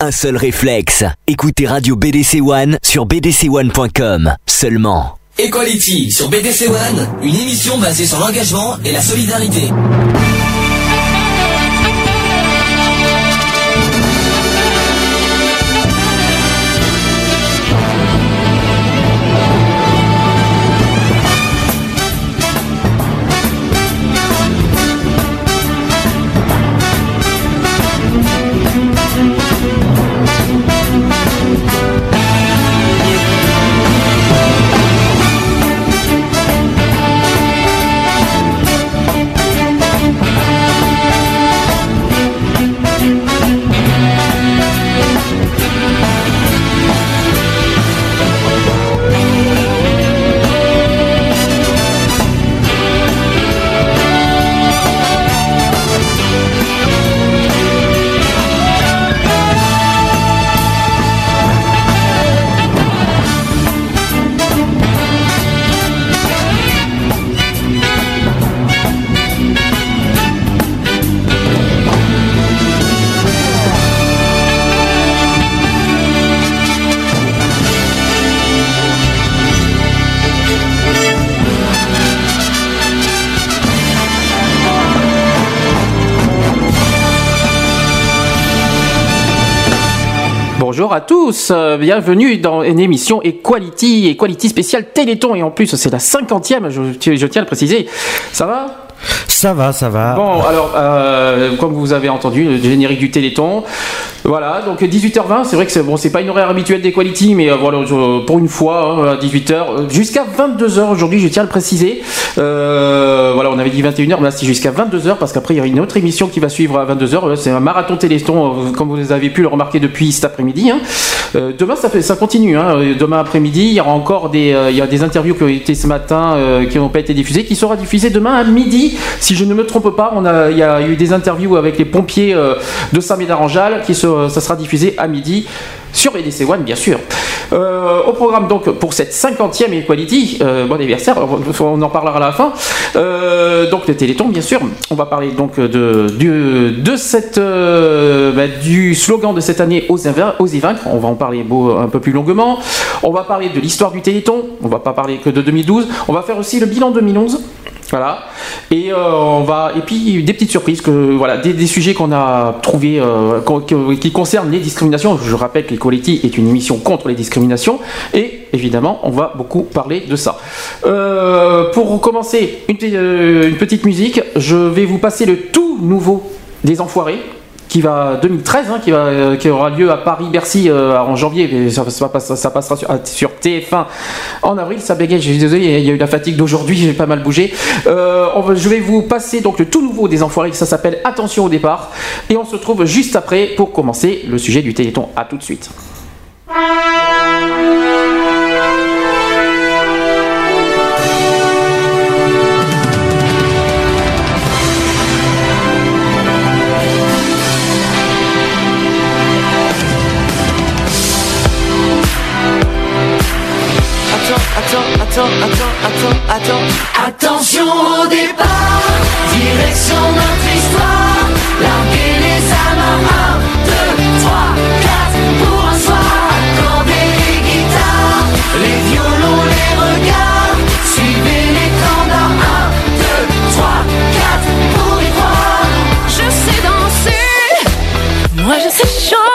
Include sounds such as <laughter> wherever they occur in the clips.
un seul réflexe. Écoutez Radio BDC One sur bdc1.com seulement. Equality sur BDC One, une émission basée sur l'engagement et la solidarité. Euh, bienvenue dans une émission Equality, Equality spéciale Téléthon et en plus c'est la cinquantième, je, je tiens à le préciser. Ça va? Ça va, ça va. Bon, alors, euh, comme vous avez entendu, le générique du Téléthon. Voilà, donc 18h20, c'est vrai que c'est bon, c'est pas une horaire habituelle d'Equality, mais euh, voilà, pour une fois, hein, 18h, jusqu'à 22h aujourd'hui, je tiens à le préciser. Euh, voilà, on avait dit 21h, mais là c'est jusqu'à 22h, parce qu'après il y aura une autre émission qui va suivre à 22h, c'est un marathon Téléthon, euh, comme vous avez pu le remarquer depuis cet après-midi. hein. Euh, demain, ça, continue. hein. Euh, Demain après-midi, il y aura encore des, euh, il y a des interviews qui ont été ce matin, euh, qui n'ont pas été diffusées, qui sera diffusées demain à midi. Si je ne me trompe pas, on a, il y a eu des interviews avec les pompiers euh, de Saint-Médard-en-Jalles, qui ça sera diffusé à midi sur EDC One, bien sûr. Euh, au programme donc pour cette 50e Equality, euh, bon anniversaire, on en parlera à la fin. Donc le Téléthon, bien sûr. On va parler donc de, du, bah, slogan de cette année Osez vaincre-. On va en parler un peu plus longuement. On va parler de l'histoire du Téléthon. On va pas parler que de 2012. On va faire aussi le bilan 2011. Voilà. Et euh, on va et puis des petites surprises que voilà des, sujets qu'on a trouvés euh, que- qui concernent les discriminations. Je rappelle que Equality est une émission contre les discriminations et évidemment on va beaucoup parler de ça. Euh, pour commencer euh, une petite musique, je vais vous passer le tout nouveau des Enfoirés qui va 2013 hein, qui va euh, qui aura lieu à Paris Bercy euh, en janvier mais ça, ça passe- ça passera sur, sur TF1 en avril. Ça bégaye je suis désolé il y a eu la fatigue d'aujourd'hui j'ai pas mal bougé. Euh, je vais vous passer donc le tout nouveau des enfoirés ça s'appelle attention au départ et on se retrouve juste après pour commencer le sujet du téléthon. À tout de suite attends, attends, attends, attends, attends. Attention au départ, direction notre histoire. Larguer les âmes 1, 2, 3, 4 pour un soir. Accorder les guitares, les violons, les regards. Suivez les standards 1, 2, 3, 4 pour y croire. Je sais danser, moi je sais chanter.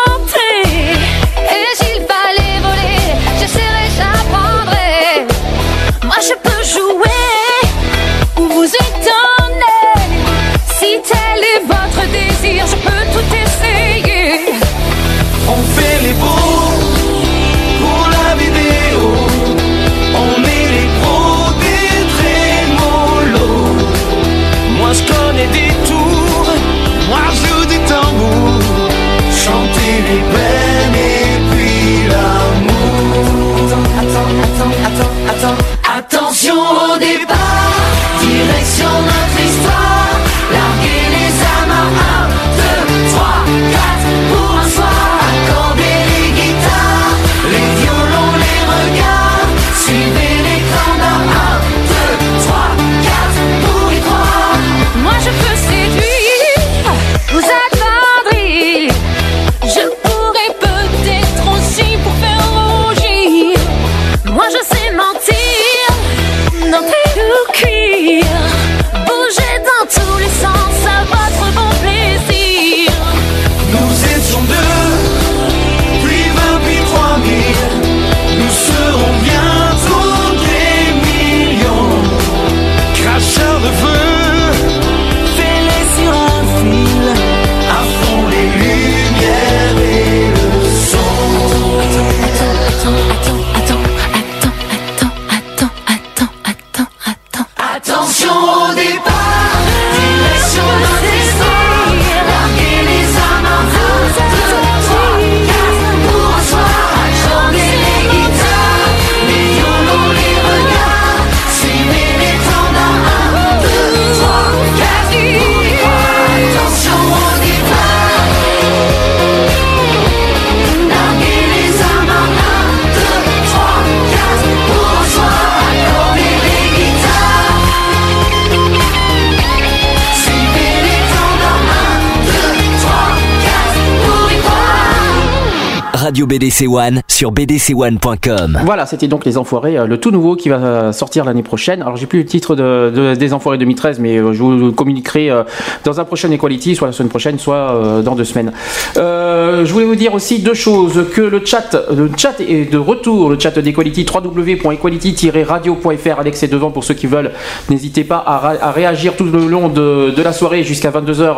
Radio BDC One sur bdc1.com. Voilà, c'était donc Les Enfoirés, euh, le tout nouveau qui va euh, sortir l'année prochaine. Alors, j'ai plus le titre de, de- des Enfoirés 2013, mais euh, je vous communiquerai dans un prochain Equality, soit la semaine prochaine, soit dans deux semaines. Je voulais vous dire aussi deux choses que le chat, le chat est de retour, le chat d'Equality, www.equality-radio.fr. Alex est devant pour ceux qui veulent. N'hésitez pas à, à réagir tout le long de, de la soirée jusqu'à 22h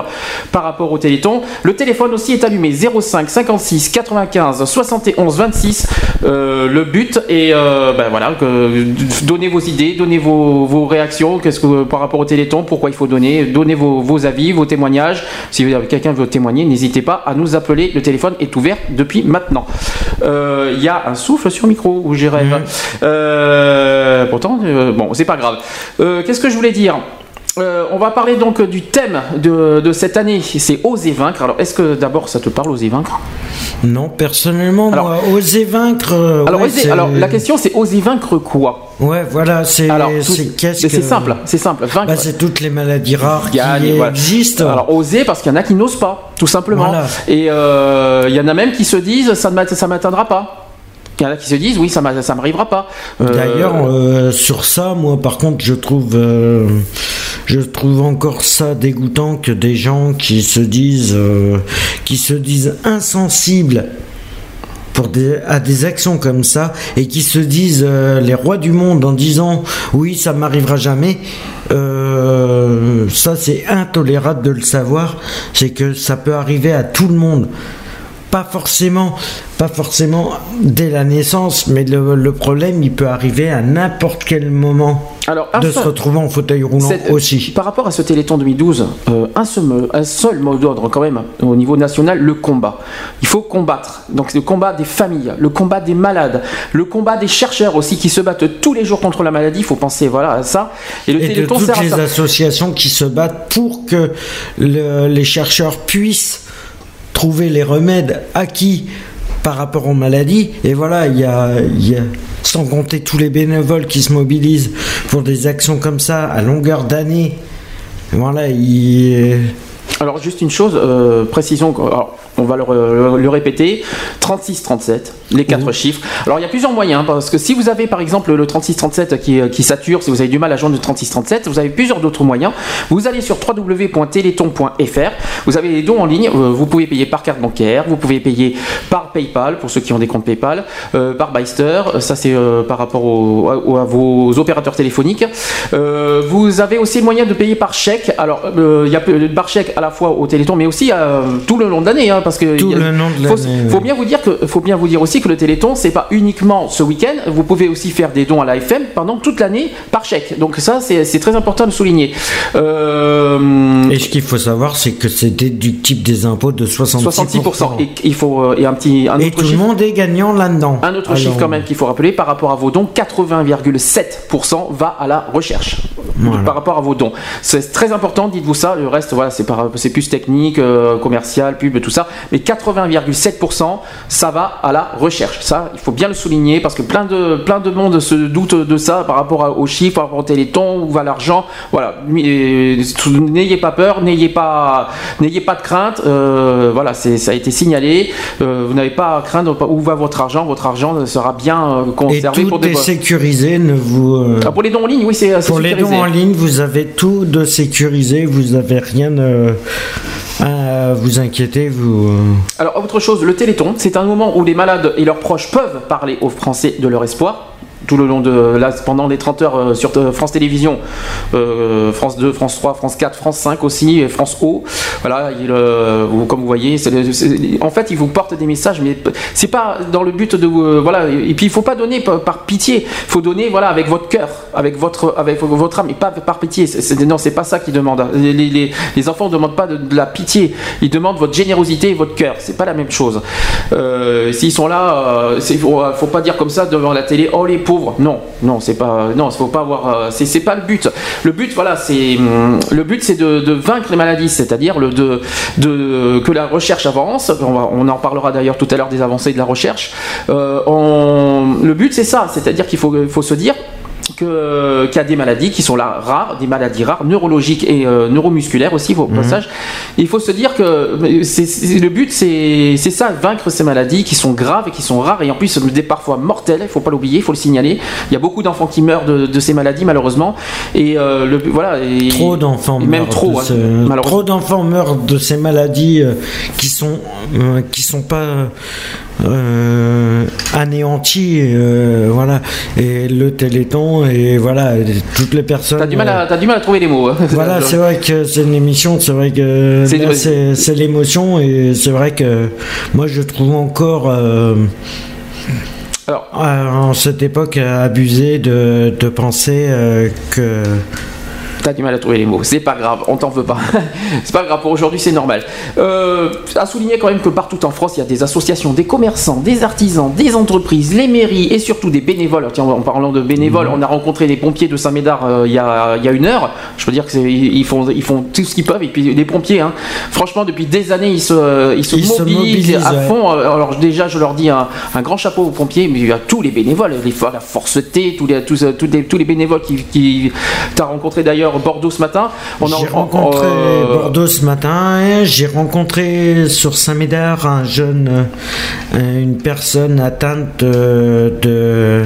par rapport au Téléthon. Le téléphone aussi est allumé 05 56 95 71 26. Euh, le but est euh, ben voilà que donnez vos idées, donnez vos, vos réactions, qu'est-ce que par rapport au Téléthon, pourquoi il faut donner, donnez vos, vos avis, vos témoignages. Si quelqu'un veut témoigner, n'hésitez pas à nous appeler. Le téléphone est ouvert depuis maintenant. Euh, Il y a un souffle sur micro où j'y rêve. Euh, pourtant, euh, bon, c'est pas grave. Euh, Qu'est-ce que je voulais dire? Euh, on va parler donc du thème de, de cette année, c'est oser vaincre. Alors, est-ce que d'abord ça te parle oser vaincre? Non, personnellement, Alors- moi, oser vaincre. euh, alors, ouais, oser- c'est- alors, la question c'est oser vaincre quoi? Ouais, voilà, c'est qu'est-ce c'est simple, c'est simple. Vaincre. Bah, c'est toutes les maladies rares qui voilà. existent. Alors oser parce qu'il y en a qui n'osent pas, tout simplement. Voilà. Et euh, il y en a même qui se disent ça ne m'atteindra pas. Il y en a qui se disent oui ça m'a- ça m'arrivera pas. Euh, D'ailleurs, euh, sur ça, moi, par contre, je trouve, euh, je trouve encore ça dégoûtant que des gens qui se disent, qui se disent insensibles pour des, à des actions comme ça et qui se disent les rois du monde en disant oui, ça m'arrivera jamais. ça, c'est intolérable de le savoir. C'est que ça peut arriver à tout le monde pas forcément, pas forcément dès la naissance, mais le, le problème, il peut arriver à n'importe quel moment Alors, de se retrouver en fauteuil roulant cette- aussi. Par rapport à ce Téléthon 2012, euh, un, seul, mot- un seul mot d'ordre quand même au niveau national, le combat. Il faut combattre. Donc le combat des familles, le combat des malades, le combat des chercheurs aussi qui se battent tous les jours contre la maladie. Il faut penser voilà à ça. Et le Et de toutes les associations qui se battent pour que le- les chercheurs puissent trouver les remèdes acquis par rapport aux maladies. Et voilà, il y a, sans compter tous les bénévoles qui se mobilisent pour des actions comme ça à longueur d'année. Voilà, il... Alors juste une chose, euh, précisons, on va le, le- le répéter, 36-37, les quatre chiffres. Alors il y a plusieurs moyens, hein, parce que si vous avez par exemple le 36-37 qui, qui sature, si vous avez du mal à joindre le 36-37, vous avez plusieurs d'autres moyens. Vous allez sur www.téléthon.fr, vous avez les dons en ligne, euh, vous pouvez payer par carte bancaire, vous pouvez payer par PayPal, pour ceux qui ont des comptes PayPal, euh, par Byster, euh, ça c'est euh, par rapport au- à, à vos opérateurs téléphoniques. Euh, vous avez aussi le moyen de payer par chèque. Alors, euh, il y a par chèque à la fois au Téléthon, mais aussi euh, tout le long de l'année, hein, parce que Tout a- le long de faut, faut bien vous dire que, faut bien vous dire aussi que le Téléthon, c'est pas uniquement ce week-end. Vous pouvez aussi faire des dons à l'AFM pendant toute l'année par chèque. Donc ça, c'est très important de souligner. Euh, Et ce qu'il faut savoir, c'est que c'est déductible des impôts de 66%. 66%. Et il faut euh, et un petit un Et autre tout le monde est gagnant là-dedans. Un autre Alors, chiffre quand même qu'il faut rappeler par rapport à vos dons, 80,7% va à la recherche Voilà. par rapport à vos dons. C'est très important, dites-vous ça. Le reste, voilà, c'est plus technique, euh, commercial, pub, tout ça. Mais 80,7%, ça va à la recherche. Ça, il faut bien le souligner parce que plein de plein de monde se doute de ça par rapport aux chiffres, par rapport au Téléthon, où va l'argent. Voilà, euh, n'ayez pas peur, n'ayez pas n'ayez pas de crainte. Euh, voilà, ça a été signalé. Euh, vous n'avez pas à craindre où va votre argent. Votre argent sera bien euh, Et conservé tout pour est sécurisé. Ne vous, euh, ah, pour les dons en ligne, oui, c'est c'est pour les sécurisé. dons en ligne, vous avez tout de sécurisé. Vous n'avez rien euh, vous inquiéter. Vous, euh, Alors, autre chose, le Téléthon, c'est un moment où les malades et leurs proches peuvent parler aux Français de leur espoir. Tout le long de là, pendant les 30 heures euh, sur euh, France Télévisions, euh, France 2, France 3, France 4, France 5 aussi, France O. Voilà, il, comme vous voyez, en fait, ils vous portent des messages, mais c'est pas dans le but de voilà. Et puis, il faut pas donner par, pitié. Il faut donner voilà avec votre cœur, avec votre avec votre âme, et pas par pitié. C'est- c'est- non, c'est pas ça qu'ils demandent. Les, les- enfants ne demandent pas de, la pitié. Ils demandent votre générosité et votre cœur. C'est pas la même chose. S'ils sont là, c'est- faut, faut pas dire comme ça devant la télé. Oh les pauvres. Non, non, c'est pas. Non, faut pas avoir. euh, c'est pas le but. Le but, voilà, c'est le but, c'est de, vaincre les maladies, c'est-à-dire le de, que la recherche avance. On, en parlera d'ailleurs tout à l'heure des avancées de la recherche. Euh, le but, c'est ça, c'est-à-dire qu'il faut, faut se dire que- qu'il y a des maladies qui sont là rares, des maladies rares, neurologiques et euh, neuromusculaires aussi au passage. Il faut se dire que mais c'est- c'est- le but c'est c'est ça, vaincre ces maladies qui sont graves et qui sont rares et en plus des parfois mortelles, il faut pas l'oublier, il faut le signaler. Il y a beaucoup d'enfants qui meurent de, de ces maladies malheureusement et euh, le voilà et- Trop d'enfants et même meurent trop de hein, ce- trop d'enfants meurent de ces maladies euh, qui sont qui sont pas euh, anéanties euh, voilà et le téléthon et voilà et toutes les personnes T'as du mal euh, à t'as du mal à trouver les mots. hein. <laughs> voilà, c'est vrai que c'est une émission, c'est vrai que C'est- l'émotion et c'est vrai que moi je trouve encore euh, Alors, en cette époque abusé de, de penser euh, que T'as du mal à trouver les mots, c'est pas grave, on t'en veut pas. <laughs> c'est pas grave, pour aujourd'hui c'est normal. Euh, à souligner quand même que partout en France, il y a des associations, des commerçants, des artisans, des entreprises, les mairies et surtout des bénévoles. Tiens, en parlant de bénévoles, on a rencontré des pompiers de Saint-Médard euh, il, y a, il y a une heure. Je veux dire qu'ils font, ils font tout ce qu'ils peuvent. Et puis les pompiers, hein, franchement, depuis des années, ils se, ils se Ils se mobilisent à ouais. fond. Alors déjà, je leur dis un, un grand chapeau aux pompiers, mais à tous les bénévoles, les, la Force T, tous les, tous, tous les, tous les bénévoles qui, qui t'as rencontré d'ailleurs Bordeaux ce matin. On rencontré euh, Bordeaux ce matin, et j'ai rencontré sur Saint-Médard un jeune, euh, une personne atteinte de, de,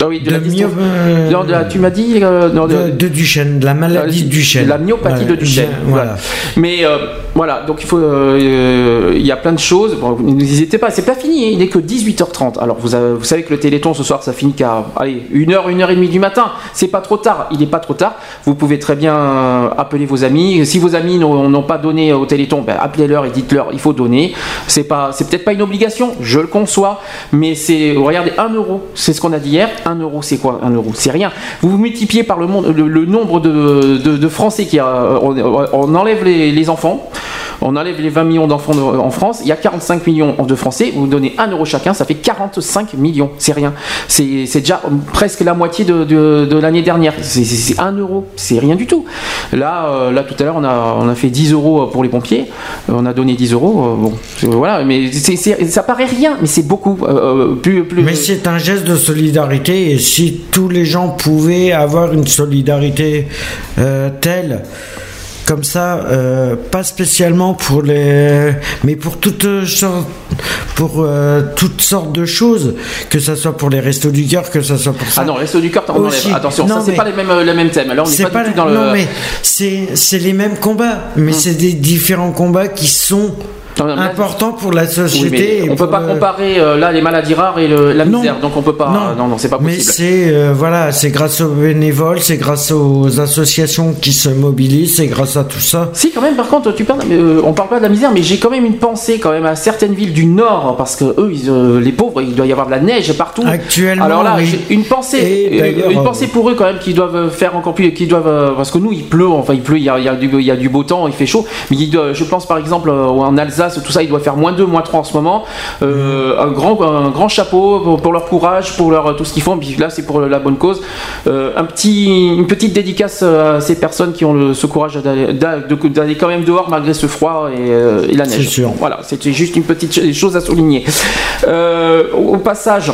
ah oui, de, la de myo- euh, Non, de la- tu m'as dit euh, non, de- de, Duchenne, de la maladie de Duchenne. La myopathie de Duchenne. Voilà. Mais euh, voilà, donc il faut, euh, euh, il y a plein de choses. Bon, N'hésitez pas, c'est pas fini. hein, Il n'est que 18h30. Alors vous, avez- vous savez que le Téléthon ce soir, ça finit qu'à allez une heure, une heure et demie du matin. C'est pas trop tard. Il n'est pas trop tard. Vous pouvez très bien euh, appeler vos amis. Si vos amis n'ont n'ont pas donné au Téléthon, ben, appelez-leur et dites-leur il faut donner. C'est pas, c'est peut-être pas une obligation. Je le conçois, mais c'est regardez 1 euro. C'est ce qu'on a dit hier. 1 euro, c'est quoi 1 euro? C'est rien. Vous multipliez par le, monde, le, nombre de, Français qui a, on, enlève les, enfants. On enlève les 20 millions d'enfants de- en France, il y a 45 millions de Français, vous donnez 1 euro chacun, ça fait 45 millions, c'est rien. C'est déjà presque la moitié de, l'année dernière. C'est- C'est c'est 1 euro, c'est rien du tout. Là, euh, là tout à l'heure, on a, fait 10 euros pour les pompiers, on a donné 10 euros, euh, bon, voilà, mais ça paraît rien, mais c'est beaucoup. euh, plus, Mais c'est un geste de solidarité et si tous les gens pouvaient avoir une solidarité euh, telle, comme ça, euh, pas spécialement pour les, mais pour toutes sortes, pour euh, toutes sortes de choses, que ça soit pour les restos du cœur, que ça soit pour ça. Ah non, resto du cœur, on Aussi. enlève. Attention, Non, ça c'est pas les mêmes, les mêmes thèmes. Là, on n'est pas, pas du tout la- dans le. non mais c'est c'est les mêmes combats, mais c'est des différents combats qui sont Mais importants pour la société. mais on peut pour, pas euh, comparer euh, là les maladies rares et le- la Non. misère, donc on peut pas. Non. Non, non, c'est pas Mais possible. c'est euh, voilà, c'est grâce aux bénévoles, c'est grâce aux associations qui se mobilisent, c'est grâce à tout ça. Si quand même, par contre, tu parles, mais, euh, on parle pas de la misère, mais j'ai quand même une pensée quand même à certaines villes du Nord, parce que eux, ils, les pauvres, il doit y avoir de la neige partout. Actuellement, Alors là, oui. j'ai une pensée, une pensée pour eux quand même, qui doivent faire encore plus, qui doivent, parce que nous, il pleut, enfin il pleut, il y a, il y a du, il y a du beau temps, il fait chaud, mais je pense par exemple en Alsace, tout ça, il doit faire moins 2, moins 3 en ce moment. Euh, un grand, un grand chapeau pour, pour leur courage, pour leur tout ce qu'ils font. Puis là, c'est pour la bonne cause. Euh, un petit, une petite dédicace à ces personnes qui ont le, ce courage d'aller quand même dehors malgré ce froid et, euh, et la neige. C'est sûr. Voilà, c'était juste une petite ch- chose à souligner. Au passage.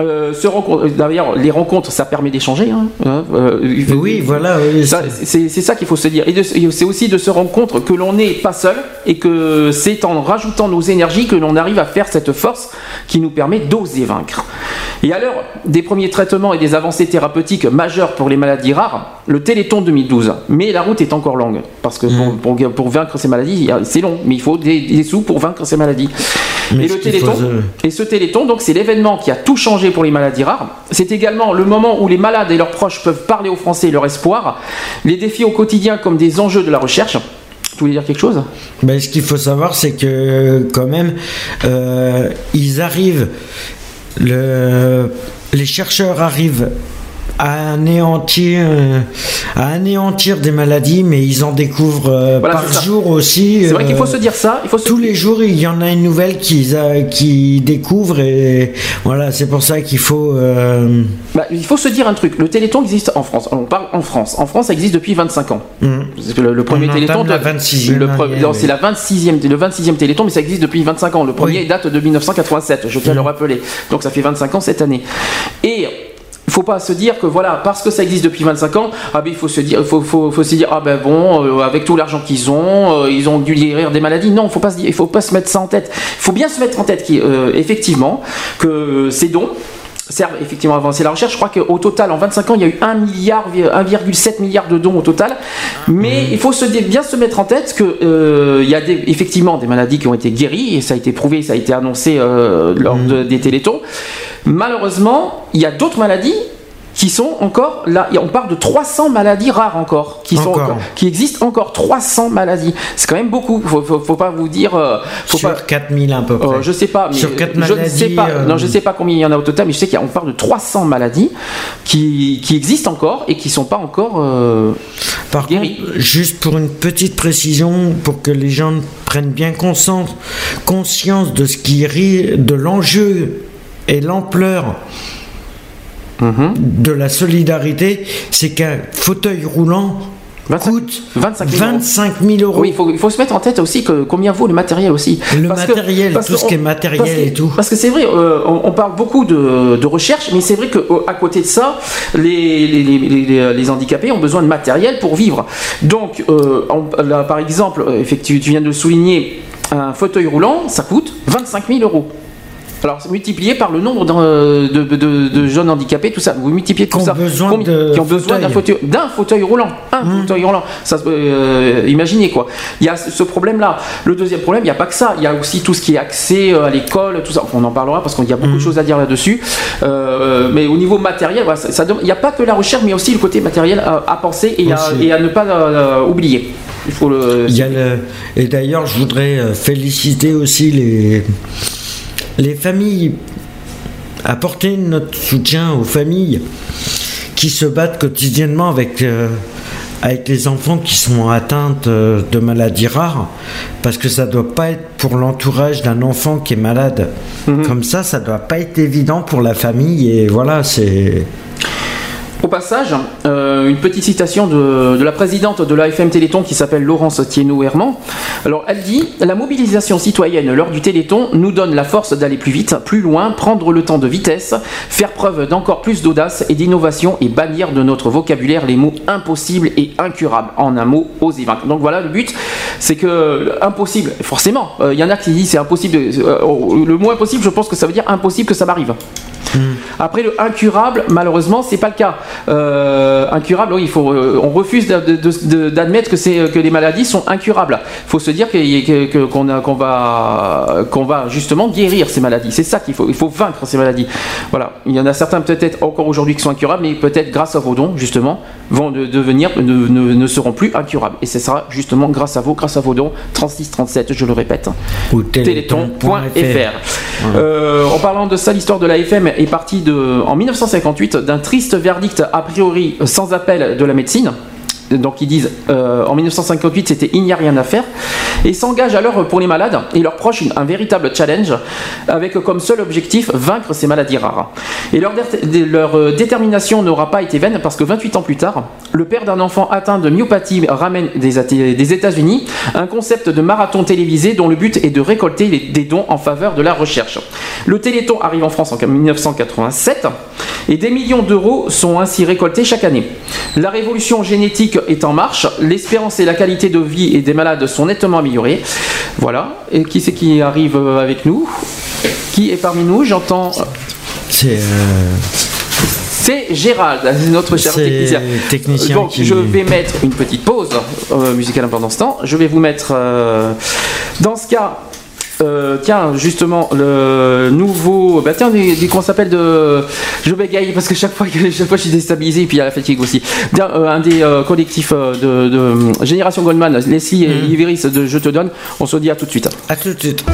Euh, se rencontre- D'ailleurs, les rencontres, ça permet d'échanger. hein, hein, euh, Oui, voilà. oui, C'est ça qu'il faut se dire. Et c'est aussi de se rendre compte que l'on n'est pas seul et que c'est en rajoutant nos énergies que l'on arrive à faire cette force qui nous permet d'oser vaincre. Et à l'heure des premiers traitements et des avancées thérapeutiques majeures pour les maladies rares, le Téléthon 2012. Mais la route est encore longue. Parce que Mm. pour, pour- pour vaincre ces maladies, c'est long. Mais il faut des, des sous pour vaincre ces maladies. Mais et ce le Téléthon, et ce Téléthon, donc, c'est l'événement qui a tout changé pour les maladies rares. C'est également le moment où les malades et leurs proches peuvent parler aux Français leur espoir, les défis au quotidien comme des enjeux de la recherche. Tu voulais dire quelque chose? Ben, ce qu'il faut savoir, c'est que quand même, euh, ils arrivent, le, les chercheurs arrivent à anéantir, euh, à anéantir des maladies, mais ils en découvrent euh, Voilà, par ça. jour aussi. C'est vrai qu'il faut euh, se dire ça. Il faut se... tous les jours, il y en a une nouvelle qu'ils qui découvrent et voilà, c'est pour ça qu'il faut. euh, Bah, il faut se dire un truc. Le Téléthon existe en France. On parle en France. En France, ça existe depuis 25 ans. C'est Le, le premier On Téléthon. la 26e le pre- année, non, oui. c'est la 26e, le 26e Téléthon, mais ça existe depuis 25 ans. Le premier Oui. date de 1987. Je tiens à le rappeler. Donc ça fait 25 ans cette année. Et faut pas se dire que voilà, parce que ça existe depuis 25 ans, ah ben il faut se dire, faut, faut, faut se dire, ah ben bon, euh, avec tout l'argent qu'ils ont, euh, ils ont dû guérir des maladies. Non, faut pas se il faut pas se mettre ça en tête. Il faut bien se mettre en tête qu'effectivement que ces dons servent effectivement à avancer la recherche. Je crois qu'au total, en 25 ans, il y a eu 1 milliard, 1,7 milliard de dons au total. Mais il faut se, bien se mettre en tête qu'il il y a des, effectivement des maladies qui ont été guéries, et ça a été prouvé, ça a été annoncé euh, lors de- des télétons. Malheureusement, il y a d'autres maladies qui sont encore là. On parle de 300 maladies rares encore, qui, sont Encore. qui existent encore 300 maladies. C'est quand même beaucoup. Faut, faut, faut pas vous dire. euh, faut Sur pas, 4000 à peu près. euh, je sais pas, mais Sur quatre je ne sais maladies, pas. euh, Non, je sais pas combien il y en a au total, mais je sais qu'on parle de 300 maladies qui, qui existent encore et qui sont pas encore. euh, Par guéri. contre, juste pour une petite précision, pour que les gens prennent bien conscience, conscience de ce qui rit, de l'enjeu et l'ampleur De la solidarité, c'est qu'un fauteuil roulant 25 coûte 25 000 euros. 25 000 euros. Oui, il faut, il faut se mettre en tête aussi que combien vaut le matériel aussi. Le Parce matériel, tout ce on- qui est matériel que- et tout. Parce que c'est vrai, euh, on, on parle beaucoup de, de recherche, mais c'est vrai qu'à côté de ça, les, les, les- les- les handicapés ont besoin de matériel pour vivre. Donc, euh, on- là, par exemple, euh, effectivement, tu viens de le souligner, un fauteuil roulant, ça coûte 25 000 euros. Alors, c'est multiplié par le nombre de, de- de jeunes handicapés, tout ça. Vous multipliez tout Qui ça. Combien- qui ont besoin d'un fauteuil. fauteuil, d'un fauteuil roulant. Un fauteuil roulant. Ça, euh, imaginez quoi. Il y a ce problème-là. Le deuxième problème, il n'y a pas que ça. Il y a aussi tout ce qui est accès euh, à l'école, tout ça. On en parlera parce qu'il y a beaucoup de choses à dire là-dessus. Euh, mais au niveau matériel, voilà, ça- ça dem- il n'y a pas que la recherche, mais aussi le côté matériel à, à penser et à, Aussi. et à ne pas euh, oublier. Il faut le. Il y a le- Et d'ailleurs, je voudrais féliciter aussi les, les familles, apporter notre soutien aux familles qui se battent quotidiennement avec, euh, avec les enfants qui sont atteintes euh, de maladies rares, parce que ça doit pas être pour l'entourage d'un enfant qui est malade. Comme ça, ça doit pas être évident pour la famille, et voilà, c'est. Au passage, euh, une petite citation de, la présidente de l'AFM Téléthon qui s'appelle Laurence Thienot-Herman. Alors, elle dit La mobilisation citoyenne lors du Téléthon nous donne la force d'aller plus vite, plus loin, prendre le temps de vitesse, faire preuve d'encore plus d'audace et d'innovation et bannir de notre vocabulaire les mots impossibles et incurables. En un mot, oser vaincre. Donc voilà, le but, c'est que euh, impossible, forcément, euh, il y en a qui disent c'est impossible. le mot impossible, je pense que ça veut dire impossible que ça m'arrive. Après le incurable, malheureusement, c'est pas le cas. Euh, incurable, oui, il faut, euh, on refuse d'admettre que c'est que les maladies sont incurables. Il faut se dire que- que- qu'on va qu'on va justement guérir ces maladies. C'est ça qu'il faut. Il faut vaincre ces maladies. Voilà. Il y en a certains peut-être encore aujourd'hui qui sont incurables, mais peut-être grâce à vos dons, justement, vont de- devenir ne, ne- ne seront plus incurables. Et ce sera justement grâce à vous, grâce à vos dons. 36 37, je le répète Ou téléthon.fr. Euh, en parlant de ça, l'histoire de est partie de, en 1958 d'un triste verdict a priori sans appel de la médecine. Donc ils disent euh, en 1958 c'était il n'y a rien à faire et s'engagent alors pour les malades et leurs proches un véritable challenge avec comme seul objectif vaincre ces maladies rares. Et leur, leur euh, détermination n'aura pas été vaine parce que 28 ans plus tard, le père d'un enfant atteint de myopathie ramène des, des États-Unis un concept de marathon télévisé dont le but est de récolter des dons en faveur de la recherche. Le Téléthon arrive en France en 1987 et des millions d'euros sont ainsi récoltés chaque année. La révolution génétique est en marche, l'espérance et la qualité de vie et des malades sont nettement améliorées. Voilà. Et qui c'est qui arrive euh, avec nous? Qui est parmi nous? J'entends. C'est. euh, C'est Gérald, notre cher technicien. technicien Donc qui- je vais mettre une petite pause euh, musicale pendant ce temps. Je vais vous mettre euh, dans ce cas. Euh, tiens, justement, le nouveau. Bah, tiens, des, des- qu'on s'appelle de. Je bégaye parce que chaque fois, que- <laughs> chaque fois je suis déstabilisé et puis il y a la fatigue aussi. Tiens, euh, un des euh, collectifs de, de, Génération Goldman, Leslie et Iveris de Je te donne. On se dit à tout de suite. À tout de suite.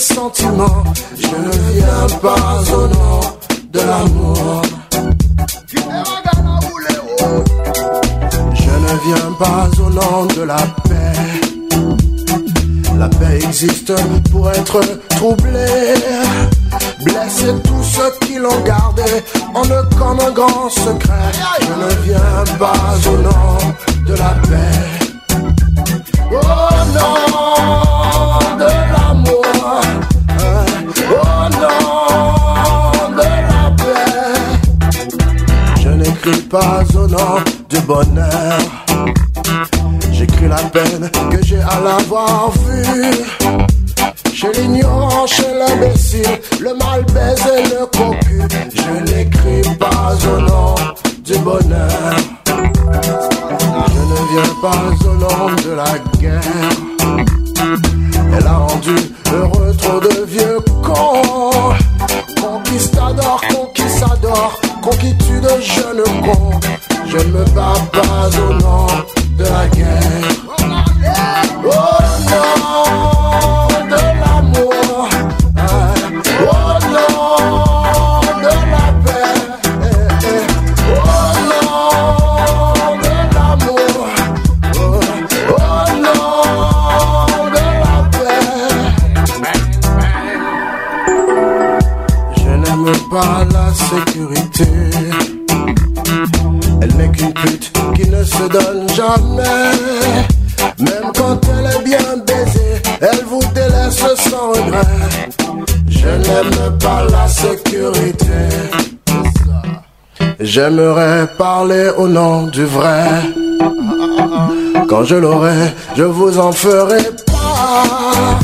Je ne viens pas au nom de l'amour. Je ne viens pas au nom de la paix. La paix existe pour être troublée. Blesser tous ceux qui l'ont gardé en le comme un grand secret. Je ne viens pas au nom J'aimerais parler au nom du vrai. Quand je l'aurai, je vous en ferai part.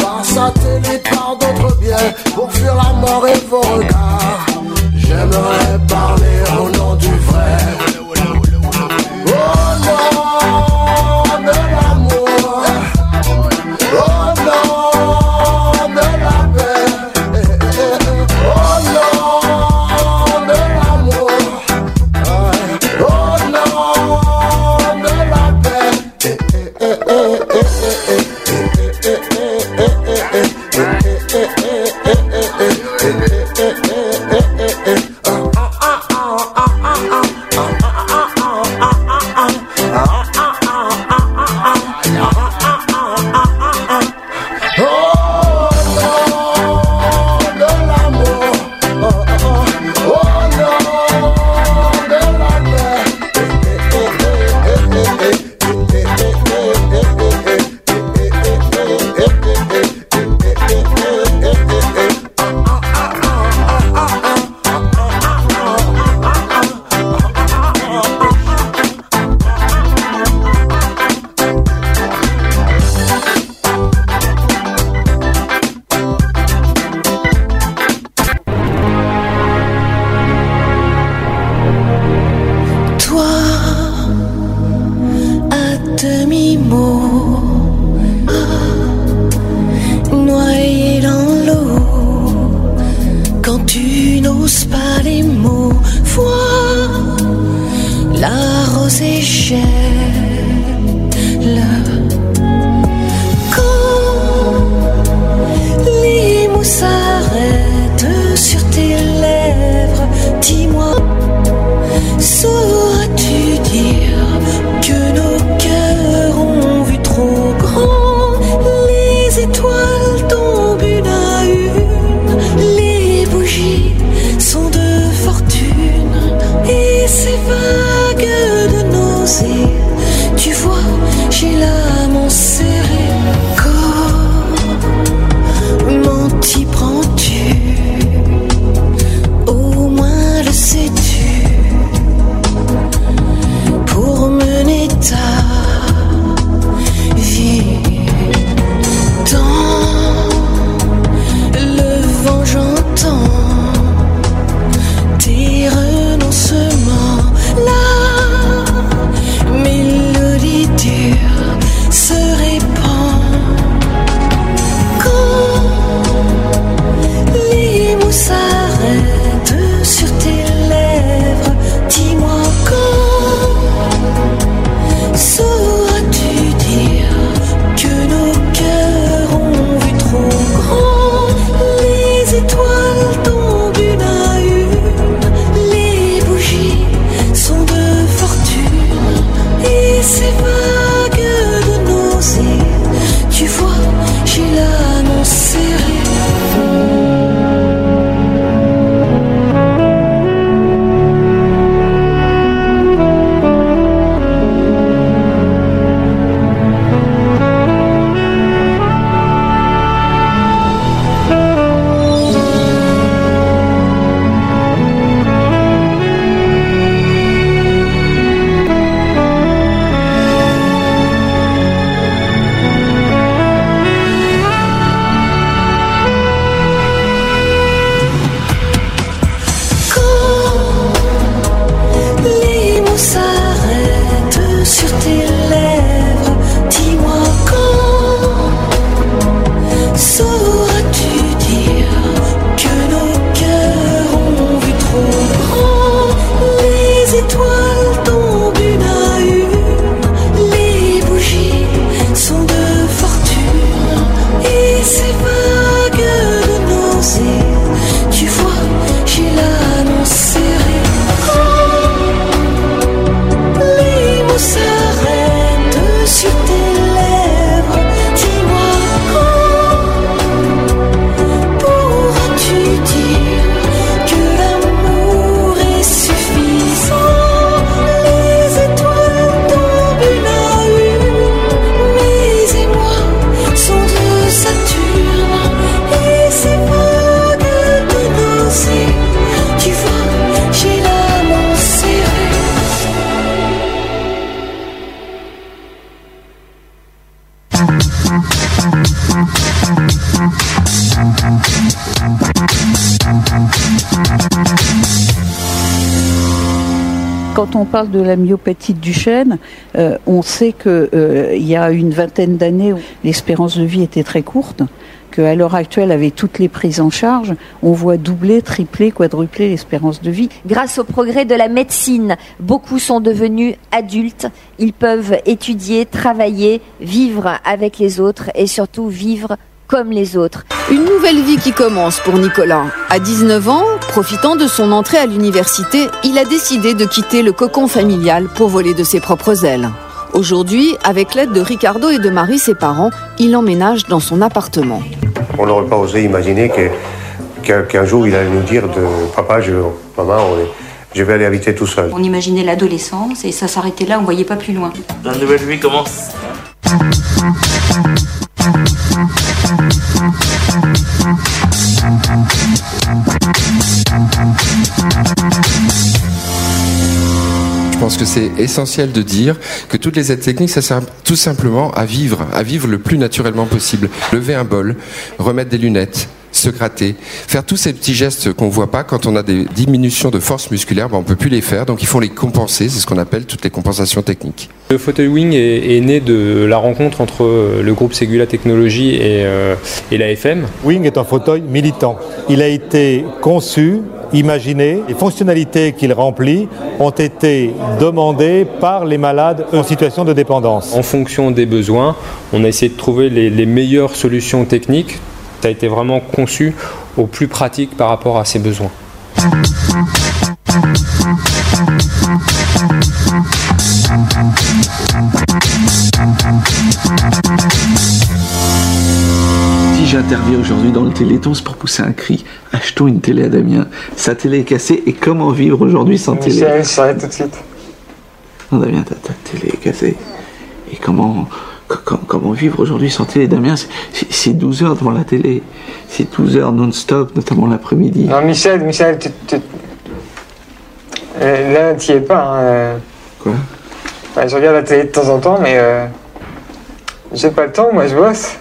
Par satellite, par d'autres biens, pour fuir la mort et vos regrets. De la myopathie du chêne, euh, on sait qu'il y a une vingtaine d'années, l'espérance de vie était très courte, qu'à l'heure actuelle, avec toutes les prises en charge, on voit doubler, tripler, quadrupler l'espérance de vie. Grâce au progrès de la médecine, beaucoup sont devenus adultes. Ils peuvent étudier, travailler, vivre avec les autres et surtout vivre comme les autres. Une nouvelle vie qui commence pour Nicolas. À 19 ans, profitant de son entrée à l'université, il a décidé de quitter le cocon familial pour voler de ses propres ailes. Aujourd'hui, avec l'aide de Ricardo et de Marie, ses parents, il emménage dans son appartement. On n'aurait pas osé imaginer qu'un jour il allait nous dire de papa, je, maman, on est- je vais aller habiter tout seul. On imaginait l'adolescence et ça s'arrêtait là, on voyait pas plus loin. La nouvelle vie commence. Que c'est essentiel de dire que toutes les aides techniques, ça sert tout simplement à vivre, à vivre le plus naturellement possible. Lever un bol, remettre des lunettes, se gratter, faire tous ces petits gestes qu'on voit pas quand on a des diminutions de force musculaire, ben, on peut plus les faire, donc il faut les compenser, c'est ce qu'on appelle toutes les compensations techniques. Le fauteuil Wing est, est né de la rencontre entre euh, le groupe Segula Technologies et, euh, et la FM. Wing est un fauteuil militant. Il a été conçu, imaginé, les fonctionnalités qu'il remplit ont été demandées par les malades en situation de dépendance. En fonction des besoins, on a essayé de trouver les, les meilleures solutions techniques. Ça a été vraiment conçu au plus pratique par rapport à ses besoins. Aujourd'hui dans le Téléthon, c'est pour pousser un cri. Achetons une télé à Damien. Sa télé est cassée et comment vivre aujourd'hui sans télé Michel, saurai tout de suite. Non, Damien, ta, ta télé est cassée. Et comment, co- comment vivre aujourd'hui sans télé? Damien, c'est- c'est c'est 12 heures devant la télé. C'est 12 heures non-stop, notamment l'après-midi. Non, Michel, Michel, tu. tu... Euh, là, tu es pas. Hein. euh. Quoi? Bah, Je regarde la télé de temps en temps, mais. Euh... J'ai pas le temps, moi je bosse.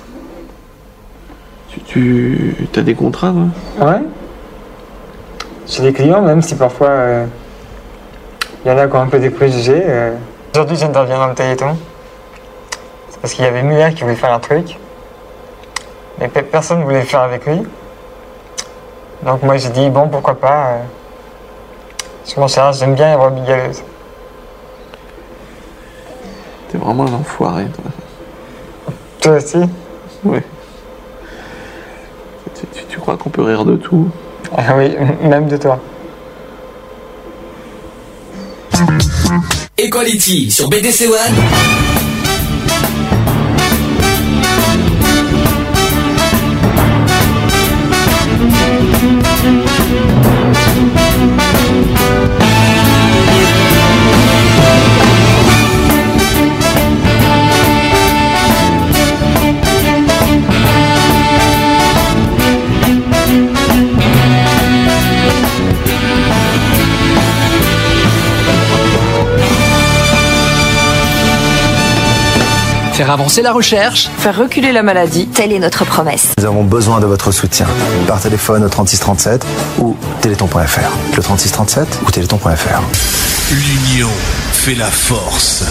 Tu, tu as des contrats, toi? Ouais. J'ai des clients, même si parfois. euh, Il y en a qui ont un peu des préjugés. euh. Aujourd'hui, j'interviens dans le Téléthon. C'est parce qu'il y avait Muller qui voulait faire un truc. Mais pe- personne ne voulait le faire avec lui. Donc moi j'ai dit, bon, pourquoi pas. euh, Je m'en charge, j'aime bien les brebis galeuses. T'es vraiment un enfoiré, toi. Toi aussi? Ouais. Tu, crois qu'on peut rire de tout Ah oui, même de toi. Equality sur BDC One. Faire avancer la recherche. Faire reculer la maladie. Telle est notre promesse. Nous avons besoin de votre soutien par téléphone au 3637 ou téléthon.fr. Le 3637 ou téléthon.fr. L'union fait la force.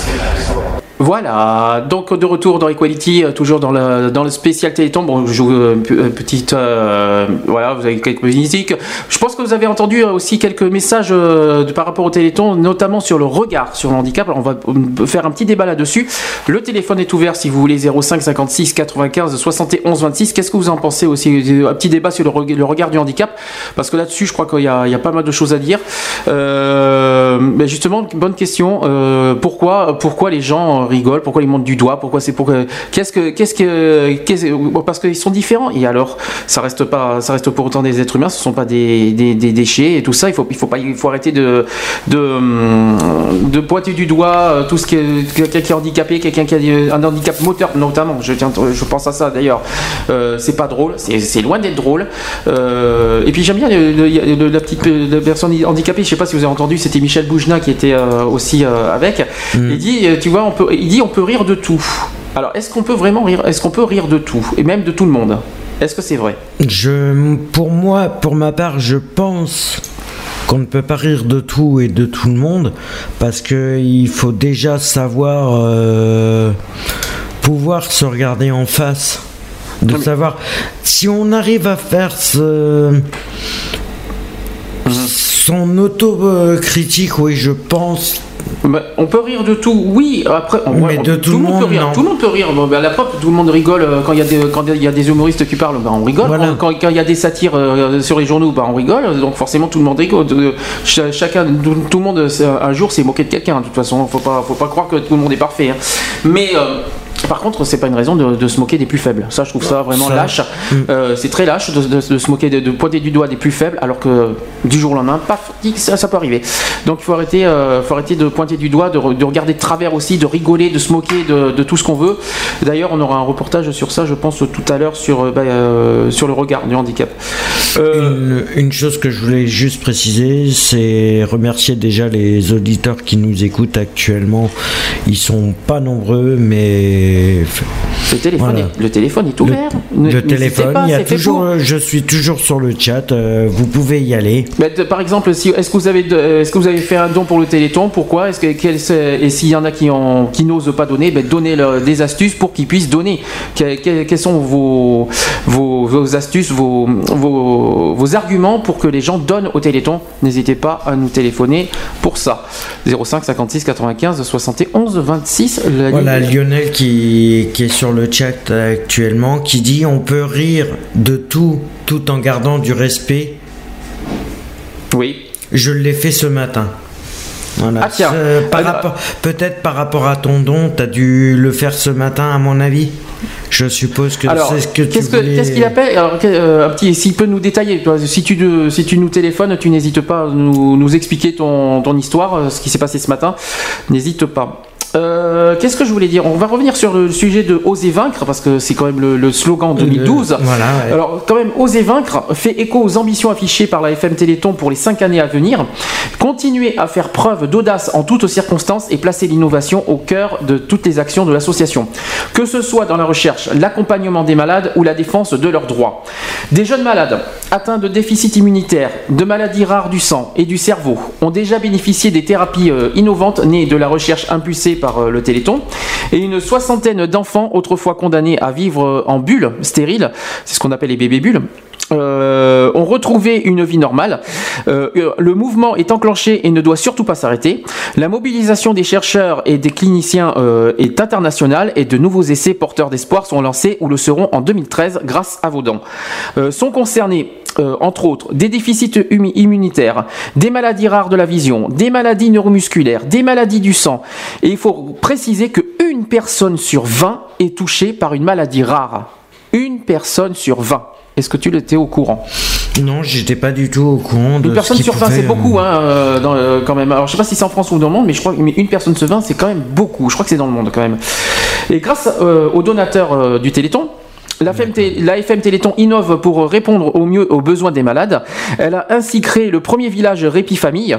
Voilà, donc de retour dans Equality, euh, toujours dans le, dans le spécial Téléthon. Bon, je euh, une petite. euh, voilà, vous avez quelques musiques. Je pense que vous avez entendu euh, aussi quelques messages euh, par rapport au Téléthon, notamment sur le regard sur le handicap. Alors, on va euh, faire un petit débat là-dessus. Le téléphone est ouvert si vous voulez 05 56 95 71 26. Qu'est-ce que vous en pensez aussi Un petit débat sur le, reg- le regard du handicap, parce que là-dessus, je crois qu'il y, a pas mal de choses à dire. Euh, mais justement, bonne question. Euh, pourquoi, pourquoi les gens rigolent Pourquoi ils montent du doigt Pourquoi c'est pour Qu'est-ce que, qu'est-ce que, parce qu'ils sont différents. Et alors, ça reste pas, ça reste pour autant des êtres humains. Ce sont pas des, des, des déchets et tout ça. Il faut, il faut pas, il faut arrêter de, de, de pointer du doigt euh, tout ce qui est quelqu'un qui est handicapé, quelqu'un qui a un handicap moteur notamment. Je tiens, je pense à ça d'ailleurs. Euh, c'est pas drôle. C'est, loin d'être drôle. Euh, et puis j'aime bien le- le- le- la petite la personne handicapée. Je sais pas si vous avez entendu. C'était Michel Boujna qui était euh, aussi avec. Il dit, tu vois, on peut, il dit, on peut rire de tout. Alors, est-ce qu'on peut vraiment rire Est-ce qu'on peut rire de tout et même de tout le monde? Est-ce que c'est vrai? Je, pour moi, pour ma part, je pense qu'on ne peut pas rire de tout et de tout le monde parce que il faut déjà savoir euh, pouvoir se regarder en face, de savoir si on arrive à faire ce son auto-critique, oui, je pense. Bah, on peut rire de tout, oui. Après, on- Mais on- de tout le peut monde, rire. non. Tout le monde peut rire. Bon, bah, la preuve, tout le monde rigole euh, quand il y a des quand il y a des humoristes qui parlent. bah, on rigole. Quand quand il y a des satires euh, sur les journaux, bah, on rigole. Donc forcément, tout le monde rigole. De- ch- chacun, tout, tout le monde, c'est- un jour, s'est moqué de quelqu'un. De toute façon, faut pas faut pas croire que tout le monde est parfait. hein. Mais euh, par contre, c'est pas une raison de, de se moquer des plus faibles. Ça, je trouve ça vraiment Ça. lâche. Euh, c'est très lâche de, de- de se moquer, de, pointer du doigt des plus faibles, alors que du jour au lendemain, paf, ça, ça peut arriver. Donc il faut arrêter, euh, faut arrêter de pointer du doigt, de, re- de regarder de travers aussi, de rigoler, de se moquer de, de tout ce qu'on veut. D'ailleurs, on aura un reportage sur ça, je pense, tout à l'heure sur, euh, bah, euh, sur le regard du handicap. Une, une chose que je voulais juste préciser, c'est remercier déjà les auditeurs qui nous écoutent actuellement. Ils sont pas nombreux, mais eh, Le téléphone, Voilà. est, le téléphone est ouvert. Le téléphone, pas, il y a toujours, pour. je suis toujours sur le chat. euh, vous pouvez y aller. Mais par exemple, si, est-ce que vous avez, est-ce que vous avez fait un don pour le Téléthon? Pourquoi? Est-ce que quel- et s'il y en a qui, en- qui n'osent pas donner, ben, donnez leur- des astuces pour qu'ils puissent donner. Que- que- quelles sont vos, vos, vos astuces, vos, vos, vos arguments pour que les gens donnent au Téléthon? N'hésitez pas à nous téléphoner pour ça. 05 56 95 71 26. la Voilà Lionel qui, qui est sur le chat actuellement, qui dit on peut rire de tout tout en gardant du respect. Oui. Je l'ai fait ce matin. Voilà. Ah, tiens. Euh, par Alors- rapport- Peut-être par rapport à ton don, tu as dû le faire ce matin à mon avis. Je suppose que Alors, c'est ce que tu qu'est-ce voulais- qu'il appelle Alors, euh, un petit, s'il peut nous détailler. toi, si tu si tu nous téléphones, tu n'hésites pas à nous, nous expliquer ton, ton histoire, euh, ce qui s'est passé ce matin. N'hésite pas. Euh, Qu'est-ce que je voulais dire? On va revenir sur le sujet de oser vaincre parce que c'est quand même le, le slogan 2012. voilà, ouais. Alors quand même, oser vaincre fait écho aux ambitions affichées par la FM Téléthon pour les cinq années à venir. Continuer à faire preuve d'audace en toutes circonstances et placer l'innovation au cœur de toutes les actions de l'association. Que ce soit dans la recherche, l'accompagnement des malades ou la défense de leurs droits. Des jeunes malades atteints de déficit immunitaire, de maladies rares du sang et du cerveau ont déjà bénéficié des thérapies euh, innovantes nées de la recherche impulsée par euh, le Téléthon et une soixantaine d'enfants autrefois condamnés à vivre euh, en bulle stérile, c'est ce qu'on appelle les bébés bulles, euh, ont retrouvé une vie normale. Le mouvement est enclenché et ne doit surtout pas s'arrêter. La mobilisation des chercheurs et des cliniciens est internationale et de nouveaux essais porteurs d'espoir sont lancés ou le seront en 2013 grâce à. Euh, sont concernés euh, entre autres des déficits immunitaires, des maladies rares de la vision, des maladies neuromusculaires, des maladies du sang. Et il faut préciser que une personne sur 20 est touchée par une maladie rare. Une personne sur 20. Est-ce que tu l'étais au courant? Non, j'étais pas du tout au courant de Une personne sur 20, pouvait, c'est beaucoup, hein, euh, dans, euh, quand même. Alors, je sais pas si c'est en France ou dans le monde, mais je crois mais une personne sur 20, c'est quand même beaucoup. Je crois que c'est dans le monde, quand même. Et grâce euh, aux donateurs euh, du Téléthon, la FM, Té- la FM Téléthon innove pour répondre au mieux aux besoins des malades. Elle a ainsi créé le premier village Répit Famille,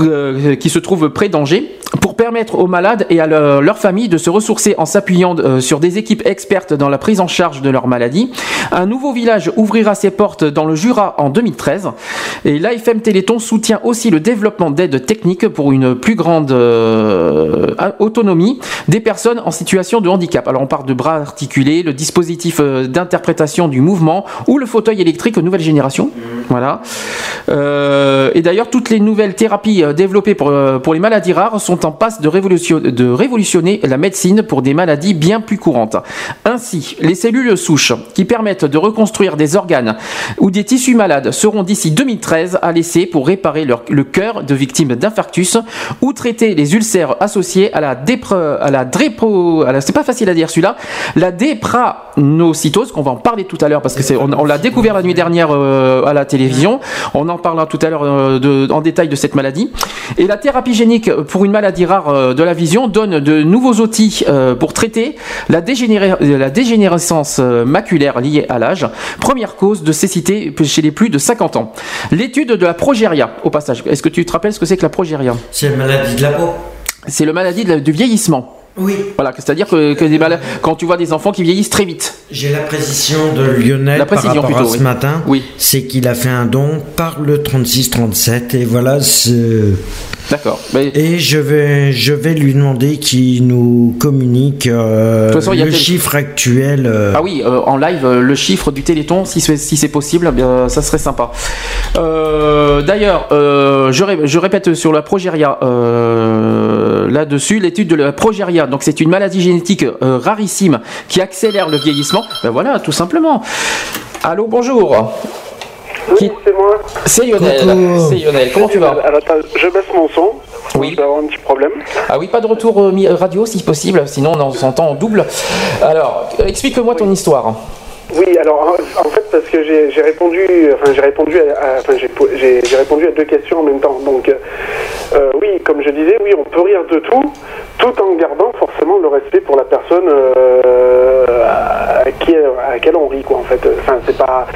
euh, qui se trouve près d'Angers, pour permettre aux malades et à leur, leur famille de se ressourcer en s'appuyant euh, sur des équipes expertes dans la prise en charge de leur maladie. Un nouveau village ouvrira ses portes dans le Jura en 2013. Et l'AFM Téléthon soutient aussi le développement d'aides techniques pour une plus grande euh, autonomie des personnes en situation de handicap. Alors on parle de bras articulés, le dispositif d'interprétation du mouvement ou le fauteuil électrique nouvelle génération. Voilà. Euh, et d'ailleurs, toutes les nouvelles thérapies euh, développées pour, euh, pour les maladies rares sont en passe de, révolution- de révolutionner la médecine pour des maladies bien plus courantes. Ainsi, les cellules souches qui permettent de reconstruire des organes ou des tissus malades seront d'ici 2013 à l'essai pour réparer leur- le cœur de victimes d'infarctus ou traiter les ulcères associés à la dépre, à la drépo, à la- c'est pas facile à dire celui-là, la dépranocytose, qu'on va en parler tout à l'heure parce que c'est, on, on l'a découvert la nuit dernière euh, à la télévision. On en parlera tout à l'heure euh, en détail de cette maladie. Et la thérapie génique pour une maladie rare euh, de la vision donne de nouveaux outils pour traiter la, la dégénérescence maculaire liée à l'âge, première cause de cécité chez les plus de 50 ans. L'étude de la progéria, au passage. Est-ce que tu te rappelles ce que c'est que la progéria? C'est la maladie de la peau. C'est le maladie de la- du vieillissement. Oui. Voilà, c'est-à-dire que, que des malades, quand tu vois des enfants qui vieillissent très vite. J'ai la précision de Lionel La précision par rapport plutôt, à ce oui. matin. Oui. C'est qu'il a fait un don par le 3637 et voilà ce. D'accord. Et je vais, je vais lui demander qu'il nous communique euh, façon, le chiffre actuel. euh, Ah oui, euh, en live, le chiffre du Téléthon, si c'est si c'est possible, eh bien, ça serait sympa. D'ailleurs, je, ré- je répète sur la progéria euh, là-dessus, l'étude de la progéria. Donc c'est une maladie génétique euh, rarissime qui accélère le vieillissement. Ben voilà, tout simplement. Allô, bonjour. Oui, c'est moi. C'est Lionel. C'est Lionel. Comment tu vas Alors, attends, je baisse mon son. Oui. Je vais avoir un petit problème. Ah oui, pas de retour euh, radio si possible, sinon on s'entend en double. Alors, explique-moi ton histoire. Oui, alors en fait parce que j'ai répondu, enfin j'ai répondu, à, enfin j'ai répondu à deux questions en même temps. Donc euh, euh, oui, comme je disais, oui, on peut rire de tout, tout en gardant forcément le respect pour la personne euh, à, qui, à laquelle on rit quoi. En fait, enfin c'est pas,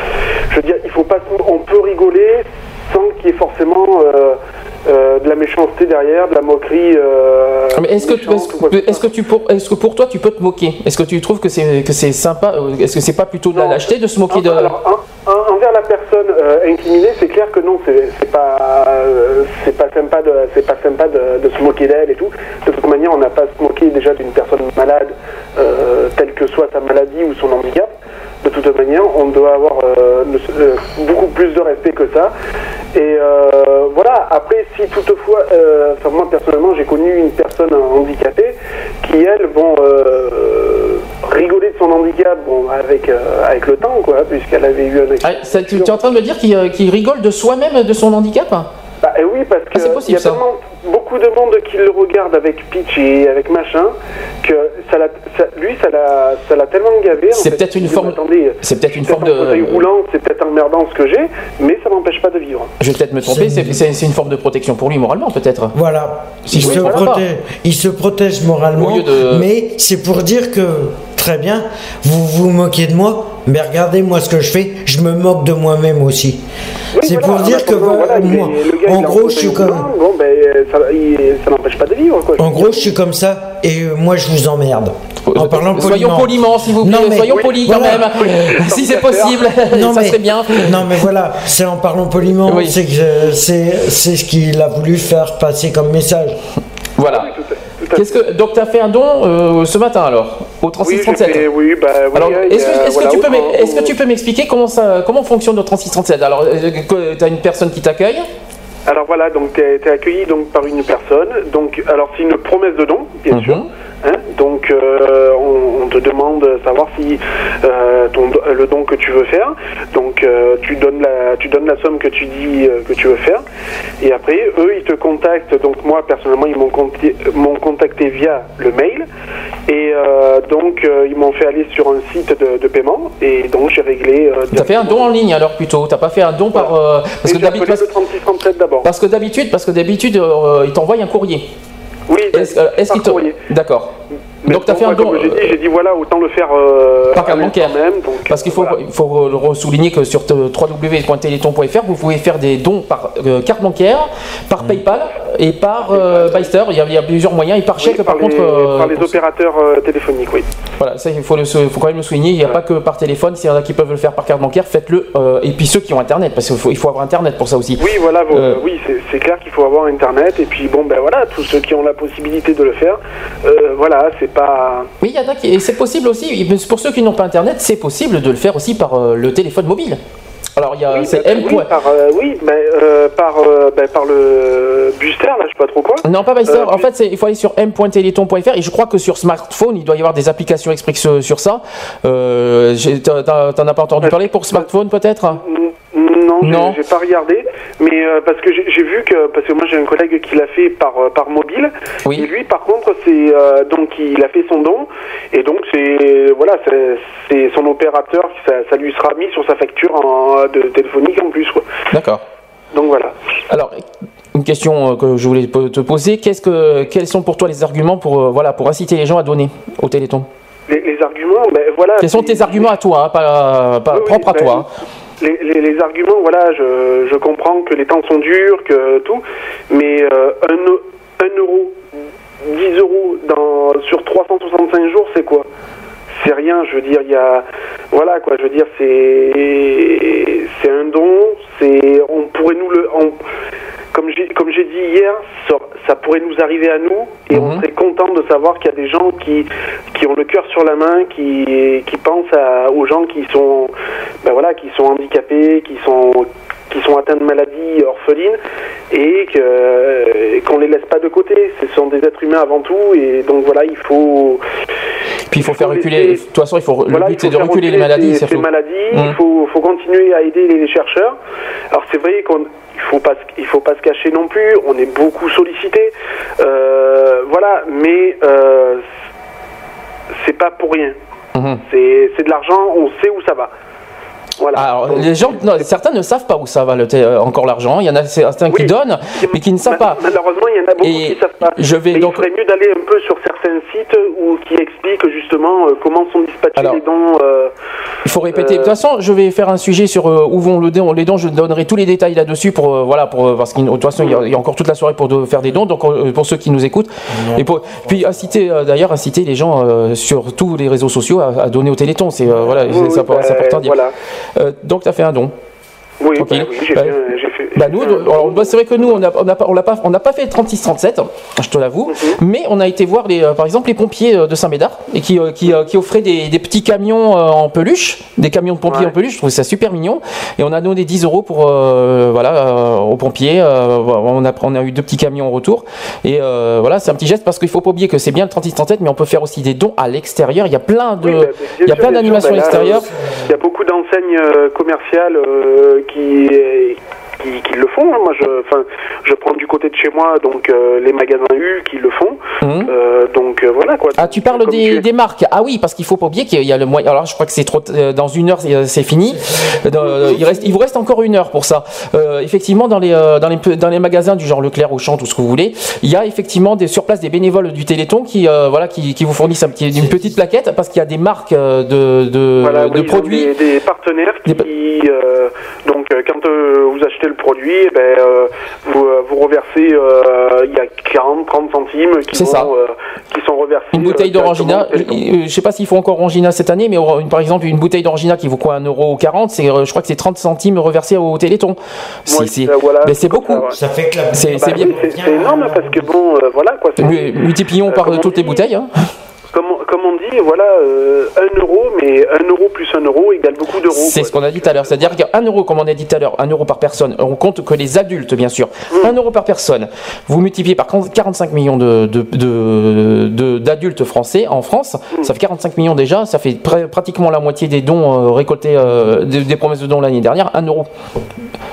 je veux dire, il faut pas, on peut rigoler sans qu'il y ait forcément euh, euh, de la méchanceté derrière, de la moquerie. euh, Mais est-ce que, tu pour, est-ce que pour toi tu peux te moquer? Est-ce que tu trouves que c'est que c'est sympa Est-ce que c'est pas plutôt de la lâcheté de se moquer de Alors, en- en- envers la personne incriminée, c'est clair que non, c'est pas, c'est pas sympa, de, c'est pas sympa de, de se moquer d'elle et tout. De toute manière, on n'a pas à se moquer déjà d'une personne malade, euh, telle que soit sa maladie ou son handicap. De toute manière, on doit avoir euh, euh, beaucoup plus de respect que ça. Et euh, voilà, après, si toutefois, enfin, moi personnellement, j'ai connu une personne handicapée qui, elle, bon, rigolait de son handicap avec, avec le temps, quoi, puisqu'elle avait eu un Ah, ça, tu, es en train de me dire qu'il rigole de soi-même de son handicap? Bah, eh oui, parce que c'est il possible, y a ça. tellement beaucoup de monde qui le regarde avec pitch et avec machin que ça l'a- ça- lui, ça l'a ça l'a tellement gavé. en C'est fait. peut-être une forme- Attendez, c'est peut-être une forme de- roulant, c'est peut-être emmerdant ce que j'ai, mais ça m'empêche pas de vivre. Je vais peut-être me tromper, c'est c'est- c'est une forme de protection pour lui moralement peut-être. Voilà. Si il, je se protège, il se protège moralement, de- mais c'est pour dire que, très bien, vous vous moquez de moi, mais regardez moi ce que je fais, je me moque de moi-même aussi. c'est pour dire que voilà, moi, en gros, je suis comme... Bon, ben, ça, il- ça n'empêche pas de vivre, quoi. En gros, je suis comme ça et euh, moi je vous emmerde. En parlant Soyons poliment. poliment, s'il vous plaît, Non, mais- soyons polis quand voilà. même. <laughs> si c'est possible, Non, <laughs> ça mais- serait bien. Non mais voilà, c'est en parlant poliment, Oui. c'est que je- c'est c'est ce qu'il a voulu faire passer comme message. Voilà. Qu'est-ce que donc tu as fait un don euh, ce matin alors au 3637 Oui, fait- oui, bah, oui, Alors, est-ce que, tu peux est-ce que tu peux m'expliquer comment ça comment fonctionne le 3637 Alors, tu as une personne qui t'accueille Alors voilà, donc tu es, accueilli donc par une personne. Donc alors c'est une promesse de don, bien Mhm. sûr. hein. donc euh, on, on te demande de savoir si euh, ton, le don que tu veux faire. Donc euh, tu donnes la tu donnes la somme que tu dis que tu veux faire. Et après eux ils te contactent. Donc moi personnellement ils m'ont contacté, m'ont contacté via le mail. Et donc ils m'ont fait aller sur un site de, de paiement. Et donc j'ai réglé. Euh, T'as fait un don en ligne alors plutôt T'as pas fait un don par parce Et que d'habitude le 3637 d'abord. Parce que d'habitude parce que d'habitude euh, ils t'envoient un courrier. Oui. Est-ce euh, est-ce qu'ils te D'accord. Donc t'as fait un don j'ai euh, dit, j'ai dit voilà, autant le faire euh, par carte bancaire. même. Donc, Parce qu'il faut, il faut le souligner que sur www.téléthon.fr, vous pouvez faire des dons par euh, carte bancaire, par PayPal et par euh, Byster. Il y, a, il y a plusieurs moyens et par chèque, par, par, contre. les, euh, par les opérateurs euh, téléphoniques, oui. Voilà, ça il faut, le, faut quand même le souligner. Il n'y a pas que par téléphone. S'il y en a qui peuvent le faire par carte bancaire, faites-le. euh, et puis ceux qui ont Internet, parce qu'il faut, il faut avoir Internet pour ça aussi. Oui, voilà, Euh, oui, c'est- c'est clair qu'il faut avoir Internet. Et puis bon, ben voilà, tous ceux qui ont la possibilité de le faire, euh, voilà, c'est pas. Oui, il y en a qui. Et c'est possible aussi. mais Pour ceux qui n'ont pas Internet, c'est possible de le faire aussi par euh, le téléphone mobile. Alors, il y a. Oui, c'est ben, M. oui, par, euh, oui, ben, euh, par, euh, ben, par le booster, là, je sais pas trop quoi. Non, pas Byster. Euh, en fait, il faut aller sur m.téléthon.fr et je crois que sur smartphone, il doit y avoir des applications exprès sur, sur ça. T'en as pas entendu parler pour smartphone peut-être? Non, Non. j'ai pas regardé, mais euh, parce que j'ai vu que parce que moi j'ai un collègue qui l'a fait par euh, par mobile, et lui par contre c'est euh, donc il a fait son don et donc c'est voilà c'est- son opérateur ça, ça lui sera mis sur sa facture en- de téléphonique en plus quoi. D'accord. Donc voilà. Alors, une question que je voulais te poser qu'est-ce que, quels sont pour toi les arguments pour, voilà, pour inciter les gens à donner au Téléthon? Les, les arguments, ben voilà. Quels sont tes arguments à toi, hein, pas, pas propres à ben, toi hein Les, les- arguments, voilà, je, je comprends que les temps sont durs, que tout, mais euh, un, un euro, 10 euros dans, sur 365 jours, c'est quoi? C'est rien, je veux dire, il y a. Voilà, quoi, je veux dire, c'est. C'est un don, c'est. On pourrait nous le. Comme j'ai comme j'ai dit hier, ça, ça pourrait nous arriver à nous et on serait content de savoir qu'il y a des gens qui, qui ont le cœur sur la main, qui, qui pensent à- aux gens qui sont ben voilà, qui sont handicapés, qui sont qui sont atteints de maladies orphelines et qu'on les laisse pas de côté. Ce sont des êtres humains avant tout et donc voilà, il faut Puis il faut faire reculer, de toute façon, il faut, voilà, le but c'est de reculer les maladies ces, surtout. ces maladies. Mmh. Il faut, faut continuer à aider les chercheurs. Alors c'est vrai qu'on il faut pas se- il faut pas se cacher non plus. On est beaucoup sollicité. Euh, voilà, mais euh, c'est pas pour rien. Mhm. C'est c'est de l'argent. On sait où ça va. Voilà. Alors, les gens, non, certains ne savent pas où ça va le euh, encore l'argent. Il y en a certains qui donnent, mais qui ne savent pas. Malheureusement, il y en a beaucoup qui savent pas. je vais Mais donc- Il ferait mieux d'aller un peu sur certains sites où, qui expliquent justement euh, comment sont dispatchés les dons. euh, Il faut répéter. De toute façon, je vais faire un sujet sur euh, où vont le don, les dons. Je donnerai tous les détails là-dessus pour euh, voilà pour parce qu'il de toute façon il y, a, il y a encore toute la soirée pour de- faire des dons. Donc euh, pour ceux qui nous écoutent et pour, puis inciter euh, d'ailleurs inciter les gens euh, sur tous les réseaux sociaux à, à donner au Téléthon. C'est euh, voilà Oui, c'est oui, important dire. voilà. Euh, donc tu as fait un don. Oui, bah oui, j'ai Bah, fait. Bah nous, alors, bah, c'est vrai que nous, on n'a on pas, on l'a pas, on n'a pas fait le 36-37, je te l'avoue, Mhm. mais on a été voir les, euh, par exemple les pompiers euh, de Saint-Médard et qui, euh, qui, euh, qui offraient des, des petits camions euh, en peluche, des camions de pompiers en peluche. Je trouvais ça super mignon et on a donné 10 euros pour euh, voilà euh, aux pompiers. euh, on a on a eu deux petits camions en retour et euh, voilà c'est un petit geste parce qu'il faut pas oublier que c'est bien le 36-37, mais on peut faire aussi des dons à l'extérieur. Il y a plein de, Oui, bah, il y a plein d'animations bah, extérieures. euh, Il y a beaucoup d'enseignes euh, commerciales euh, qui, qui, qui le font. hein. Moi, je, je prends du côté de chez moi, donc euh, les magasins U qui le font. Euh, donc euh, voilà quoi. Ah, tu parles des, des marques. Ah oui, parce qu'il faut pas oublier qu'il y a le moyen. Alors, je crois que c'est trop. Dans une heure, c'est fini. Il, reste, il vous reste encore une heure pour ça. Effectivement, dans les, dans, les, dans les magasins du genre Leclerc, Auchan, tout ce que vous voulez, il y a effectivement des, sur place des bénévoles du Téléthon qui, voilà, qui, qui vous fournissent un petit, une petite plaquette parce qu'il y a des marques de, de, Voilà, de oui, produits. Des, des partenaires qui, euh, donc, quand vous achetez le produit, eh ben, euh, vous, euh, vous reversez, euh, il y a 40, 30 centimes qui, vont, ça. euh, qui sont reversés. Une bouteille d'orangina, je, je sais pas s'ils font encore orangina cette année, mais par exemple une bouteille d'orangina qui vaut quoi 1,40€, c'est, euh, je crois que c'est 30 centimes reversés au Téléthon. C'est, c'est- voilà, mais c'est beaucoup. Ça fait que la C'est, Bah bien. c'est- énorme parce que bon, euh, voilà quoi. Multiplions par toutes les bouteilles. hein. Comme, on- comme on dit, voilà, euh, 1 euro, mais 1 euro plus 1 euro égale beaucoup d'euros. C'est ce qu'on a dit tout à l'heure. C'est-à-dire qu'un euro, comme on a dit tout à l'heure, un euro par personne, on compte que les adultes, bien sûr. Mm. Un euro par personne. Vous multipliez par contre 45 millions de, de- de- de- d'adultes français en France. Mm. Ça fait 45 millions déjà. Ça fait pr- pratiquement la moitié des dons euh, récoltés, euh, des, des promesses de dons l'année dernière. Un euro.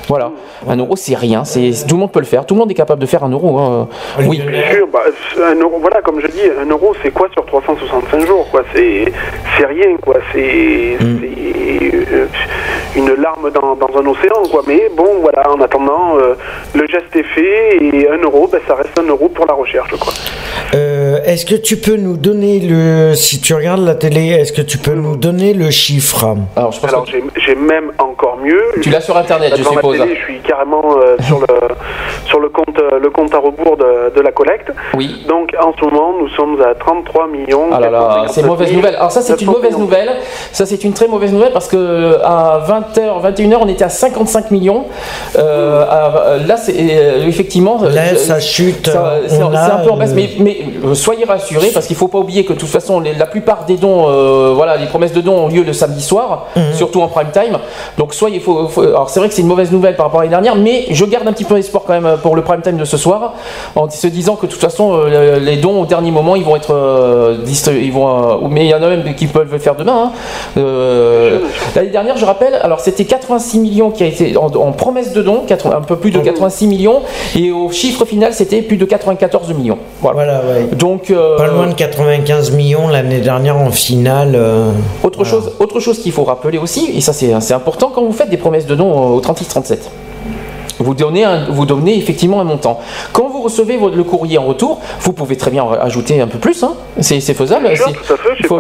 Voilà. Un euro, c'est rien. C'est, tout le monde peut le faire. Tout le monde est capable de faire un euro. hein. Oui. Bien sûr, bah, un euro, voilà, comme je dis, un euro, c'est quoi sur 365 jours, quoi? C'est, c'est rien, quoi. C'est, c'est, euh, une larme dans, dans un océan, quoi. Mais bon, voilà, en attendant, euh, le geste est fait et un euro, ben, ça reste un euro pour la recherche, quoi. Euh, est-ce que tu peux nous donner le. Si tu regardes la télé, est-ce que tu peux nous donner le chiffre? Alors, je Alors, j'ai, j'ai même encore mieux. Tu l'as sur Internet, je suppose. Télé, je suis carrément euh, sur le sur le compte le compte à rebours de, de la collecte. Oui. Donc en ce moment, nous sommes à 33 millions. Ah là là, c'est mauvaise nouvelle. Alors ça c'est une mauvaise nouvelle. Ça c'est une très mauvaise nouvelle parce que à 20h, 21h, on était à 55 millions. Euh, à- là c'est euh, effectivement. Là, euh, ça chute, euh, C'est un peu en baisse, euh, mais, mais, euh, soyez rassurés parce qu'il faut pas oublier que de toute façon les- la plupart des dons, euh, voilà, les promesses de dons ont lieu le samedi soir, Mhm. surtout en prime time. Donc soyez, faut, faut- alors c'est vrai que c'est une mauvaise nouvelle par rapport à l'année dernière, mais je garde un petit peu espoir quand même pour le prime time de ce soir, en se disant que de toute façon euh, les dons au dernier moment ils vont être euh, distri- ils vont, euh, mais il y en a même qui peuvent le faire demain. hein. Euh, L'année dernière, je rappelle, alors c'était 86 millions qui a été en, en promesse de dons, 80 un peu plus de 86 millions, et au chiffre final c'était plus de 94 millions. Voilà. Donc euh, Pas loin de 95 millions l'année dernière en finale. euh, autre chose, autre chose qu'il faut rappeler aussi, et ça c'est c'est important quand vous faites des promesses de dons au 36-37. Vous donnez, un- vous donnez effectivement un montant. Quand vous recevez votre- le courrier en retour, vous pouvez très bien ajouter un peu plus. hein. C'est faisable. Bien sûr, C'est- tout à fait, c'est faut-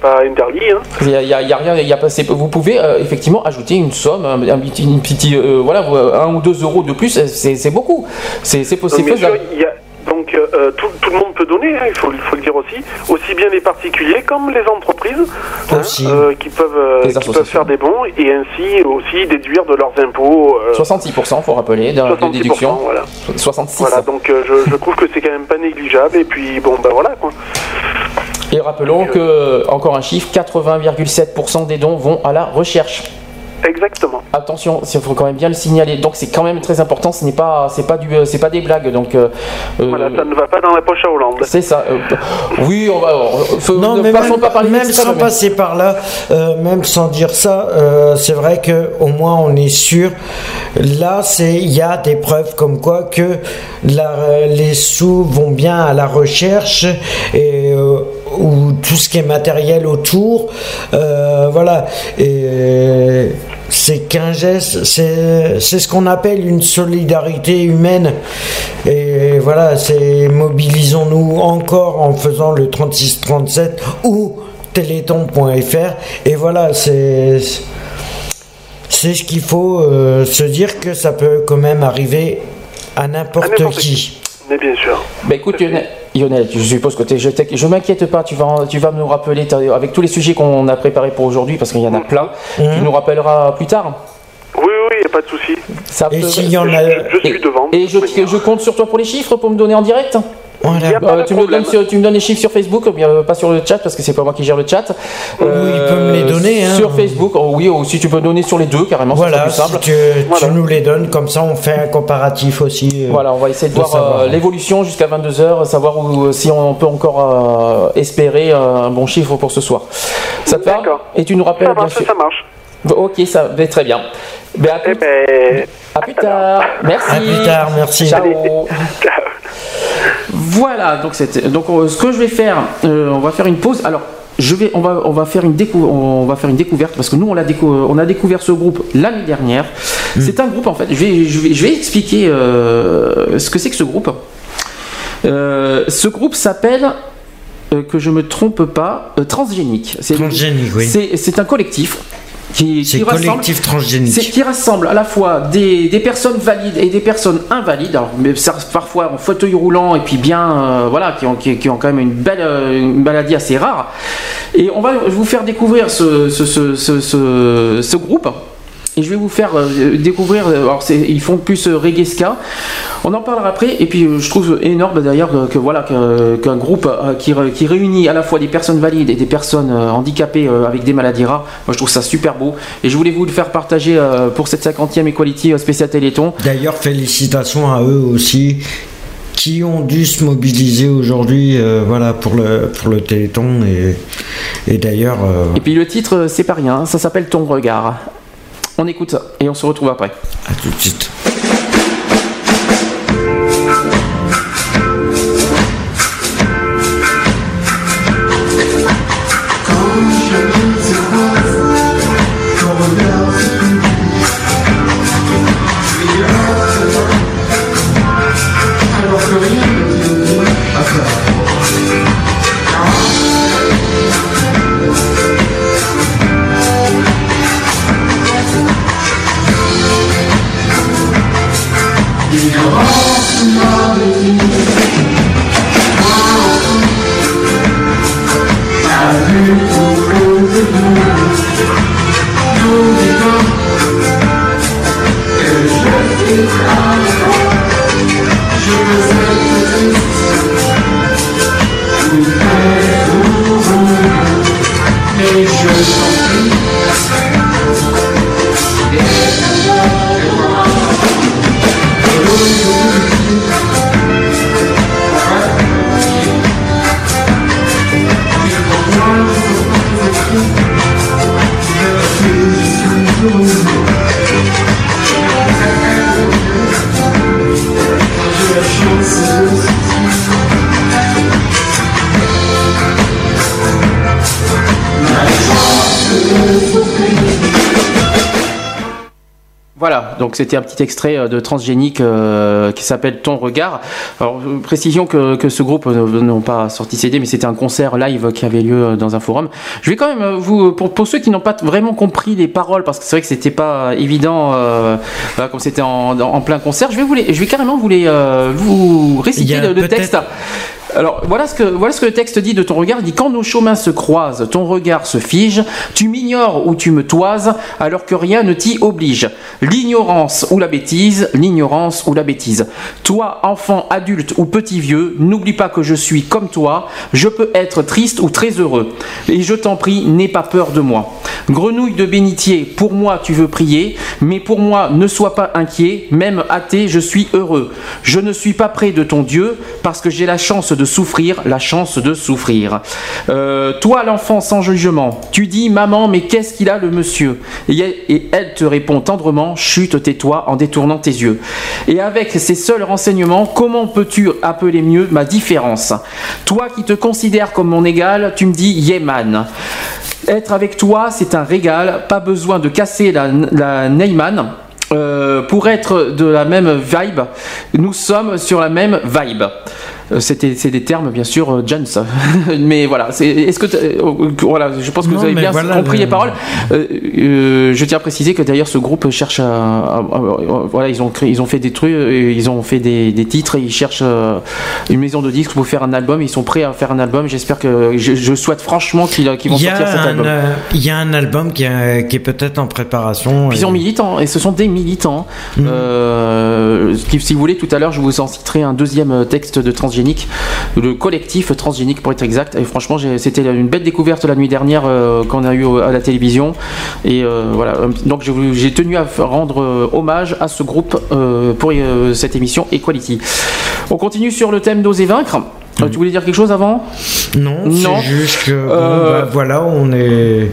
pas, interdit. Hein. il y a, il y a- il y a rien, il y a pas- c'est- vous pouvez euh, effectivement ajouter une somme, un, un petit, une petite, euh, voilà, un ou deux euros de plus, c'est c'est beaucoup. C'est possible. bien sûr, il y a- donc euh, tout, tout le monde peut donner, hein, il, faut, le dire aussi, aussi bien les particuliers comme les entreprises hein, euh, qui, peuvent, euh, Les qui peuvent faire des bons et ainsi aussi déduire de leurs impôts. euh, 66%, faut rappeler, de, de 66%, déduction. voilà. 66. Voilà, donc euh, je, je trouve que c'est quand même pas négligeable et puis bon, ben voilà quoi. Et rappelons que, encore un chiffre, 80,7% des dons vont à la recherche. Exactement. Attention, il faut quand même bien le signaler. Donc c'est quand même très important. Ce n'est pas, c'est pas du, euh, c'est pas des blagues. Donc euh, Voilà, ça ne va pas dans la poche à Hollande. C'est ça. euh, oui, on va. faut- Non, ne mais passons même, pas par même sans passer par là, euh, même sans dire ça, euh, c'est vrai que au moins on est sûr. Là, c'est il y a des preuves comme quoi que la- les sous vont bien à la recherche et euh, ou tout ce qui est matériel autour. euh, voilà. Et c'est qu'un geste, c'est c'est ce qu'on appelle une solidarité humaine. Et voilà, c'est mobilisons-nous encore en faisant le 3637 ou téléthon.fr. Et voilà, c'est c'est ce qu'il faut euh, se dire que ça peut quand même arriver à n'importe qui. Mais bien sûr. Bah écoute Lionel, je suppose que t'es- je, t'ai- je m'inquiète pas, tu vas, tu vas nous rappeler avec tous les sujets qu'on a préparés pour aujourd'hui, parce qu'il y en a plein, tu nous rappelleras plus tard. Oui, oui, il a pas de souci. Ça Et peut- s'il y en a- Je suis devant. Et je, je compte sur toi pour les chiffres, pour me donner en direct Voilà. Euh, tu, me donnes sur- tu me donnes les chiffres sur Facebook, bien, euh, pas sur le chat parce que c'est pas moi qui gère le chat. il peut me les donner, hein. Sur Facebook, oh oui, ou si tu peux donner sur les deux carrément, c'est Voilà, plus simple. si tu, tu nous les donnes, comme ça on fait un comparatif aussi. euh, Voilà, on va essayer de, voir euh, l'évolution jusqu'à 22h, savoir où, si on peut encore euh, espérer euh, un bon chiffre pour ce soir. Ça te va? Et tu nous rappelles Ça marche, bien sûr. ça marche. Ok, ça va très bien. Ben, à, plus... à plus tard. Merci. À plus tard, merci. Ciao. Voilà, donc, c'était- donc euh, ce que je vais faire, euh, on va faire une pause. Alors, je vais, on va, on va faire une décou- on va faire une découverte parce que nous on a, décou- on a découvert ce groupe l'année dernière. C'est un groupe en fait. Je vais, je vais, je vais expliquer euh, ce que c'est que ce groupe. Euh, ce groupe s'appelle, euh, que je me trompe pas, euh, Transgénique. C'est Transgénique, oui. C'est c'est un collectif. Qui, C'est qui rassemble- collectif transgénique. c'est qui rassemble à la fois des, des personnes valides et des personnes invalides, alors, mais ça, parfois en fauteuil roulant et puis bien, euh, voilà, qui ont, qui, qui ont quand même une belle euh, une maladie assez rare. Et on va vous faire découvrir ce, ce- ce groupe. Et je vais vous faire euh, découvrir, euh, alors ils font plus euh, reggae ska. On en parlera après. Et puis je trouve énorme d'ailleurs que, voilà qu'un groupe qui, ré- qui réunit à la fois des personnes valides et des personnes handicapées avec des maladies rares. Moi je trouve ça super beau. Et je voulais vous le faire partager pour cette 50e Equality spécial Téléthon. D'ailleurs, félicitations à eux aussi qui ont dû se mobiliser aujourd'hui euh, voilà, pour, le, pour le Téléthon. Et, et d'ailleurs, euh, Et puis le titre, c'est pas rien, ça s'appelle Ton regard. On écoute ça et on se retrouve après. à tout de suite. Donc c'était un petit extrait euh, de Transgénique euh, qui s'appelle Ton regard. Alors, précision que, que ce groupe euh, n'ont pas sorti CD, mais c'était un concert live qui avait lieu dans un forum. Je vais quand même vous, pour, pour ceux qui n'ont pas vraiment compris les paroles, parce que c'est vrai que c'était pas évident, euh, voilà, comme c'était en, en plein concert, je vais vous les, je vais carrément vous les, vous Il réciter le, texte. Alors voilà ce, que, voilà ce que le texte dit de ton regard. Il dit quand nos chemins se croisent, ton regard se fige, tu m'ignores ou tu me toises, alors que rien ne t'y oblige. L'ignorance ou la bêtise, l'ignorance ou la bêtise. Toi, enfant, adulte ou petit vieux, n'oublie pas que je suis comme toi, je peux être triste ou très heureux. Et je t'en prie, n'aie pas peur de moi. Grenouille de bénitier, pour moi tu veux prier, mais pour moi ne sois pas inquiet, même athée, je suis heureux. Je ne suis pas près de ton Dieu, parce que j'ai la chance de souffrir, la chance de souffrir. Euh, toi l'enfant sans jugement, tu dis maman, mais qu'est-ce qu'il a le monsieur? Et, elle- te répond tendrement, chute, tais-toi en détournant tes yeux. Et avec ces seuls renseignements, comment peux-tu appeler mieux ma différence? Toi qui te considères comme mon égal, tu me dis Yeman. Être avec toi, c'est un régal. Pas besoin de casser la, la Neyman. Euh, pour être de la même vibe, nous sommes sur la même vibe. Euh, C'était, c'est des termes bien sûr, euh, Jones. <laughs> mais voilà, c'est, est-ce que t'as- euh, voilà, je pense que Non, vous avez bien voilà, compris le- les paroles. Euh, euh, je tiens à préciser que d'ailleurs ce groupe cherche à, à- à- voilà, ils ont créé, ils ont fait des trucs, ils ont fait des, des titres, et ils cherchent une maison de disques pour faire un album. Ils sont prêts à faire un album. J'espère que je, je souhaite franchement qu'ils, vont sortir cet un, album. il y a un album qui, est- qui est peut-être en préparation. Ils et- sont militants, et ce sont des militants. Mhm. Euh, si vous voulez, tout à l'heure, je vous en citerai un deuxième texte de Le collectif Transgénique pour être exact. Et franchement, c'était une belle découverte la nuit dernière euh, qu'on a eu à la télévision. Et euh, voilà, donc j'ai tenu à rendre euh, hommage à ce groupe pour cette émission Equality. On continue sur le thème d'oser vaincre. Euh, Tu voulais dire quelque chose avant? Non, Non. c'est juste que bon, Euh, bah, voilà, on est.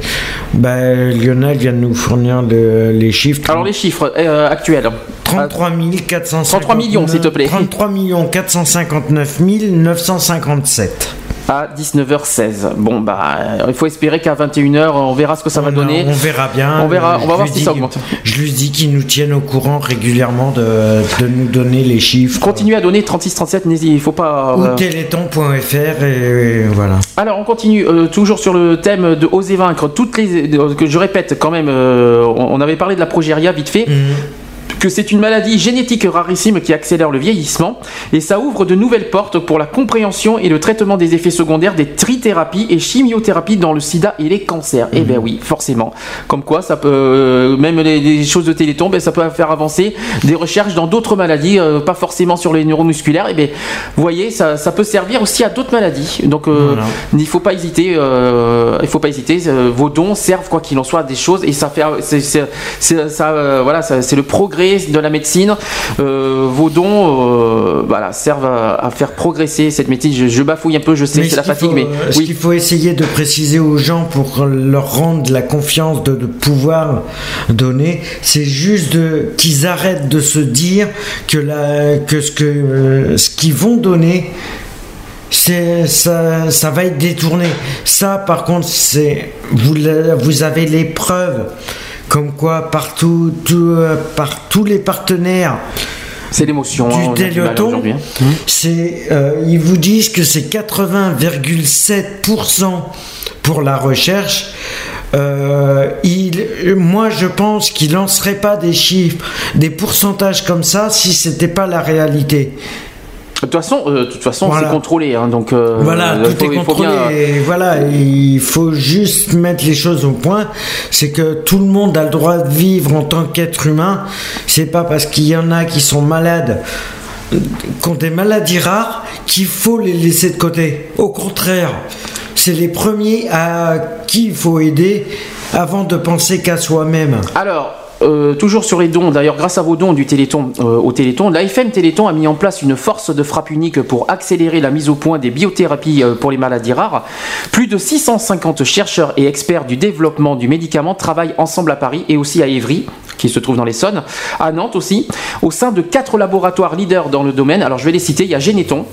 Bah, Lionel vient de nous fournir le- les chiffres. Alors les chiffres euh, actuels. 33 459 33 millions, s'il te plaît. 33 459 957. À 19h16. Bon bah euh, il faut espérer qu'à 21h on verra ce que ça va donner. On verra bien. On verra, on va voir si ça augmente. Je lui dis qu'ils nous tiennent au courant régulièrement de, de nous donner les chiffres. Continuez à donner 36 37 n'hésitez, il faut pas Ou euh, téléthon.fr et, voilà. Alors on continue euh, toujours sur le thème de oser vaincre toutes les euh, que je répète quand même euh, on on avait parlé de la progéria vite fait. Que c'est une maladie génétique rarissime qui accélère le vieillissement et ça ouvre de nouvelles portes pour la compréhension et le traitement des effets secondaires des trithérapies et chimiothérapies dans le sida et les cancers. Eh bien oui, forcément. Comme quoi, ça peut, euh, même les, les choses de Téléthon, ben, ça peut faire avancer des recherches dans d'autres maladies, euh, pas forcément sur les neuromusculaires. Et bien, vous voyez, ça, ça peut servir aussi à d'autres maladies. Donc, euh, il faut pas hésiter. euh, il faut pas hésiter. vos dons servent quoi qu'il en soit à des choses et ça fait, c'est, ça, voilà, c'est le progrès de la médecine. Euh, vos dons, euh, voilà, servent à, à faire progresser cette médecine. Je, je bafouille un peu, je sais, c'est la fatigue, faut- mais euh, ce qu'il faut essayer de préciser aux gens pour leur rendre la confiance de, de pouvoir donner, c'est juste qu'ils arrêtent de se dire que, la, que ce que ce qu'ils vont donner ça, ça va être détourné. Ça, par contre, c'est vous, vous avez les preuves, comme quoi partout, tout, euh, par tous les partenaires. C'est l'émotion. hein, Du Téléthon, aujourd'hui, hein. c'est euh, ils vous disent que c'est 80,7% pour la recherche. Euh, il, moi, je pense qu'il lancerait pas des chiffres, des pourcentages comme ça si c'était pas la réalité. De toute façon, euh, de toute façon, Voilà. c'est contrôlé, hein, donc euh, Voilà, il tout faut- est contrôlé. bien- et voilà, il faut juste mettre les choses au point. C'est que tout le monde a le droit de vivre en tant qu'être humain. C'est pas parce qu'il y en a qui sont malades, qui ont des maladies rares, qu'il faut les laisser de côté. Au contraire, c'est les premiers à qui il faut aider avant de penser qu'à soi-même. Alors, euh, toujours sur les dons, d'ailleurs, grâce à vos dons du Téléthon, euh, au Téléthon, l'AFM Téléthon a mis en place une force de frappe unique pour accélérer la mise au point des biothérapies euh, pour les maladies rares. Plus de 650 chercheurs et experts du développement du médicament travaillent ensemble à Paris et aussi à Évry, qui se trouve dans l'Essonne, à Nantes aussi, au sein de quatre laboratoires leaders dans le domaine. Alors, je vais les citer. Il y a Généton,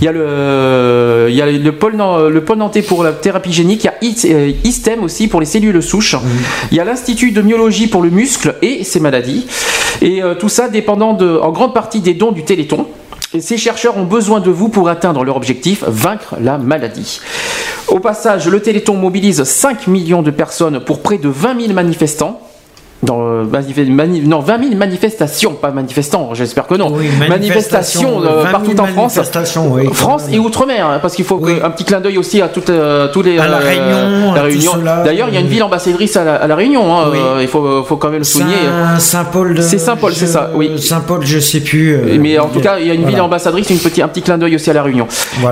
il y a le, il y a le pôle, le pôle nantais pour la thérapie génique, il y a Is- ISTEM aussi pour les cellules souches, il y a l'Institut de myologie pour le muscle et ses maladies. Et euh, tout ça dépendant de, en grande partie des dons du Téléthon. Et ces chercheurs ont besoin de vous pour atteindre leur objectif, vaincre la maladie. Au passage, le Téléthon mobilise 5 millions de personnes pour près de 20 000 manifestants. Dans, euh, manif- mani- non, 20 000 manifestations, pas manifestants, j'espère que non. manifestations euh, 20 000 partout en France. manifestations, oui, France et outre-mer, hein, parce qu'il faut que- un petit clin d'œil aussi à toutes, euh, tous les. À La euh, Réunion, la Réunion. D'ailleurs, il y a une oui. ville ambassadrice à la, à la Réunion. hein, Oui. euh, il faut, faut quand même le souligner. Saint- Saint-Paul de. C'est Saint-Paul, c'est ça, oui. Saint-Paul, je sais plus. euh, Mais en tout cas, il y a une ville voilà. ambassadrice, une petit, un petit clin d'œil aussi à la Réunion.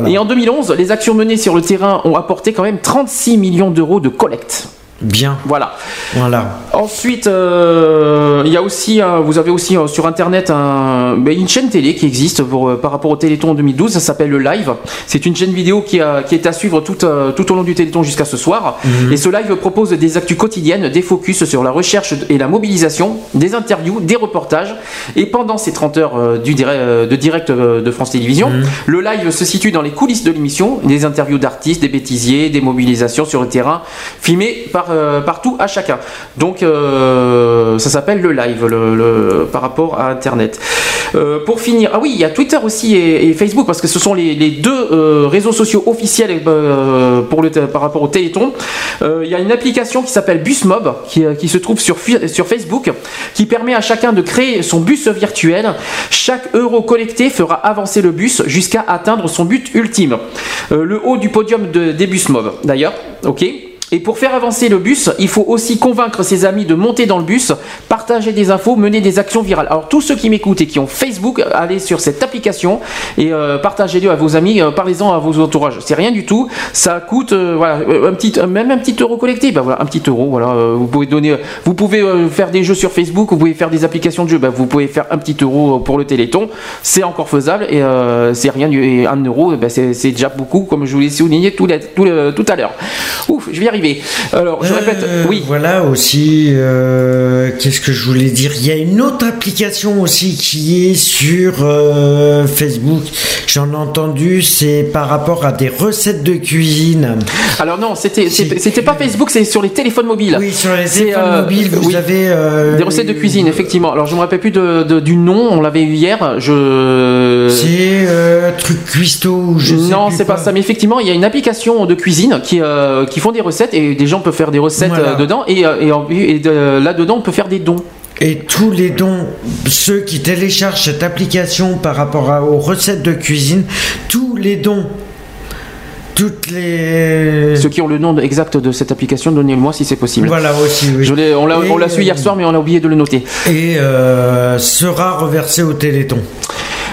Et en 2011, les actions menées sur le terrain ont apporté quand même 36 millions d'euros de collecte. Bien. Voilà. Voilà. Ensuite, euh, il y a aussi, un- vous avez aussi euh, sur internet un- ben, une chaîne télé qui existe pour, euh, par rapport au Téléthon 2012. Ça s'appelle le Live. C'est une chaîne vidéo qui, est à suivre tout, euh, tout au long du Téléthon jusqu'à ce soir. Mhm. Et ce live propose des actus quotidiennes, des focus sur la recherche et la mobilisation, des interviews, des reportages. Et pendant ces 30 heures euh, du euh, de direct euh, de France Télévisions, le live se situe dans les coulisses de l'émission, des interviews d'artistes, des bêtisiers, des mobilisations sur le terrain, filmées par, euh, partout à chacun. Donc euh, ça s'appelle le live par rapport à Internet. Euh, pour finir, ah oui, il y a Twitter aussi et, Facebook parce que ce sont les, deux réseaux sociaux officiels pour le, par rapport au Téléthon. Il y a une application qui s'appelle Busmob qui, se trouve sur, Facebook qui permet à chacun de créer son bus virtuel. Chaque euro collecté fera avancer le bus jusqu'à atteindre son but ultime. Le haut du podium de, des Busmob d'ailleurs, ok et pour faire avancer le bus, il faut aussi convaincre ses amis de monter dans le bus, partager des infos, mener des actions virales. Alors tous ceux qui m'écoutent et qui ont Facebook, allez sur cette application et euh, partagez-le à vos amis, euh, parlez-en à vos entourages. C'est rien du tout, ça coûte euh, voilà euh, un petit, même un petit euro collecté. Ben voilà, un petit euro. Voilà, vous pouvez donner, vous pouvez faire des jeux sur Facebook, vous pouvez faire des applications de jeux. Ben, vous pouvez faire un petit euro pour le Téléthon, c'est encore faisable et c'est rien du et un euro, ben, c'est déjà beaucoup, comme je vous l'ai souligné tout, tout à l'heure. Ouf, je vais y arriver. Alors, je répète, Euh, oui. Voilà aussi, euh, qu'est-ce que je voulais dire? Il y a une autre application aussi qui est sur euh, Facebook. J'en ai entendu, c'est par rapport à des recettes de cuisine. Alors non, c'était pas Facebook, c'est sur les téléphones mobiles. Oui, sur les téléphones mobiles, vous oui. avez Des recettes de cuisine, effectivement. Alors je me rappelle plus de, de- du nom, on l'avait eu hier. Je. C'est truc cuistot je sais non, c'est pas ça. Mais effectivement, il y a une application de cuisine qui, qui font des recettes et des gens peuvent faire des recettes Voilà. euh, dedans et, euh, et, en- et de- là-dedans on peut faire des dons. Et tous les dons, ceux qui téléchargent cette application par rapport à- aux recettes de cuisine, tous les dons, toutes les... Ceux qui ont le nom exact de cette application, donnez-le-moi si c'est possible. Voilà aussi, oui. Je on l'a su hier soir, mais on a oublié de le noter. Et euh, sera reversé au Téléthon.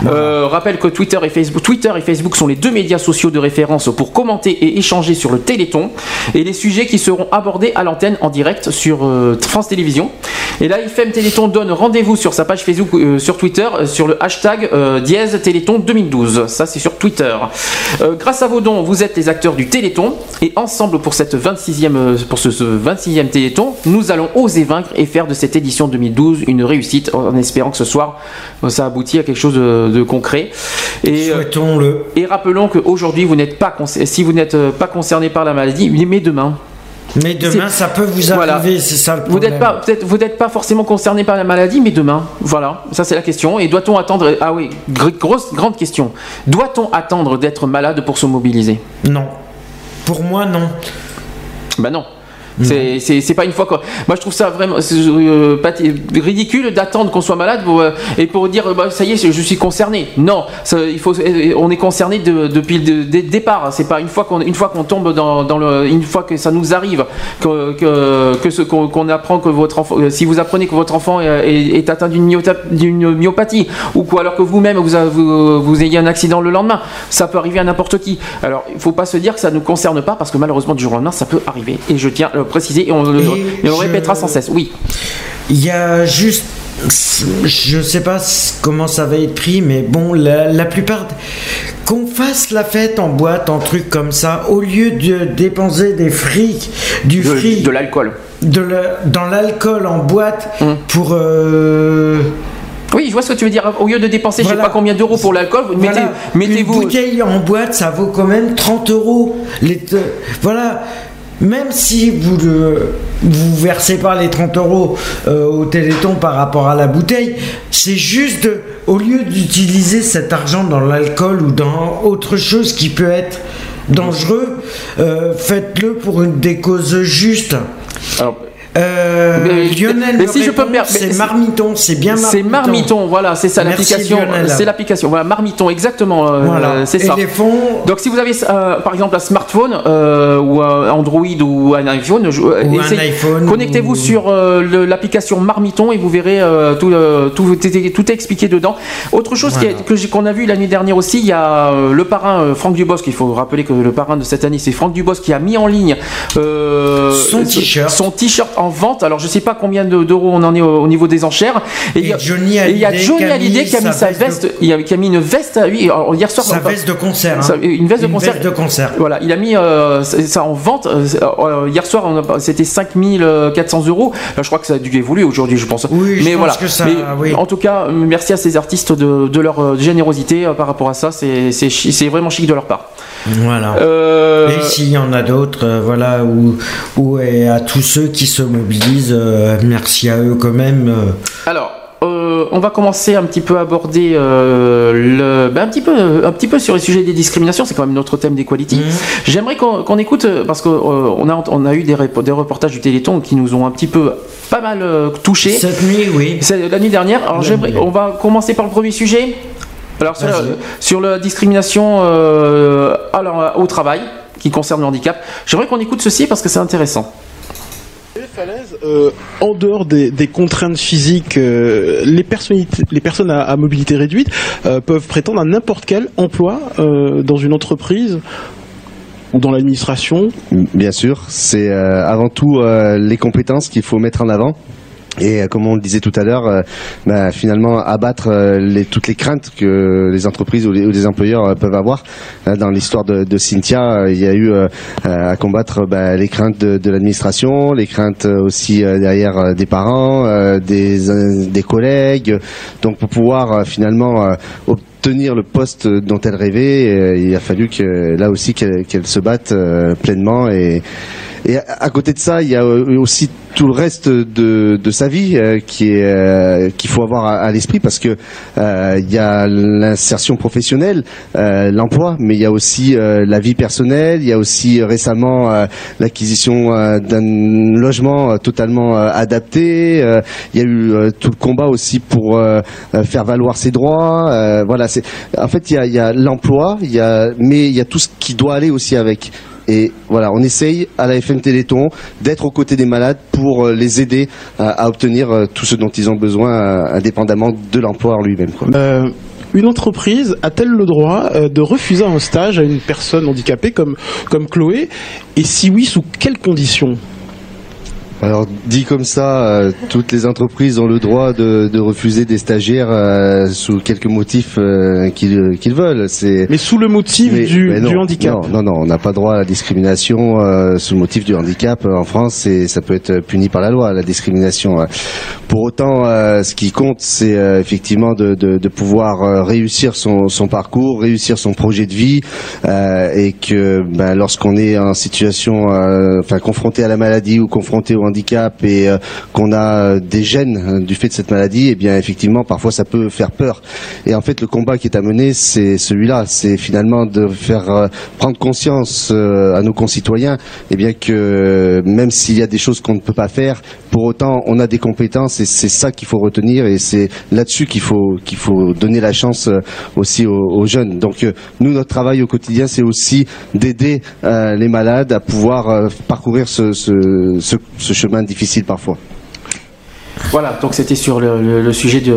Euh, rappelle que Twitter et Facebook, Twitter et Facebook sont les deux médias sociaux de référence pour commenter et échanger sur le Téléthon et les sujets qui seront abordés à l'antenne en direct sur euh, France Télévisions. Et là, IFM Téléthon donne rendez-vous sur sa page Facebook, euh, sur Twitter, euh, sur le hashtag dièse Téléthon 2012. Ça, c'est sur Twitter. Grâce à vos dons, vous êtes les acteurs du Téléthon et ensemble pour cette 26e, euh, pour ce, ce 26e Téléthon, nous allons oser vaincre et faire de cette édition 2012 une réussite en espérant que ce soir, ça aboutit à quelque chose de, de concret. Et, euh, Souhaitons-le. et rappelons qu'aujourd'hui, vous n'êtes pas, si vous n'êtes euh, pas concerné par la maladie, mais demain. Mais demain, ça peut vous Voilà. arriver, c'est ça le Vous n'êtes pas, peut-être, vous n'êtes pas forcément concerné par la maladie, mais demain, voilà, ça c'est la question. Et doit-on attendre Ah oui, gr- grosse grande question. Doit-on attendre d'être malade pour se mobiliser? Non. Pour moi, non. Bah non. C'est- C'est pas une fois quoi. Moi je trouve ça vraiment euh, ridicule d'attendre qu'on soit malade pour, euh, et pour dire bah, ça y est je suis concerné. Non, ça, il faut, euh, on est concerné de- depuis le dé- départ. C'est pas une fois qu'on une fois qu'on tombe dans, dans le une fois que ça nous arrive que que, que ce qu'on apprend que votre enfant euh, si vous apprenez que votre enfant est, est- est atteint d'une myopathie ou quoi alors que vous-même vous, vous vous ayez un accident le lendemain, ça peut arriver à n'importe qui. Alors il faut pas se dire que ça ne nous concerne pas parce que malheureusement du jour au lendemain ça peut arriver et je tiens le préciser et on le, Et et on le répétera sans cesse. Oui. Il y a juste. Je sais pas comment ça va être pris, mais bon, la, la plupart. Qu'on fasse la fête en boîte, en truc comme ça, au lieu de dépenser des frics, du De- fric. de l'alcool. de la- dans l'alcool en boîte Hum. pour. euh, Oui, je vois ce que tu veux dire. Au lieu de dépenser je sais Voilà. pas combien d'euros pour l'alcool, mettez, Voilà. mettez-vous. Une bouteille en boîte, ça vaut quand même 30 euros. Les te- Voilà. Même si vous le vous versez pas les 30 euros euh, au Téléthon par rapport à la bouteille, c'est juste au lieu d'utiliser cet argent dans l'alcool ou dans autre chose qui peut être dangereux, euh, faites-le pour une des causes justes. Alors, Euh, Lionel, mais si je peux me c'est Marmiton, c'est bien Marmiton. C'est Marmiton, voilà, c'est ça l'application. C'est l'application, voilà, Marmiton, exactement. euh, Voilà. c'est ça. les fonds- Donc si vous avez euh, par exemple un smartphone ou un Android ou un iPhone, connectez-vous ou- sur l'application Marmiton et vous verrez tout, tout, tout est, expliqué dedans. Autre chose Voilà. que qu'on a vu l'année dernière aussi, il y a le parrain Franck Dubosc. Il faut rappeler que le parrain de cette année, c'est Franck Dubosc qui a mis en ligne Son t-shirt. son t-shirt en vente. Alors je sais pas combien de- d'euros on en est au, au niveau des enchères. Et, il y a- Johnny Hallyday qui a mis sa veste de- il a, qui a mis une veste à lui. Alors, hier soir, Sa veste de concert. hein. une veste de concert. veste de concert. Voilà, il a mis euh, ça en vente. euh, euh, hier soir, c'était 5400 euros. Là, je crois que ça a dû évoluer aujourd'hui, je pense. Oui, je Mais pense voilà. que ça- Mais, oui. En tout cas, merci à ces artistes de, de leur générosité par rapport à ça. C'est vraiment chic de leur part. Voilà. Euh, Et s'il y en a d'autres, voilà, ou, ou à tous ceux qui se mobilisent, euh, merci à eux quand même. Alors, euh, on va commencer un petit peu à aborder euh, le, ben, un petit peu, un petit peu sur les sujets des discriminations. C'est quand même notre thème d'Equality. J'aimerais qu'on écoute parce qu'on on a, on a eu des, reportages du Téléthon qui nous ont un petit peu, pas mal touchés. Cette nuit, oui. C'est la nuit dernière. Alors, on va commencer par le premier sujet. Alors, sur, la, sur la discrimination alors, au travail qui concerne le handicap, j'aimerais qu'on écoute ceci parce que c'est intéressant. Euh, en dehors des, contraintes physiques, euh, les, personnes à, mobilité réduite euh, peuvent prétendre à n'importe quel emploi dans une entreprise ou dans l'administration. Bien sûr, c'est avant tout les compétences qu'il faut mettre en avant. Et euh, comme on le disait tout à l'heure, euh, bah, finalement abattre euh, les, toutes les craintes que les entreprises ou les, employeurs euh, peuvent avoir. Dans l'histoire de, de Cynthia, il y a eu à combattre bah, les craintes de, de l'administration, les craintes aussi derrière des parents, des, des collègues. Donc pour pouvoir finalement obtenir le poste dont elle rêvait, il a fallu que là aussi qu'elle qu'elle se batte pleinement et et à, côté de ça, il y a euh, aussi tout le reste de, de sa vie euh, qui est euh, qu'il faut avoir à, à l'esprit parce que euh, il y a l'insertion professionnelle, euh, l'emploi, mais il y a aussi euh, la vie personnelle. Il y a aussi récemment l'acquisition d'un logement totalement adapté. Il y a eu tout le combat aussi pour faire valoir ses droits. Voilà, c'est en fait il y a, il y a l'emploi, il y a mais il y a tout ce qui doit aller aussi avec. Et voilà, on essaye à la FM Téléthon d'être aux côtés des malades pour euh, les aider à, obtenir euh, tout ce dont ils ont besoin, euh, indépendamment de l'emploi en lui-même. une entreprise a-t-elle le droit de refuser un stage à une personne handicapée comme, comme Chloé? Et si oui, sous quelles conditions? Alors dit comme ça, euh, toutes les entreprises ont le droit de, de refuser des stagiaires euh, sous quelques motifs euh, qu'ils qu'ils veulent. C'est Mais sous le motif Mais- du, mais non, du handicap. Non, non, non, on n'a pas droit à la discrimination euh, sous le motif du handicap euh, en France et ça peut être puni par la loi, la discrimination. Pour autant, euh, ce qui compte, c'est euh, effectivement de, de, de pouvoir euh, réussir son, son parcours, réussir son projet de vie euh, et que ben, lorsqu'on est en situation, euh, enfin confronté à la maladie ou confronté au et euh, qu'on a euh, des gènes euh, du fait de cette maladie, eh bien effectivement parfois ça peut faire peur. Et en fait le combat qui est à mener, c'est celui-là, c'est finalement de faire euh, prendre conscience à nos concitoyens, eh bien que même s'il y a des choses qu'on ne peut pas faire, pour autant on a des compétences et c'est ça qu'il faut retenir et c'est là-dessus qu'il faut qu'il faut donner la chance aussi aux, jeunes. Donc nous notre travail au quotidien c'est aussi d'aider les malades à pouvoir parcourir ce, ce, ce, ce chemin difficile parfois. Voilà, donc c'était sur le, le- le sujet de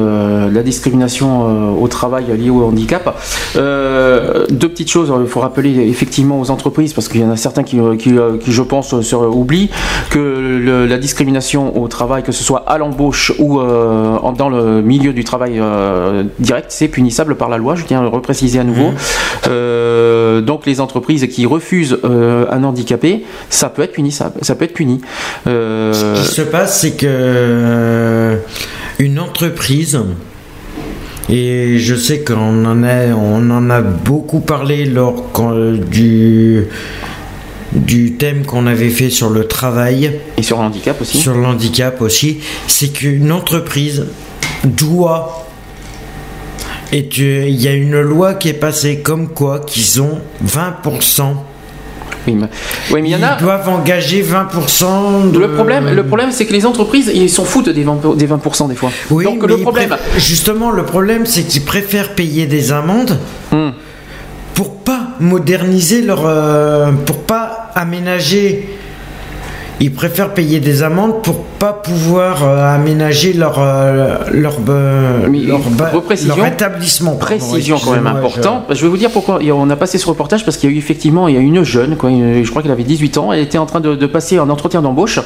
la discrimination euh, au travail liée au handicap. Euh, deux petites choses, il faut rappeler effectivement aux entreprises, parce qu'il y en a certains qui, euh, qui, qui, je pense, se oublient que le- la discrimination au travail, que ce soit à l'embauche ou euh, dans le milieu du travail direct, c'est punissable par la loi, je tiens à le repréciser à nouveau. Euh, donc les entreprises qui refusent un handicapé, ça peut être punissable, ça peut être puni. Ce qui se passe, c'est que euh, une entreprise, et je sais qu'on en a, on en a beaucoup parlé lors du du thème qu'on avait fait sur le travail. Et sur le handicap aussi. Sur le handicap aussi, c'est qu'une entreprise doit et il y a une loi qui est passée comme quoi qu'ils ont 20% Oui, mais, oui, mais il y en a. Ils doivent engager 20% de... Le problème, le problème, c'est que les entreprises, ils s'en foutent des 20%, des 20% des fois. Oui, Donc mais le problème, Justement, le problème, c'est qu'ils préfèrent payer des amendes Hmm. pour pas moderniser leur... euh, pour pas aménager... Ils préfèrent payer des amendes pour pas pouvoir euh, aménager leur euh, leur, euh, leur, établissement. précision quand même excusez-moi, je-. Je... vais vous dire pourquoi on a passé ce reportage parce qu'il y a eu effectivement il y a une jeune, quoi, une- je crois qu'elle avait 18 ans, elle était en train de, de passer un entretien d'embauche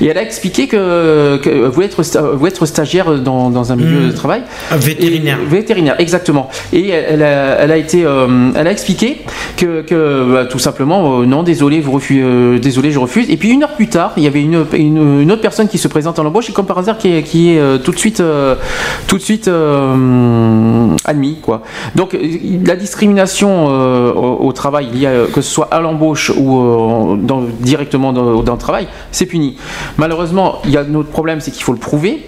et elle a expliqué que, que elle voulait être, sta- voulait être stagiaire dans, dans un milieu Hmm. de travail. Vétérinaire. Et- vétérinaire, exactement. Et elle, elle a, elle a été, euh, elle a expliqué que, que, bah, tout simplement, non, désolé, vous refusez, désolé, je refuse. Et puis une heure plus tard, il y avait une, une, autre personne qui se présente à l'embauche et comme par hasard qui est, qui est euh, tout de suite, euh, tout de suite euh, admis, quoi. Donc la discrimination euh, au, travail, que ce soit à l'embauche ou directement dans, dans le travail, c'est puni. Malheureusement, il y a un autre problème, c'est qu'il faut le prouver.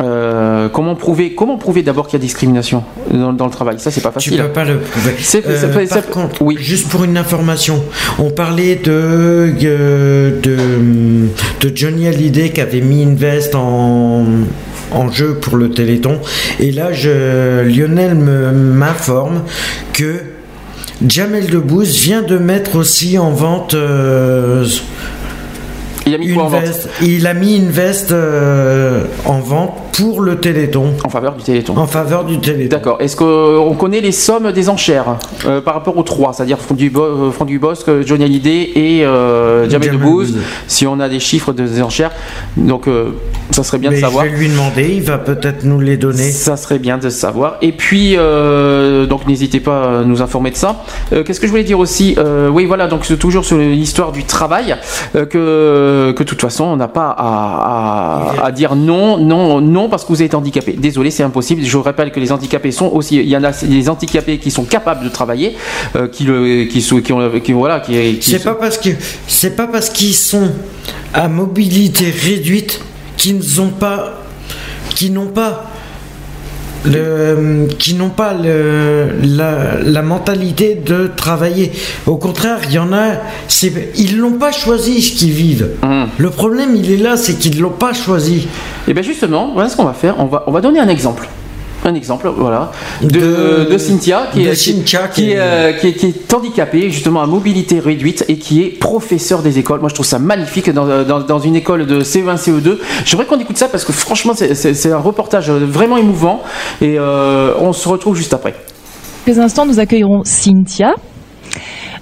Euh, comment prouver, comment prouver d'abord qu'il y a discrimination dans, dans le travail? Ça, c'est pas Tu facile. peux pas le prouver. <laughs> C'est- Euh, par contre, juste pour une information, on parlait de, euh, de, de Johnny Hallyday qui avait mis une veste en, en jeu pour le Téléthon. Et là, je, Lionel me- m'informe que Jamel Debbouze vient de mettre aussi en vente. euh, Il a mis quoi en vente veste. Il a mis une veste euh, en vente pour le Téléthon. En faveur du Téléthon. En faveur du Téléthon. D'accord. Est-ce qu'on connaît les sommes des enchères euh, par rapport aux trois, c'est-à-dire Franck Dubo- euh, Franck Dubosc, Johnny Hallyday et euh, Jamel Debbouze. Si on a des chiffres de- des enchères, donc ça serait bien Mais de savoir. Je vais lui demander, il va peut-être nous les donner. Ça serait bien de savoir. Et puis, donc n'hésitez pas à nous informer de ça. Qu'est-ce que je voulais dire aussi Oui, voilà, donc c'est toujours sur l'histoire du travail, euh, que, de toute façon, on n'a pas à, à- à dire non, non, non, parce que vous êtes handicapé. Désolé, c'est impossible. Je vous rappelle que les handicapés sont aussi, il y en a des handicapés qui sont capables de travailler, euh, qui, le, qui, sont- qui ont, qui, voilà, qui, qui C'est pas parce que c'est pas parce qu'ils sont à mobilité réduite qu'ils n'ont pas qui n'ont pas le, qui n'ont pas le, la, la mentalité de travailler. Au contraire, il y en a, ils l'ont pas choisi ce qu'ils vivent. Le problème, il est là, c'est qu'ils l'ont pas choisi. Et bien justement, voilà ce qu'on va faire. On va, on va donner un exemple. Un exemple, voilà, de, De- de Cynthia, qui, de est, qui- Cynthia, qui, qui est, est- euh, qui est- qui est handicapée, justement à mobilité réduite, et qui est professeur des écoles. Moi, je trouve ça magnifique dans, dans- dans une école de CE1, CE2. J'aimerais qu'on écoute ça parce que franchement, c'est- un reportage vraiment émouvant. Et euh, on se retrouve juste après. quelques instants, nous accueillerons Cynthia.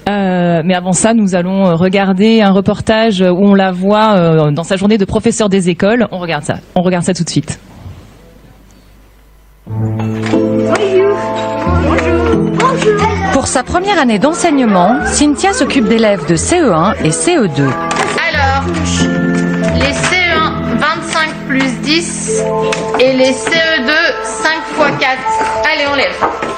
Euh, mais avant ça, nous allons regarder un reportage où on la voit euh, dans sa journée de professeur des écoles. On regarde ça. On regarde ça tout de suite. Pour sa première année d'enseignement, Cynthia s'occupe d'élèves de CE1 et E CE2. Alors, les CE1 25 plus 10 et les CE2 5 x 4. Allez, on lève.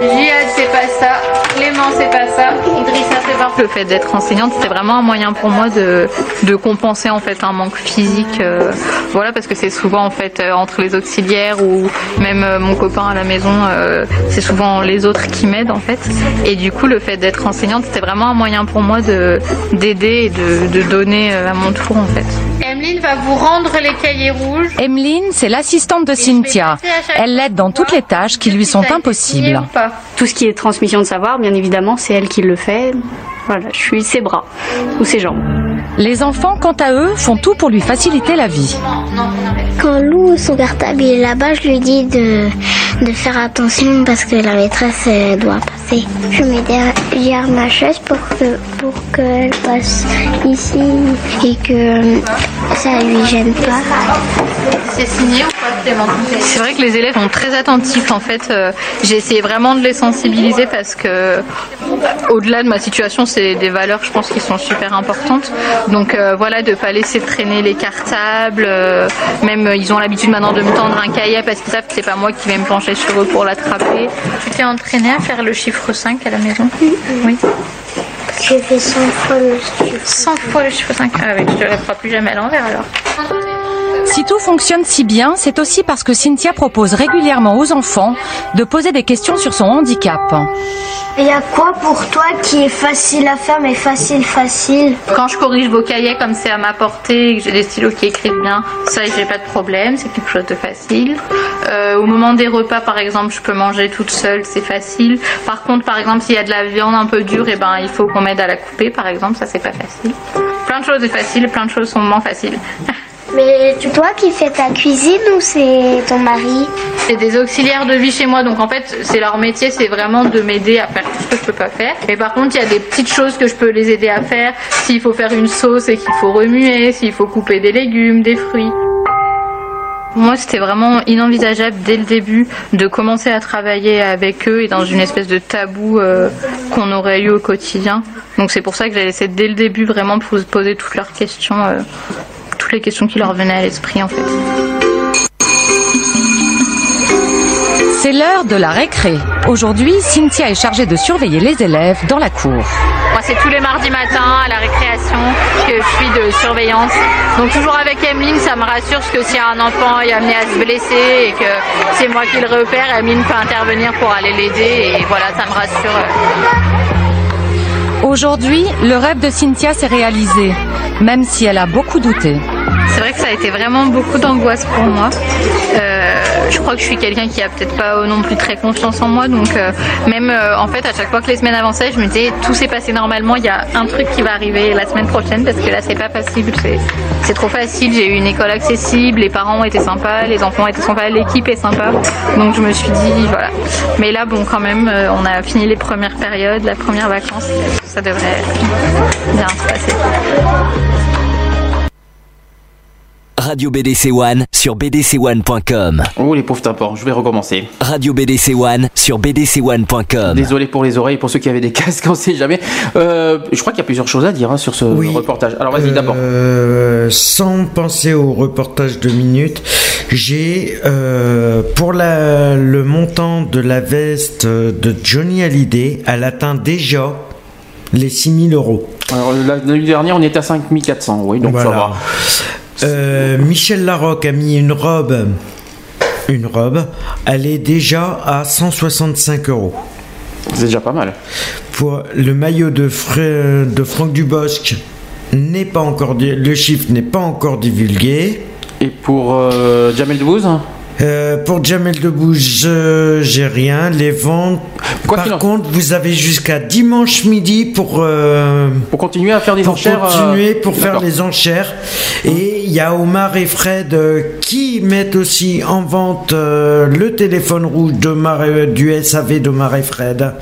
Jihad, c'est pas ça. Clément, c'est pas ça. Idrissa, c'est pas Le fait d'être enseignante, c'était vraiment un moyen pour moi de, de compenser en fait un manque physique. euh, voilà, parce que c'est souvent en fait euh, entre les auxiliaires ou même euh, mon copain à la maison, euh, c'est souvent les autres qui m'aident en fait. Et du coup, le fait d'être enseignante, c'était vraiment un moyen pour moi de d'aider et de, de donner euh, à mon tour en fait. Emeline va vous rendre les cahiers rouges. Emeline, c'est l'assistante de Cynthia. Elle l'aide dans toutes les tâches qui lui sont impossibles. Tout ce qui est transmission de savoir, bien évidemment, c'est elle qui le fait. Voilà, je suis ses bras ou ses jambes. Les enfants, quant à eux, font tout pour lui faciliter la vie. Quand Lou, son cartable il est là-bas, je lui dis de, de faire attention parce que la maîtresse doit passer. Je mets derrière ma chaise pour que pour qu'elle passe ici et que ça lui gêne pas. C'est signé ou pas C'est vrai que les élèves sont très attentifs en fait. euh, J'ai essayé vraiment de les sensibiliser parce que au-delà de ma situation, c'est des valeurs je pense qui sont super importantes. Donc euh, voilà, de pas laisser traîner les cartables. euh, même euh, ils ont l'habitude maintenant de me tendre un cahier parce qu'ils savent que c'est pas moi qui vais me pencher sur eux pour l'attraper. Tu t'es entraîné à faire le chiffre 5 à la maison Oui. J'ai fait 100 fois le chiffre. 100 fois le chiffre 5. Ah oui, tu ne le feras plus jamais à l'envers alors. Si tout fonctionne si bien, c'est aussi parce que Cynthia propose régulièrement aux enfants de poser des questions sur son handicap. Il y a quoi pour toi qui est facile à faire mais facile facile? Quand je corrige vos cahiers comme c'est à ma portée et que j'ai des stylos qui écrivent bien, ça j'ai pas de problème, c'est quelque chose de facile. Euh, au moment des repas par exemple, je peux manger toute seule, c'est facile. Par contre, par exemple, s'il y a de la viande un peu dure, et ben il faut qu'on m'aide à la couper par exemple, ça c'est pas facile. Plein de choses est facile, plein de choses sont moins faciles. <laughs> Mais tu toi qui fais ta cuisine ou c'est ton mari C'est des auxiliaires de vie chez moi, donc en fait, c'est leur métier, c'est vraiment de m'aider à faire tout ce que je peux pas faire. Mais par contre, il y a des petites choses que je peux les aider à faire. S'il faut faire une sauce et qu'il faut remuer, s'il faut couper des légumes, des fruits. Moi, c'était vraiment inenvisageable dès le début de commencer à travailler avec eux et dans une espèce de tabou euh, qu'on aurait eu au quotidien. Donc c'est pour ça que j'ai laissé dès le début vraiment poser toutes leurs questions, euh, toutes les questions qui leur venaient à l'esprit en fait. C'est l'heure de la récré. Aujourd'hui, Cynthia est chargée de surveiller les élèves dans la cour. Moi, c'est tous les mardis matins à la récréation que je suis de surveillance. Donc toujours avec Emeline, ça me rassure parce que si un enfant est amené à se blesser et que c'est moi qui le repère, Emeline peut intervenir pour aller l'aider et voilà, ça me rassure. Aujourd'hui, le rêve de Cynthia s'est réalisé, même si elle a beaucoup douté. C'est vrai que ça a été vraiment beaucoup d'angoisse pour moi. Euh, je crois que je suis quelqu'un qui a peut-être pas non plus très confiance en moi, donc euh, même euh, en fait à chaque fois que les semaines avançaient, je me disais tout s'est passé normalement, il y a un truc qui va arriver la semaine prochaine parce que là c'est pas possible, c'est, trop facile. J'ai eu une école accessible, les parents étaient sympas, les enfants étaient sympas, l'équipe est sympa, donc je me suis dit voilà. Mais là bon quand même, euh, on a fini les premières périodes, la première vacances, ça devrait bien se passer. Radio BDC One sur bdc1.com. Oh les pauvres tympans, je vais recommencer. Radio BDC One sur bdc1.com. Désolé pour les oreilles, pour ceux qui avaient des casques, <laughs> on sait jamais. Euh, je crois qu'il y a plusieurs choses à dire hein, sur ce reportage. Alors vas-y d'abord. Euh, sans penser au reportage de minutes, j'ai euh, pour la, le montant de la veste de Johnny Hallyday, elle atteint déjà les 6000 euros. Alors la- l'année dernière, on était à 5400, oui, donc ça va. Euh, Michel Larocque a mis une robe. Une robe. Elle est déjà à 165 euros. C'est déjà pas mal. Pour le maillot de, Fra- de Franck Dubosc, n'est pas encore le chiffre n'est pas encore divulgué. Et pour euh, Jamel Debbouze Euh, pour Jamel Debbouze, je- j'ai rien. Les ventes. Par contre, vous avez jusqu'à dimanche midi pour. euh, pour continuer à faire des pour enchères, euh, Continuer pour faire les enchères. Et il y a Omar et Fred euh, qui mettent aussi en vente euh, le téléphone rouge et- du SAV d'Omar et Fred.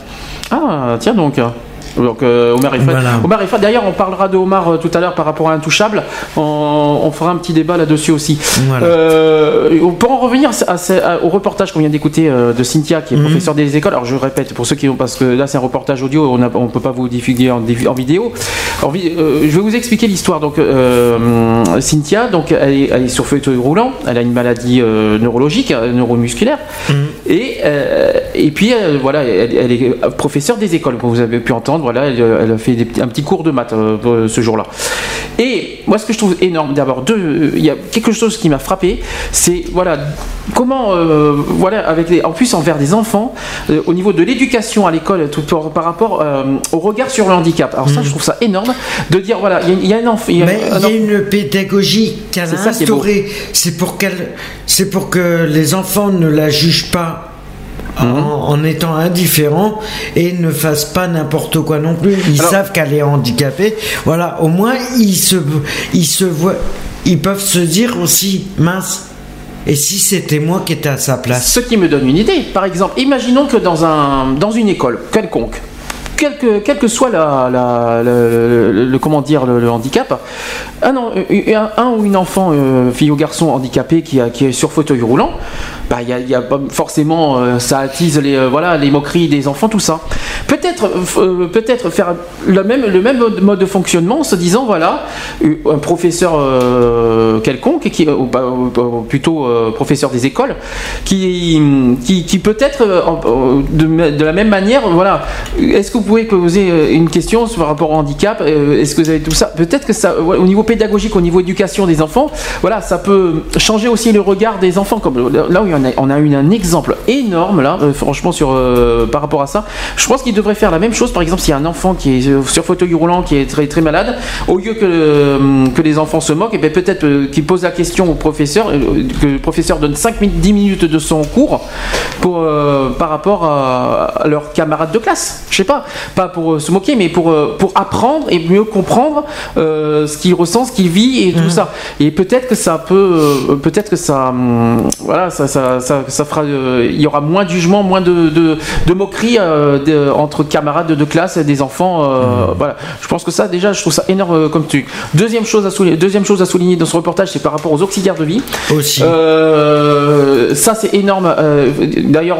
Ah, tiens donc. Donc euh, Omar et Fred. Voilà. Omar et d'ailleurs, on parlera de Omar euh, tout à l'heure par rapport à Intouchable. On, on fera un petit débat là-dessus aussi. Voilà. Euh, pour en revenir à au reportage qu'on vient d'écouter de Cynthia, qui est Mhm. professeure des écoles. Alors je répète, pour ceux qui ont, parce que là c'est un reportage audio, on ne peut pas vous diffuser en, vidéo. Je vais vous expliquer l'histoire. Donc Cynthia, donc elle est, elle est sur fauteuil roulant. Elle a une maladie neurologique, neuromusculaire. Et, euh, et puis voilà, elle, elle est professeure des écoles, comme vous avez pu entendre. Voilà, elle, elle a fait des un petit cours de maths euh, ce jour-là. Et moi, ce que je trouve énorme, d'abord, deux, euh, il y a quelque chose qui m'a frappé, c'est voilà comment, euh, voilà, avec les, en plus envers des enfants, euh, au niveau de l'éducation à l'école, tout par, par rapport euh, au regard sur le handicap. Alors ça, je trouve ça énorme de dire voilà, il y a- il y, a un enfant, il y une pédagogie qu'elle a instaurée. C'est pour c'est pour que les enfants ne la jugent pas. En, Mhm. en étant indifférents et ne fassent pas n'importe quoi non plus. Ils Alors- savent qu'elle est handicapée. Voilà, au moins ils se, ils se voient, ils peuvent se dire aussi mince. Et si c'était moi qui étais à sa place? Ce qui me donne une idée. Par exemple, imaginons que dans, un, dans une école quelconque, quel que, quel que soit la, le, comment dire, le, handicap, un, un- ou une enfant, euh, fille ou garçon handicapé qui, est sur fauteuil roulant, bah, y y a forcément, euh, ça attise les, euh, voilà, les moqueries des enfants, tout ça. Peut-être peut-être faire le même, le même mode, de fonctionnement en se disant, voilà, un professeur quelconque, qui, ou, bah, ou plutôt professeur des écoles, qui, qui, peut-être de, de la même manière, voilà, est-ce que vous pouvez poser euh, une question sur rapport au handicap euh, Est-ce que vous avez tout ça? Peut-être que ça, ouais, au niveau pédagogique, au niveau éducation des enfants, voilà, ça peut changer aussi le regard des enfants. Comme là où on a eu un exemple énorme là, euh, franchement sur euh, par rapport à ça. Je pense qu'il devrait faire la même chose. Par exemple, s'il y a un enfant qui est euh, sur fauteuil roulant, qui est très très malade, au lieu que euh, que les enfants se moquent, et ben peut-être euh, qu'il pose la question au professeur, euh, que le professeur donne 5 minutes, 10 minutes de son cours pour euh, par rapport à, à leurs camarades de classe. Je sais pas, pas pour euh, se moquer, mais pour euh, pour apprendre et mieux comprendre euh, ce qu'il ressent, ce qu'il vit et tout ça. Et peut-être que ça peut, peut-être que ça, hum, voilà, ça, ça, ça, ça fera, il y aura moins de jugement, moins de, de, de moquerie de- entre camarades de classe et des enfants. euh, Voilà, je pense que ça, déjà, je trouve ça énorme comme truc. Deuxième chose à souligner, deuxième chose à souligner dans ce reportage, c'est par rapport aux auxiliaires de vie. Aussi. Euh, ça, c'est énorme. Euh, D'ailleurs,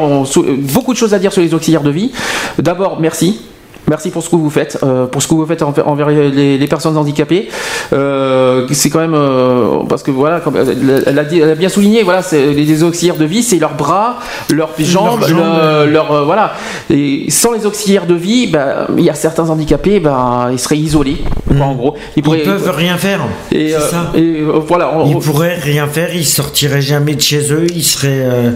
beaucoup de choses à dire sur les auxiliaires de vie. D'abord, merci. Merci pour ce que vous faites, euh, pour ce que vous faites envers, les, les personnes handicapées. Euh, c'est quand même euh, parce que voilà, comme elle, elle a dit- elle a bien souligné, voilà, les, auxiliaires de vie, c'est leurs bras, leurs jambes, jambes, le- ouais. leur, euh, voilà. Et sans les auxiliaires de vie, ben, il y a certains handicapés, ben, ils seraient isolés. quoi, en gros, Ils peuvent rien faire. Et, c'est euh, ça. et, euh, voilà, on- Ils pourraient rien faire, ils sortiraient jamais de chez eux, ils seraient, euh,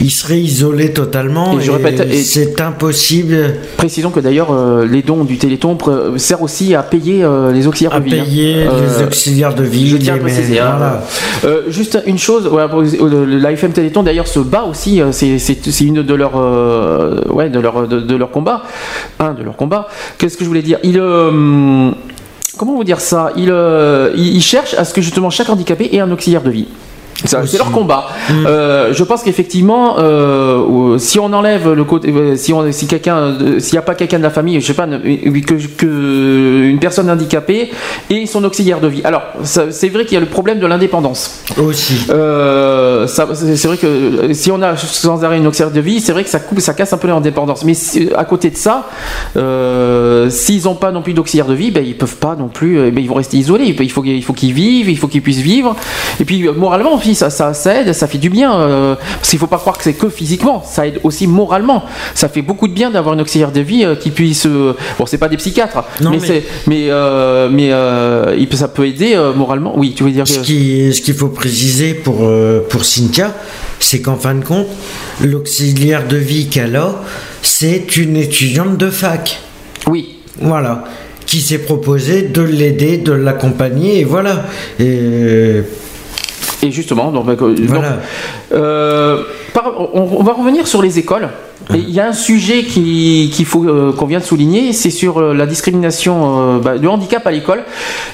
ils seraient isolés totalement. Et je répète, et- c'est impossible. Précisons que d'ailleurs euh, les dons du Téléthon pr- servent aussi à payer euh, les auxiliaires À de vie. hein. payer les auxiliaires de vie, Je tiens à hein. voilà. Euh, juste une chose, ouais, euh, l'AFM Téléthon d'ailleurs se bat aussi. euh, C'est une de leurs euh, ouais de leur de, de leur combat, un de leurs combats. Qu'est-ce que je voulais dire? Il euh, comment vous dire ça? Il, euh, il, il cherche à ce que justement chaque handicapé ait un auxiliaire de vie. C'est leur combat. Euh, je pense qu'effectivement, euh, si on enlève le côté, euh, si on, si quelqu'un, s'il n'y a pas quelqu'un de la famille, je sais pas, ne- que, que une personne handicapée et son auxiliaire de vie. Alors, c'est vrai qu'il y a le problème de l'indépendance. Aussi. Euh, c'est vrai que si on a sans arrêt une auxiliaire de vie, c'est vrai que ça coupe, ça casse un peu l'indépendance. Mais si- à côté de ça, s'ils n'ont pas non plus d'auxiliaire de vie, ben ils peuvent pas non plus, ben, ils vont rester isolés. Il faut, il faut qu'ils vivent, il faut qu'ils puissent vivre. Et puis moralement aussi, ça, ça, ça aide, ça fait du bien. euh, parce qu'il faut pas croire que c'est que physiquement, ça aide aussi moralement. Ça fait beaucoup de bien d'avoir une auxiliaire de vie euh, qui puisse. euh, bon, c'est pas des psychiatres, Non, mais, mais- c'est, mais, ça peut aider moralement. Oui, tu veux dire. Ce que- qui- ce qu'il faut préciser pour, pour Cynthia, c'est qu'en fin de compte, l'auxiliaire de vie qu'elle a, c'est une étudiante de fac. Oui. Voilà. Qui s'est proposé de l'aider, de l'accompagner, et voilà. Et, Et justement, donc, donc, euh, par- on, on va revenir sur les écoles. Et Il y a un sujet qui- qu'il faut euh, qu'on vient de souligner, c'est sur euh, la discrimination, euh, bah, le handicap à l'école.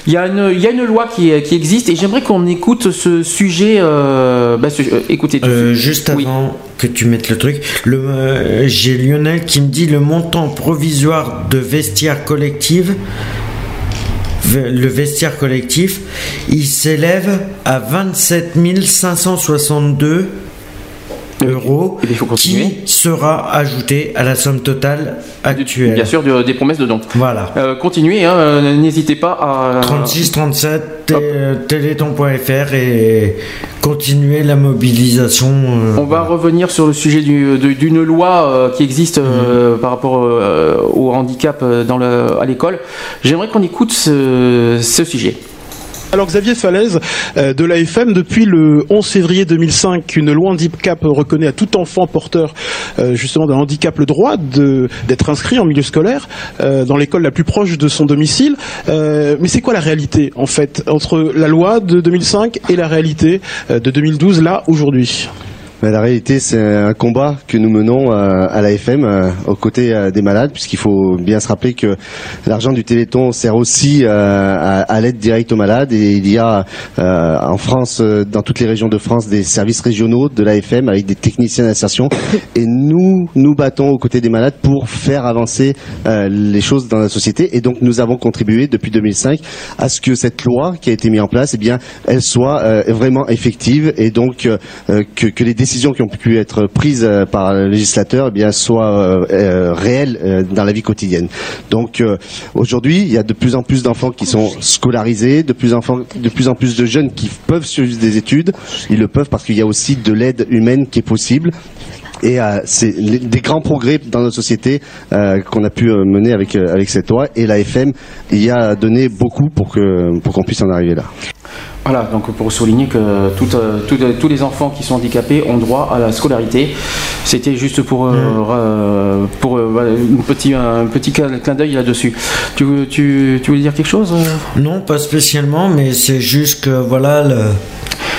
Il y a une, il y a une loi qui, qui existe et j'aimerais qu'on écoute ce sujet. euh, bah, ce- euh, écoutez. Euh, juste avant que tu mettes le truc, euh, j'ai Lionel qui me dit le montant provisoire de vestiaire collective, ve- le vestiaire collectif, il s'élève à 27 562 euros qui sera ajouté à la somme totale actuelle. Bien sûr, de- des promesses de dons. Voilà. Euh, continuez, hein, euh, n'hésitez pas à. 36 37 té- téléthon.fr et continuer la mobilisation. euh, On va revenir sur le sujet du- d'une loi euh, qui existe Mhm. par rapport au handicap dans le, à l'école. J'aimerais qu'on écoute ce, ce sujet. Alors Xavier Falaise euh, de l'AFM, depuis le 11 février 2005, une loi handicap reconnaît à tout enfant porteur euh, justement d'un handicap le droit d'être inscrit en milieu scolaire euh, dans l'école la plus proche de son domicile. Mais c'est quoi la réalité en fait entre la loi de 2005 et la réalité de 2012 là aujourd'hui? La réalité, c'est un combat que nous menons euh, à l'AFM euh, aux côtés euh, des malades, puisqu'il faut bien se rappeler que l'argent du Téléthon sert aussi à, l'aide directe aux malades. Et il y a en France, dans toutes les régions de France, des services régionaux de l'AFM avec des techniciens d'insertion. Et nous, nous battons aux côtés des malades pour faire avancer les choses dans la société. Et donc, nous avons contribué depuis 2005 à ce que cette loi qui a été mise en place, eh bien, elle soit vraiment effective et donc que, les qui ont pu être prises euh, par le législateur eh bien, soient euh, euh, réelles dans la vie quotidienne. Donc aujourd'hui, il y a de plus en plus d'enfants qui sont scolarisés, de plus, de plus en plus de jeunes qui peuvent suivre des études. Ils le peuvent parce qu'il y a aussi de l'aide humaine qui est possible. Et euh, c'est des grands progrès dans notre société euh, qu'on a pu euh, mener avec avec cette loi. Et la FM y a donné beaucoup pour que pour qu'on puisse en arriver là. Voilà, donc pour souligner que tout, euh, tout, euh, tous les enfants qui sont handicapés ont droit à la scolarité. C'était juste pour, euh, euh, pour euh, une petit, un petit clin d'œil là-dessus. Tu, veux- tu, tu voulais dire quelque chose Non, pas spécialement, mais c'est juste que voilà le.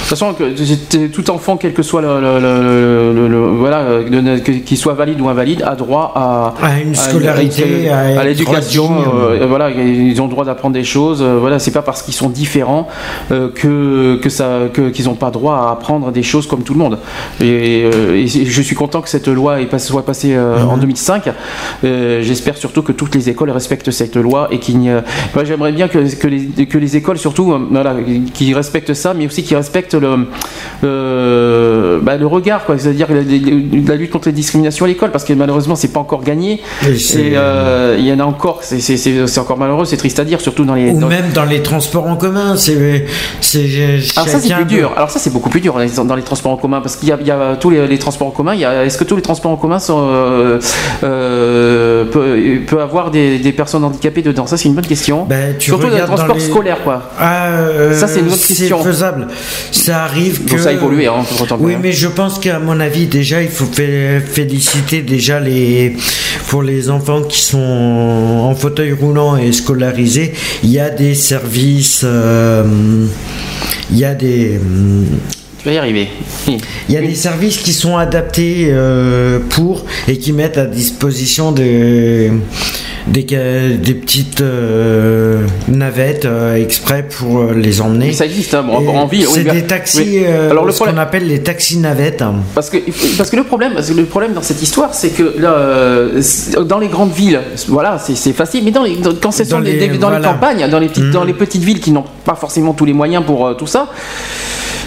De toute façon, que tout enfant, quel que soit le, voilà, qu'il soit valide ou invalide, a droit à, À une scolarité, à l'éducation. euh, voilà, ils ont le droit d'apprendre des choses. euh, voilà, c'est pas parce qu'ils sont différents euh, que que ça qu'ils n'ont pas droit à apprendre des choses comme tout le monde. Et, et je suis content que cette loi soit passée euh, en 2005. Euh, J'espère surtout que toutes les écoles respectent cette loi et qu'il n'y j'aimerais bien que, que, les, que les écoles surtout voilà, qui respectent ça, mais aussi qui respectent le euh, bah, le regard, quoi. C'est-à-dire la, lutte contre les discriminations à l'école, parce que malheureusement c'est pas encore gagné. Et c'est- Et euh, il y en a encore. c'est- encore malheureux, c'est triste à dire, surtout dans les. Ou dans- même dans les transports en commun, c'est. alors ça c'est plus dur. Alors ça c'est beaucoup plus dur dans les, transports en commun parce qu'il y y a tous les, les transports en commun. Est-ce que tous les transports en commun sont, euh, peut, peut avoir des, des personnes handicapées dedans? Ça c'est une bonne question. Ben, tu Surtout dans les dans transports les- scolaires quoi. Ah, Ça, c'est une autre question. C'est faisable. Ça arrive Bon, que. ça a évolué, hein, Oui, mais je pense qu'à mon avis, déjà, il faut fé- féliciter déjà les pour les enfants qui sont en fauteuil roulant et scolarisés. Il y a des services. euh, il y a des. Tu vas y arriver. Il y a des services qui sont adaptés euh, pour et qui mettent à disposition des, des, petites euh, navettes euh, exprès pour les emmener. Ça existe hein, en, Et en ville. C'est des taxis, oui. Alors le ce qu'on appelle les taxis navettes. Parce que, parce que le problème, parce que le problème dans cette histoire, c'est que là, dans les grandes villes, voilà, c'est facile, mais dans les, dans- quand c'est Dans les, dans les campagnes, dans les petites, dans les petites villes qui n'ont pas forcément tous les moyens pour tout ça.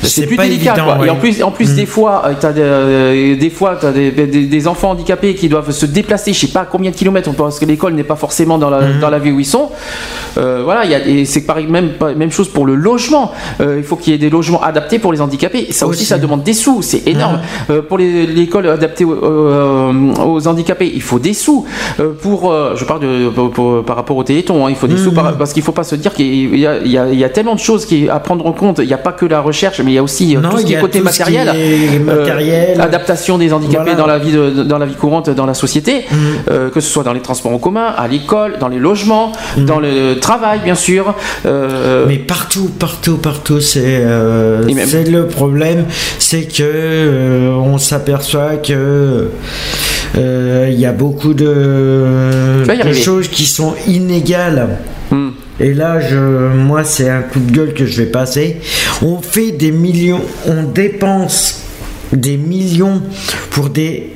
C'est plus pas délicat, évident, quoi. Et en plus, en plus des fois, tu as des, euh, des fois, t'as des, des, des enfants handicapés qui doivent se déplacer, je sais pas combien de kilomètres, parce que l'école n'est pas forcément dans la, dans la ville où ils sont. Euh, voilà, il y a, et c'est pareil, même, même chose pour le logement. Euh, il faut qu'il y ait des logements adaptés pour les handicapés. Ça aussi, Aussi. ça demande des sous, c'est énorme. Euh, pour les- l'école adaptée aux, euh, aux handicapés, il faut des sous. Euh, pour, euh, je parle de, pour- pour- par rapport au Téléthon, hein, il faut des sous par- parce qu'il faut pas se dire qu'il y y a- il y a tellement de choses qui, à prendre en compte. Il n'y a pas que la recherche, mais il y a aussi euh, Non, tout ce qui est côté qui matériel, est matériel. Euh, adaptation des handicapés Voilà. dans la vie de- dans la vie courante, dans la société, Mm. euh, que ce soit dans les transports en commun, à l'école, dans les logements, Mm. dans le travail, bien sûr. Euh, Mais partout, partout, partout, c'est euh, Et même- c'est le problème, c'est que euh, on s'aperçoit que euh, il y a beaucoup de, choses qui sont inégales. Et là, je, moi, c'est un coup de gueule que je vais passer. On fait des millions, on dépense des millions pour des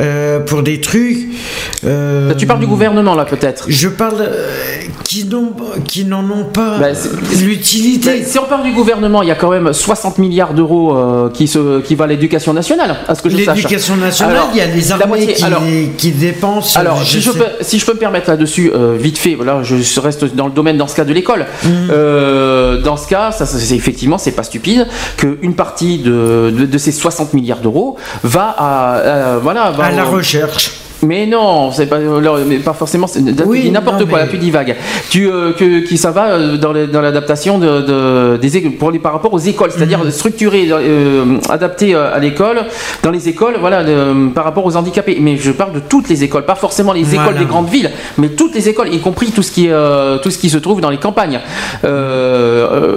euh, pour des trucs. euh, tu parles du gouvernement là peut-être. Je parle euh, qui n'en ont pas Bah, l'utilité. Mais si on parle du gouvernement, il y a quand même 60 milliards d'euros qui, se, qui va à l'éducation nationale, à ce que je sache. L'éducation nationale, Alors, il y a les armées moitié- qui, alors, qui dépensent. Alors, je si je, peux, si je peux me permettre là-dessus, vite fait, voilà, je reste dans le domaine dans ce cas de l'école. Mm. Dans ce cas, ça, c'est effectivement, c'est pas stupide qu'une partie de, de, de ces 60 milliards d'euros va à, euh, voilà, va à la recherche. Mais non, c'est pas, mais pas forcément. tu Oui, n'importe quoi, mais- là tu divagues. Tu, euh, que, qui ça va euh, dans, les- dans l'adaptation de, de- des pour les, par rapport aux écoles, c'est-à-dire Mhm. structurer, euh, adapter euh, à l'école, dans les écoles, voilà, de- par rapport aux handicapés. Mais je parle de toutes les écoles, pas forcément les Voilà. écoles des grandes villes, mais toutes les écoles, y compris tout ce qui, euh, tout ce qui se trouve dans les campagnes.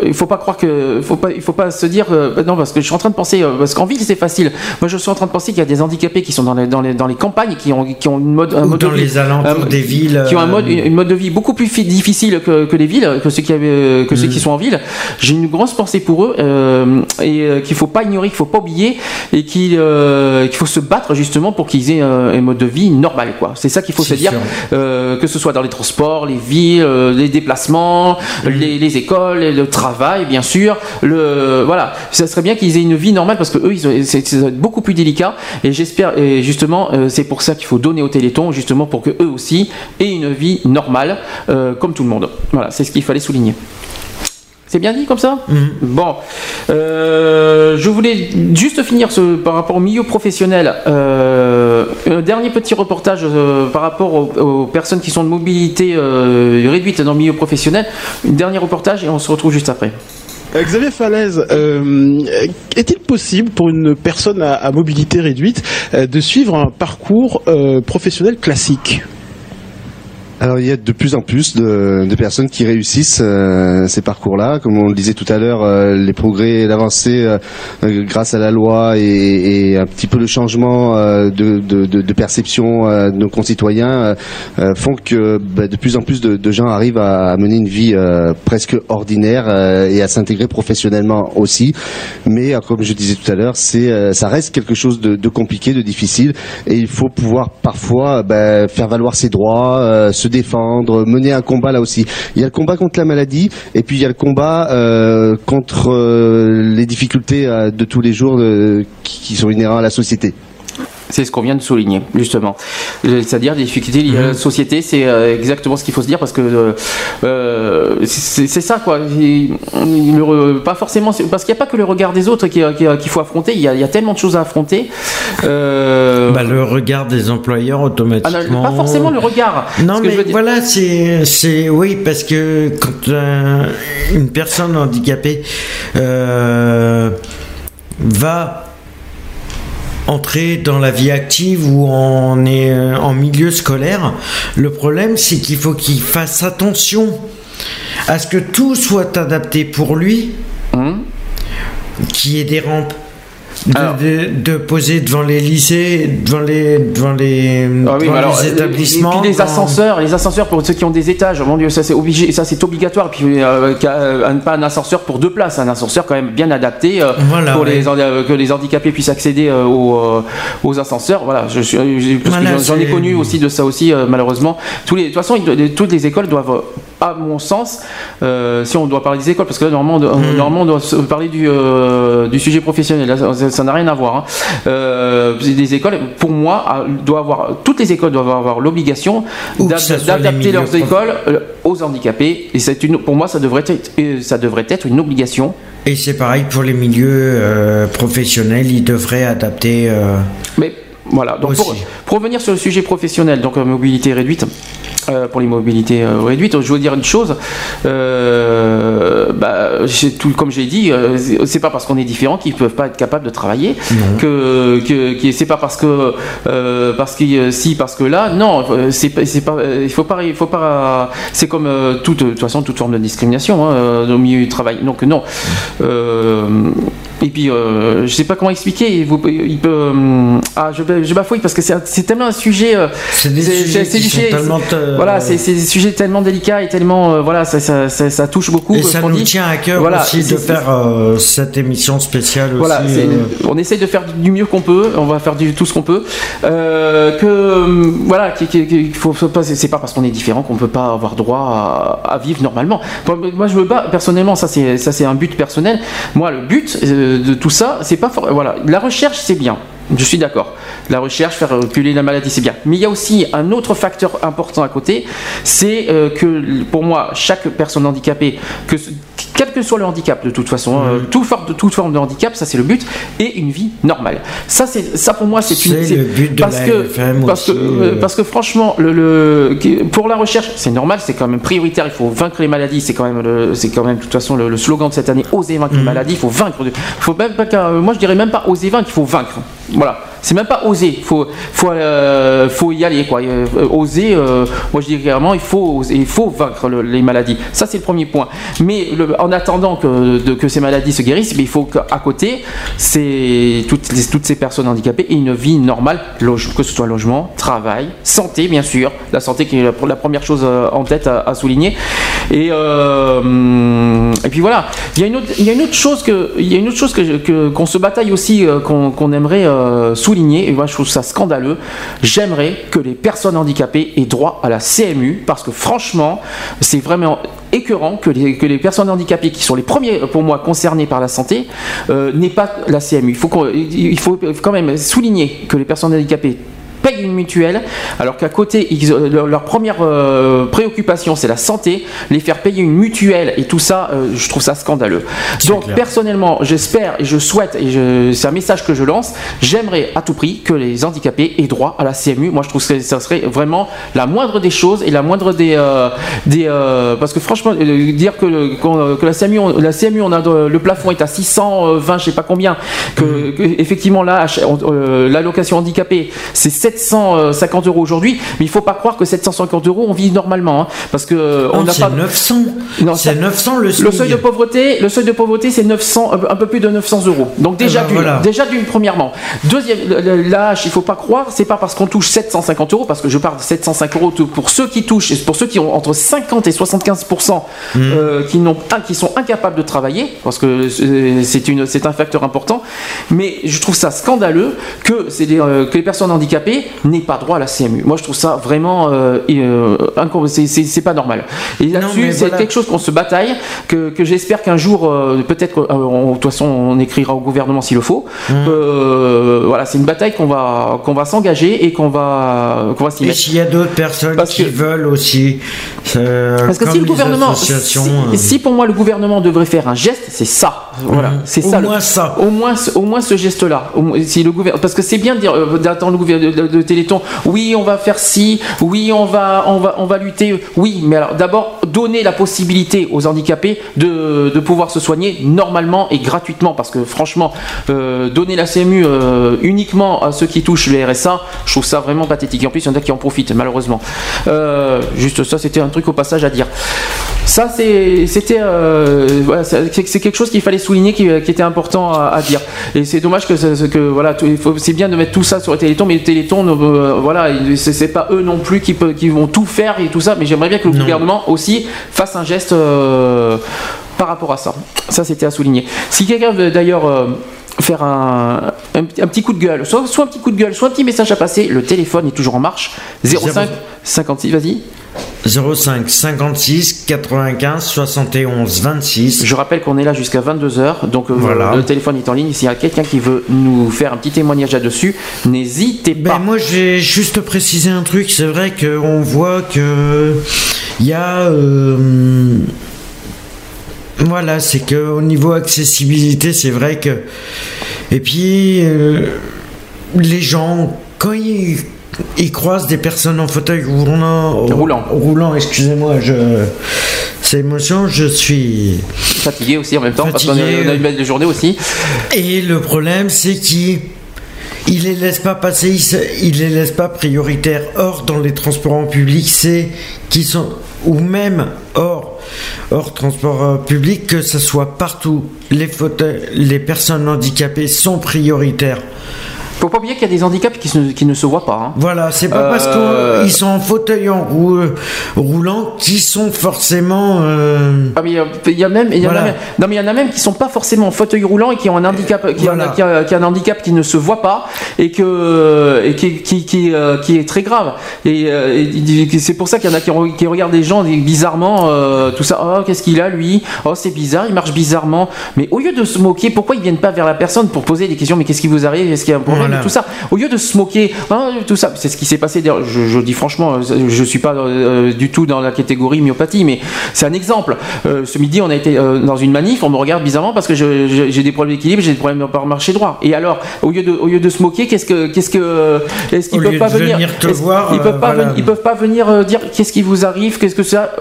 Il faut pas croire que, faut pas, il faut pas se dire, euh, non, parce que je suis en train de penser, parce qu'en ville c'est facile. Moi, je suis en train de penser qu'il y a des handicapés qui sont dans les, dans les, dans les campagnes, qui ont, qui ont une mode, un Ou mode dans de vie- les alentours des villes. qui ont un euh, mode, une mode de vie beaucoup plus fi- difficile que, que les villes, que ceux qui, avaient, que Mm. ceux qui sont en ville. J'ai une grosse pensée pour eux euh, et euh, qu'il faut pas ignorer, qu'il faut pas oublier et qu'il euh, faut se battre justement pour qu'ils aient euh, un mode de vie normal. quoi. C'est ça qu'il faut se dire, euh, que ce soit dans les transports, les villes, euh, les déplacements, Mm. les, les écoles, le travail, bien sûr. Le voilà, ça serait bien qu'ils aient une vie normale parce que eux, c'est beaucoup plus délicat. Et j'espère, et justement, euh, c'est pour ça qu'il faut donner au Téléthon, justement pour que eux aussi aient une vie normale, euh, comme tout le monde. Voilà, c'est ce qu'il fallait souligner. C'est bien dit comme ça Mhm. Bon, Euh, je voulais juste finir ce, par rapport au milieu professionnel. Euh, un dernier petit reportage euh, par rapport aux, aux personnes qui sont de mobilité réduite dans le milieu professionnel. Un dernier reportage et on se retrouve juste après. Euh, Xavier Falaise, euh, est-il possible pour une personne à, mobilité réduite euh, de suivre un parcours professionnel classique? Alors il y a de plus en plus de, personnes qui réussissent euh, ces parcours-là. Comme on le disait tout à l'heure, euh, les progrès, l'avancée euh, grâce à la loi et, un petit peu le changement de, perception de nos concitoyens font que bah, de plus en plus de, gens arrivent à, mener une vie presque ordinaire et à s'intégrer professionnellement aussi. Mais comme je disais tout à l'heure, ça reste quelque chose de, compliqué, de difficile, et il faut pouvoir parfois bah, faire valoir ses droits, se défendre, mener un combat là aussi. Il y a le combat contre la maladie, et puis il y a le combat euh, contre euh, les difficultés euh, de tous les jours qui, qui sont inhérents à la société. C'est ce qu'on vient de souligner, justement. Euh, C'est-à-dire des difficultés liées à la société, c'est euh, exactement ce qu'il faut se dire parce que euh, c'est ça, quoi. Le pas forcément, parce qu'il n'y a pas que le regard des autres qui- qui- qu'il faut affronter. Il y, a, il y a tellement de choses à affronter. Euh, Bah, le regard des employeurs ah automatiquement. non, pas forcément le regard. Non, mais voilà, c'est, oui, parce que quand euh, une personne handicapée va entrer dans la vie active ou en, est, euh, en milieu scolaire, le problème c'est qu'il faut qu'il fasse attention à ce que tout soit adapté pour lui, Hum. qu'il y ait des rampes. De, de- de poser devant les lycées, devant les, devant les, Ah oui, devant mais alors, les établissements. Et puis les ascenseurs, les ascenseurs pour ceux qui ont des étages, mon Dieu, ça c'est obligé, ça c'est obligatoire. Puis euh, euh, pas un ascenseur pour deux places, un ascenseur quand même bien adapté euh, Voilà, pour ouais. les euh, que les handicapés puissent accéder aux, aux ascenseurs. Voilà, je suis, j'en- ai connu aussi de ça aussi malheureusement. Tous les, de toute façon, ils toutes les écoles doivent à mon sens, euh, si on doit parler des écoles, parce que là, normalement, on doit, Hmm. normalement, on doit parler du, euh, du sujet professionnel. Là, ça- n'a rien à voir. hein. Euh, des écoles, pour moi, doit avoir, toutes les écoles doivent avoir l'obligation d'adapter leurs écoles aux handicapés. Et c'est une, pour moi, ça devrait être, ça devrait être une obligation. Et c'est pareil pour les milieux professionnels, ils devraient adapter. Mais voilà, donc pour, pour revenir sur le sujet professionnel, donc mobilité réduite, euh, pour les mobilités euh, réduites, je veux dire une chose, euh, bah, tout, comme j'ai dit, c'est- pas parce qu'on est différent qu'ils peuvent pas être capables de travailler, que, que, que c'est pas parce que parce que si parce que là, non, c'est pas, il faut pas, il faut pas, c'est comme toute, de toute façon toute forme de discrimination hein, au milieu du travail. Donc non. Et puis, euh, je sais pas comment expliquer. Il, vous- il peut. euh, ah, je, je bafouille parce que c'est tellement un sujet. euh, C'est des sujets qui tellement, Voilà, c'est des sujets tellement délicats et tellement. euh, voilà, ça, ça, ça, ça touche beaucoup. Et ça nous dit. tient à cœur Voilà, aussi de faire cette émission spéciale voilà, aussi. on essaye de faire du mieux qu'on peut, on va faire du, tout ce qu'on peut. Que voilà, qu'il faut pas, c'est pas parce qu'on est différent qu'on peut pas avoir droit à, à vivre normalement. Moi, moi, je me bats personnellement, ça c'est ça c'est un but personnel. Moi, le but de tout ça, c'est pas voilà, la recherche c'est bien. Je suis d'accord. La recherche, faire reculer la maladie, c'est bien. Mais il y a aussi un autre facteur important à côté, c'est euh, que pour moi, chaque personne handicapée, que quel que soit le handicap de toute façon, euh, toute, forme de, toute forme de handicap, ça c'est le but, et une vie normale. Ça, c'est, ça pour moi, c'est une. C'est le but de parce la que, parce, que, aussi, euh, euh. parce que franchement, le, le- pour la recherche, c'est normal, c'est quand même prioritaire. Il faut vaincre les maladies, c'est quand même, le- c'est quand même de toute façon le, le slogan de cette année. Oser vaincre les maladies, il faut vaincre. Faut même pas, moi je dirais même pas oser vaincre, il faut vaincre. Voilà. C'est même pas oser, faut, faut, euh, faut y aller quoi. Euh, oser, euh, moi je dis clairement, il faut, il faut vaincre le- les maladies. Ça c'est le premier point. Mais en attendant que, que ces maladies se guérissent, mais il faut qu'à côté, c'est toutes, toutes ces personnes handicapées aient une vie normale, loge- que ce soit logement, travail, santé bien sûr, la santé qui est la, première chose en tête à, souligner. Et, et puis voilà, il y a une autre, il y a une autre chose que, que qu'on se bataille aussi, qu'on aimerait euh, Et moi je trouve ça scandaleux. J'aimerais que les personnes handicapées aient droit à la CMU parce que franchement, c'est vraiment écœurant que les, personnes handicapées qui sont les premiers pour moi concernés par la santé euh, n'aient pas la CMU. Il faut quand même souligner que les personnes handicapées payent une mutuelle, alors qu'à côté, ils- leur, leur première euh, préoccupation, c'est la santé, les faire payer une mutuelle et tout ça, euh, je trouve ça scandaleux. Donc, clair. personnellement, j'espère et je souhaite, et c'est un message que je lance, j'aimerais à tout prix que les handicapés aient droit à la CMU. Moi, je trouve que ça serait vraiment la moindre des choses et la moindre des. euh, des parce que franchement, dire que, le- que la, CMU, on- la CMU, on a le plafond est à 620, je sais pas combien, que, que, effectivement là, l'allocation handicapée, c'est 750 euros aujourd'hui, mais il faut pas croire que 750 euros, on vit normalement. hein, parce que euh, on n'a c'est pas. 900. Non, C'est ça- 900 le seuil de pauvreté, le seuil de pauvreté, c'est 900, un peu- plus de 900 euros. Donc déjà Ah bah d'une, voilà. déjà d'une premièrement. Deuxième, l'âge, il faut pas croire, c'est pas parce qu'on touche 750 euros, parce que je parle de 705 euros pour ceux qui touchent, pour ceux qui ont entre 50 et 75 Mmh. euh, qui n'ont, un, qui sont incapables de travailler, parce que c'est une, c'est un facteur important. Mais je trouve ça scandaleux que, c'est des, euh, que les personnes handicapées n'aient pas droit à la CMU. Moi, je trouve ça vraiment, euh, euh, c'est, pas normal. Et là-dessus, c'est voilà. quelque chose qu'on se bataille, que, que j'espère qu'un jour, euh, peut-être, euh, de toute façon, on écrira au gouvernement s'il le faut. Mmh. Euh, voilà, c'est une bataille qu'on va, qu'on va s'engager et qu'on va, qu'on va s'y Et mettre. s'il y a d'autres personnes qui veulent aussi, Parce que si le gouvernement, si, pour moi le gouvernement devrait faire un geste, c'est ça. Voilà, Mhm. c'est Au ça. le- moins ça. Au moins, ce- au moins ce geste-là. Au Si le gouvernement, parce que c'est bien de dire d'attendre le gouvernement de, Téléthon. Oui, on va faire ci. Oui, on va, on va, on va lutter. Oui, mais alors d'abord donner la possibilité aux handicapés de, pouvoir se soigner normalement et gratuitement, parce que franchement, euh, donner la CMU euh, uniquement à ceux qui touchent le RSA, je trouve ça vraiment pathétique. Et en plus, il y en a qui en profitent malheureusement. Euh, juste ça, c'était un truc au passage à dire. Ça, c'était c'est quelque chose qu'il fallait souligner, qui, était important à, dire. Et c'est dommage que, que voilà, c'est bien de mettre tout ça sur le Téléthon, mais le Téléthon, euh, voilà, il- c'est pas eux non plus qui, peut- qui vont tout faire et tout ça. Mais j'aimerais bien que le gouvernement aussi fasse un geste euh, par rapport à ça. Ça, c'était à souligner. Si quelqu'un veut d'ailleurs euh, faire un, un, un petit coup de gueule, soit, soit un petit coup de gueule, soit un petit message à passer, le téléphone est toujours en marche. 05 56, vas-y. 05 56 95 71 26. Je rappelle qu'on est là jusqu'à 22h, donc euh, Voilà. le téléphone est en ligne. S'il y a quelqu'un qui veut nous faire un petit témoignage là-dessus, n'hésitez pas. Ben moi j'ai juste précisé un truc, c'est vrai qu'on voit que il y a euh, voilà, c'est que au niveau accessibilité, c'est vrai que et puis euh, les gens quand ils ils croisent des personnes en fauteuil roulant, Roulant. roulant, excusez-moi, je c'est émotion, je suis Fatigué aussi en même temps, parce qu'on a, une belle journée aussi. Et le problème, c'est qu'ils il les laissent pas passer, ils, ils les laissent pas prioritaires. Or, dans les transports en public, c'est qui sont ou même hors hors transport euh, public, que ce soit partout, les les personnes handicapées sont prioritaires. Faut pas oublier qu'il y a des handicaps qui, se- qui ne se voient pas. hein. Voilà, c'est pas parce Euh, qu'ils sont en fauteuil en rou- roulant qu'ils sont forcément. euh, Ah mais il y a- il y a même, il y en a Voilà. même- non mais il y en a même qui sont pas forcément en fauteuil roulant et qui ont un handicap, qui, Voilà. ont, qui a, qui a un handicap qui ne se voit pas et que et qui euh, est très grave. Et, euh, c'est pour ça qu'il y en a qui, re- qui regardent les gens bizarrement, euh, tout ça. Oh qu'est-ce qu'il a lui? Oh c'est bizarre, il marche bizarrement. Mais au lieu de se moquer, pourquoi ils viennent pas vers la personne pour poser des questions Mais qu'est-ce qui vous arrive? Est-ce qu'il y a un problème? Voilà. Tout ça. Au lieu de se moquer, Ah, tout ça, c'est ce qui s'est passé. Je, je dis franchement, euh, je suis pas euh, du tout dans la catégorie myopathie, mais c'est un exemple. Euh, ce midi, on a été euh, dans une manif, on me regarde bizarrement parce que j'ai des problèmes d'équilibre, j'ai des problèmes par marcher droit. Et alors, au lieu de, au lieu de se moquer, qu'est-ce que, qu'est-ce que, est-ce qu'ils peuvent pas de venir, venir te voir, ils peuvent euh, pas voilà. ils peuvent pas venir euh, dire qu'est-ce qui vous arrive, qu'est-ce que ça,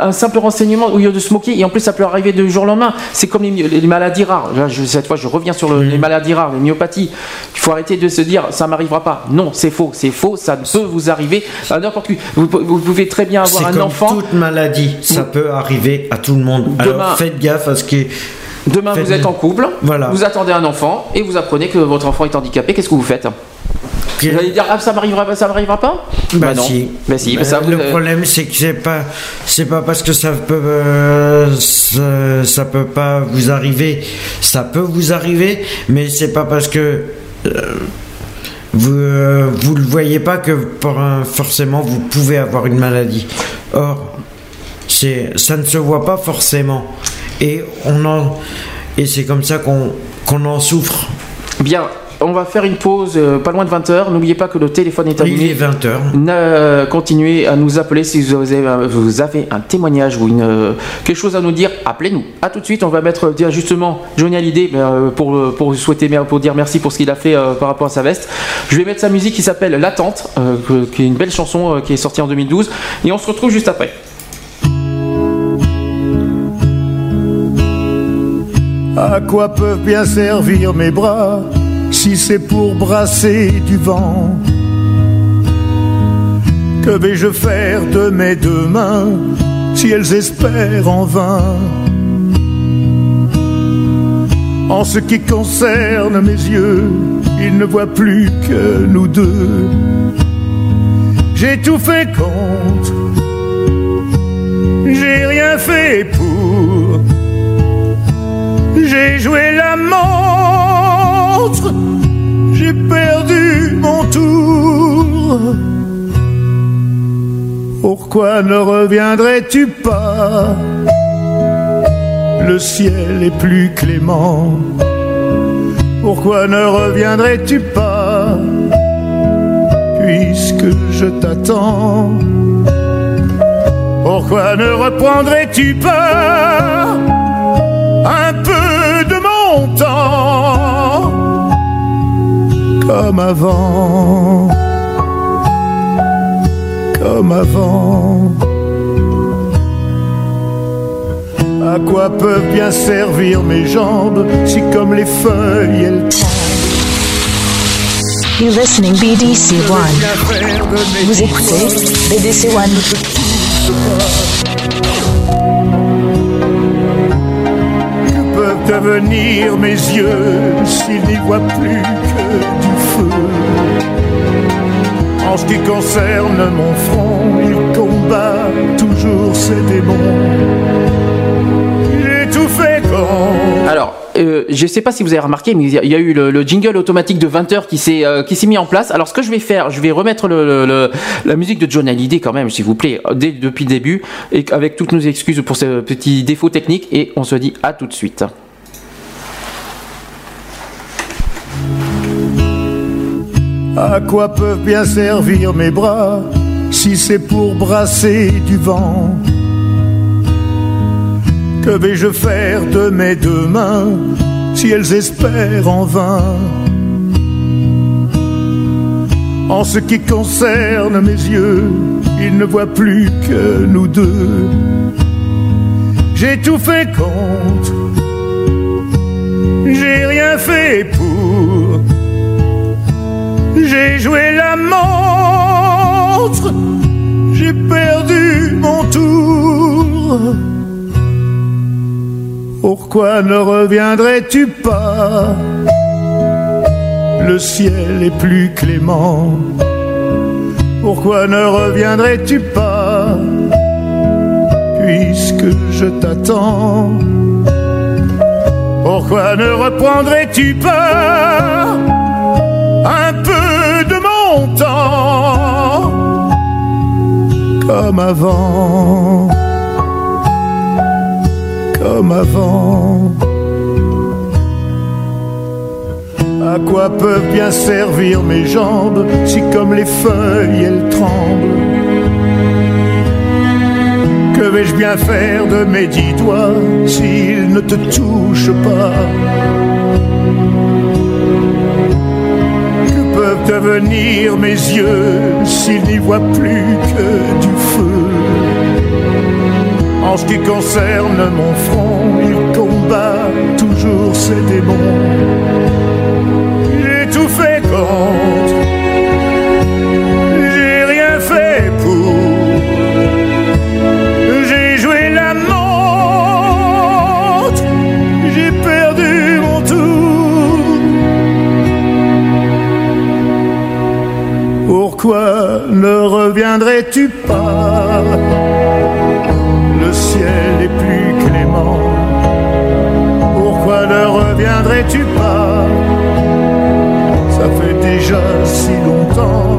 un simple renseignement au lieu de se moquer. Et en plus, ça peut arriver du jour au lendemain. C'est comme les, maladies rares. Là, je- cette fois, je reviens sur le- les maladies rares, les myopathies. Il faut arrêter de se dire ça m'arrivera pas. Non, c'est faux, c'est faux. Ça peut vous arriver à n'importe qui. Vous, vous pouvez très bien avoir un comme enfant. toute maladie, ça peut arriver à tout le monde. Demain- Alors faites gaffe à ce qui. Demain, vous êtes en couple, Voilà. vous attendez un enfant et vous apprenez que votre enfant est handicapé. Qu'est-ce que vous faites? Vous allez dire ah ça m'arrivera, ça m'arrivera pas? Bah, non. si. Bah si. Bah, ça, vous- le problème c'est que c'est pas c'est pas parce que ça peut euh, ça, ça peut pas vous arriver, ça peut vous arriver, mais c'est pas parce que vous euh, vous le voyez pas que pour un- forcément vous pouvez avoir une maladie. Or ça ne se voit pas forcément et on en et c'est comme ça qu'on en souffre. Bien. On va faire une pause euh, pas loin de 20h. N'oubliez pas que le téléphone est allumé. Il est 20h. Euh, continuez à nous appeler si vous avez, un- vous avez un témoignage ou une, euh, quelque chose à nous dire. Appelez-nous. À tout de suite. On va mettre dire justement Johnny Hallyday euh, pour pour souhaiter pour dire merci pour ce qu'il a fait euh, par rapport à sa veste. Je vais mettre sa musique qui s'appelle L'attente, euh, qui est une belle chanson euh, qui est sortie en 2012. Et on se retrouve juste après. À quoi peuvent bien servir mes bras si c'est pour brasser du vent Que vais-je faire de mes deux mains si elles espèrent en vain? En ce qui concerne mes yeux, ils ne voient plus que nous deux. J'ai tout fait contre, j'ai rien fait pour. J'ai joué la j'ai perdu mon tour. Pourquoi ne reviendrais-tu pas? Le ciel est plus clément. Pourquoi ne reviendrais-tu pas? Puisque je t'attends. Pourquoi ne reprendrais-tu pas un peu comme avant, comme avant. À quoi peuvent bien servir mes jambes si comme les feuilles elles You're listening BDC One. Vous écoutez BDC One. Devenir mes yeux s'ils n'y voient plus que du feu En ce qui concerne mon front, il combat toujours ses démons. Alors, euh, je sais pas si vous avez remarqué, mais il y a- eu le, le jingle automatique de 20h qui s'est euh, qui s'est mis en place. Alors, ce que je vais faire, je vais remettre la musique de John Hallyday quand même, s'il vous plaît, depuis le début, et avec toutes nos excuses pour ce petit défaut technique, et on se dit à tout de suite. À quoi peuvent bien servir mes bras si c'est pour brasser du vent? Que vais-je faire de mes deux mains si elles espèrent en vain? En ce qui concerne mes yeux, ils ne voient plus que nous deux. J'ai tout fait contre, j'ai rien fait pour. J'ai joué la montre, j'ai perdu mon tour. Pourquoi ne reviendrais-tu pas? Le ciel est plus clément. Pourquoi ne reviendrais-tu pas? Puisque je t'attends. Pourquoi ne reprendrais-tu pas? Comme avant, comme avant. À quoi peuvent bien servir mes jambes si comme les feuilles elles tremblent? Que vais-je bien faire de mes dix doigts s'ils ne te touchent pas? Que peuvent devenir mes yeux s'ils n'y voient plus que du En ce qui concerne mon front, il combat toujours ses démons. J'ai tout fait contre, j'ai rien fait pour. J'ai joué la montre, j'ai perdu mon tour. Pourquoi ne pas Le ciel est plus clément. Pourquoi ne reviendrais-tu pas? Ça fait déjà si longtemps.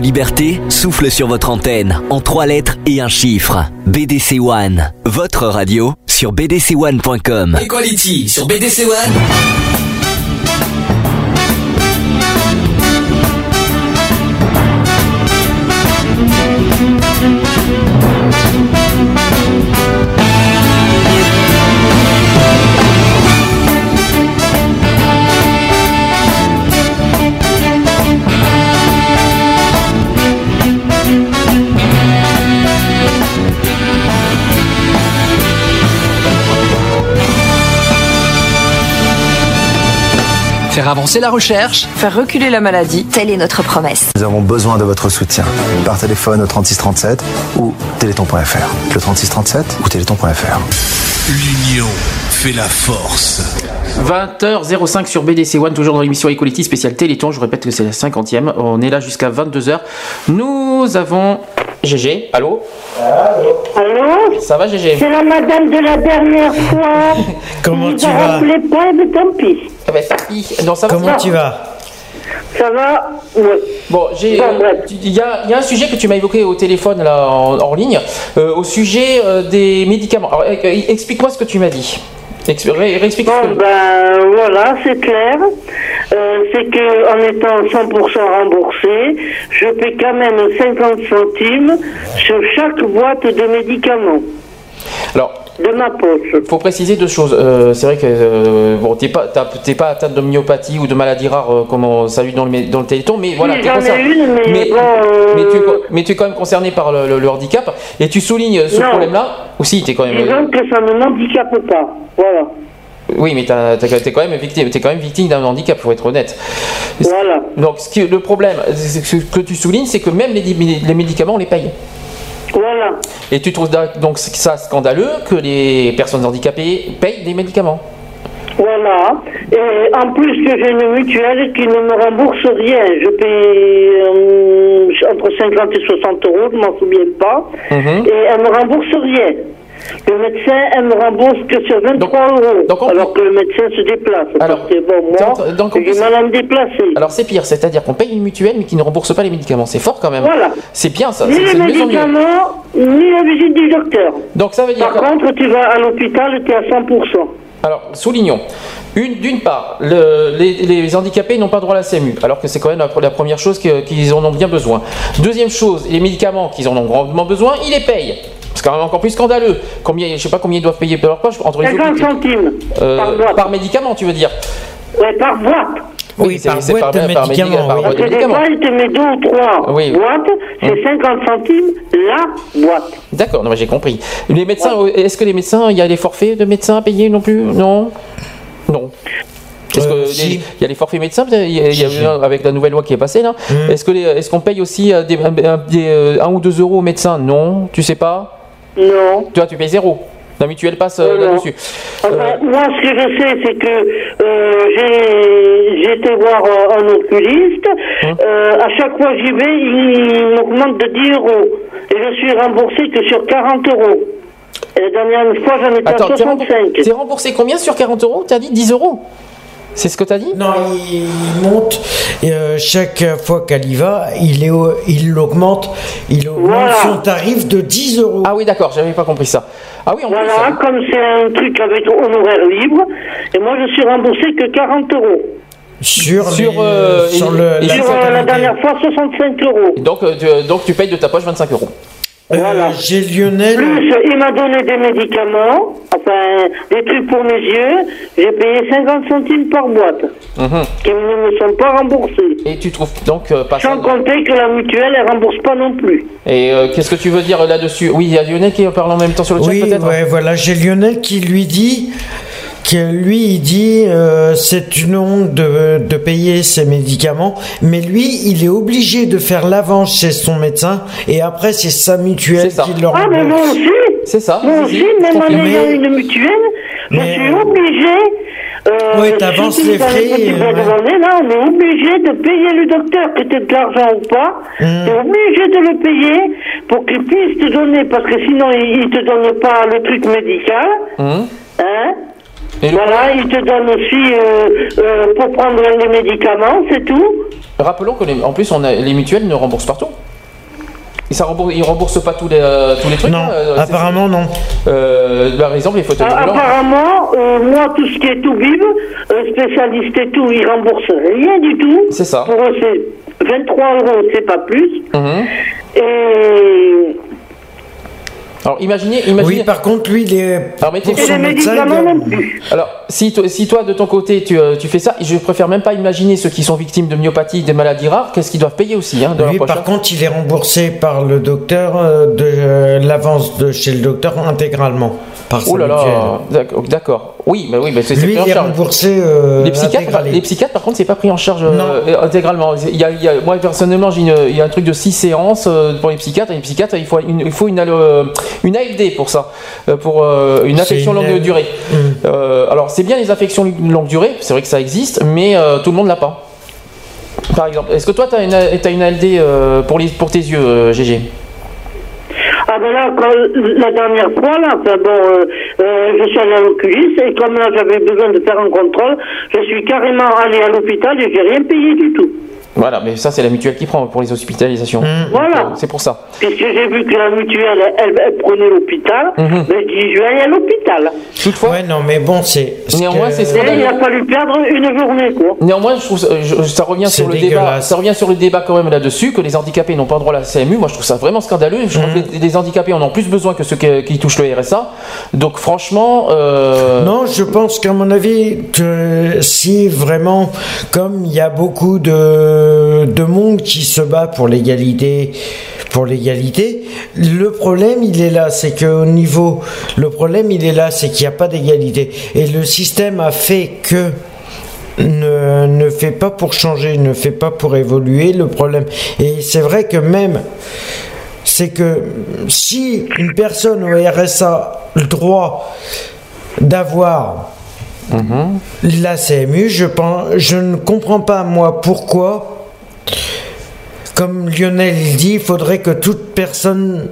Liberté souffle sur votre antenne en trois lettres et un chiffre. BDC One, votre radio sur bdc1.com. Equality sur BDC One. Faire avancer la recherche. Faire reculer la maladie. Telle est notre promesse. Nous avons besoin de votre soutien. Par téléphone au 3637 ou téléthon.fr. Le 3637 ou téléthon.fr. L'union fait la force. 20h05 sur BDC One, toujours dans l'émission Equality spéciale Téléthon. Je répète que c'est la 50e. On est là jusqu'à 22h. Nous avons GG. Allô Allô Ça va GG C'est la madame de la dernière fois. <laughs> Comment tu vas? rappelez pas, mais tant pis. Ah ben, tant pis. Non, ça va, Comment va. tu vas? Ça va? Oui. Bon, j'ai. Il y, a, il y a un sujet que tu m'as évoqué au téléphone là en, en ligne, euh, au sujet euh, des médicaments. Alors, euh, explique-moi ce que tu m'as dit. Ex- ré- réexplique ce que- Ben voilà, c'est clair. Euh, c'est que en étant 100% remboursé, je paie quand même 50 centimes sur chaque boîte de médicaments Alors, de ma poche. faut préciser deux choses. Euh, c'est vrai que euh, bon, t'es pas, t'es pas atteinte de myopathie ou de maladie rare euh, comme on salue dans le, dans le téléthon, mais voilà, t'es concerné. une, mais euh, tu es, co- mais tu es quand même concerné par le, le- le handicap et tu soulignes ce problème-là? Ou si, t'es quand même. Disons que ça ne m'handicape pas. Voilà. Oui, mais t'es quand même victime, t'es quand même victime d'un handicap, faut être honnête. Voilà. Donc, ce qui, le problème, ce que tu soulignes, c'est que même les, les médicaments, on les paye. Voilà. Et tu trouves donc ça scandaleux que les personnes handicapées payent des médicaments. Voilà. Et en plus que j'ai une mutuelle qui ne me rembourse rien. Je paye euh, entre 50 et 60 euros, je m'en souviens pas. Mhm. Et elle me rembourse rien. Le médecin, elle me rembourse que sur 23 euros. alors que le médecin se déplace. parce que bon, moi, j'ai mal à me déplacer. Alors c'est pire, c'est-à-dire qu'on paye une mutuelle mais qui ne rembourse pas les médicaments. C'est fort quand même. Voilà. C'est bien ça. Ni les médicaments, ni la visite du docteur. Donc ça veut dire Par contre, tu vas à l'hôpital, tu es à 100%. Alors, soulignons. Une, d'une part, le- les, les handicapés n'ont pas droit à la CMU, alors que c'est quand même la, la première chose qu'ils en ont bien besoin. Deuxième chose, les médicaments qu'ils en ont grandement besoin, ils les payent. C'est quand même encore plus scandaleux. Combien, je sais pas combien ils doivent payer de leur poche entre les 50 centimes Euh, par médicament, tu veux dire Ouais, par boîte. Oui, par boîte de par par oui. boîte de Parce que des médicaments. fois, il te met deux ou trois Oui. boîtes, c'est 50 centimes la boîte. D'accord, non, mais j'ai compris. Les médecins, est-ce que les médecins, il y a les forfaits de médecins à payer non plus? Non? Non. Est-ce que les- il y a les forfaits médecins il y a- y a avec la nouvelle loi qui est passée là. Est-ce que les- est-ce qu'on paye aussi euh, des, des, euh, un ou deux euros aux médecins? Non, tu sais pas? Non. Toi, tu payes zéro. La mutuelle passe euh, là-dessus. Enfin, moi, ce que je sais, c'est que euh, j'ai été voir euh, un oculiste. Euh, à chaque fois que j'y vais, il m'augmente de 10 euros. Et je suis remboursé que sur 40 euros. Et la dernière fois, j'en étais Attends, à t'es 65. remboursé, t'es remboursé combien sur 40 euros? T'as dit 10 euros? C'est ce que t'as dit Non, il, il monte et euh, chaque fois qu'elle y va, il est au- il augmente Voilà. son tarif de 10 euros. Ah oui, d'accord, j'avais pas compris ça. Ah oui, en Voilà, comme c'est un truc avec honoraire libre, et moi je suis remboursé que 40 euros. Sur, Sur, les- euh, sur le, la Sur euh, la dernière fois, 65 euros. Donc, euh, tu, donc tu payes de ta poche 25 euros. Voilà. J'ai Lionel. Plus, il m'a donné des médicaments, enfin, des trucs pour mes yeux. J'ai payé 50 centimes par boîte, Mhm. qui ne me sont pas remboursés. Et tu trouves donc euh, pas ça Sans compter que la mutuelle, elle rembourse pas non plus. Et euh, qu'est-ce que tu veux dire là-dessus? Oui, il y a Lionel qui parle en même temps sur le chat Oui, peut-être? ouais, voilà, j'ai Lionel qui lui dit que lui il dit euh, c'est une honte de, de payer ses médicaments, mais lui il est obligé de faire l'avance chez son médecin et après c'est sa mutuelle qui le Ah, mais moi aussi C'est ça. Moi aussi, même en ayant une mutuelle, je suis obligé. Euh, Ouais, t'avances les frais, euh, ouais. là, on est obligé de payer le docteur, que tu de l'argent ou pas. Mm. Tu es obligé de le payer pour qu'il puisse te donner, parce que sinon, il, il te donne pas le truc médical. Hum. Hein? Voilà, il te donne aussi euh, euh, pour prendre les médicaments, c'est tout. Rappelons que les, en plus, on a, les mutuelles ne remboursent pas tout. Et ça rembourse, ils remboursent pas tous les, euh, tous les trucs. Non, hein, apparemment non. Euh, par exemple, les fauteuils Ah, roulants. apparemment, euh, moi, tout ce qui est tout bib, spécialiste et tout, ils remboursent rien du tout. C'est ça. Pour eux, c'est 23 euros, c'est pas plus. Mhm. Et Alors imaginez, imaginez. Oui, par contre, lui, il est. Alors, mettez- pour son médecin, il est- Alors, si toi, si toi de ton côté tu, euh, tu fais ça, je préfère même pas imaginer ceux qui sont victimes de myopathie, des maladies rares, qu'est-ce qu'ils doivent payer aussi hein, de Lui, par hein. contre, il est remboursé par le docteur euh, de euh, l'avance de chez le docteur intégralement par Oh là là, d'accord. Oui, mais oui, mais c'est pris en est charge. remboursé euh, les psychiatres, intégralement. les psychiatres, par contre, c'est pas pris en charge euh, intégralement. Il y a, il y a- moi, personnellement, j'ai une- il y a un truc de 6 séances euh, pour les psychiatres. Et les psychiatres, il faut une, il faut une, euh, une AFD pour ça, euh, pour euh, une affection une longue durée. Euh, alors, c'est bien les affections longue durée, c'est vrai que ça existe, mais euh, tout le monde l'a pas. Par exemple, est-ce que toi, tu as une, ALD euh, pour, les, pour tes yeux, euh, GG Ah ben là, quand, la dernière fois, là, enfin bon, euh, euh, je suis allé à l'oculiste et comme là j'avais besoin de faire un contrôle, je suis carrément allé à l'hôpital et j'ai rien payé du tout. Voilà, mais ça, c'est la mutuelle qui prend pour les hospitalisations. Donc, Voilà. C'est pour ça. Puisque j'ai vu que la mutuelle, elle, elle prenait l'hôpital, Mhm. ben, je dis, je vais aller à l'hôpital. Toutefois. Ouais, non, mais bon, c'est. Néanmoins, c'est Et là, il a fallu perdre une journée, quoi. Néanmoins, je trouve ça, je- ça revient sur le débat. Ça revient sur le débat quand même là-dessus que les handicapés n'ont pas droit à la CMU. Moi, je trouve ça vraiment scandaleux. Je trouve que les, les handicapés en ont plus besoin que ceux qui, qui touchent le RSA. Donc, franchement, euh, Non, je pense qu'à mon avis, que si vraiment, comme il y a beaucoup de, de monde qui se bat pour l'égalité, pour l'égalité, le problème il est là, c'est qu'au niveau, le problème il est là, c'est qu'il n'y a pas d'égalité. Et le système a fait que ne, ne fait pas pour changer, ne fait pas pour évoluer le problème. Et c'est vrai que même, c'est que si une personne au RSA a le droit d'avoir la CMU, je, pense, je ne comprends pas moi pourquoi, comme Lionel dit, il faudrait que toute personne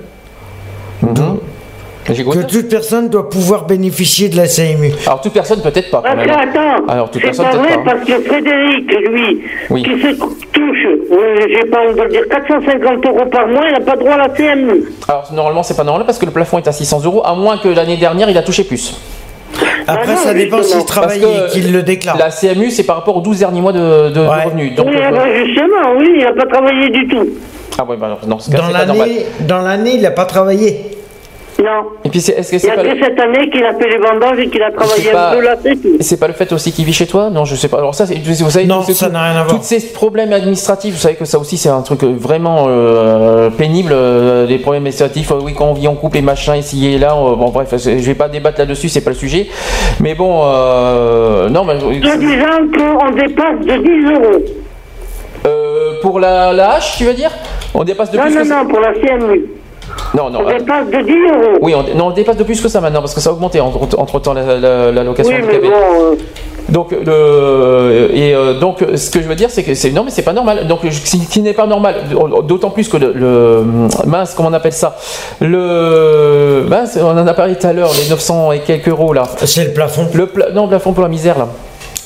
que toute personne doit pouvoir bénéficier de la CMU. alors toute personne peut-être pas. quand Parce même. que, attends, Alors toute c'est personne pas peut-être vrai pas. parce que Frédéric, lui, Oui. qui se touche, euh, j'ai pas envie de le dire, 450 euros par mois, il n'a pas droit à la CMU. Alors normalement, c'est pas normal parce que le plafond est à 600 euros, à moins que l'année dernière il a touché plus. Après, ça dépend s'il travaille et qu'il le déclare. La CMU, c'est par rapport aux 12 derniers mois de, de- de revenus. Donc, oui, euh, ah ben, justement, oui, il n'a pas travaillé du tout. ah ouais, bah, Dans normal. l'année, dans l'année, il n'a pas travaillé. Non. Et puis, c'est- est-ce que Il c'est pas, que le- cette année qu'il a fait les vendanges et qu'il a travaillé c'est pas- un peu là, c'est tout. c'est pas le fait aussi qu'il vit chez toi? Non, je sais pas. Alors ça, c'est- vous savez, Non, c'est ça tout- n'a rien à voir. Tous ces problèmes administratifs, vous savez que ça aussi, c'est un truc euh, vraiment euh, pénible. euh, les problèmes administratifs, euh, oui, quand on vit en couple et machin, ici et là. euh, bon, bref, je vais pas débattre là-dessus, c'est pas le sujet. Mais bon, euh, non, mais Soi disant qu'on dépasse de 10 euros. euh, pour la, la hache, tu veux dire? On dépasse de Non, plus non, que ça non, pour la CMU. Non, non. On attends. dépasse de 10 euros. Oui, on, non, on dépasse de plus que ça maintenant parce que ça a augmenté entre, entre temps la, la, la location Oui, mais handicapée. bon, euh, Donc, le, et euh, donc, ce que je veux dire, c'est que c'est non, mais c'est pas normal. Donc, ce qui, n'est pas normal, d'autant plus que le, le- mince, comment on appelle ça? Le mince, on en a parlé tout à l'heure, les 900 et quelques euros là. C'est le plafond. Le pla- non, le plafond pour la misère là.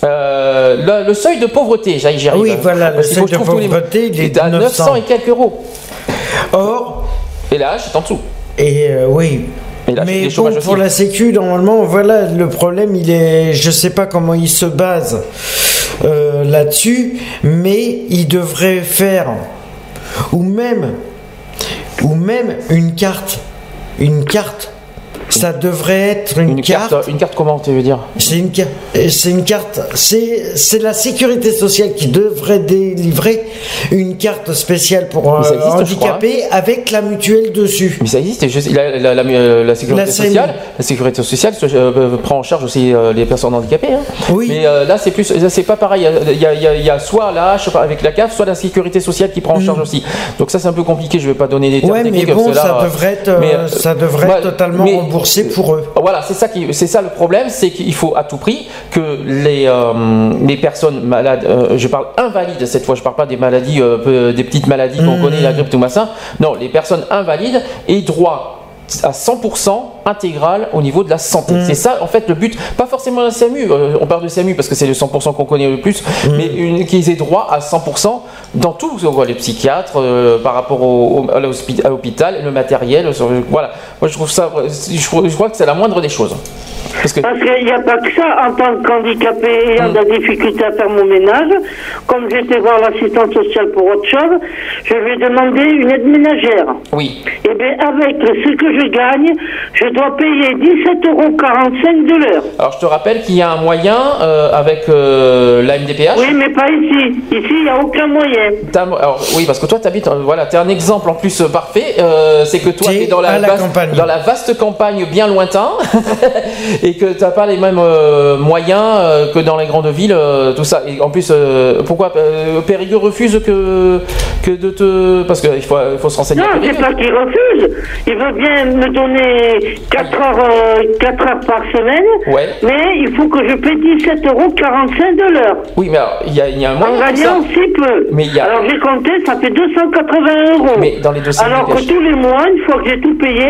Euh, le, le seuil de pauvreté, j'y arrive. Oui, voilà, le seuil de les- pauvreté, il est à de 900 900 et quelques euros. Or. Et la hache est en dessous. Et euh, oui. Et là, Mais bon, pour la Sécu, normalement, voilà, le problème, il est, je sais pas comment il se base euh, là-dessus, mais il devrait faire, ou même, ou même une carte, une carte. Ça devrait être une, Une carte, une carte comment tu veux dire C'est une carte. C'est une carte. C'est la sécurité sociale qui devrait délivrer une carte spéciale pour Mais ça euh, crois, handicapés avec la mutuelle dessus. Mais ça existe. et je sais- la, la- la- euh, la sécurité sociale, la sécurité sociale euh, euh, prend en charge aussi euh, les personnes handicapées. hein. Oui. Mais euh, là, c'est plus, c'est pas pareil. Il y, a, il y a- il y a soit la hache avec la CAF, soit la sécurité sociale qui prend en charge aussi. Donc ça, c'est un peu compliqué. Je vais pas donner des termes Mm. Ouais, mais techniques. bon, que là, ça euh, devrait être, mais, euh, euh, ça devrait être totalement mais- remboursé pour eux. Voilà, c'est ça qui, c'est ça le problème, c'est qu'il faut à tout prix que les euh, les personnes malades, euh, je parle invalides cette fois, je parle pas des maladies, euh, des petites maladies qu'on Mhm. connaît, la grippe tout machin. Non, les personnes invalides aient droit à 100% intégral au niveau de la santé. C'est ça, en fait, le but. Pas forcément la SAMU. euh, on parle de SAMU parce que c'est le 100% qu'on connaît le plus, mais une- qu'ils aient droit à 100% dans tout. On voit les psychiatres euh, par rapport au, au- à l'hôpital, le matériel. sur- Voilà. Moi, je trouve ça. Je, crois- je crois que c'est la moindre des choses. Parce qu'il n'y a pas que ça, en tant qu'handicapé ayant de la difficulté à faire mon ménage, comme j'étais voir l'assistante sociale pour autre chose, je vais demander une aide ménagère. oui. Eh bien, avec ce que je gagne, je dois payer 17,45 euros de l'heure. Alors, je te rappelle qu'il y a un moyen euh, avec euh, la MDPH. Oui, mais pas ici. Ici, il n'y a aucun moyen. T'as- alors, oui, parce que toi, tu habites, voilà, tu es un exemple en plus euh, parfait. euh, c'est que toi, tu es dans la, à la vaste, campagne. dans la vaste campagne bien lointain <laughs> et que tu n'as pas les mêmes euh, moyens euh, que dans les grandes villes, euh, tout ça. Et en plus, euh, pourquoi euh, Périgueux refuse que, que de te. Parce qu'il faut, il faut se renseigner. Non, à c'est pas qu'il refuse. Il veut bien me donner 4 heures, euh, 4 heures par semaine, Ouais. mais il faut que je paie 17,45 euros de l'heure. Oui, mais il y y a un En moyen. ça. gagnant si peu. Mais y a- Alors j'ai compté, ça fait 280 euros. Mais dans les dossiers Alors que tous les mois, une fois que j'ai tout payé,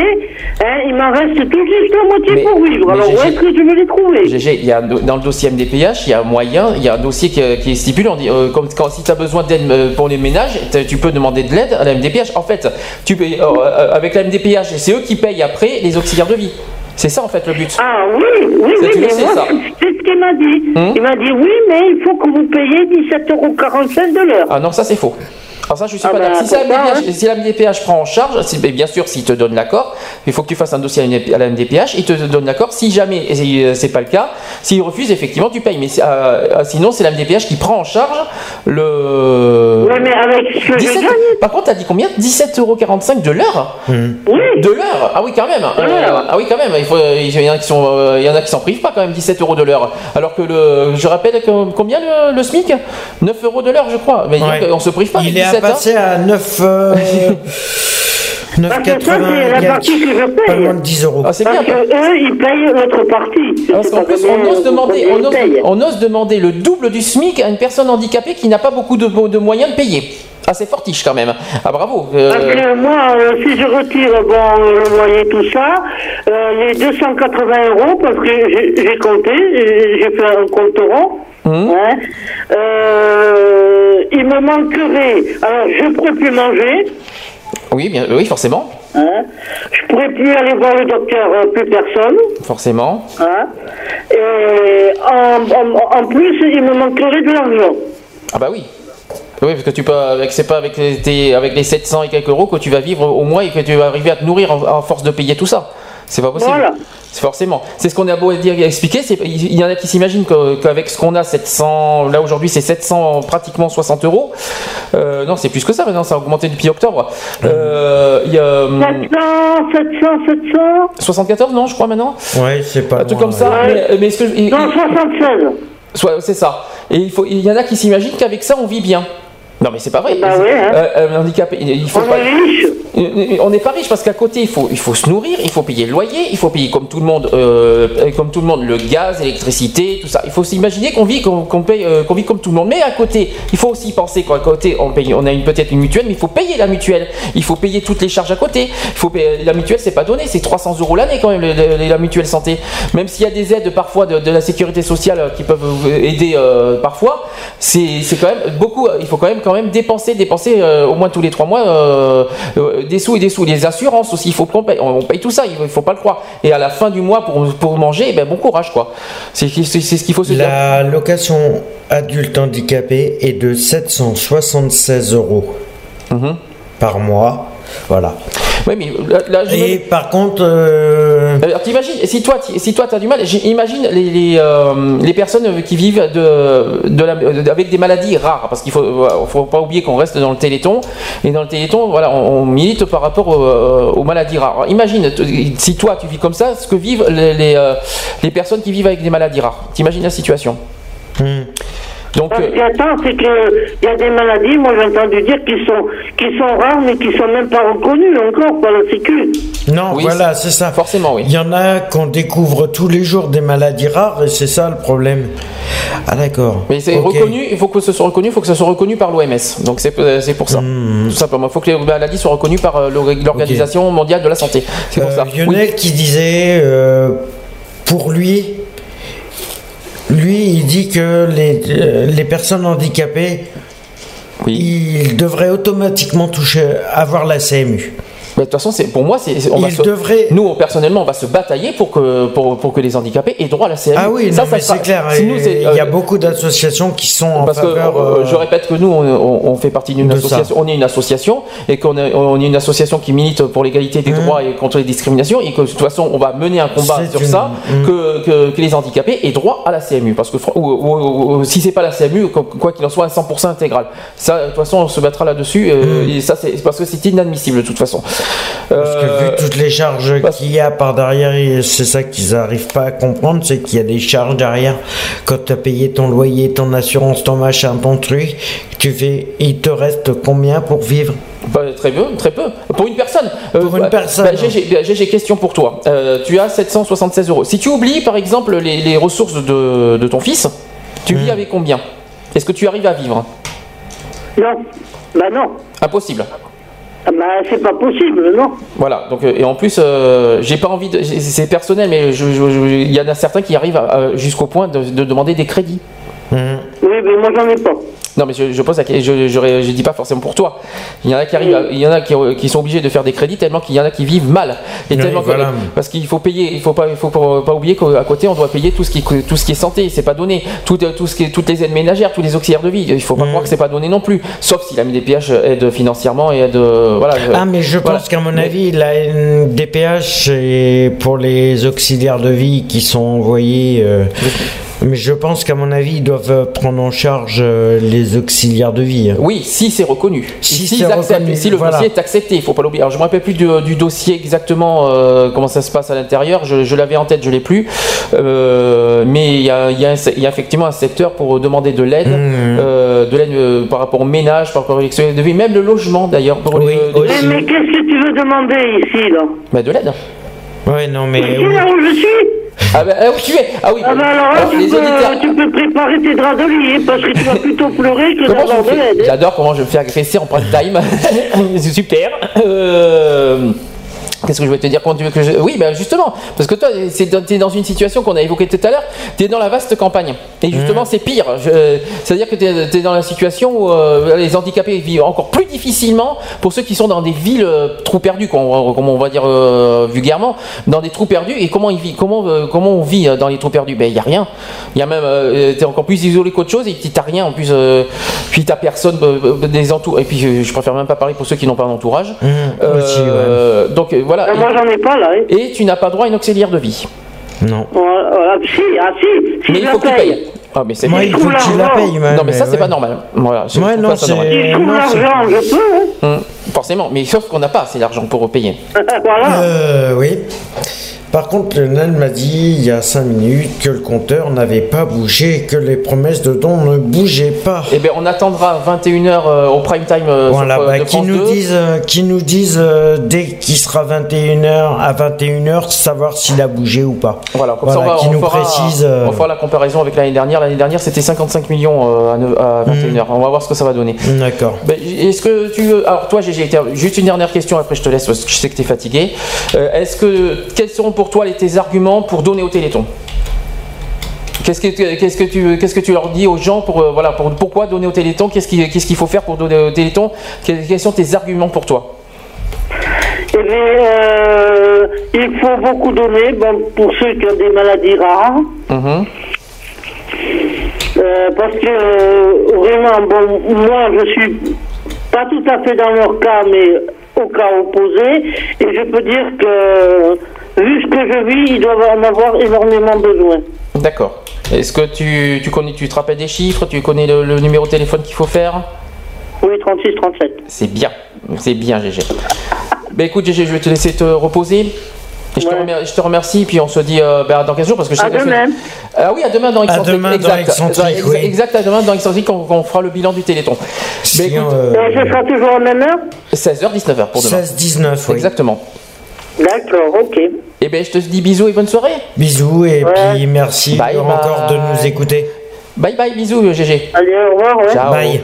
hein, il m'en reste tout juste la moitié Mais- pour vivre. Alors où est-ce que je vais les trouver? GG, il y a, dans le dossier MDPH, il y a un moyen, il y a un dossier qui, qui stipule, on dit, euh, comme quand, si tu as besoin d'aide euh, pour les ménages, tu peux demander de l'aide à la MDPH. En fait, tu peux, euh, euh, avec la MDPH, c'est eux qui payent après les auxiliaires de vie. C'est ça en fait le but. Ah oui, oui, oui, mais c'est ce qu'il m'a dit. Hum. Il m'a dit oui, mais il faut que vous payiez 17,45 euros de l'heure. Ah non, ça c'est faux. Alors ça, je suis Ah pas d'accord. Si, la MDPH, si la MDPH prend en charge, si- bien sûr, s'il te donne l'accord, il faut que tu fasses un dossier à la- MDPH, il te donne l'accord. Si jamais c'est- euh, c'est pas le cas, s'il refuse, effectivement, tu payes. Mais euh, euh, sinon, c'est la MDPH qui prend en charge le. Ouais, mais avec ce que je 17 gagne. Par contre, t'as dit combien? 17,45€ de l'heure? Oui. De l'heure? Ah oui, quand même. Euh, ah oui, quand même. Il, faut, il y en a qui sont, euh, il y en a qui s'en privent pas quand même 17 euros de l'heure. Alors que le, je rappelle que- combien le, le SMIC? 9 euros de l'heure, je crois. Mais Ouais. on se prive pas. Il avec est à 17, hein. passer à 9. Euh, 9,80. Parce que ça, c'est la il y a partie que je paye. Pas loin de 10 euros. Ah, c'est Parce bien. que eux, ils payent notre partie. Parce qu'en plus, on ose, demander, on, ose, payent. on ose demander le double du SMIC à une personne handicapée qui n'a pas beaucoup de, de moyens de payer. Ah, c'est fortiche quand même. Ah, bravo. Euh, moi, euh, si je retire bon, le loyer, tout ça, euh, les 280 euros, parce que j'ai compté, j'ai fait un compte rond, Hum. hein, il me manquerait, alors je pourrais plus manger, Oui, bien, oui, forcément. hein, je pourrais plus aller voir le docteur, euh, plus personne, Forcément. hein, et en, en, en plus, il me manquerait de l'argent. Ah bah oui. Oui, parce que tu peux, avec, c'est pas avec les, tes- avec les 700 et quelques euros que tu vas vivre au mois et que tu vas arriver à te nourrir en, en force de payer tout ça. C'est pas possible. Voilà. C'est forcément. C'est ce qu'on a beau dire et expliquer. c'est- Il y en a qui s'imaginent qu'avec ce qu'on a, 700, là aujourd'hui c'est 700, pratiquement 60 euros. Euh, non, c'est plus que ça maintenant, ça a augmenté depuis octobre. Euh, Il y a hum, 700, 700, 700, 74, non, je crois maintenant? Ouais, c'est pas Un truc comme ça. ouais. Mais, mais ce que je- non, il- 76. Soit- c'est ça. Et il, faut, il y en a qui s'imaginent qu'avec ça, on vit bien. Non, mais c'est pas vrai. Hein. Euh, euh, handicapé, il faut On pas- est riche. Euh, On n'est pas riche parce qu'à côté il faut, il faut se nourrir, il faut payer le loyer, il faut payer comme tout le monde, euh, comme tout le monde le gaz, l'électricité, tout ça. Il faut s'imaginer qu'on vit, qu'on qu'on paye, euh, qu'on vit comme tout le monde. Mais à côté, il faut aussi penser qu'à côté on paye, on a une peut-être une mutuelle, mais il faut payer la mutuelle. Il faut payer toutes les charges à côté. Il faut payer, la mutuelle c'est pas donné, c'est 300 euros l'année quand même la mutuelle santé. Même s'il y a des aides parfois de, de la sécurité sociale qui peuvent aider parfois, c'est c'est quand même beaucoup. Il faut quand même quand même dépenser, dépenser euh, au moins tous les trois mois euh, euh, des sous et des sous. Les assurances aussi, il faut qu'on paye. On, paye tout ça, il faut, pas le croire. Et à la fin du mois pour, pour manger, eh ben bon courage quoi. C'est ce qu'il faut se dire. La location adulte handicapé est de 776 euros Mhm. par mois. Voilà. Oui, mais là, là, je Et me- par contre, euh, Alors t'imagines, si toi, si toi t'as du mal, imagine les, les, euh, les personnes qui vivent de, de la- de- avec des maladies rares, parce qu'il faut, faut pas oublier qu'on reste dans le Téléthon, et dans le Téléthon, voilà, on, on milite par rapport au- euh, aux maladies rares. Alors, imagine, si toi tu vis comme ça, ce que vivent les, les, euh, les personnes qui vivent avec des maladies rares. T'imagines la situation Donc, Parce euh, que, attends, c'est que il y a des maladies, moi j'ai entendu dire, qui sont, qui sont rares, mais qui sont même pas reconnues encore par la Sécu. Non, Oui, voilà, c'est ça. Forcément, oui. Il y en a qu'on découvre tous les jours des maladies rares et c'est ça le problème. Ah d'accord. Mais c'est reconnu, il faut que ce soit reconnu, il faut que ça soit reconnu par l'OMS. Donc c'est euh, c'est pour ça. Hmm. Tout simplement. Il faut que les maladies soient reconnues par euh, l'Or- l'Organisation mondiale de la santé. C'est pour Euh, ça. Lionel qui disait euh, pour lui, lui il dit que les, euh, les personnes handicapées, ils devraient automatiquement toucher, avoir la CMU. Mais de toute façon, pour moi, c'est on va se- devrait- nous personnellement, on va se batailler pour que pour, pour que les handicapés aient droit à la CMU. Ah oui, ça, ça c'est clair. si nous, il y a euh, beaucoup d'associations qui sont en parce que faveur. euh, euh, je répète que nous on, fait partie d'une association, ça. on est une association et qu'on est, on est une association qui milite pour l'égalité des droits et contre les discriminations et que de toute façon on va mener un combat Mmh. Sur une- ça Mmh. que, que, que les handicapés aient droit à la CMU parce que ou, ou- ou- si c'est pas la CMU quoi qu'il en soit à 100% intégral ça de toute façon on se battra là-dessus euh, et ça c'est parce que c'est inadmissible de toute façon Mmh. Parce que Euh, vu toutes les charges qu'il y a par derrière, et c'est ça qu'ils n'arrivent pas à comprendre, c'est qu'il y a des charges derrière. Quand tu as payé ton loyer, ton assurance, ton machin, ton truc, tu fais, il te reste combien pour vivre? Bah, très peu, très peu. Pour une personne. Pour une personne. Bah, GG, bah, GG, question pour toi. Euh, tu as 776 euros. Si tu oublies, par exemple, les, les ressources de, de ton fils, tu Hmm. vis avec combien? Est-ce que tu arrives à vivre? Non. Bah non. Impossible. Ah Bah c'est pas possible, non. Voilà. Donc, euh, et en plus, euh, j'ai pas envie de. C'est personnel, mais je- je- je- il y en a certains qui arrivent à- à- jusqu'au point de, de demander des crédits. Oui, mais moi j'en ai pas. Non, mais je, je pose la question, je, je, je dis pas forcément pour toi. Il y en a qui arrivent, à- il y en a qui, qui sont obligés de faire des crédits tellement qu'il y en a qui vivent mal. Et Oui, tellement que- parce qu'il faut payer, il faut pas, il faut pas, oublier qu'à côté on doit payer tout ce qui, tout ce qui est santé, c'est pas donné. Tout, tout ce qui est, toutes les aides ménagères, tous les auxiliaires de vie, il faut pas croire que c'est pas donné non plus. Sauf s'il a mis des PH aide financièrement et aide, euh, voilà. Ah, mais je Voilà. pense qu'à mon avis, la DPH, c'est pour les auxiliaires de vie qui sont envoyés. euh, mais je pense qu'à mon avis, ils doivent euh, prendre en charge euh, les auxiliaires de vie. Oui, si c'est reconnu. Si acceptent, reconnu, si le voilà. dossier est accepté, il faut pas l'oublier. Alors je me rappelle plus du, du dossier exactement euh, comment ça se passe à l'intérieur. Je, je l'avais en tête, je l'ai plus. Euh, mais il y a, y y effectivement un secteur pour demander de l'aide, Mmh. euh, de l'aide euh, par rapport au ménage, par rapport à l'extérieur de vie, même le logement d'ailleurs. les- Eh, mais qu'est-ce que tu veux demander ici, là? Bah, de l'aide. Ouais, non, mais. Ici, là où je suis? Ah bah, ah, où tu es Ah oui. Ah bah alors là, Alors, tu, les peux, auditeurs- tu peux préparer tes draps hein, parce que tu vas plutôt pleurer que d'avoir de l'aide. hein. J'adore comment je me fais agresser en prime time. <laughs> c'est super. Euh, Qu'est-ce que je voulais te dire? Comment tu veux que je... Oui, ben justement, parce que toi, tu es dans une situation qu'on a évoquée tout à l'heure, tu es dans la vaste campagne. Et justement, c'est pire. Je- C'est-à-dire que tu es, dans la situation où euh, les handicapés vivent encore plus difficilement pour ceux qui sont dans des villes euh, trous perdus, comme on, comme on va dire euh, vulgairement, dans des trous perdus. Et comment, ils vivent, comment, euh, comment on vit euh, dans les trous perdus? Ben, il n'y a rien. Il y a même, euh, tu es encore plus isolé qu'autre chose et tu n'as rien en plus. euh, puis tu personne euh, euh, des entours. Et puis, je, préfère même pas parler pour ceux qui n'ont pas d'entourage. Euh, Donc, euh, voilà. Moi, j'en ai pas, là. hein. Et tu n'as pas droit à une auxiliaire de vie. Non. Voilà, voilà. Si, ah si, si mais il la faut que tu paye. payes. Ah, mais c'est Moi, il faut que tu la payes, Non, mais ça, c'est pas normal. Voilà, je Ouais, trouve non, pas ça c'est- normal. Si je trouve l'argent, je peux. hein. Hum, Forcément, mais sauf qu'on n'a pas assez d'argent pour payer. <laughs> voilà. Euh, oui. Par contre, Lionel m'a dit il y a 5 minutes que le compteur n'avait pas bougé, que les promesses de dons ne bougeaient pas. Eh bien, on attendra 21h euh, au prime time euh, Voilà, sur, euh, bah, de qui, France nous 2. disent, euh, qui nous disent euh, dès qu'il sera 21h à 21h, savoir s'il a bougé ou pas. Voilà, comme ça, on, va- qui on nous fera, précise. euh, on fera la comparaison avec l'année dernière. L'année dernière, c'était 55 millions euh, à, neuf- à 21h. On va voir ce que ça va donner. D'accord. Ben, Est-ce que tu veux. Alors, toi, GG, tiens, juste une dernière question, après je te laisse parce que je sais que tu es fatigué. Euh, Est-ce que. Quels seront pour toi les, tes arguments pour donner au Téléthon. Qu'est-ce que, qu'est-ce, que tu, qu'est-ce que tu leur dis aux gens pour, euh, voilà, pour, pourquoi donner au Téléthon? Qu'est-ce, qui- qu'est-ce qu'il faut faire pour donner au Téléthon? Quels, quels sont tes arguments pour toi? Eh bien, euh, il faut beaucoup donner pour ceux qui ont des maladies rares. Mhm. Euh, parce que vraiment, bon, moi je suis pas tout à fait dans leur cas, mais au cas opposé, et je peux dire que vu ce que je vis, ils doivent en avoir énormément besoin. D'accord. Est-ce que tu, tu connais, tu te rappelles des chiffres Tu connais le, le numéro de téléphone qu'il faut faire? Oui, 36, 37. C'est bien, c'est bien GG. Ben écoute GG, je vais te laisser te reposer. Et je, te remer- je te remercie, puis on se dit euh, ben, dans 15 jours parce que je À sais que- demain. Ah oui, à demain dans À Excentrique. demain dans exact. Excentrique, Ex- oui. Exact, à demain dans Excentrique, on, on fera le bilan du Téléthon. Ben, écoute, Et ce sera toujours à la même heure? 16h, 19h pour demain. 16-19, oui. Exactement. D'accord, ok. Eh ben, je te dis bisous et bonne soirée. Bisous et Ouais. puis merci Bye, encore de nous écouter. Bye bye, bisous, GG. Allez, au revoir, ouais. Ciao. Bye.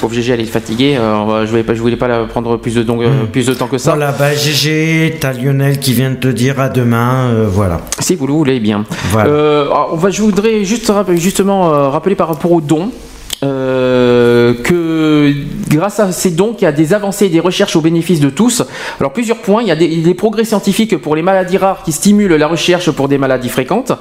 Pauvre GG, elle est fatiguée. euh, je voulais pas, je voulais pas la prendre plus de, donc, euh, plus de temps que ça. Voilà, bah GG, t'as Lionel qui vient de te dire à demain, euh, voilà. Si vous le voulez bien. Voilà. Euh, alors, on va, je voudrais juste justement euh, rappeler par rapport aux dons. Euh, que grâce à ces dons, il y a des avancées et des recherches au bénéfice de tous. Alors plusieurs points, il y a des, des progrès scientifiques pour les maladies rares qui stimulent la recherche pour des maladies fréquentes.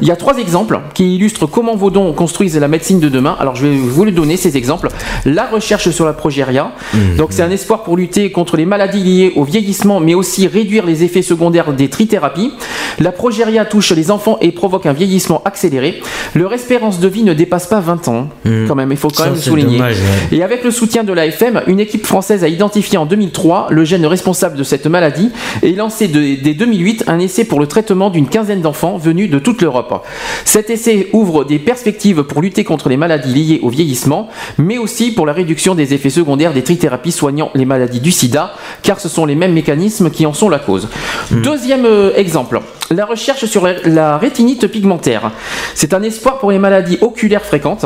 Il y a trois exemples qui illustrent comment vos dons construisent la médecine de demain. Alors je vais vous le donner ces exemples. La recherche sur la progéria, donc c'est un espoir pour lutter contre les maladies liées au vieillissement, mais aussi réduire les effets secondaires des trithérapies. La progéria touche les enfants et provoque un vieillissement accéléré. Leur espérance de vie ne dépasse pas 20 ans. Quand même, il faut quand Ça, même souligner. dommage, ouais. Et avec le soutien de l'AFM, une équipe française a identifié en 2003 le gène responsable de cette maladie et lancé de- dès 2008 un essai pour le traitement d'une quinzaine d'enfants venus de toute l'Europe. Cet essai ouvre des perspectives pour lutter contre les maladies liées au vieillissement, mais aussi pour la réduction des effets secondaires des trithérapies soignant les maladies du sida, car ce sont les mêmes mécanismes qui en sont la cause. Deuxième euh, exemple, la recherche sur la, rétinite pigmentaire. C'est un espoir pour les maladies oculaires fréquentes.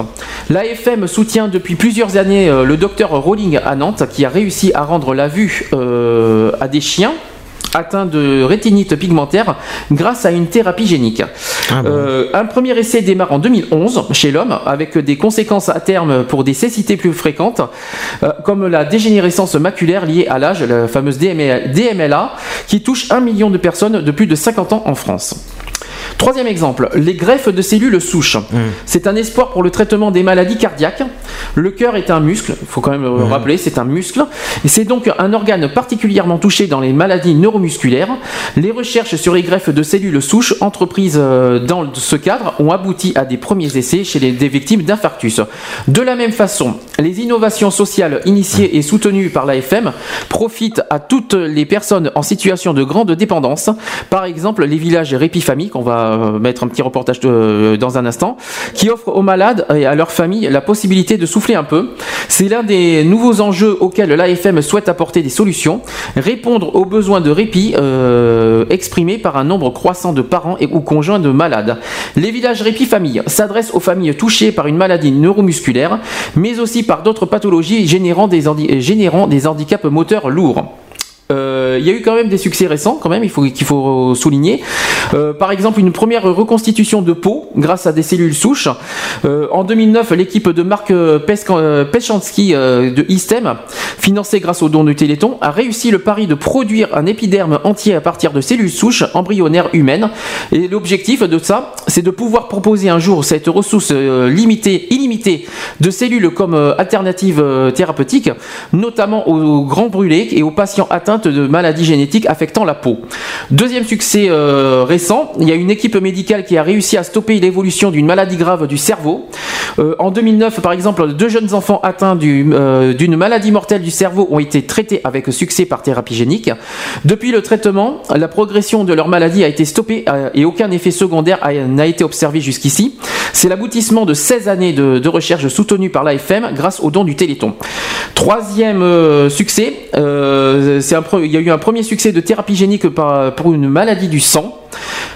L'AFM soutient depuis plusieurs années euh, le docteur Rowling à Nantes qui a réussi à rendre la vue euh, à des chiens atteints de rétinite pigmentaire grâce à une thérapie génique. Euh, un premier essai démarre en 2011 chez l'homme avec des conséquences à terme pour des cécités plus fréquentes euh, comme la dégénérescence maculaire liée à l'âge, la fameuse DML DMLA qui touche un million de personnes de plus de 50 ans en France. Troisième exemple, les greffes de cellules souches. C'est un espoir pour le traitement des maladies cardiaques. Le cœur est un muscle, il faut quand même le rappeler, c'est un muscle. Et c'est donc un organe particulièrement touché dans les maladies neuromusculaires. Les recherches sur les greffes de cellules souches entreprises euh, dans ce cadre ont abouti à des premiers essais chez les, des victimes d'infarctus. De la même façon, les innovations sociales initiées et soutenues par l'AFM profitent à toutes les personnes en situation de grande dépendance. Par exemple, les villages Répifamille, qu'on va euh, mettre un petit reportage de- dans un instant, qui offrent aux malades et à leurs familles la possibilité de souffler un peu. C'est l'un des nouveaux enjeux auxquels l'AFM souhaite apporter des solutions, répondre aux besoins de répit euh, exprimés par un nombre croissant de parents et ou conjoints de malades. Les villages Répifamille s'adressent aux familles touchées par une maladie neuromusculaire, mais aussi par d'autres pathologies générant des handicaps moteurs lourds. Euh, Il y a eu quand même des succès récents, quand même, il faut qu'il faut souligner. Euh, par exemple, une première reconstitution de peau grâce à des cellules souches. Euh, en 2009, l'équipe de Marc Peschansky de ISTEM, financée grâce au don du Téléthon, a réussi le pari de produire un épiderme entier à partir de cellules souches embryonnaires humaines. Et l'objectif de ça, c'est de pouvoir proposer un jour cette ressource limitée, illimitée de cellules comme alternative thérapeutique, notamment aux grands brûlés et aux patients atteints de maladies génétiques affectant la peau. Deuxième succès euh, récent, il y a une équipe médicale qui a réussi à stopper l'évolution d'une maladie grave du cerveau. Euh, en 2009, par exemple, deux jeunes enfants atteints euh, d'une maladie mortelle du cerveau ont été traités avec succès par thérapie génique. Depuis le traitement, la progression de leur maladie a été stoppée et aucun effet secondaire n'a été observé jusqu'ici. C'est l'aboutissement de 16 années de, recherche soutenues par l'AFM grâce aux dons du Téléthon. Troisième succès, c'est un il y a eu un premier succès de thérapie génique par- pour une maladie du sang.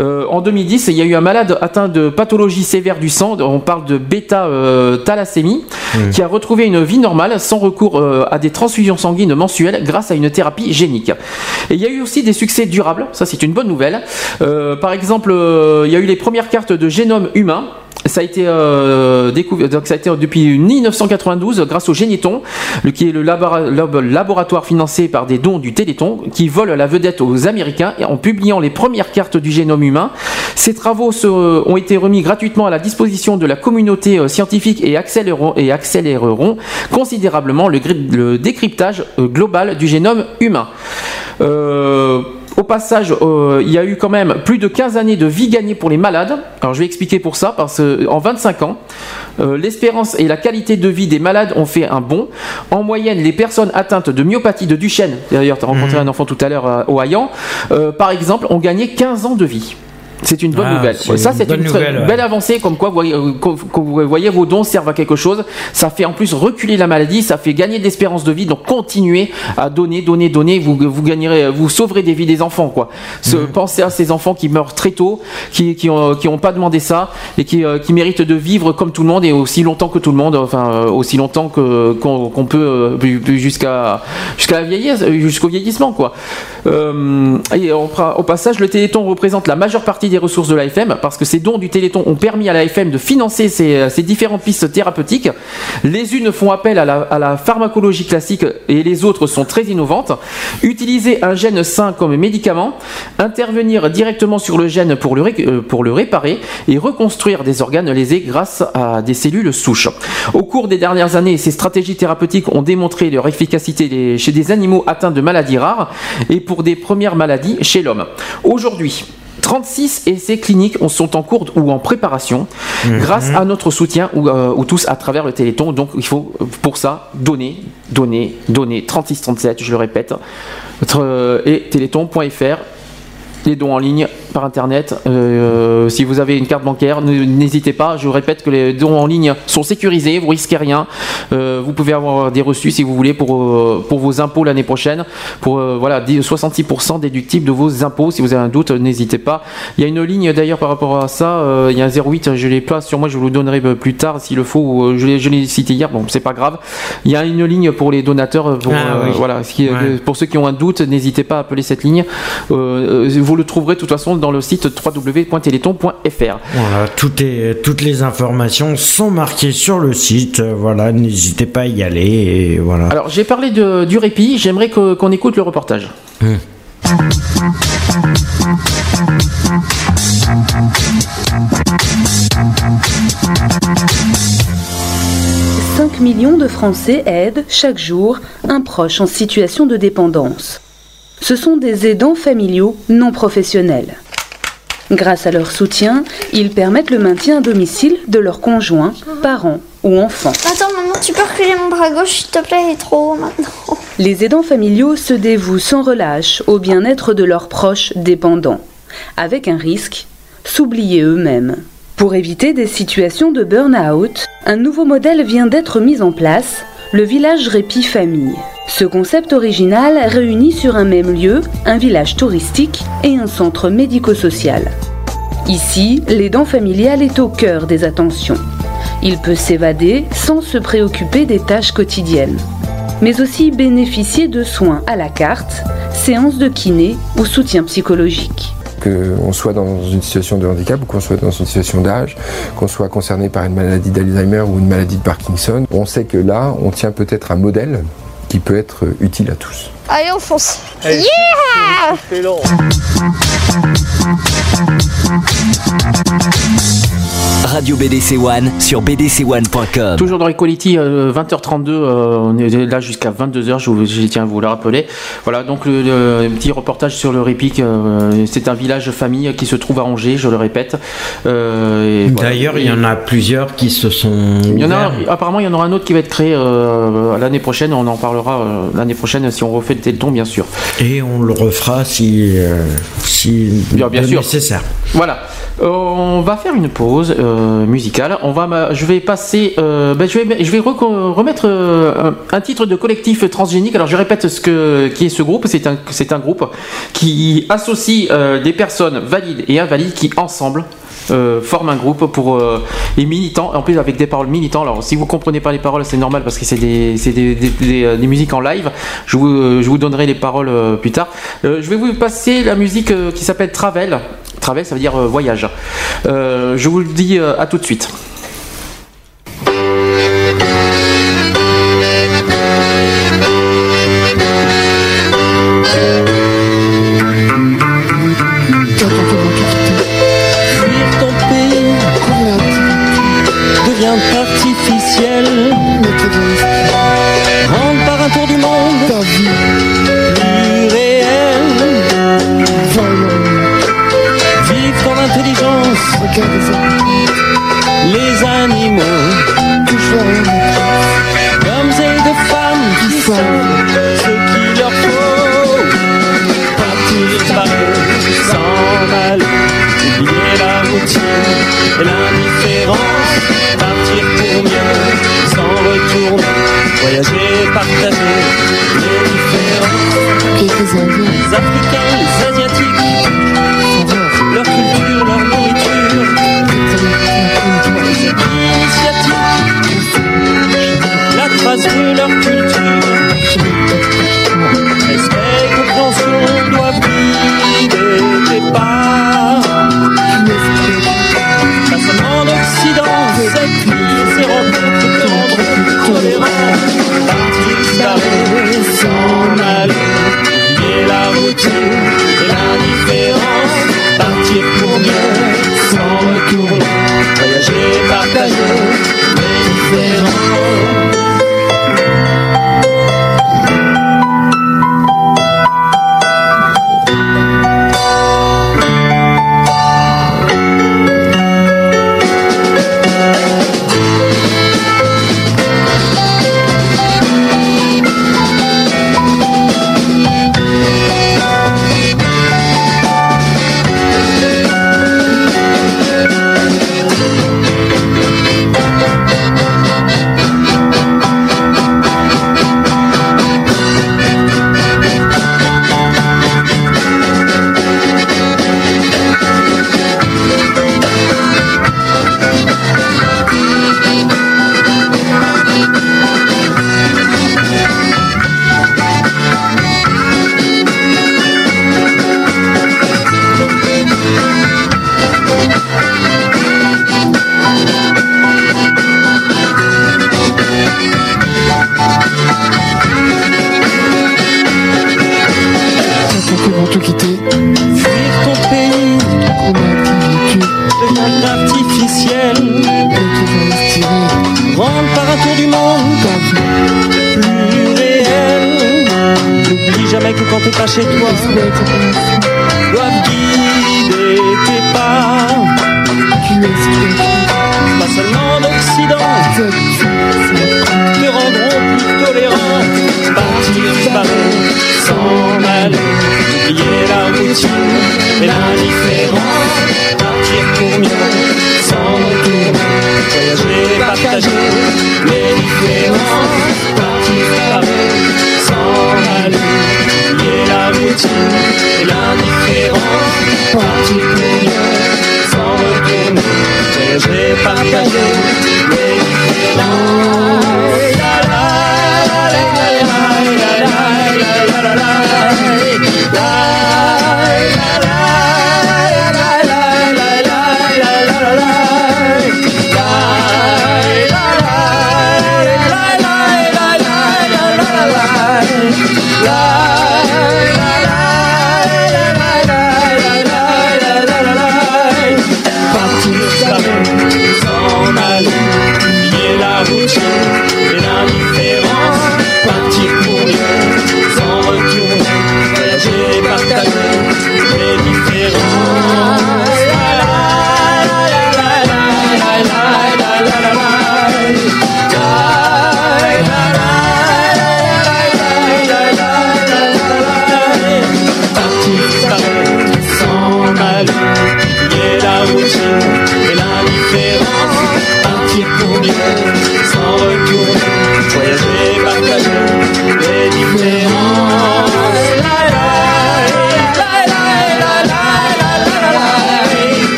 Euh, en 2010, il y a eu un malade atteint de pathologie sévère du sang, on parle de bêta-thalassémie, qui a retrouvé une vie normale sans recours euh, à des transfusions sanguines mensuelles grâce à une thérapie génique. Et il y a eu aussi des succès durables, ça c'est une bonne nouvelle. Euh, par exemple, euh, il y a eu les premières cartes de génome humain. Ça a été euh, découvert, donc ça a été depuis 1992 grâce au Généton, qui est le labora- lab- laboratoire financé par des dons du Téléthon, qui vole la vedette aux Américains en publiant les premières cartes du génome humain. Ces travaux se- ont été remis gratuitement à la disposition de la communauté euh, scientifique et accéléreront, considérablement le, le décryptage euh, global du génome humain. Euh, au passage, euh, il y a eu quand même plus de 15 années de vie gagnée pour les malades. Alors je vais expliquer pour ça, parce qu'en 25 ans, euh, l'espérance et la qualité de vie des malades ont fait un bond. En moyenne, les personnes atteintes de myopathie de Duchenne, d'ailleurs tu as rencontré un enfant tout à l'heure euh, au Hayan, euh, par exemple, ont gagné 15 ans de vie. C'est une bonne Ah, nouvelle. Ça, une c'est bonne une, très nouvelle, ouais. belle avancée, comme quoi voyez, euh, vous voyez vos dons servent à quelque chose. Ça fait en plus reculer la maladie, ça fait gagner de l'espérance de vie. Donc continuez à donner, donner, donner. Vous, vous gagnerez, vous sauverez des vies des enfants, quoi. Se- Mhm. Pensez à ces enfants qui meurent très tôt, qui qui ont, qui ont pas demandé ça et qui, euh, qui méritent de vivre comme tout le monde et aussi longtemps que tout le monde. Enfin, euh, aussi longtemps que qu'on peut euh, jusqu'à jusqu'à la vieillesse, euh, jusqu'au vieillissement, quoi. Euh, et on au passage, le Téléthon représente la majeure partie des ressources de l'AFM parce que ces dons du Téléthon ont permis à l'AFM de financer ces, ces différentes pistes thérapeutiques. Les unes font appel à la, pharmacologie classique et les autres sont très innovantes. Utiliser un gène sain comme médicament, intervenir directement sur le gène pour le, ré- euh, pour le réparer et reconstruire des organes lésés grâce à des cellules souches. Au cours des dernières années, ces stratégies thérapeutiques ont démontré leur efficacité chez des animaux atteints de maladies rares et pour des premières maladies chez l'homme. Aujourd'hui, 36 essais cliniques sont en cours ou en préparation Mhm. grâce à notre soutien ou, euh, ou tous à travers le Téléthon. Donc il faut euh, pour ça donner, donner, donner. 3637, je le répète. Notre- Et téléthon.fr les dons en ligne par internet. Euh, si vous avez une carte bancaire, n'hésitez pas. Je répète que les dons en ligne sont sécurisés, vous risquez rien. Euh, vous pouvez avoir des reçus si vous voulez pour, euh, pour vos impôts l'année prochaine. Pour euh, voilà, 10 66% déductibles de vos impôts. Si vous avez un doute, n'hésitez pas. Il y a une ligne d'ailleurs par rapport à ça. euh, il y a un 08, je l'ai pas sur moi, je vous le donnerai euh, plus tard s'il le faut. euh, Je l'ai cité hier, bon, c'est pas grave. Il y a une ligne pour les donateurs. euh, Pour, Ah, euh, oui. voilà, ce qui- Ouais. pour ceux qui ont un doute, n'hésitez pas à appeler cette ligne. Euh, euh, vous le trouverez de toute façon dans le site www.téléthon.fr. Voilà, tout est, toutes les informations sont marquées sur le site. Voilà, n'hésitez pas à y aller. Et voilà. Alors j'ai parlé de- du répit, j'aimerais qu'on écoute le reportage. Hum. 5 millions de Français aident chaque jour un proche en situation de dépendance. Ce sont des aidants familiaux non professionnels. Grâce à leur soutien, ils permettent le maintien à domicile de leurs conjoints, parents ou enfants. Attends, maman, tu peux reculer mon bras gauche, s'il te plaît, il est trop haut maintenant. Les aidants familiaux se dévouent sans relâche au bien-être de leurs proches dépendants, avec un risque, s'oublier eux-mêmes. Pour éviter des situations de burn-out, un nouveau modèle vient d'être mis en place, le village Répit Famille. Ce concept original réunit sur un même lieu un village touristique et un centre médico-social. Ici, l'aidant familial est au cœur des attentions. Il peut s'évader sans se préoccuper des tâches quotidiennes, mais aussi bénéficier de soins à la carte, séances de kiné ou soutien psychologique. Qu'on soit dans une situation de handicap ou qu'on soit dans une situation d'âge, qu'on soit concerné par une maladie d'Alzheimer ou une maladie de Parkinson, on sait que là, on tient peut-être un modèle qui peut être utile à tous. Allez, on fonce. Allez, Yeah Radio BDC One sur bdc1.com. Toujours dans Equality, euh, 20h32, euh, on est là jusqu'à 22h, je, vous- je tiens à vous le rappeler. Voilà, donc le, le petit reportage sur le Répic, euh, c'est un village famille qui se trouve à Angers, je le répète. Euh, voilà. D'ailleurs, il y en a plusieurs qui se sont. Il y en a, ouverts. apparemment, il y en aura un autre qui va être créé euh, l'année prochaine. On en parlera euh, l'année prochaine si on refait le Téléthon, bien sûr. Et on le refera si, euh, si Bien, sûr. nécessaire. Voilà. Euh, on va faire une pause euh, musicale. On va, je vais passer, euh, ben, je vais, je vais remettre euh, un, titre de collectif transgénique. Alors je répète ce que qui est ce groupe. C'est un, c'est un groupe qui associe des personnes valides et invalides qui ensemble. Euh, forment un groupe pour euh, les militants. En plus avec des paroles militants. Alors si vous comprenez pas les paroles c'est normal parce que c'est des, des, des- euh, des musiques en live. Je vous, euh, je vous donnerai les paroles plus tard. Je vais vous passer la musique qui s'appelle Travel. Travel ça veut dire voyage. Je vous le dis à tout de suite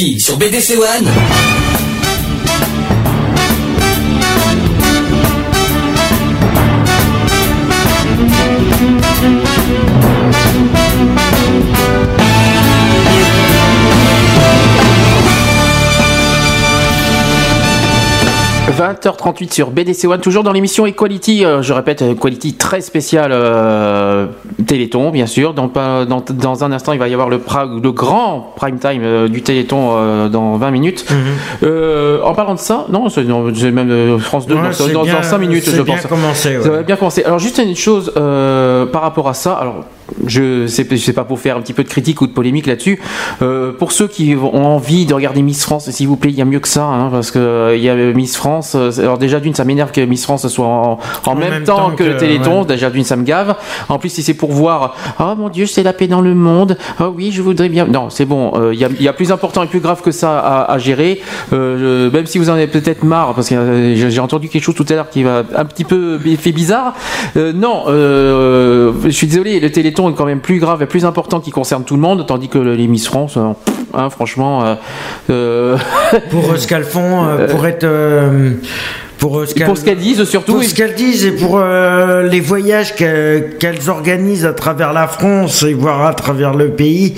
sur BDC One. « 20h38 sur BDC One, toujours dans l'émission Equality, euh, je répète, Equality très spéciale euh, Téléthon, bien sûr. Euh, dans, un instant, il va y avoir le, le grand prime time euh, du Téléthon euh, dans 20 minutes. En parlant de ça, non, c'est même France 2 dans, 5 minutes, je pense. Ça va bien commencer. Alors, juste une chose par rapport à ça. Alors, je sais, je sais pas pour faire un petit peu de critique ou de polémique là-dessus. Euh, pour ceux qui ont envie de regarder Miss France, s'il vous plaît, il y a mieux que ça, hein, parce que euh, il y a Miss France. euh, Alors déjà d'une, ça m'énerve que Miss France soit en, en même, même temps, temps que, le Téléthon. ouais. Déjà d'une, ça me gave. En plus, si c'est pour voir, oh mon Dieu, c'est la paix dans le monde. Oh oui, je voudrais bien. Non, c'est bon. euh, Il y, a, il y a plus important et plus grave que ça à, à gérer. Euh, même si vous en avez peut-être marre, parce que j'ai entendu quelque chose tout à l'heure qui va un petit peu fait bizarre. Non, je suis désolé, le Téléthon quand même plus grave et plus important qui concerne tout le monde, tandis que les Miss France, hein, franchement. euh, Pour ce qu'elles font, pour être. pour ce qu'elles disent surtout. pour ce qu'elles disent et pour euh, les voyages que- qu'elles organisent à travers la France et voire à travers le pays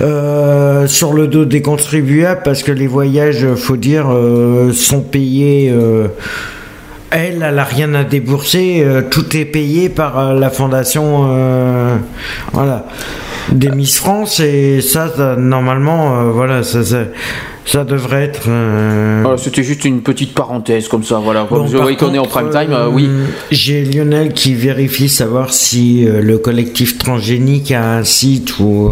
euh, sur le dos des contribuables parce que les voyages, faut dire, euh, sont payés. Elle, elle a rien à débourser, euh, tout est payé par euh, la fondation, euh, des Miss France et ça, normalement, voilà, ça, ça, ça devrait être. euh, Voilà, C'était juste une petite parenthèse comme ça, voilà. Comme Bon, vous voyez qu'on est en prime time, euh, euh, oui. J'ai Lionel qui vérifie savoir si euh, le collectif transgénique a un site ou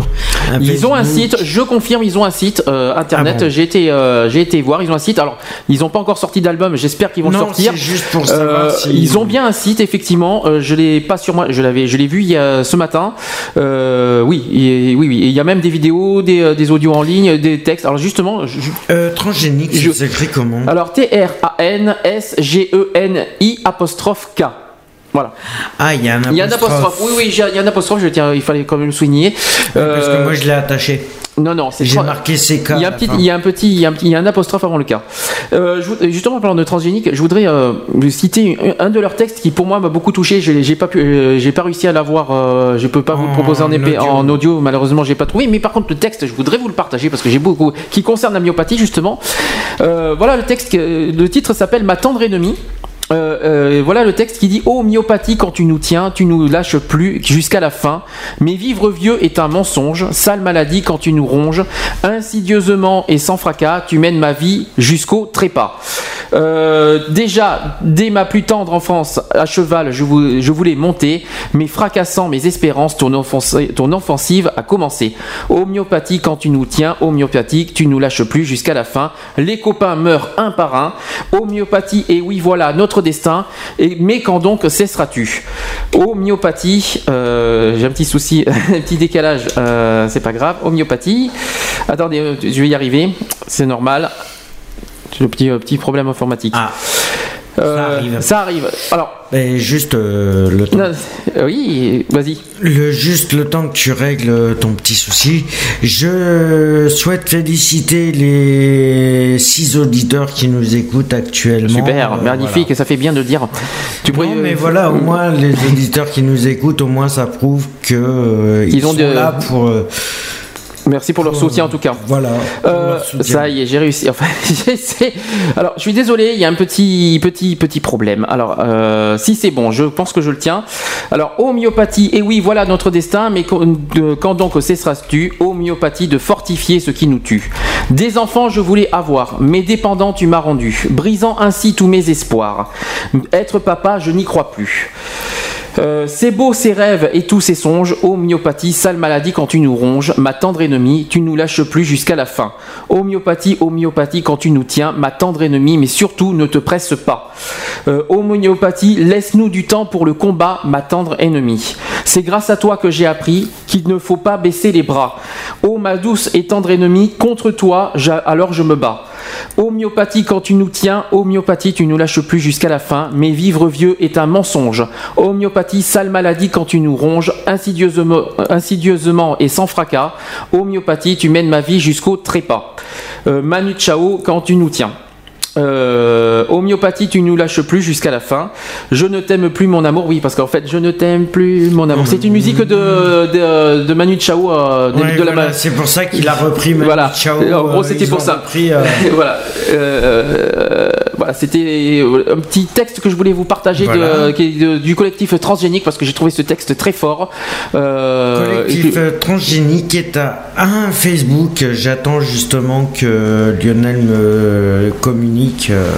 un Ils ont un site, je confirme, ils ont un site euh, internet. Ah bon J'ai été, euh, j'ai été voir, ils ont un site. Alors, ils n'ont pas encore sorti d'album. J'espère qu'ils vont Non, sortir. c'est juste pour savoir Euh, si- Ils ont bien un site, effectivement. Euh, je l'ai pas sur moi. Je l'avais, je l'ai vu il y a, ce matin. Euh, oui, et- oui, oui. Et il y a même des vidéos, des, euh, des audios en ligne, des textes. Alors justement, je- Euh, transgénique, Je- s'écrit comment alors T R A N S G E N I apostrophe K. Voilà. Ah, il y a un Il y a un apostrophe. Oui, oui, il y a un apostrophe. Je tiens, il fallait quand même le souligner. Parce que Euh, moi je l'ai attaché. Non, non, c'est J'ai tra- marqué CK. Il y a un petit, il y a un petit, il y a un, petit- il y a un apostrophe avant le cas. Euh, justement, en parlant de transgénique, je voudrais euh, citer un un de leurs textes qui, pour moi, m'a beaucoup touché. Je J'ai pas pu, euh, j'ai pas réussi à l'avoir. euh, je peux pas vous le proposer en, épée, audio. en audio. Malheureusement, j'ai pas trouvé. Mais par contre, le texte, je voudrais vous le partager parce que j'ai beaucoup qui concerne la myopathie justement. Euh, voilà le texte. le titre s'appelle Ma tendre ennemie. Euh, euh, voilà le texte qui dit Oh myopathie, quand tu nous tiens, tu nous lâches plus jusqu'à la fin. Mais vivre vieux est un mensonge, sale maladie quand tu nous ronges. Insidieusement et sans fracas, tu mènes ma vie jusqu'au trépas. Euh, déjà, dès ma plus tendre enfance, à cheval, je, vou- je voulais monter, mais fracassant mes espérances, ton, offensi- ton offensive a commencé. Homéopathie, quand tu nous tiens, homéopathie, tu nous lâches plus jusqu'à la fin. Les copains meurent un par un. Homéopathie, et oui, voilà notre destin. Et, mais quand donc cesseras-tu? Homéopathie, euh, j'ai un petit souci, <laughs> un petit décalage, euh, c'est pas grave. Homéopathie, attendez, euh, je vais y arriver, c'est normal. Un petit, petit problème informatique. Ah. Euh, ça arrive. Ça arrive. Alors. Mais juste euh, le temps. Non, euh, oui, vas-y. Le, juste le temps que tu règles ton petit souci, je souhaite féliciter les six auditeurs qui nous écoutent actuellement. Super, Euh, magnifique, ça fait bien de dire. Tu pourrais- Non, mais voilà, au moins les auditeurs qui nous écoutent, au moins ça prouve que ils, Ils ont sont de- là pour. Euh, Merci pour leur soutien en tout cas. Voilà. Euh, ça y est, j'ai réussi. Enfin. <laughs> Alors, je suis désolé, il y a un petit, petit, petit problème. Alors, euh, si c'est bon, je pense que je le tiens. Alors, homéopathie, et oui, voilà notre destin, mais quand donc cesseras-tu Homéopathie de fortifier ce qui nous tue? Des enfants, je voulais avoir, mais dépendant, tu m'as rendu, brisant ainsi tous mes espoirs. Être papa, je n'y crois plus. Euh, c'est beau ces rêves et tous ces songes, homéopathie, sale maladie quand tu nous ronges, ma tendre ennemie, tu nous lâches plus jusqu'à la fin. Homéopathie, homéopathie quand tu nous tiens, ma tendre ennemie, mais surtout ne te presse pas. Euh, homéopathie, laisse-nous du temps pour le combat, ma tendre ennemie. C'est grâce à toi que j'ai appris qu'il ne faut pas baisser les bras. Ô ma douce et tendre ennemie, contre toi, alors je me bats. Homéopathie quand tu nous tiens, homéopathie tu nous lâches plus jusqu'à la fin, mais vivre vieux est un mensonge. Homéopathie, sale maladie quand tu nous ronges, insidieusement, et sans fracas. Homéopathie, tu mènes ma vie jusqu'au trépas. Euh, Manu Chao quand tu nous tiens. Euh, homéopathie, tu nous lâches plus jusqu'à la fin. Je ne t'aime plus, mon amour. Oui, parce qu'en fait, je ne t'aime plus, mon amour. C'est une musique de, de, de Manu Chao. euh, de, Ouais, de la voilà, c'est pour ça qu'il a repris Manu Voilà. Chao, En gros, euh, c'était pour ça. repris, euh, <laughs> voilà. Euh, voilà, c'était un petit texte que je voulais vous partager de- Voilà. qui est de- du collectif transgénique parce que j'ai trouvé ce texte très fort. Euh, collectif que- euh, transgénique est à un Facebook. J'attends justement que Lionel me communique euh,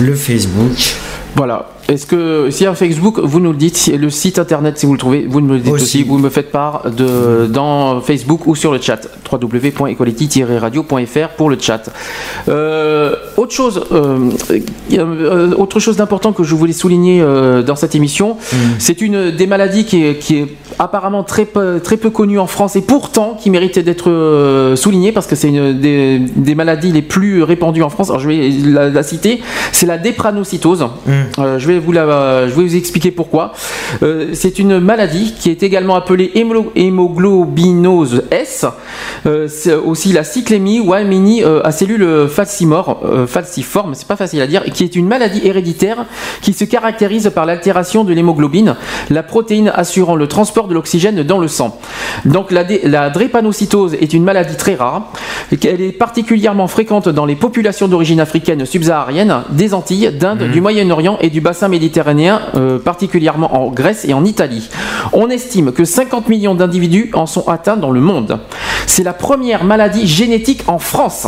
le Facebook. Voilà. Est-ce que si un Facebook, vous nous le dites, le site internet, si vous le trouvez, vous me le dites aussi. Vous me faites part de dans Facebook ou sur le chat www.equality-radio.fr pour le chat. Euh, autre chose, euh, euh, autre chose d'important que je voulais souligner euh, dans cette émission, c'est une des maladies qui est, qui est apparemment très peu, très peu connue en France et pourtant qui mérite d'être soulignée parce que c'est une des, des maladies les plus répandues en France. Alors je vais la, la citer, c'est la dépranocytose. Euh, je vais vous la, je vais vous expliquer pourquoi. Euh, c'est une maladie qui est également appelée hémo- hémoglobinose S. Euh, c'est aussi la cyclémie ou euh, à cellules euh, falciformes, c'est pas facile à dire, qui est une maladie héréditaire qui se caractérise par l'altération de l'hémoglobine, la protéine assurant le transport de l'oxygène dans le sang. Donc la, drépanocytose est une maladie très rare. Elle est particulièrement fréquente dans les populations d'origine africaine subsaharienne, des Antilles, d'Inde, du Moyen-Orient et du bassin méditerranéen, euh, particulièrement en Grèce et en Italie. On estime que 50 millions d'individus en sont atteints dans le monde. C'est la première maladie génétique en France.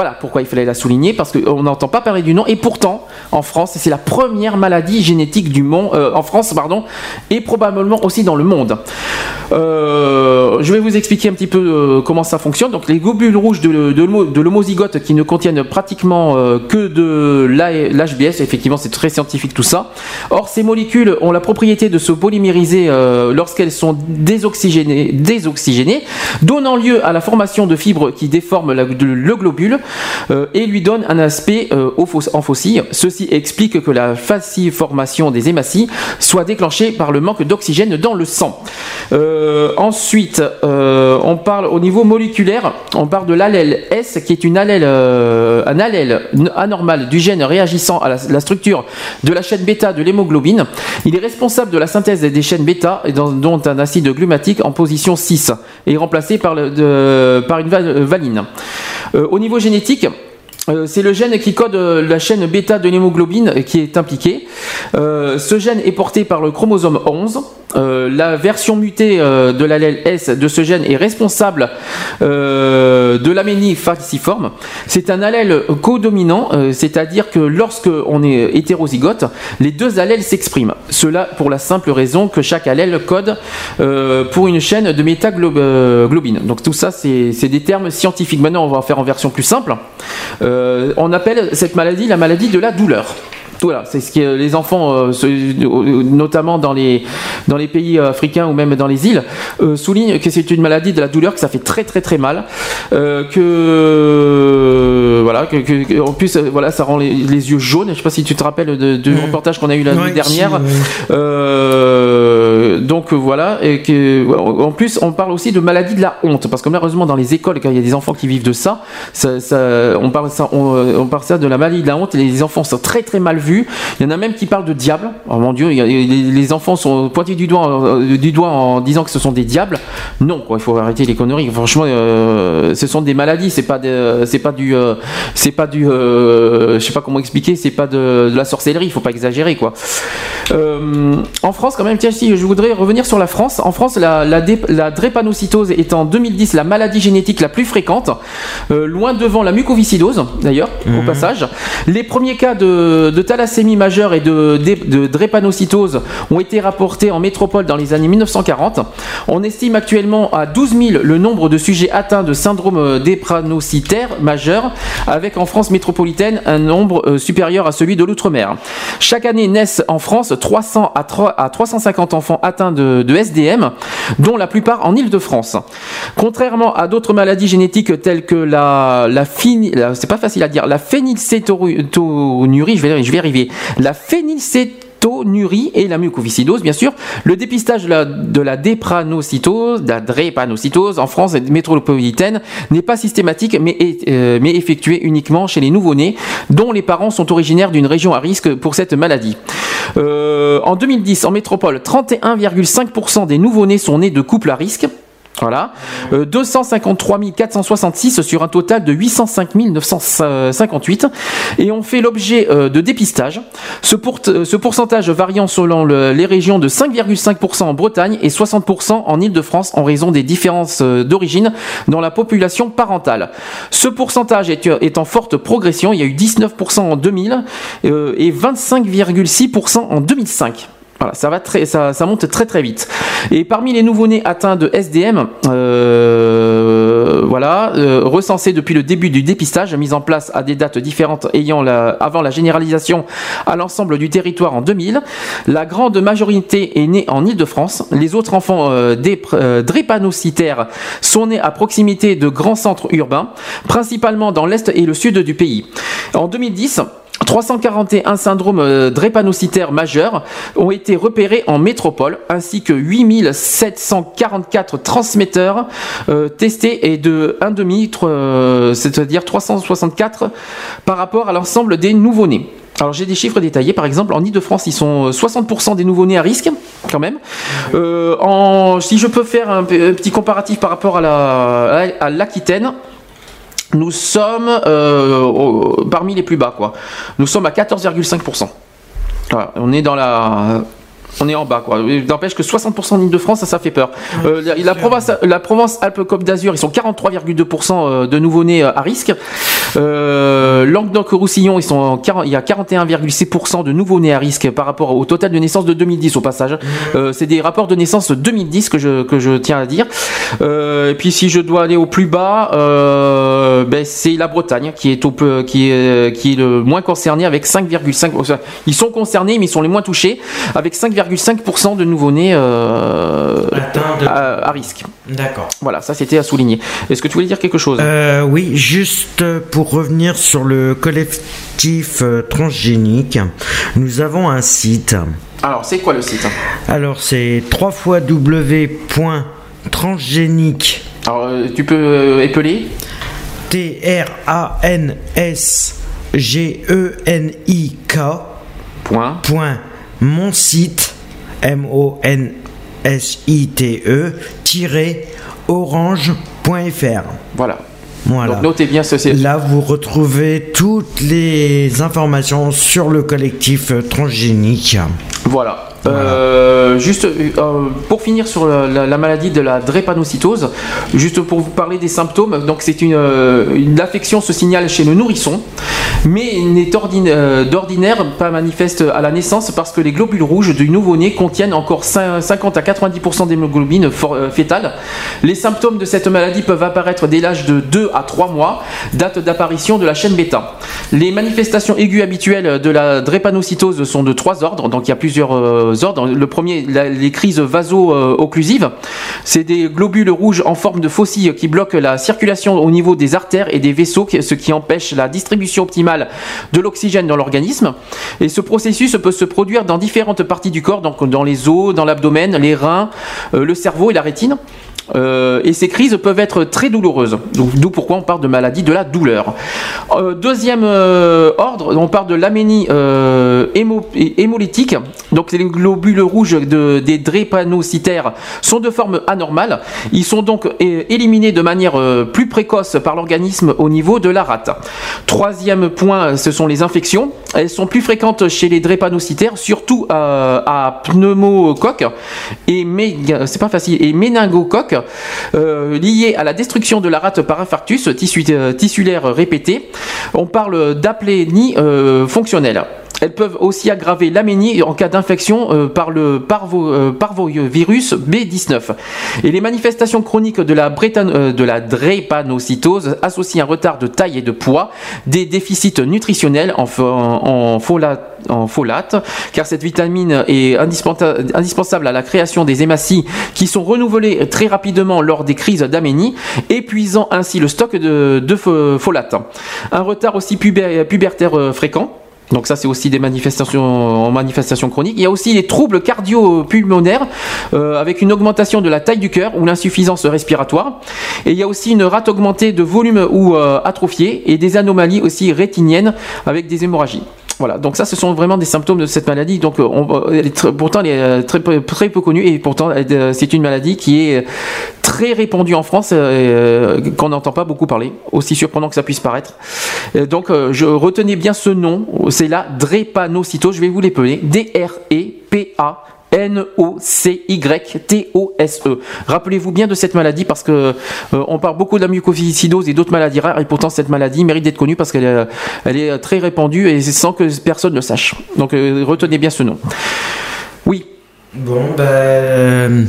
Voilà pourquoi il fallait la souligner, parce qu'on n'entend pas parler du nom, et pourtant, en France, c'est la première maladie génétique du monde, euh, en France, pardon, et probablement aussi dans le monde. Euh, je vais vous expliquer un petit peu euh, comment ça fonctionne. Donc, les globules rouges de, de l'homo- de l'homozygote qui ne contiennent pratiquement que de l'HBS, effectivement, c'est très scientifique tout ça. Or, ces molécules ont la propriété de se polymériser lorsqu'elles sont désoxygénées, désoxygénées, donnant lieu à la formation de fibres qui déforment le globule euh, et lui donnent un aspect euh, en fossile. Ceci explique que la fasciformation des hématies soit déclenchée par le manque d'oxygène dans le sang. Euh, ensuite, on parle au niveau moléculaire, on parle de l'allèle S qui est un allèle anormal du gène réagissant à la, structure de la chaîne bêta de l'hémoglobine. Il est responsable de la synthèse des chaînes bêta et dont un acide glumatique en position 6 est remplacé par, par une val- valine. Au niveau euh, c'est le gène qui code euh, la chaîne bêta de l'hémoglobine qui est impliqué. Euh, ce gène est porté par le chromosome 11. Euh, la version mutée euh, de l'allèle S de ce gène est responsable euh, de l'aménie falciforme. C'est un allèle codominant, euh, c'est-à-dire que lorsque on est hétérozygote, les deux allèles s'expriment. Cela pour la simple raison que chaque allèle code pour une chaîne de métaglobine. Donc tout ça, c'est des termes scientifiques. Maintenant, on va en faire en version plus simple. On appelle cette maladie la maladie de la douleur. Voilà, c'est ce que les enfants, euh, se- notamment dans les, dans les pays africains ou même dans les îles, euh, soulignent que c'est une maladie de la douleur, que ça fait très très très mal, euh, que voilà, que, que- en plus euh, voilà, ça rend les, les yeux jaunes. Je sais pas si tu te rappelles de- du reportage qu'on a eu la nuit dernière. si, ouais. Euh, donc euh, voilà, et que en plus on parle aussi de maladie de la honte, parce que malheureusement dans les écoles, quand il y a des enfants qui vivent de ça, on parle ça, on, euh, parle ça de la maladie de la honte. Et les enfants sont très très mal vus. Il y en a même qui parlent de diable. Oh mon Dieu, les, enfants sont pointés du doigt, euh, du doigt en disant que ce sont des diables. Non, quoi, il faut arrêter les conneries. Franchement, euh, ce sont des maladies. C'est pas pas du, euh, c'est pas du, euh, je sais pas comment expliquer. C'est pas de, la sorcellerie. Il faut pas exagérer, quoi. Euh, en France, quand même, tiens, si je voudrais revenir sur la France. En France, la, la, dé- la drépanocytose est en 2010 la maladie génétique la plus fréquente, euh, loin devant la mucoviscidose, d'ailleurs, au passage. Les premiers cas de, de thalassémie majeure et de, de, de drépanocytose ont été rapportés en métropole dans les années 1940. On estime actuellement à 12 000 le nombre de sujets atteints de syndrome euh, drépanocytaire majeur, avec en France métropolitaine un nombre euh, supérieur à celui de l'outre-mer. Chaque année naissent en France 300 à, 3 à 350 enfants atteints de, SDM, dont la plupart en Île-de-France. Contrairement à d'autres maladies génétiques telles que la, la, la- c'est pas facile à dire, la phénylcétonurie, je vais, je vais arriver, la phénylcétonurie et la mucoviscidose, bien sûr. Le dépistage de la, dépranocytose, la drépanocytose en France métropolitaine n'est pas systématique, mais, est, euh, mais effectué uniquement chez les nouveau-nés, dont les parents sont originaires d'une région à risque pour cette maladie. Euh, en 2010, en métropole, 31,5% des nouveau-nés sont nés de couples à risque. Voilà. Euh, 253 466 sur un total de 805 958. Et on fait l'objet euh, de dépistage. Ce, pour- euh, ce pourcentage variant selon le- les régions de 5,5% en Bretagne et 60% en Ile-de-France en raison des différences euh, d'origine dans la population parentale. Ce pourcentage est, est en forte progression. Il y a eu 19% en 2000 euh, et 25,6% en 2005. Voilà, ça va très, ça, ça monte très très vite. Et parmi les nouveau-nés atteints de SDM, euh, voilà, euh, recensés depuis le début du dépistage, mis en place à des dates différentes ayant la, avant la généralisation à l'ensemble du territoire en 2000, la grande majorité est née en Île-de-France. Les autres enfants euh, des euh, drépanocytaires sont nés à proximité de grands centres urbains, principalement dans l'est et le sud du pays. En 2010, 341 syndromes euh, drépanocytaires majeurs ont été repérés en métropole, ainsi que 8744 transmetteurs euh, testés et de 1,5, euh, c'est-à-dire 364 par rapport à l'ensemble des nouveau-nés. Alors j'ai des chiffres détaillés, par exemple en Ile-de-France ils sont euh, 60% des nouveau-nés à risque, quand même. Si je peux faire un, pe- un petit comparatif par rapport à la- à l'Aquitaine, nous sommes euh, au- parmi les plus bas, quoi. Nous sommes à 14,5%. Voilà, on est dans la. On est en bas, quoi. N'empêche que 60% en Ile-de-France, ça, ça fait peur. Euh, la, la Provence, la Provence-Alpes-Côte d'Azur, ils sont 43,2% de nouveau-nés euh, à risque. Euh, Languedoc-Roussillon, ils sont en 40 il y a 41,6% de nouveau-nés à risque par rapport au total de naissance de 2010 au passage. Euh, c'est des rapports de naissance 2010 que je, que je tiens à dire. Euh, et puis si je dois aller au plus bas, euh, ben, c'est la Bretagne qui est, au, qui, est, qui est le moins concerné avec 5,5%. Ils sont concernés mais ils sont les moins touchés avec 5,5% de nouveau-nés euh, à, à risque. D'accord. Voilà, ça c'était à souligner. Est-ce que tu voulais dire quelque chose? Oui, juste pour revenir sur le collectif euh, transgénique, nous avons un site. Alors, c'est quoi le site? Alors, c'est www.transgénique. Alors, euh, tu peux euh, épeler? T-R-A-N-S-G-E-N-I-K. Point. Point. Mon site. M-O-N-S-I-T-E. tiré orange.fr. Voilà. Voilà. Donc notez bien ce site. Là, vous retrouvez toutes les informations sur le collectif euh, transgénique. Voilà. Euh, juste euh, pour finir sur la, la- la maladie de la drépanocytose, juste pour vous parler des symptômes, donc c'est une, euh, une affection se signale chez le nourrisson, mais n'est euh, d'ordinaire pas manifeste à la naissance parce que les globules rouges du nouveau-né contiennent encore cin- 50 à 90% d'hémoglobine fétale. Les symptômes de cette maladie peuvent apparaître dès l'âge de 2 à 3 mois, date d'apparition de la chaîne bêta. Les manifestations aiguës habituelles de la drépanocytose sont de trois ordres, donc il y a plusieurs euh. Le premier, les crises vaso-occlusives, c'est des globules rouges en forme de faucille qui bloquent la circulation au niveau des artères et des vaisseaux, ce qui empêche la distribution optimale de l'oxygène dans l'organisme. Et ce processus peut se produire dans différentes parties du corps, donc dans les os, dans l'abdomen, les reins, euh, le cerveau et la rétine. Euh, et ces crises peuvent être très douloureuses. D'où pourquoi on parle de maladie de la douleur. Euh, deuxième euh, ordre, on parle de l'aménie hémo- hé- hémolytique. Donc les globules rouges de- des drépanocytaires sont de forme anormale. Ils sont donc éliminés de manière plus précoce par l'organisme au niveau de la rate. Troisième point, ce sont les infections. Elles sont plus fréquentes chez les drépanocytaires, surtout à pneumocoque et c'est pas facile et méningocoque euh, liées à la destruction de la rate par infarctus tissu- euh, tissulaire répété. On parle d'aplénie euh, fonctionnelle. Elles peuvent aussi aggraver l'aménie en cas d'infection par le parvo, parvovirus B19. Et les manifestations chroniques de la, drépanocytose associent un retard de taille et de poids, des déficits nutritionnels en, fo- en, folate, en folate, car cette vitamine est indispensa- indispensable à la création des hématies qui sont renouvelées très rapidement lors des crises d'aménie, épuisant ainsi le stock de, de fo- folate. Un retard aussi puber- pubertaire euh, fréquent. Donc ça c'est aussi des manifestations en manifestations chroniques. Il y a aussi les troubles cardio-pulmonaires euh, avec une augmentation de la taille du cœur ou l'insuffisance respiratoire. Et il y a aussi une rate augmentée de volume ou euh, atrophiée et des anomalies aussi rétiniennes avec des hémorragies. Voilà, donc ça, ce sont vraiment des symptômes de cette maladie. Donc, euh, on, elle est tr- pourtant, elle est euh, très, peu- très peu connue et pourtant, euh, c'est une maladie qui est très très répandu en France, euh, qu'on n'entend pas beaucoup parler, aussi surprenant que ça puisse paraître. Donc, je retenez bien ce nom, c'est la drépanocytose. Je vais vous l'épeler. D-R-E-P-A. N-O-C-Y-T-O-S-E. Rappelez-vous bien de cette maladie parce que euh, on parle beaucoup de la mucoviscidose et d'autres maladies rares et pourtant cette maladie mérite d'être connue parce qu'elle est, elle est très répandue et sans que personne ne sache. Donc euh, retenez bien ce nom. Oui. Bon, ben,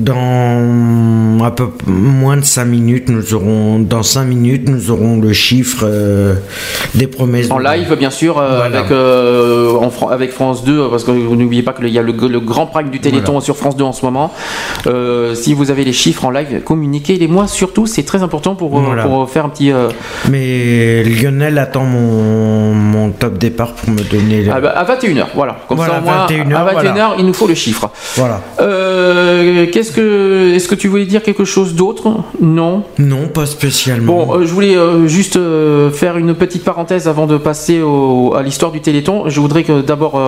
dans un peu moins de 5 minutes, nous aurons, dans 5 minutes, nous aurons le chiffre euh, des promesses. En live, bien sûr, euh, Voilà. avec, euh, en avec France 2, parce que vous n'oubliez pas qu'il y a le, le grand prime du Téléthon Voilà. sur France 2 en ce moment. Si vous avez les chiffres en live, communiquez-les moi surtout, c'est très important pour, Voilà. pour faire un petit. Mais Lionel attend mon, mon top départ pour me donner. le- ah bah, à 21h, voilà. Comme Voilà, ça, au moins, 21 heures, à 21h, voilà. il nous faut le chiffre. Voilà. Euh, que, est-ce que tu voulais dire quelque chose d'autre? Non? Non, pas spécialement. Bon, euh, je voulais euh, juste euh, faire une petite parenthèse avant de passer au- à l'histoire du Téléthon. Je voudrais que d'abord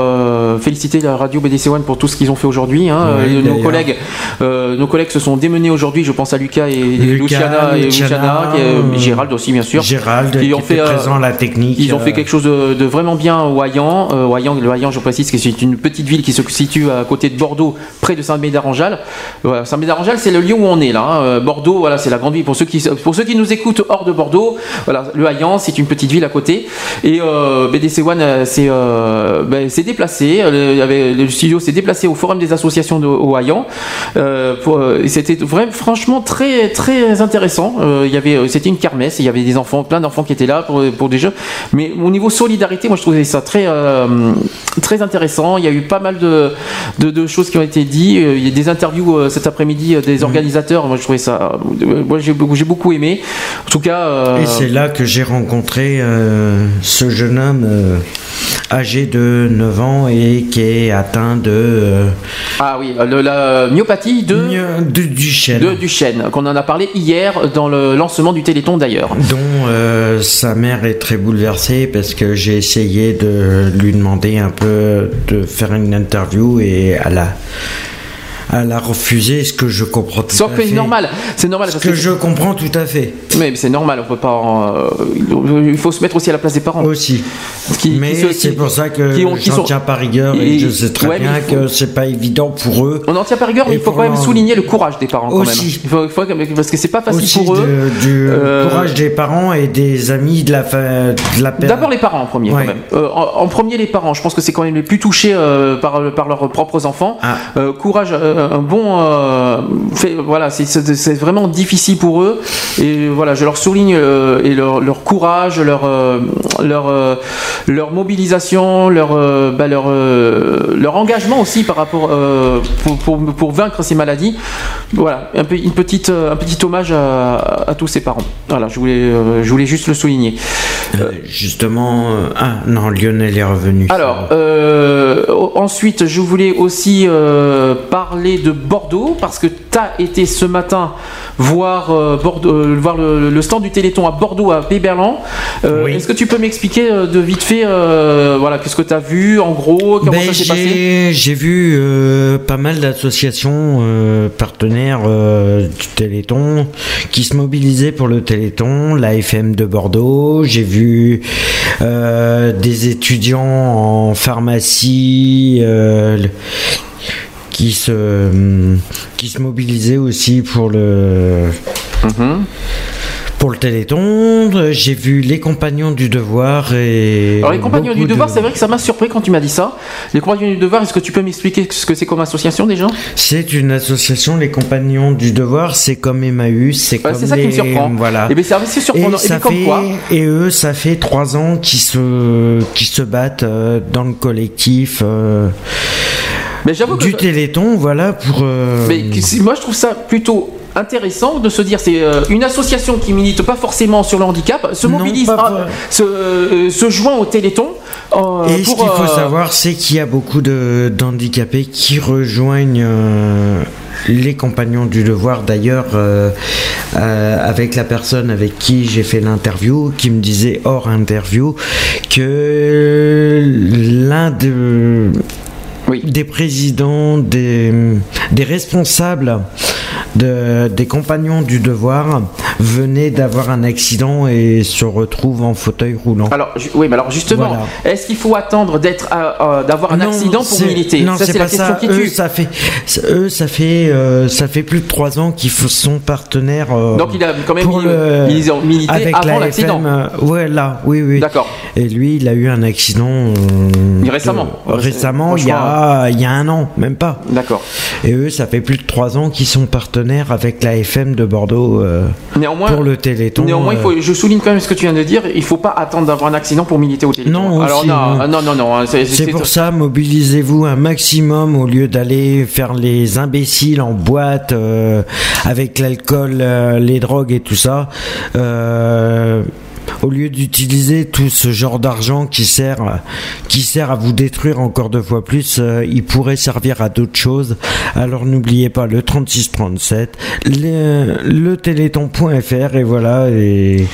féliciter la radio BDC One pour tout ce qu'ils ont fait aujourd'hui. hein. Nos collègues, nos collègues se sont démenés aujourd'hui. Je pense à Lucas et Lucas, Luciana et Luciana, Gérald aussi bien sûr. Gérald, qui qui ont fait présent la technique. ils ont fait quelque chose de, de vraiment bien au Hayan. Au Hayan, le Hayan, je précise que c'est une petite ville qui se situe à côté de Bordeaux, près de Saint-Médard-en-Jalles. Voilà, Saint-Médard-en-Jalles, c'est le lieu où on est là. hein. Euh, Bordeaux, voilà, c'est la grande ville. Pour ceux qui pour ceux qui nous écoutent hors de Bordeaux, voilà, le Hayan, c'est une petite ville à côté. Et euh, BDC One euh, s'est euh, ben, s'est déplacé. Euh, le studio s'est déplacé au Forum des associations de, au Hayan. Euh, euh, c'était vraiment, franchement très très intéressant. Euh, il euh, c'était une kermesse. Il y avait des enfants, plein d'enfants qui étaient là pour, pour des jeux. Mais au niveau solidarité, moi je trouvais ça très euh, très intéressant. Il y a eu pas mal de, de, de choses qui ont été dites. Euh, Il y a des interviews euh, cet après-midi euh, des organisateurs. Moi je trouvais ça, euh, moi j'ai beaucoup, aimé. En tout cas. euh, Et c'est là que j'ai rencontré euh, ce jeune homme euh, âgé de 9 ans et qui est atteint de, Ah oui, le- la myopathie de, de Duchenne. de Duchenne, qu'on en a parlé hier dans le lancement du Téléthon d'ailleurs. dont sa mère est très bouleversée parce que j'ai essayé de lui demander un peu de faire une interview et elle a, elle a refusé, ce que je comprends tout Sauf à fait. c'est normal, c'est normal Ce parce que je comprends tout à fait. Mais c'est normal, on peut pas. euh, il faut se mettre aussi à la place des parents. Aussi. Mais c'est pour ça que j'en sont- tiens pas rigueur et, Et- je sais très ouais, bien faut- que c'est pas évident pour eux. On en tient pas rigueur, mais il faut quand même souligner le courage des parents quand Aussi. même. Il faut- il faut- parce que c'est pas facile Aussi pour eux. de- du Euh, courage des parents et des amis de la, de la D'abord les parents en premier Ouais. quand même. Euh, en, en premier les parents. Je pense que c'est quand même les plus touchés euh, par, par leurs propres enfants. Ah. Courage, un bon. euh, fait- voilà, c'est- vraiment difficile pour eux. Et voilà, je leur souligne euh, et leur, leur courage, leur euh, leur euh, leur mobilisation, leur euh, bah, leur euh, leur engagement aussi par rapport euh, pour, pour, pour vaincre ces maladies. Voilà, un, peu, une petite, euh, un petit hommage à, à tous ces parents. Voilà, je voulais, euh, je voulais juste le souligner. Euh, justement, euh, ah non, Lionel est revenu. Alors, euh, ensuite, je voulais aussi euh, parler de Bordeaux parce que tu as été ce matin voir, euh, Bordeaux, euh, voir le, le stand du Téléthon à Bordeaux, à Péberlan. Euh, Est-ce que tu peux m'expliquer euh, de vite fait, voilà, qu'est-ce que tu as vu, en gros, comment Ben, ça s'est passé? j'ai, vu pas mal d'associations partenaires du Téléthon qui se mobilisaient pour le Téléthon, la FM de Bordeaux, j'ai vu des étudiants en pharmacie qui se qui se mobilisaient aussi pour le Mhm. pour le Téléthon. Euh, J'ai vu les compagnons du devoir et Alors, les compagnons du devoir, de- c'est vrai que ça m'a surpris quand tu m'as dit ça. Les compagnons du devoir, est-ce que tu peux m'expliquer ce que c'est comme association déjà? C'est une association, les compagnons du devoir, c'est comme Emmaüs, c'est Ouais, comme c'est ça qui les... me surprend. Voilà. Eh ben, c'est assez surprenant. Et, Eh ça ben, comme fait, quoi et eux, ça fait trois ans qu'ils se, qu'ils se battent euh, dans le collectif euh, Mais j'avoue que du Téléthon, voilà, pour... euh, Mais moi, je trouve ça plutôt intéressant de se dire c'est euh, une association qui milite pas forcément sur le handicap se mobilise ah, se, euh, se joint au Téléthon euh, Et ce qu'il faut savoir, c'est qu'il y a beaucoup de, d'handicapés qui rejoignent les compagnons du devoir. D'ailleurs, avec la personne avec qui j'ai fait l'interview, qui me disait hors interview que l'un de, des présidents, des, responsables de- des compagnons du devoir venait d'avoir un accident et se retrouve en fauteuil roulant. Alors, oui, mais alors justement, Voilà. est-ce qu'il faut attendre d'être, euh, euh, d'avoir un Non, accident pour militer? Non, Ça, c'est la pas question ça. qui Eux, ça fait, c'est- eux, ça fait, euh, ça fait plus de trois ans qu'ils sont partenaires. euh, Donc il a quand même pour mis- le- ils ont milité avec avant la l'accident. Euh, ouais, là, oui, oui. D'accord. Et lui, il a eu un accident. Récemment. de- récemment, il y a, il y a un an, même pas. D'accord. Et eux, ça fait plus de trois ans qu'ils sont partenaires avec la FM de Bordeaux euh, Néanmoins, pour le Téléthon. Néanmoins, il euh, faut, je souligne quand même ce que tu viens de dire. Il faut pas attendre d'avoir un accident pour militer au téléphone. Non, Alors aussi, non, non. non, non, hein, c'est- pour ça, mobilisez-vous un maximum au lieu d'aller faire les imbéciles en boîte euh, avec l'alcool, les drogues et tout ça. Euh, au lieu d'utiliser tout ce genre d'argent qui sert, qui sert à vous détruire encore deux fois plus, euh, il pourrait servir à d'autres choses. Alors n'oubliez pas le 3637, le, le téléthon.fr et voilà. Et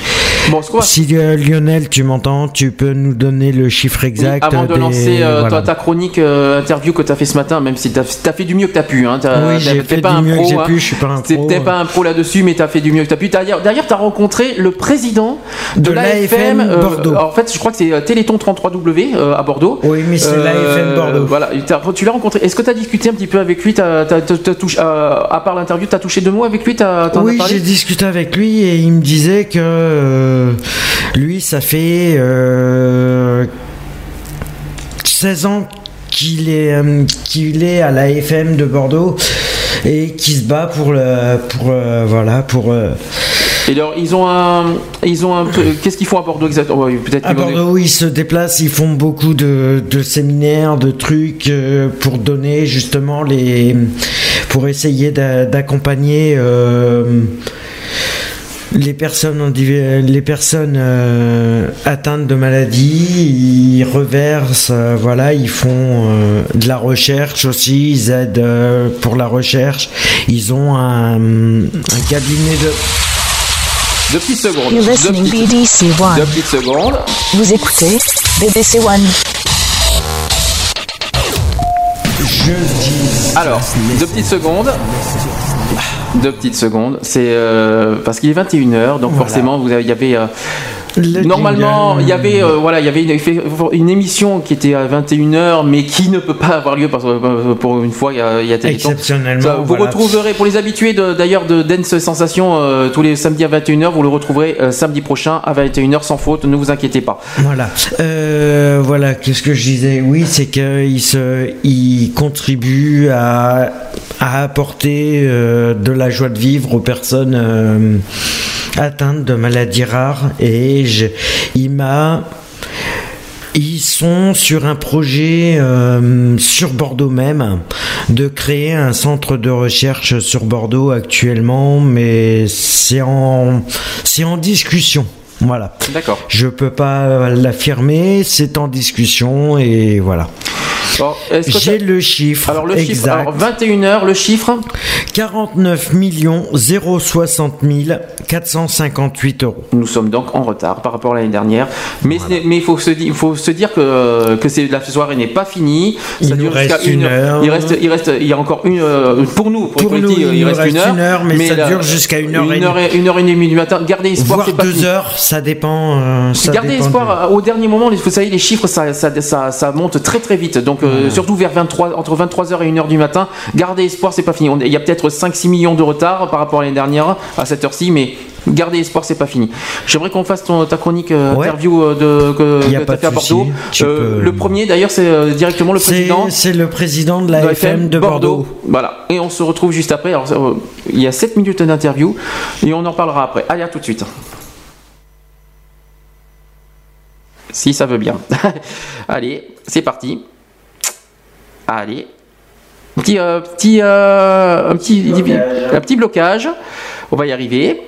Bon, si euh, Lionel, tu m'entends, tu peux nous donner le chiffre exact. Avant de des- lancer euh, voilà. ta, ta chronique interview que tu as fait ce matin, même si tu as, fait du mieux que tu as pu. Hein, t'as- Oui, j'ai fait pas du un mieux que pro, j'ai hein. pu, je suis pas un pro. peut-être pas un pro là-dessus, mais tu as fait du mieux que tu as pu. D'ailleurs, d'ailleurs, tu as rencontré le président de, De l'AFM l'AFM Bordeaux. en fait, je crois que c'est euh, Téléthon 33W euh, à Bordeaux. Oui, mais c'est l'AFM Bordeaux. Voilà, tu l'as rencontré. Est-ce que tu as discuté un petit peu avec lui? T'as touché- euh, À part l'interview, tu as touché deux mots avec lui? As Oui, j'ai discuté avec lui et il me disait que euh, lui, ça fait euh, 16 ans qu'il est, euh, qu'il est à la FM de Bordeaux et qui se bat pour le, pour euh, voilà, pour euh, Et alors, ils ont un, ils ont un, qu'est-ce qu'ils font à Bordeaux exactement? Ouais, Peut-être À Bordeaux, ils se déplacent, ils font beaucoup de, de séminaires, de trucs euh, pour donner justement les. pour essayer d'a- d'accompagner. euh, les personnes, individu- les personnes euh, atteintes de maladies, ils reversent, euh, voilà, ils font euh, de la recherche aussi, ils aident pour la recherche. Ils ont un, un cabinet de. Deux petites secondes. You're Deux listening petites- BDC One. Deux petites secondes. Vous écoutez BDC One. Alors, deux petites secondes. Deux petites secondes. C'est euh, parce qu'il est 21h, donc Voilà. forcément, vous avez, il y avait. euh, Le Normalement, il y avait euh, voilà, il y avait une, une émission qui était à 21h, mais qui ne peut pas avoir lieu parce que euh, pour une fois, il y a, il y a. Exceptionnellement, Ça, vous voilà. retrouverez pour les habitués d'ailleurs de Dance Sensation euh, tous les samedis à 21h. Vous le retrouverez euh, samedi prochain à 21h sans faute. Ne vous inquiétez pas. Voilà. Voilà, qu'est-ce que je disais? Oui, c'est qu'il se, il contribue à, à apporter de la joie de vivre aux personnes atteintes de maladies rares. Et je, il m'a. Ils sont sur un projet euh, sur Bordeaux même de créer un centre de recherche sur Bordeaux actuellement, mais c'est en c'est en discussion. Voilà. D'accord. Je peux pas l'affirmer, c'est en discussion et voilà. J'ai le chiffre. Alors le chiffre, exact. alors 21h, le chiffre 49 millions 060 000 458 euros. Nous sommes donc en retard par rapport à l'année dernière, mais il faut se dire, il faut se dire que la soirée n'est pas finie. Il nous jusqu'à reste une heure. Il reste, il reste, il y a encore une euh, pour nous, pour, Pour nous, il il reste, reste une heure, une heure, mais ça la- dure jusqu'à une heure et une heure et une heure et demie du matin. Gardez espoir, Voire pas deux fini. heures, ça dépend. euh, ça Gardez dépend espoir euh, au dernier moment, vous savez, les chiffres ça, ça, ça, ça monte très très vite. Donc, euh, surtout vers 23, entre 23h et 1h du matin, gardez espoir, c'est pas fini. Il y a peut-être 5-6 millions de retard par rapport à l'année dernière à cette heure-ci, mais gardez espoir, c'est pas fini. J'aimerais qu'on fasse ton- ta chronique euh, Ouais. interview euh, de, que, fait à de Bordeaux. Euh, peux- Le premier, d'ailleurs, c'est directement le président. C'est le président de la de FM de Bordeaux. Voilà. Et on se retrouve juste après. Alors, il y a 7 minutes d'interview et on en parlera après. Allez, à tout de suite. Si ça veut bien. <laughs> Allez, c'est parti. Allez. Petit, euh, petit, euh, un, petit, un petit blocage. On va y arriver.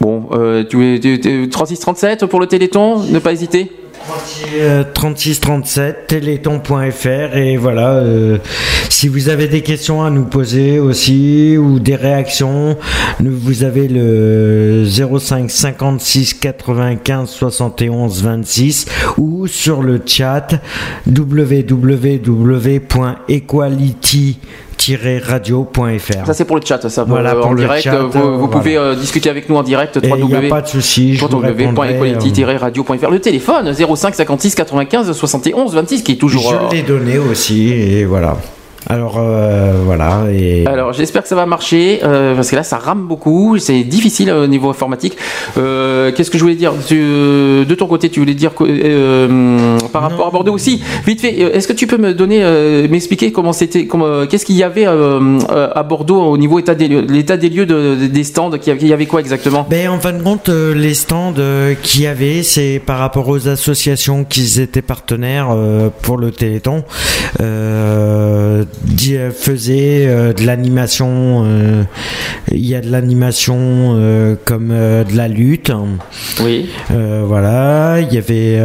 Bon, euh, tu, tu, tu- 36-37 pour le Téléthon, ne pas hésiter. Euh, 3637 téléthon.fr et voilà euh, si vous avez des questions à nous poser aussi ou des réactions vous avez le 05 56 95 71 26 ou sur le chat www.equality radio.fr. Ça c'est pour le chat, ça. Voilà, euh, pour en le direct. chat, euh, vous, euh, vous pouvez euh, discuter avec nous en direct. Et y a pas de souci, www.equality-radio.fr. Le téléphone 05 56 95 71 26 qui est toujours. euh, Je l'ai donné aussi, et voilà. Alors, euh, voilà. Et... Alors j'espère que ça va marcher euh, parce que là ça rame beaucoup, c'est difficile au niveau informatique. Euh, Qu'est-ce que je voulais dire? Tu- euh, De ton côté, tu voulais dire euh, par rapport à Bordeaux aussi? Vite fait, euh, est-ce que tu peux me donner, euh, m'expliquer comment c'était, comment, euh, qu'est-ce qu'il y avait euh, euh, à Bordeaux au niveau état des lieux, l'état des lieux de- de- des stands, qu'il y avait- il y avait quoi exactement? Ben, en fin de compte, euh, les stands euh, qu'il y avait, c'est par rapport aux associations qui étaient partenaires euh, pour le Téléthon, euh, euh, faisaient euh, de l'animation. euh, Il y a de l'animation euh, comme de la lutte. Oui. voilà, il y avait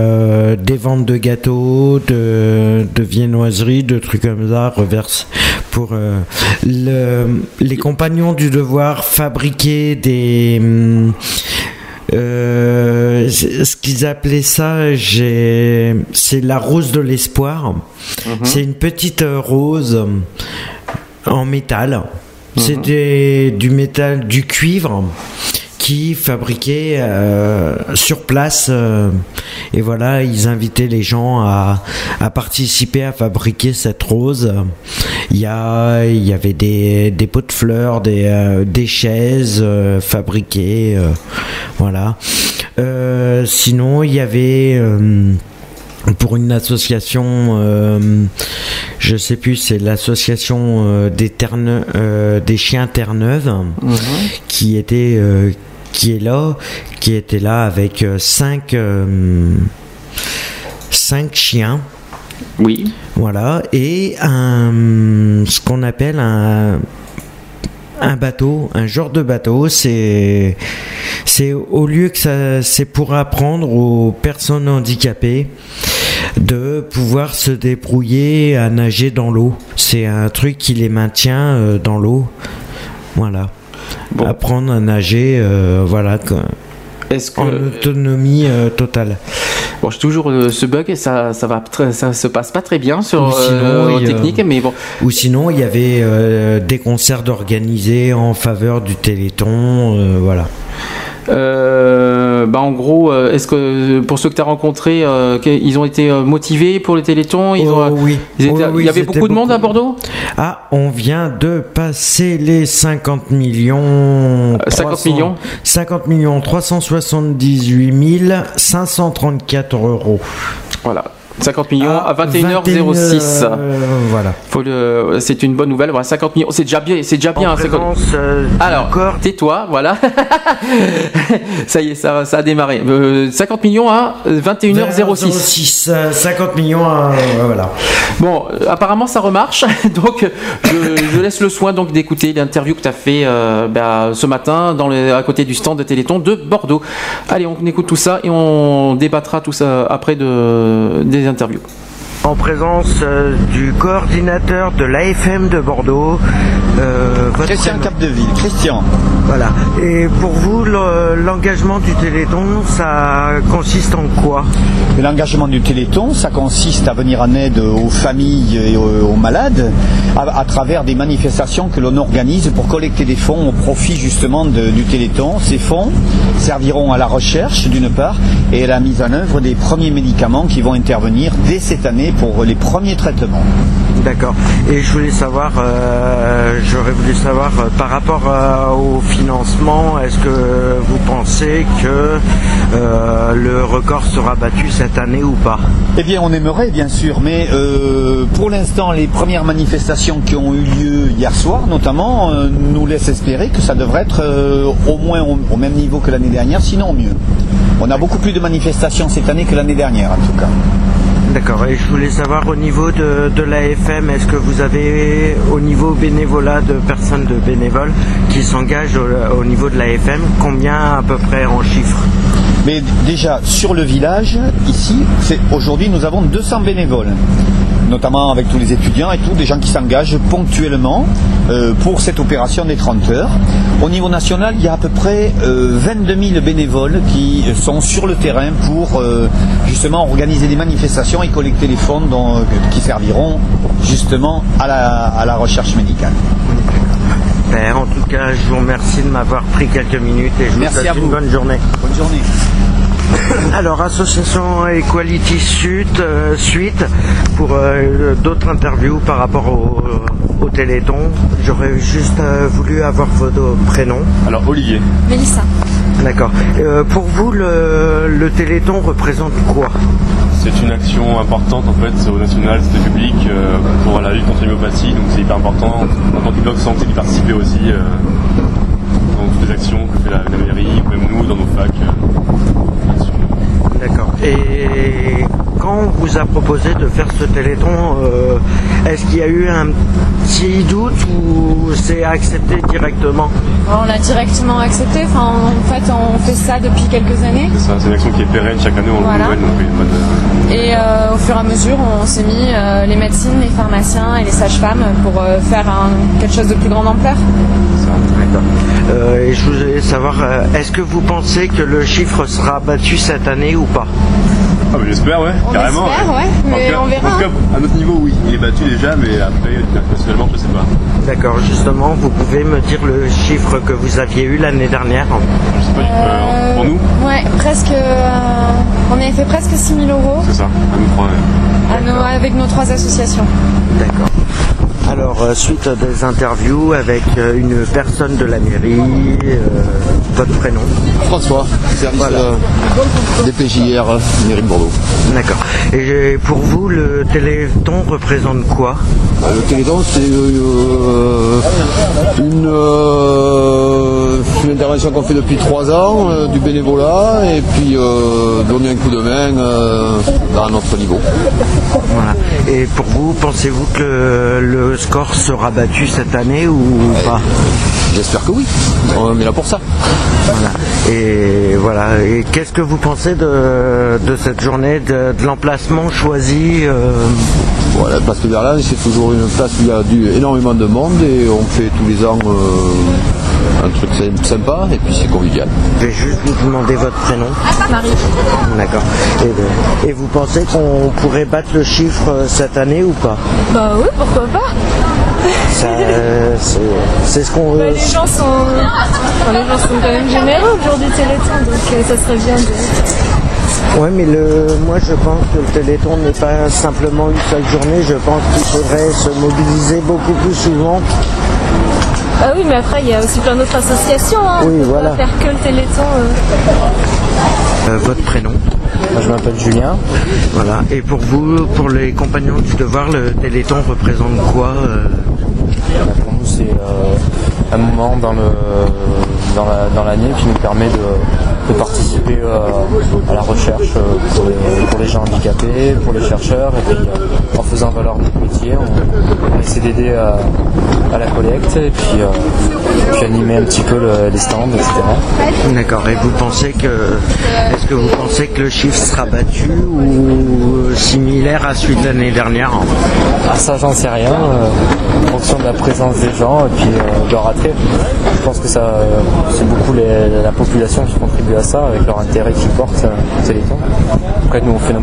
des ventes de gâteaux, de, de viennoiseries, de trucs comme ça, reverse pour le- les compagnons du devoir fabriquer des hum, euh, ce qu'ils appelaient ça, c'est la rose de l'espoir. C'est une petite euh, rose en métal. C'était du métal, du cuivre qui fabriquait euh, sur place euh, et voilà ils invitaient les gens à, à participer à fabriquer cette rose. Il y a il y avait des, des pots de fleurs des, euh, des chaises fabriquées voilà. Sinon il y avait pour une association, euh, je sais plus, c'est l'association euh, des, Terne- euh, des chiens Terre-Neuve qui était qui est là, qui était là avec euh, cinq euh, cinq chiens. Oui. Voilà et un ce qu'on appelle un un bateau, un genre de bateau, c'est c'est au lieu que ça c'est pour apprendre aux personnes handicapées de pouvoir se débrouiller à nager dans l'eau. C'est un truc qui les maintient euh, dans l'eau. Voilà. Apprendre à nager, euh, voilà. Est-ce que- en autonomie euh, totale. Bon, j'ai toujours euh, ce bug et ça, ça va, ça se passe pas très bien sur sinon, euh, technique, mais bon. Ou sinon, il y avait des concerts d'organisés en faveur du Téléthon, voilà. Euh, bah en gros, euh, est-ce que pour ceux que tu as rencontrés, euh, ils ont été euh, motivés pour le Téléthon ils ont, Oh oui. ils étaient- Oh oui, Il y avait beaucoup de monde à Bordeaux? Ah, on vient de passer les 50 millions. 50 300 millions 50 millions 378 534 euros. Voilà. 50 millions à 21h06. 21, euh, voilà. Faut le- c'est une bonne nouvelle. Voilà, 50 millions, c'est déjà bien, c'est déjà bien. En hein, 50 présence, euh, Alors, tais-toi, voilà. <laughs> ça y est, ça, ça a démarré. Euh, 50 millions à 21h06. 06, euh, 50 millions, euh, voilà. Bon, euh, apparemment ça remarche, <laughs> donc euh, je, je laisse le soin donc d'écouter l'interview que tu as fait euh, bah, ce matin dans le- à côté du stand de Téléthon de Bordeaux. Allez, on écoute tout ça et on débattra tout ça après de, des interviews. En présence euh, du coordinateur de l'AFM de Bordeaux, euh, Christian prénom. Capdeville. Christian. Voilà. Et pour vous, le- l'engagement du Téléthon, ça consiste en quoi? L'engagement du Téléthon, ça consiste à venir en aide aux familles et aux, aux malades à, à travers des manifestations que l'on organise pour collecter des fonds au profit justement de- du Téléthon. Ces fonds serviront à la recherche d'une part et à la mise en œuvre des premiers médicaments qui vont intervenir dès cette année pour les premiers traitements. D'accord. Et je voulais savoir, euh, j'aurais voulu savoir euh, par rapport euh, au financement, est-ce que vous pensez que le record sera battu cette année ou pas? Eh bien, on aimerait, bien sûr, mais pour l'instant, les premières manifestations qui ont eu lieu hier soir, notamment, nous laissent espérer que ça devrait être au moins au, au même niveau que l'année dernière, sinon mieux. On a beaucoup plus de manifestations cette année que l'année dernière, en tout cas. D'accord. Et je voulais savoir au niveau de, de l'AFM, est-ce que vous avez au niveau bénévolat de personnes de bénévoles qui s'engagent au, au niveau de l'AFM, combien à peu près en chiffres? Mais déjà, sur le village, ici, aujourd'hui, nous avons 200 bénévoles. Notamment avec tous les étudiants et tout, des gens qui s'engagent ponctuellement euh, pour cette opération des 30 heures. Au niveau national, il y a à peu près euh, 22 000 bénévoles qui sont sur le terrain pour euh, justement organiser des manifestations et collecter les fonds dont- euh, qui serviront justement à la, à la recherche médicale. En tout cas, je vous remercie de m'avoir pris quelques minutes et je vous souhaite une bonne journée. Bonne journée. Alors, association Equality Suite, euh, suite pour euh, d'autres interviews par rapport au, au Téléthon. J'aurais juste euh, voulu avoir votre prénom. Alors Olivier. Mélissa. D'accord. Euh, pour vous, le, le Téléthon représente quoi? C'est une action importante en fait au national, c'était public euh, pour la lutte contre l'homéopathie, donc c'est hyper important. En tant que bloc santé d'y participer aussi euh, dans toutes les actions que fait la, la mairie, ou même nous dans nos facs. D'accord. Et quand on vous a proposé de faire ce Téléthon, euh, est-ce qu'il y a eu un petit doute ou c'est accepté directement On l'a directement accepté. Enfin, en fait, on fait ça depuis quelques années. C'est ça, c'est une action qui est pérenne, chaque année on Voilà. le renouvelle, donc il n'y a pas de... Et euh, au fur et à mesure, on s'est mis euh, les médecines, les pharmaciens et les sages-femmes pour euh, faire un- quelque chose de plus grande ampleur. D'accord. Euh, et je voulais savoir, est-ce que vous pensez que le chiffre sera battu cette année ou pas Ah bah j'espère ouais, On carrément. espère, ouais, mais cas- on verra, En tout cas, à notre niveau oui, il est battu déjà, mais après nationalement je sais pas. D'accord, justement, vous pouvez me dire le chiffre que vous aviez eu l'année dernière Je sais pas, euh, pour nous, Ouais, presque. euh, on avait fait presque 6 000 euros c'est ça, à nous trois. ouais. à nos- avec nos trois associations. D'accord. Alors, euh, suite à des interviews avec euh, une personne de la mairie, euh, votre prénom François, service euh, DPJR, mairie de Bordeaux. D'accord. Et pour vous, le Téléthon représente quoi? Le Téléthon, c'est euh, une, euh, une intervention qu'on fait depuis trois ans, euh, du bénévolat, et puis euh, donner un coup de main euh, à notre niveau. Voilà. Et pour vous, pensez-vous que le score sera battu cette année ou pas? J'espère que oui. On est là pour ça. Voilà. Et voilà. Et qu'est-ce que vous pensez de, de cette journée, de, de l'emplacement choisi euh, Voilà, la place de Berlin, c'est toujours une place où il y a du, énormément de monde et on fait tous les ans euh, un truc sy- sympa et puis c'est convivial. Je vais juste vous demander votre prénom. Marie. D'accord. Et, et vous pensez qu'on pourrait battre le chiffre euh, cette année ou pas? Bah oui, pourquoi pas Ça, euh, c'est- C'est ce qu'on. Bah, les, gens sont... enfin, les gens sont quand même généreux le jour du Téléthon, donc euh, ça serait bien de... Ouais, mais le, moi je pense que le Téléthon n'est pas simplement une seule journée. Je pense qu'il faudrait se mobiliser beaucoup plus souvent. Ah oui, mais après, il y a aussi plein d'autres associations. Hein. Oui, voilà. pas faire que le Téléthon. euh. Euh, votre prénom Je m'appelle Julien. Voilà. Et pour vous, pour les compagnons du devoir, le Téléthon représente quoi euh Pour nous, c'est euh, un moment dans le dans la- dans l'année qui nous permet de, de participer euh, à la recherche euh, pour les, pour les gens handicapés, pour les chercheurs, et puis euh, en faisant valoir notre métier, on, on essaie d'aider à, à la collecte et puis, puis animer un petit peu le- les stands, etc. D'accord. Et vous pensez que, est-ce que vous pensez que le chiffre sera battu ou similaire à celui de l'année dernière? Ah, ça, j'en sais rien, euh, en fonction de la présence des gens et puis euh, de leur attrait. Je pense que ça, euh, c'est beaucoup les- la population qui contribue à ça, avec leur intérêt qu'ils portent euh, au Téléthon. Après, nous, on fait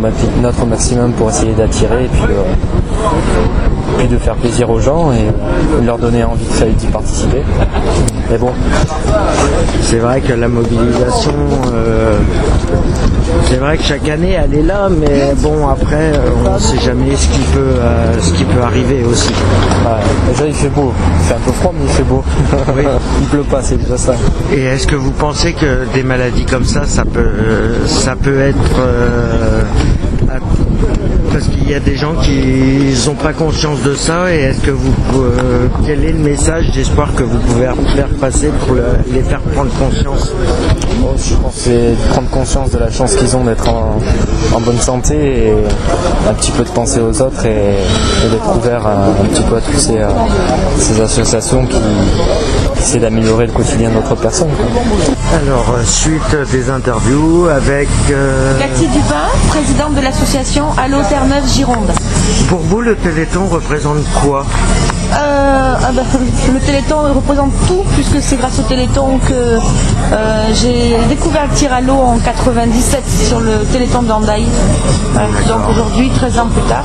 notre maximum pour essayer d'attirer et puis, euh, de faire plaisir aux gens et leur donner envie d'y participer. Mais bon, C'est vrai que la mobilisation, euh, c'est vrai que chaque année elle est là, mais bon après euh, on ne sait jamais ce qui peut, euh, ce qui peut arriver aussi. Ouais, déjà il fait beau. Il fait un peu froid, mais il fait beau. <laughs> il pleut pas, c'est déjà ça. Et est-ce que vous pensez que des maladies comme ça, ça peut, euh, ça peut être parce qu'il y a des gens qui n'ont pas conscience de ça et est-ce que vous euh, quel est le message d'espoir que vous pouvez faire passer pour le- les faire prendre conscience? Bon, je pense que c'est de prendre conscience de la chance qu'ils ont d'être en, en bonne santé et un petit peu de penser aux autres et, et d'être ouvert un, un petit peu à toutes ces, euh, ces associations qui, qui essayer d'améliorer le quotidien d'autres personnes. quoi. Alors, euh, suite des interviews avec. euh, Cathy Dupin, présidente de l'association Allo Terre-Neuve Gironde. pour vous, le Téléthon représente quoi? Euh, ah bah, le Téléthon représente tout, puisque c'est grâce au Téléthon que euh, j'ai découvert le tir à l'eau en 97 sur le Téléthon d'Andaï. Voilà. Donc aujourd'hui, 13 ans plus tard,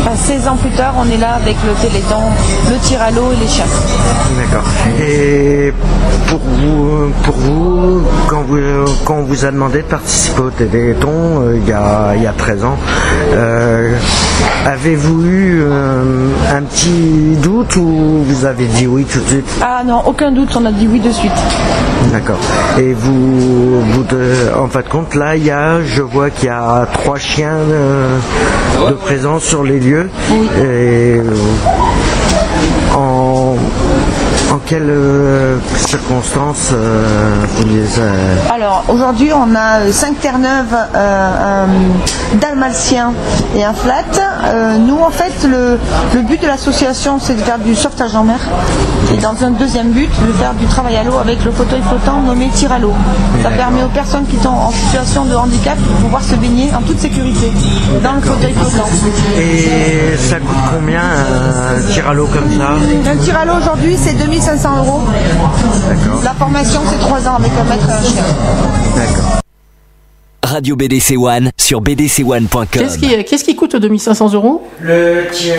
enfin 16 ans plus tard, on est là avec le Téléthon, le tir à l'eau et les chiens. D'accord. Et pour vous, pour vous quand, vous quand on vous a demandé de participer au Téléthon euh, il, y a, il y a 13 ans, euh, avez-vous eu euh, un petit doute ou vous avez dit oui tout de suite? Ah non, aucun doute, on a dit oui de suite. D'accord. Et vous, vous de- en fin de compte, là, il y a, je vois qu'il y a trois chiens euh, de présence sur les lieux. Et en, en quelles euh, circonstances euh, vous les avez- Alors aujourd'hui on a 5 Terre-Neuve, euh, un dalmatien et un flat. Euh, nous en fait le, le but de l'association c'est de faire du sauvetage en mer et dans un deuxième but de faire du travail à l'eau avec le fauteuil flottant nommé tir à l'eau. Ça permet aux personnes qui sont en situation de handicap de pouvoir se baigner en toute sécurité dans le fauteuil flottant. Et ça coûte combien un tir à l'eau comme ça? Un tir à l'eau aujourd'hui c'est 2500 euros. La formation c'est 3 ans avec un maître et un chien. Radio BDC One sur bdc1.com. Qu'est-ce qui, qu'est-ce qui coûte 2500 euros? Le tir,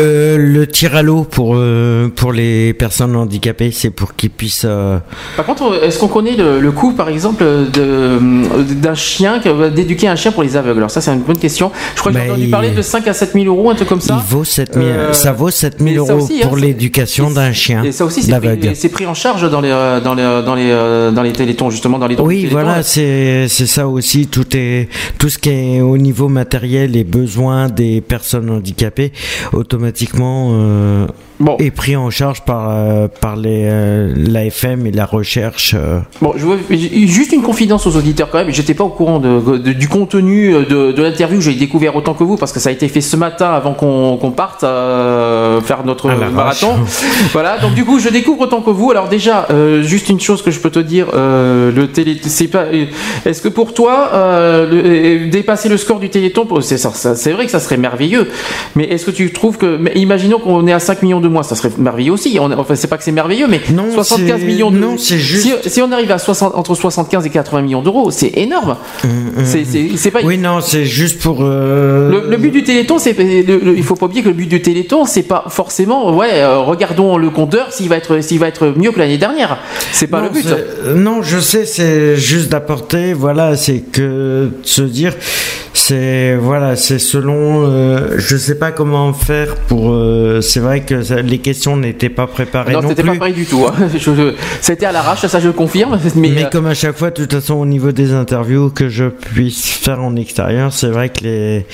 le, le tir à l'eau pour, euh, pour les personnes handicapées, c'est pour qu'ils puissent. euh, Par contre, est-ce qu'on connaît le, le coût, par exemple, de- d'un chien, que- d'éduquer un chien pour les aveugles? Alors ça, c'est une bonne question. Je crois que j'ai entendu il- parler de 5 à 7 000 euros, un truc comme ça. il vaut 7000 Euh, ça vaut 7000 mais ça euros aussi, hein, pour l'éducation d'un chien Et ça aussi, c'est pris, c'est pris en charge dans les, euh, dans les, euh, dans les, euh, dans les télétons, justement, dans les Oui, voilà, c'est c'est ça aussi. Tout ce qui est au niveau matériel et besoins des personnes handicapées, automatiquement euh, est pris en charge par euh, par les euh, l'AFM et la recherche. euh. Bon, je veux- j'ai- juste une confidence aux auditeurs quand même. J'étais pas au courant de, de- du contenu euh, de, de l'interview. J'ai découvert autant que vous parce que ça a été fait ce matin avant qu'on qu'on parte euh, faire notre À l'arrache. marathon. voilà. Donc du coup, je découvre autant que vous. Alors déjà, euh, juste une chose que je peux te dire, euh, le télé, c'est pas. euh, Est-ce que pour toi, euh, le- euh, dépasser le score du Téléthon, pour- c'est ça- ça- c'est vrai que ça serait merveilleux. Mais est-ce que tu trouves que, mais imaginons qu'on est à 5 millions de mois, ça serait merveilleux aussi. On, enfin, c'est pas que c'est merveilleux, mais 75 c'est- millions de non, c'est juste- Si, si on arrive à 60, entre 75 et 80 millions d'euros, c'est énorme. C'est- c'est c'est pas. Oui, non, c'est juste pour. euh, Le, le but du Téléthon, c'est il faut pas oublier que le but du Téléthon, c'est pas forcément ouais, euh, regardons le compteur s'il va être s'il va être mieux que l'année dernière. C'est pas non, le but. Non, je sais, c'est juste d'apporter, voilà, c'est que de se dire, c'est voilà, c'est selon, euh, je sais pas comment faire pour. c'est vrai que ça- les questions n'étaient pas préparées non, non, c'était pas pareil du tout. hein. <laughs> C'était à l'arrache, ça je confirme. <laughs> Mais, Mais euh, comme à chaque fois, de toute façon, au niveau des interviews que je puisse faire en extérieur, c'est vrai que les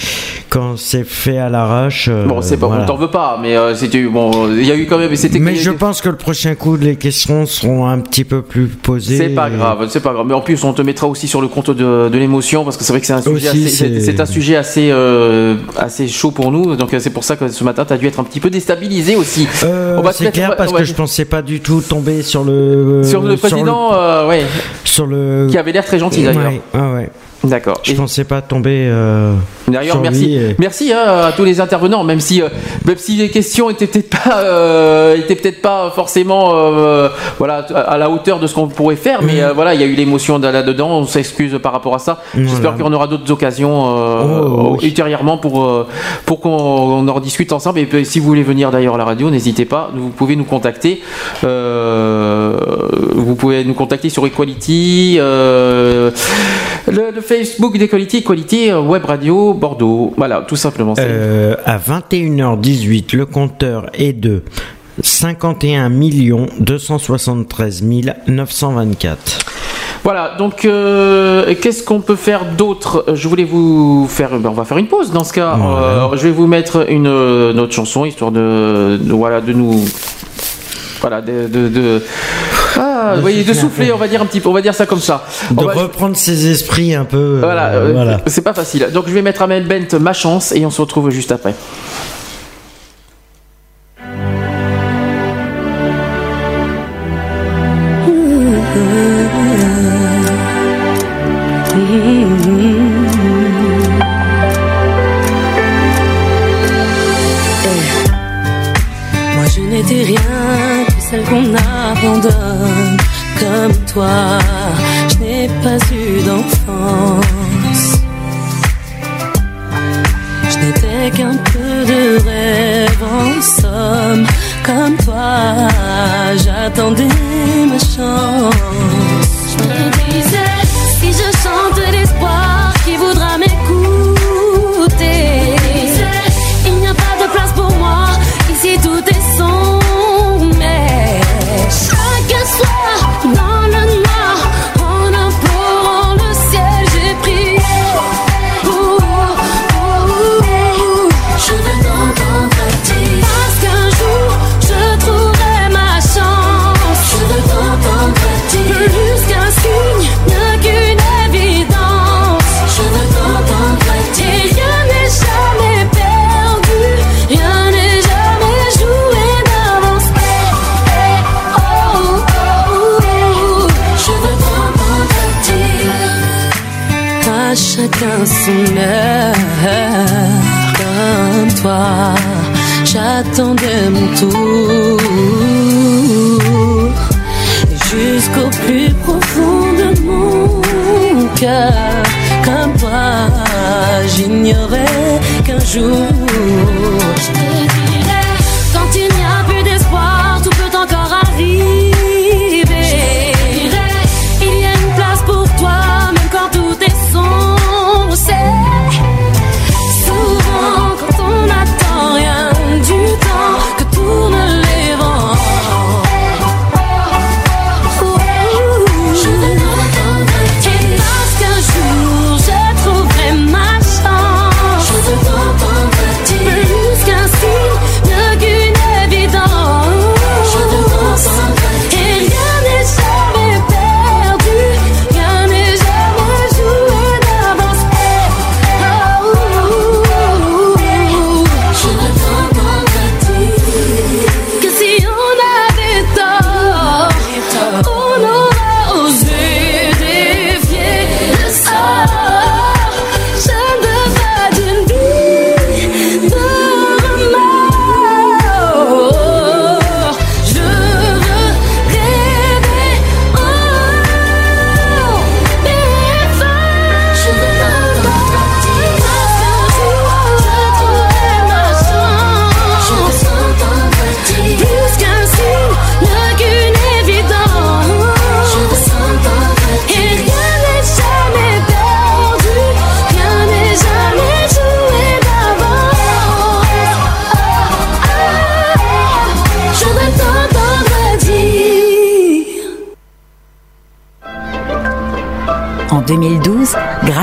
quand c'est fait à l'arrache. euh, bon, c'est pas, voilà. on t'en veut pas, mais euh, c'était bon. Il y a eu quand même. C'était. Mais je pense que le prochain coup, les questions seront un petit peu plus posées. C'est pas grave, c'est pas grave. Mais en plus, on te mettra aussi sur le compte de, de l'émotion parce que c'est vrai que c'est un sujet Aussi, assez, c'est- un sujet assez assez chaud pour nous. Donc c'est pour ça que ce matin, tu as dû être un petit peu déstabilisé aussi. Euh, c'est clair parce que je pensais pas du tout tomber sur le sur le président, euh, ouais, sur le qui avait l'air très gentil d'ailleurs. Ouais, ouais, ouais. D'accord. Je pensais pas tomber. euh, D'ailleurs, merci, et- merci hein, à tous les intervenants, même si, euh, même si les questions étaient peut-être pas, euh, étaient peut-être pas forcément, euh, voilà, à la hauteur de ce qu'on pourrait faire, mais voilà, il y a eu l'émotion de là-dedans. On s'excuse par rapport à ça. J'espère Voilà. qu'on aura d'autres occasions Oh, oui. ultérieurement pour pour qu'on on en discute ensemble. Et puis, si vous voulez venir d'ailleurs à la radio, n'hésitez pas. Vous pouvez nous contacter. Vous pouvez nous contacter sur Equality, le, le Facebook d'Equality, Equality Web Radio Bordeaux. Voilà, tout simplement. Euh, à 21h18, le compteur est de 51 273 924. Voilà, donc euh, qu'est-ce qu'on peut faire d'autre? Je voulais vous faire, ben, on va faire une pause dans ce cas. Euh, je vais vous mettre une, une autre chanson histoire de, de- voilà de nous, voilà de, de, de- ah, voyez, de souffler, on va dire un petit peu, on va dire ça comme ça. De reprendre ses esprits un peu. Euh, voilà, euh, voilà. c'est pas facile. Donc je vais mettre à Bent ma chance et on se retrouve juste après. Eh, moi je n'étais rien que celle qu'on abandonne je n'ai pas eu d'enfance. J'ignorais qu'un jour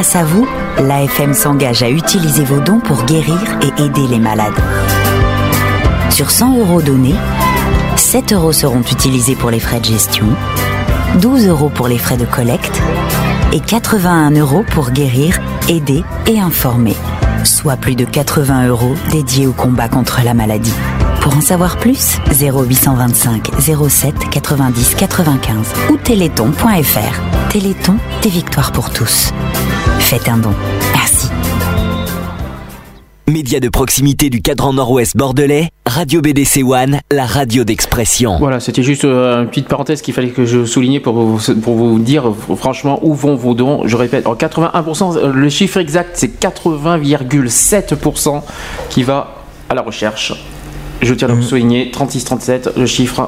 grâce à vous, l'AFM s'engage à utiliser vos dons pour guérir et aider les malades. Sur 100 euros donnés, 7 euros seront utilisés pour les frais de gestion, 12 euros pour les frais de collecte et 81 euros pour guérir, aider et informer, soit plus de 80 euros dédiés au combat contre la maladie. Pour en savoir plus, 0825 07 90 95 ou téléthon.fr. Téléthon, des victoires pour tous. Faites un don. Merci. Média de proximité du cadran nord-ouest bordelais, Radio BDC One, la radio d'expression. Voilà, c'était juste euh, une petite parenthèse qu'il fallait que je souligne pour vous, pour vous dire franchement où vont vos dons? Je répète, en 81%, euh, le chiffre exact c'est 80,7% qui va à la recherche. Je tiens à le souligner, 36-37, le chiffre.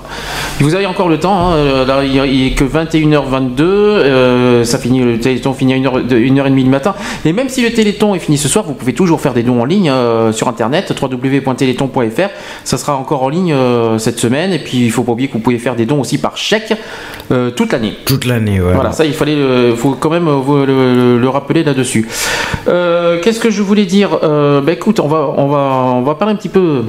Vous avez encore le temps, hein, euh, là, il il est que 21h22, euh, ça finit, le téléthon finit à 1h, 1h30 du matin. Et même si le téléthon est fini ce soir, vous pouvez toujours faire des dons en ligne euh, sur internet, www.téléthon.fr. Ça sera encore en ligne euh, cette semaine. Et puis il faut pas oublier que vous pouvez faire des dons aussi par chèque toute l'année. Toute l'année, ouais. Voilà, ça il fallait, faut quand même le, le- le rappeler là-dessus. Qu'est-ce que je voulais dire? Bah écoute, on va, on va, on va parler un petit peu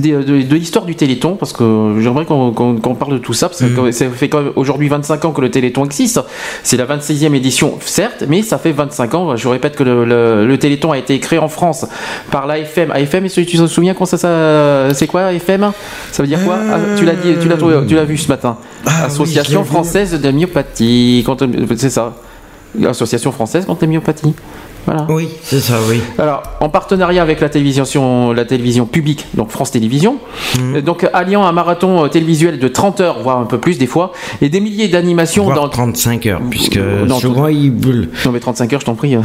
des- de, de l'histoire du Téléthon parce que j'aimerais qu'on qu'on parle de tout ça parce que ça fait quand même aujourd'hui 25 ans que le Téléthon existe. C'est la 26e édition, certes, mais ça fait 25 ans. Je répète que le, le- le Téléthon a été créé en France par l'AFM. AFM, est-ce que tu te souviens quand ça, ça c'est quoi AFM Ça veut dire quoi? Ah, Tu l'as dit, tu l'as tu l'as vu ce matin. Association je l'ai vu. française de myopathie. Contre- C'est ça. L'association française contre la myopathie. Voilà. Oui, c'est ça, oui. Alors, en partenariat avec la télévision, la télévision publique, donc France Télévisions, Mhm. euh, donc alliant un marathon euh, télévisuel de 30 heures, voire un peu plus des fois, et des milliers d'animations dans 35 heures, puisque non, souvent ils. Non mais 35 heures, je t'en prie.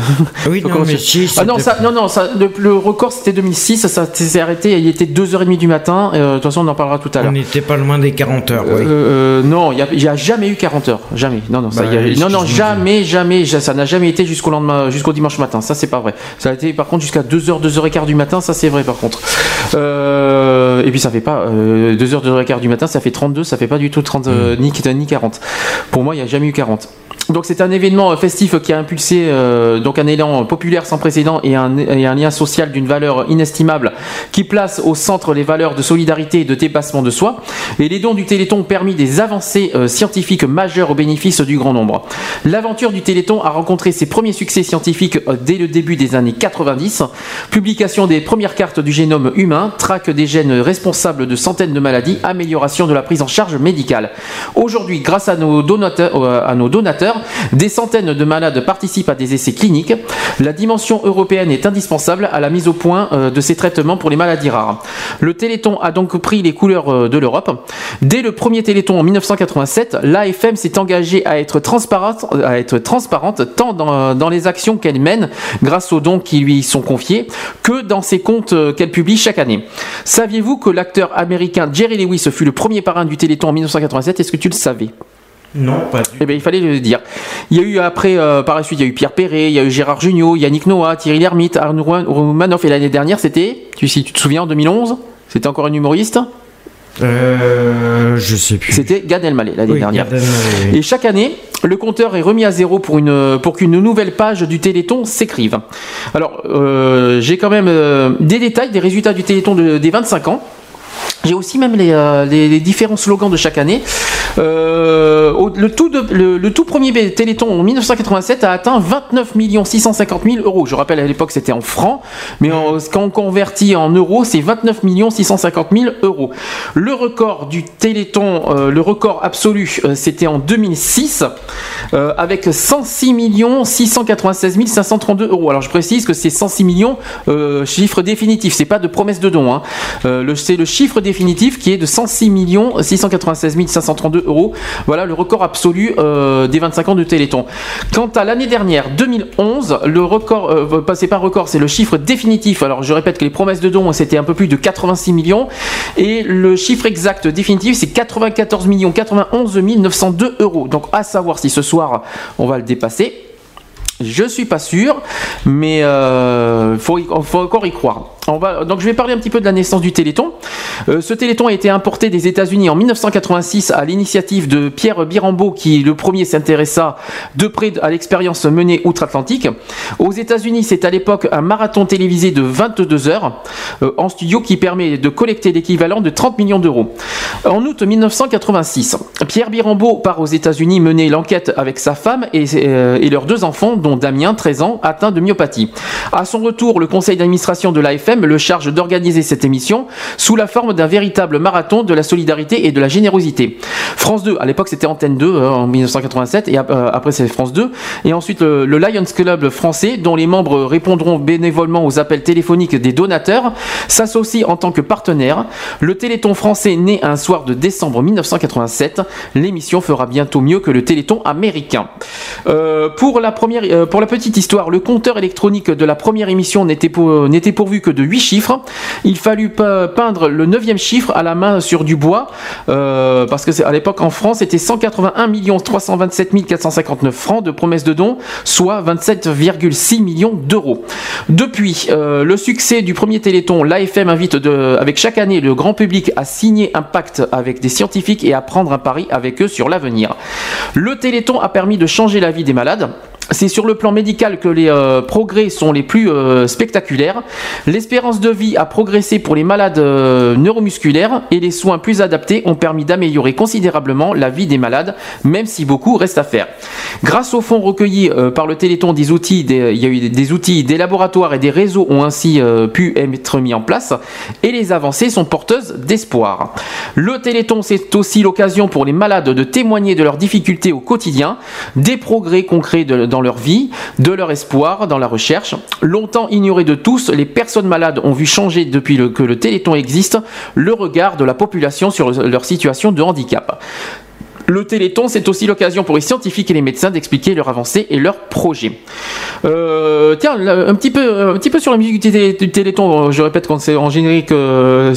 Oui, <laughs> non, mais si, ah non, ça, non, non, ça, le, le record c'était 2006, ça s'est arrêté, il était 2h30 du matin, euh, de toute façon on en parlera tout à l'heure. On n'était pas loin des 40 heures, oui. Euh, euh, non, il n'y a, jamais eu 40 heures. Jamais. Non, non, ça, Bah, il y a- non, non, jamais, jamais. ja- Ça n'a jamais été jusqu'au lendemain, jusqu'au dimanche matin. Ça, c'est pas vrai. Ça a été, par contre, jusqu'à 2h, 2h15 du matin. Ça, c'est vrai, par contre. Euh, et puis, ça fait pas, euh, 2h, 2h15 du matin, ça fait 32. Ça fait pas du tout 30, euh, ni 40. Pour moi, il n'y a jamais eu 40. Donc c'est un événement euh, festif qui a impulsé euh, donc un élan populaire sans précédent et un, lien social d'une valeur inestimable qui place au centre les valeurs de solidarité et de dépassement de soi. Et les dons du Téléthon ont permis des avancées euh, scientifiques majeures au bénéfice du grand nombre. L'aventure du Téléthon a rencontré ses premiers succès scientifiques dès le début des années 90. Publication des premières cartes du génome humain, traque des gènes responsables de centaines de maladies, amélioration de la prise en charge médicale. Aujourd'hui, grâce à nos donateurs, à nos donateurs, des centaines de malades participent à des essais cliniques. La dimension européenne est indispensable à la mise au point euh, de ces traitements pour les maladies rares. Le Téléthon a donc pris les couleurs euh, de l'Europe. Dès le premier Téléthon en 1987, l'AFM s'est engagée à être transparente, tant dans, dans les actions qu'elle mène grâce aux dons qui lui sont confiés que dans ses comptes euh, qu'elle publie chaque année. Saviez-vous que l'acteur américain Jerry Lewis fut le premier parrain du Téléthon en 1987 Est-ce que tu le savais? Non, pas du eh bien, il fallait le dire. Il y a eu après, euh, par la suite, il y a eu Pierre Perret, il y a eu Gérard Jugnot, Yannick Noah, Thierry Lhermitte, Arnaud Roumanoff. Et l'année dernière, c'était, tu, si tu te souviens, en 2011, c'était encore un humoriste Euh, je sais plus. C'était Gad Elmaleh l'année Oui, dernière. Et chaque année, le compteur est remis à zéro pour une pour qu'une nouvelle page du Téléthon s'écrive. Alors, euh, j'ai quand même euh, des détails des résultats du Téléthon de- des 25 ans. J'ai aussi même les, euh, les- les différents slogans de chaque année. Euh, le, tout le, tout premier Téléthon en 1987 a atteint 29 650 000 euros. Je rappelle à l'époque c'était en francs, mais quand on convertit en euros, c'est 29 650 000 euros. Le record du Téléthon, euh, le record absolu, c'était en 2006 euh, avec 106 696 532 euros. Alors je précise que c'est 106 millions chiffre définitif, c'est pas de promesse de don. hein. C'est le chiffre définitif qui est de 106 696 532 euros. Voilà le record absolu euh, des 25 ans de Téléthon. Quant à l'année dernière, 2011, le record, euh, pas- c'est pas un record, c'est le chiffre définitif. Alors je répète que les promesses de dons c'était un peu plus de 86 millions et le chiffre exact définitif c'est 94 91 902 euros. Donc à savoir si ce soir on va le dépasser. Je suis pas sûr, mais il y- faut encore y croire. Donc je vais parler un petit peu de la naissance du Téléthon. Euh, ce Téléthon a été importé des États-Unis en 1986 à l'initiative de Pierre Birambeau, qui le premier s'intéressa de près à l'expérience menée outre-Atlantique. Aux États-Unis, c'est à l'époque un marathon télévisé de 22 heures euh, en studio qui permet de collecter l'équivalent de 30 millions d'euros. En août 1986, Pierre Birambeau part aux États-Unis mener l'enquête avec sa femme et, euh, et leurs deux enfants, dont Damien, 13 ans, atteint de myopathie. À son retour, le conseil d'administration de l'AFM le charge d'organiser cette émission sous la forme d'un véritable marathon de la solidarité et de la générosité. France 2, à l'époque c'était Antenne 2 euh, en 1987 et euh, après c'est France 2 et ensuite le, Lions Club français dont les membres répondront bénévolement aux appels téléphoniques des donateurs s'associe en tant que partenaire. Le Téléthon français né un soir de décembre 1987. L'émission fera bientôt mieux que le Téléthon américain. Euh, pour la première, pour la petite histoire, le compteur électronique de la première émission n'était pourvu que de 8 chiffres. Il fallut pe- peindre le neuvième chiffre à la main sur du bois euh, parce que à l'époque en France c'était 181 327 459 francs de promesses de dons, soit 27,6 millions d'euros. Depuis euh, le succès du premier Téléthon, l'AFM invite avec chaque année le grand public à signer un pacte avec des scientifiques et à prendre un pari avec eux sur l'avenir. Le Téléthon a permis de changer la vie des malades. C'est sur le plan médical que les euh, progrès sont les plus euh, spectaculaires. L'espérance de vie a progressé pour les malades euh, neuromusculaires et les soins plus adaptés ont permis d'améliorer considérablement la vie des malades, même si beaucoup reste à faire. Grâce aux fonds recueillis par le Téléthon, des outils, des- il y a eu des, outils, des laboratoires et des réseaux ont ainsi pu être mis en place et les avancées sont porteuses d'espoir. Le Téléthon, c'est aussi l'occasion pour les malades de témoigner de leurs difficultés au quotidien, des progrès concrets de- dans dans leur vie, de leur espoir dans la recherche. Longtemps ignoré de tous, les personnes malades ont vu changer depuis que le Téléthon existe le regard de la population sur leur situation de handicap. Le Téléthon, c'est aussi l'occasion pour les scientifiques et les médecins d'expliquer leurs avancées et leurs projets. Euh, tiens, un petit peu, un petit peu sur la musique du, télé- du Téléthon. Je répète quand c'est en générique, euh,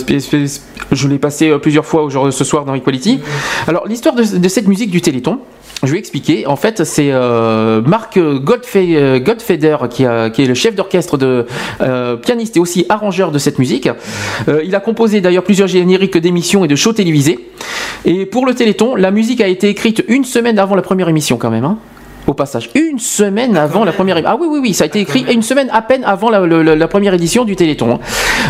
je l'ai passé euh, plusieurs fois ce soir dans Equality. Alors l'histoire de cette musique du Téléthon. Je vais expliquer. En fait, c'est euh, Marc Godfe- euh, Godfeder qui, est le chef d'orchestre de euh, pianiste et aussi arrangeur de cette musique. Il a composé d'ailleurs plusieurs génériques d'émissions et de shows télévisés. Et pour le Téléthon, la musique a été écrite une semaine avant la première émission quand même. hein. Au passage, une semaine avant la première. Ah oui, oui, oui, ça a été écrit une semaine à peine avant la, première édition du Téléthon. hein.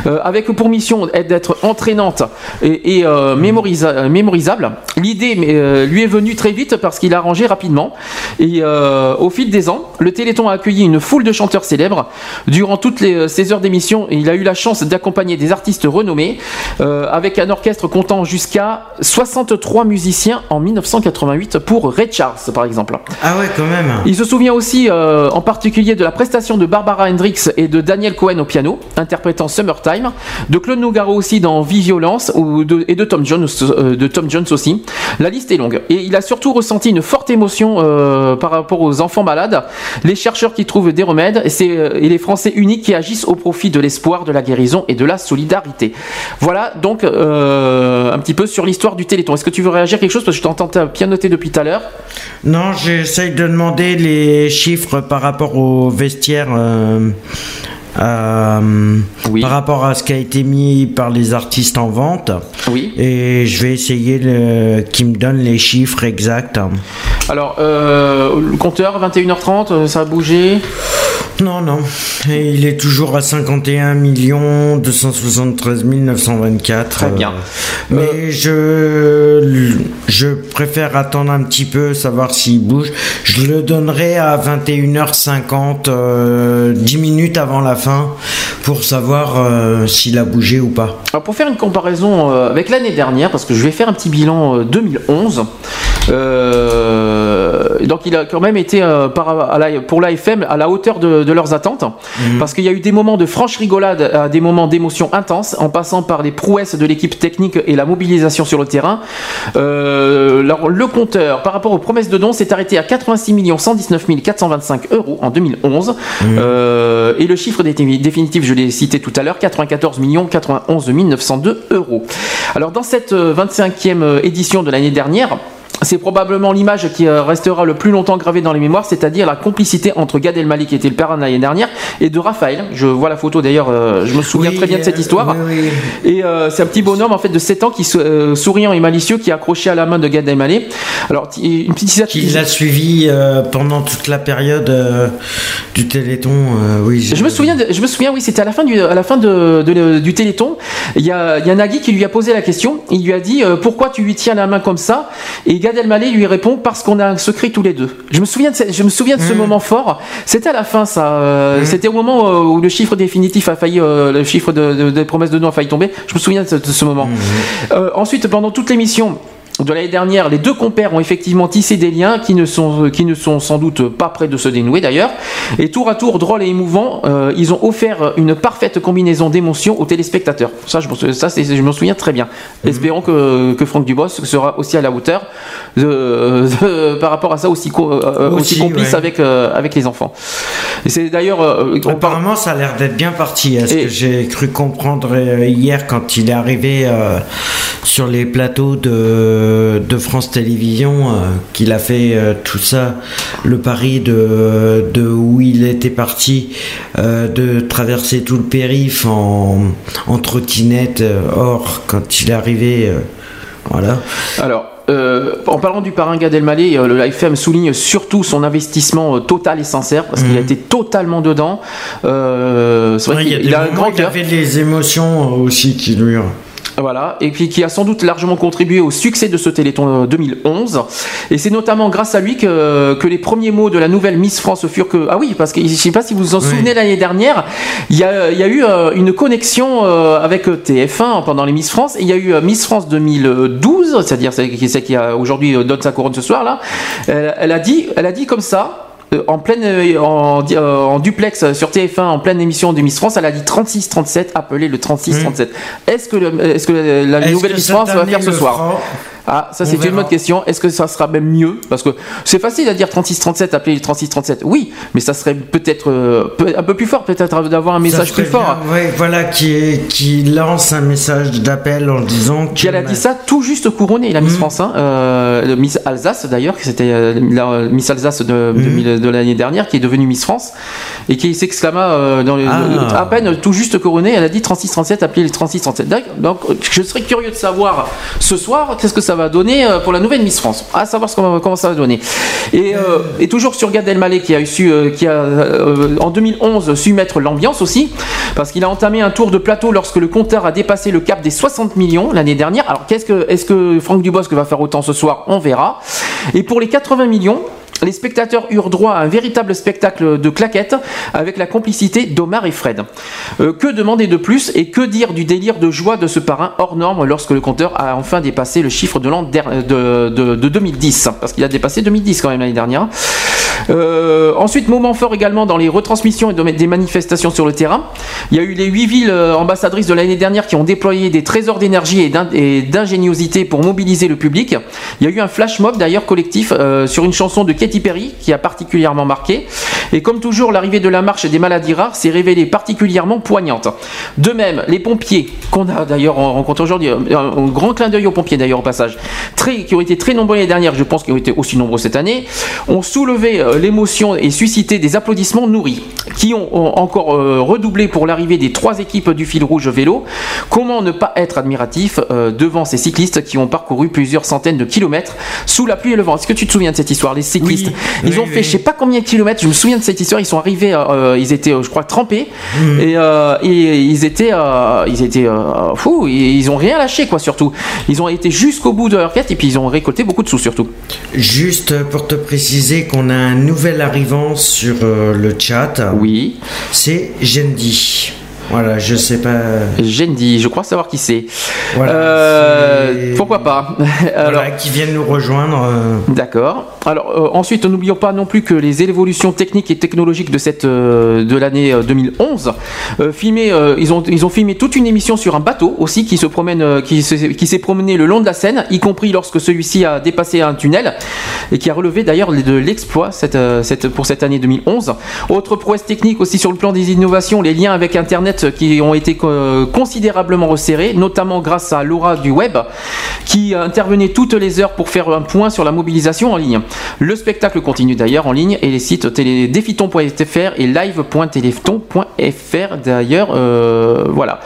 Euh, avec pour mission d'être entraînante et, et, euh, mémorisa- euh, mémorisable. L'idée euh, lui est venue très vite parce qu'il a arrangé rapidement. Et au fil des ans, le Téléthon a accueilli une foule de chanteurs célèbres. Durant toutes les, ces heures d'émission, il a eu la chance d'accompagner des artistes renommés, avec un orchestre comptant jusqu'à 63 musiciens en 1988 pour Ray Charles, par exemple. Ah ouais, quand même. Il se souvient aussi euh, en particulier de la prestation de Barbara Hendricks et de Daniel Cohen au piano, interprétant Summertime, de Claude Nougaro aussi dans Vie Violence ou de- et de Tom, Jones, euh, de Tom Jones aussi. La liste est longue. Et il a surtout ressenti une forte émotion euh, par rapport aux enfants malades, les chercheurs qui trouvent des remèdes et, les Français uniques qui agissent au profit de l'espoir, de la guérison et de la solidarité. Voilà donc un petit peu sur l'histoire du Téléthon. Est-ce que tu veux réagir à quelque chose parce que je t'entends pianoter depuis tout à l'heure? Non, j'essaye de demander les chiffres par rapport au vestiaire. Euh, par rapport à ce qui a été mis par les artistes en vente. Oui. Et je vais essayer qu'ils me donnent les chiffres exacts. Alors, euh, le compteur, 21h30, euh, ça a bougé? Non, non. Et il est toujours à 51 273 924. Très bien. euh, mais je, je préfère attendre un petit peu, savoir s'il bouge. Je le donnerai à 21h50, euh, 10 minutes avant la fin, pour savoir euh, s'il a bougé ou pas. Alors pour faire une comparaison euh, avec l'année dernière, parce que je vais faire un petit bilan euh, 2011, euh, donc il a quand même été euh, par- à la- pour l'AFM à la hauteur de, de leurs attentes, parce qu'il y a eu des moments de franche rigolade à des moments d'émotion intense, en passant par les prouesses de l'équipe technique et la mobilisation sur le terrain. Euh, alors, le compteur, par rapport aux promesses de dons, s'est arrêté à 86 119 425 euros en 2011, Euh, et le chiffre dé- définitif, je l'ai cité tout à l'heure, 94 91 902 euros. Alors dans cette euh, 25e euh, édition de l'année dernière, c'est probablement l'image qui euh, restera le plus longtemps gravée dans les mémoires, c'est-à-dire la complicité entre Gad Elmaleh qui était le parrain de l'année dernière et de Raphaël. Je vois la photo d'ailleurs, euh, je me souviens Oui, très bien de cette euh, histoire. oui, Et euh, c'est un petit bonhomme en fait de 7 ans qui sou- souriant et malicieux qui est accroché à la main de Gad Elmaleh. Alors une petite Qui l'a suivi pendant toute la période du Téléthon. oui, Je me souviens, de- je me souviens, oui, c'était à la fin du, à la fin de, de- du Téléthon. Il y a, y a Nagui qui lui a posé la question. Il lui a dit pourquoi tu lui tiens la main comme ça? Et Gad Elmaleh lui répond parce qu'on a un secret tous les deux. Je me souviens de, ce- je me souviens de ce moment fort. C'était à la fin, ça. euh, C'était au moment euh, où le chiffre définitif a failli, euh, le chiffre de, de- des promesses de nom a failli tomber. Je me souviens de ce, de ce moment. Euh, ensuite, pendant toute l'émission de l'année dernière, les deux compères ont effectivement tissé des liens qui ne sont, qui ne sont sans doute pas près de se dénouer d'ailleurs. Et tour à tour, drôle et émouvant, euh, ils ont offert une parfaite combinaison d'émotions aux téléspectateurs. Ça, je, ça je m'en souviens très bien. Espérons que, que Franck Dubos sera aussi à la hauteur de, de- <laughs> par rapport à ça, aussi, co- euh, aussi, Aussi, complice ouais. avec, euh, avec les enfants. Et c'est d'ailleurs. euh, on Apparemment, ça a l'air d'être bien parti. à ce que j'ai cru comprendre euh, hier quand il est arrivé euh, sur les plateaux de, de France Télévisions, euh, qu'il a fait euh, tout ça, le pari de, de où il était parti, euh, de traverser tout le périph' en, en trottinette. euh, or, quand il est arrivé, euh, voilà. Alors, euh, en parlant du parrain Gad Elmaleh, euh, le l'AFM souligne surtout son investissement euh, total et sincère parce qu'il a été totalement dedans. Euh, c'est vrai Ouais, il y a qu'il il a un grand il cœur. avait des émotions euh, aussi qui lui. Voilà, et puis qui a sans doute largement contribué au succès de ce Téléthon euh, 2011. Et c'est notamment grâce à lui que, que les premiers mots de la nouvelle Miss France furent que... Ah oui, parce que je ne sais pas si vous vous en Oui. souvenez l'année dernière, il y y a eu euh, une connexion euh, avec TF1 pendant les Miss France, et il y a eu euh, Miss France 2012, c'est-à-dire celle qui, celle qui a aujourd'hui euh, donne sa couronne ce soir là, elle, elle a dit, elle a dit comme ça, euh, en pleine euh, en, euh, en duplex euh, sur TF1 en pleine émission de Miss France, elle a dit 36 37, appelez le 36 37. Est-ce que le- est-ce que la, la. Est-ce nouvelle Miss France va faire ce soir? Ah, ça c'est une bonne question. Est-ce que ça sera même mieux Parce que c'est facile à dire 36 37, appelez le 36 37. Oui, mais ça serait peut-être euh, un peu plus fort, peut-être d'avoir un message plus fort. ouais, voilà, qui, qui lance un message d'appel en disant que. Elle a dit ça tout juste couronnée, la Miss France, hein, euh, Miss Alsace d'ailleurs, que c'était euh, la Miss Alsace de, de- de l'année dernière, qui est devenue Miss France, et qui s'exclama euh, dans Ah. à peine tout juste couronnée, elle a dit 36-37, appelez les 36-37. D'accord Donc je serais curieux de savoir ce soir qu'est-ce que ça va donner euh, pour la nouvelle Miss France, à savoir ce qu'on- comment ça va donner. Et, euh, et toujours sur Gad Elmaleh qui a, eu su, euh, qui a en 2011 su mettre l'ambiance aussi, parce qu'il a entamé un tour de plateau lorsque le compteur a dépassé le cap des 60 millions l'année dernière. Alors qu'est-ce que est-ce que Franck Dubosc va faire autant ce soir? On verra. Et pour les 80 millions. Les spectateurs eurent droit à un véritable spectacle de claquettes avec la complicité d'Omar et Fred. Euh, que demander de plus et que dire du délire de joie de ce parrain hors norme lorsque le compteur a enfin dépassé le chiffre de l'an de, de- de 2010 Parce qu'il a dépassé 2010 quand même l'année dernière. Euh, ensuite, moment fort également dans les retransmissions et de- des manifestations sur le terrain. Il y a eu les huit villes euh, ambassadrices de l'année dernière qui ont déployé des trésors d'énergie et d'ingéniosité pour mobiliser le public. Il y a eu un flash mob d'ailleurs collectif euh, sur une chanson de Katy Perry qui a particulièrement marqué. Et comme toujours, l'arrivée de la marche des maladies rares s'est révélée particulièrement poignante. De même, les pompiers, qu'on a d'ailleurs rencontrés aujourd'hui, un, un grand clin d'œil aux pompiers d'ailleurs au passage, très, qui ont été très nombreux l'année dernière, je pense qu'ils ont été aussi nombreux cette année, ont soulevé euh, l'émotion et suscité des applaudissements nourris, qui ont, ont encore euh, redoublé pour l'arrivée des trois équipes du fil rouge vélo. Comment ne pas être admiratif euh, devant ces cyclistes qui ont parcouru plusieurs centaines de kilomètres sous la pluie et le vent? Est-ce que tu te souviens de cette histoire? Les cyclistes, ils oui, ont fait je sais pas combien de kilomètres, je me souviens de cette histoire, ils sont arrivés, euh, ils étaient euh, je crois trempés Mhm. et, euh, et ils étaient, euh, ils étaient euh, fous, ils, ils ont rien lâché quoi surtout. Ils ont été jusqu'au bout de leur quête et puis ils ont récolté beaucoup de sous surtout. Juste pour te préciser qu'on a un nouvel arrivant sur euh, le chat. Oui. C'est Jendi. Voilà, je sais pas. Jendi, je crois savoir qui c'est. Voilà, Euh, pourquoi pas <laughs> Voilà, <laughs> qui viennent nous rejoindre. euh, D'accord. Alors euh, ensuite, n'oublions pas non plus que les évolutions techniques et technologiques de cette euh, de l'année euh, 2011, euh, filmé, ils ont ils ont filmé toute une émission sur un bateau aussi qui se promène, qui se- qui s'est promené le long de la Seine, y compris lorsque celui-ci a dépassé un tunnel et qui a relevé d'ailleurs de l'exploit cette, cette pour cette année 2011. Autre prouesse technique aussi sur le plan des innovations, les liens avec Internet qui ont été euh, considérablement resserrés, notamment grâce à l'aura du web qui intervenait toutes les heures pour faire un point sur la mobilisation en ligne. Le spectacle continue d'ailleurs en ligne et les sites défiton.fr et live.téléfton.fr d'ailleurs, euh, voilà.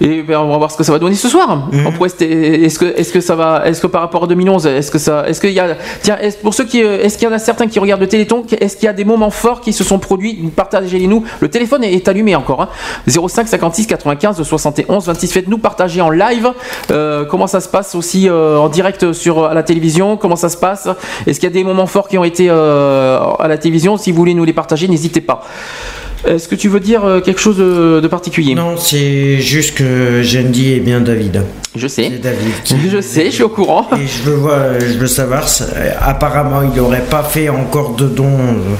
Et ben, on va voir ce que ça va donner ce soir. Esta- Est-ce que, est-ce que ça va, est-ce que par rapport à 2011, est-ce que ça, est-ce qu'il y a, tiens, pour ceux qui, euh, est-ce qu'il y en a certains qui regardent le Téléthon, est-ce qu'il y a des moments forts qui se sont produits? Partagez-les-nous. Le téléphone est, est allumé encore. Hein. 05 56 95 71 26. Faites-nous partager en live. euh, comment ça se passe aussi euh, en direct sur à la télévision? Comment ça se passe? Est-ce qu'il y a des moments forts qui ont été euh, à la télévision? Si vous voulez nous les partager, n'hésitez pas. Est-ce que tu veux dire euh, quelque chose de, de particulier? Non, c'est juste que Jendi est bien David. Je sais. C'est David. Je sais, je suis au courant. Et je veux, voir- je veux savoir, apparemment, il n'aurait pas fait encore de dons. euh,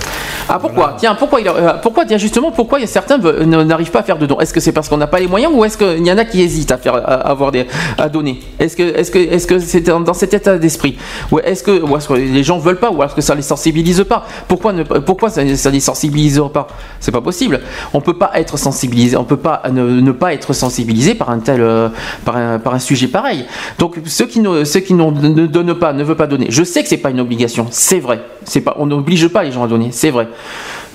Ah pourquoi? Tiens, pourquoi il a- euh, pourquoi tiens, justement pourquoi certains ne- n'arrivent pas à faire de dons? Est-ce que c'est parce qu'on n'a pas les moyens ou est-ce qu'il y en a qui hésitent à faire à avoir des à donner? Est-ce que que est-ce que c'est dans, cet état d'esprit? Ou est-ce que est-ce que les gens veulent pas? Ou est-ce que ça les sensibilise pas? Pourquoi ne pourquoi ça, ça les sensibilise pas? C'est pas possible. On peut pas peut pas ne, pas être sensibilisé par un tel euh, par un, sujet pareil. Donc ceux qui ne donnent pas, ne veulent pas donner. Je sais que c'est pas une obligation, c'est vrai. On n'oblige pas les gens à donner, c'est vrai.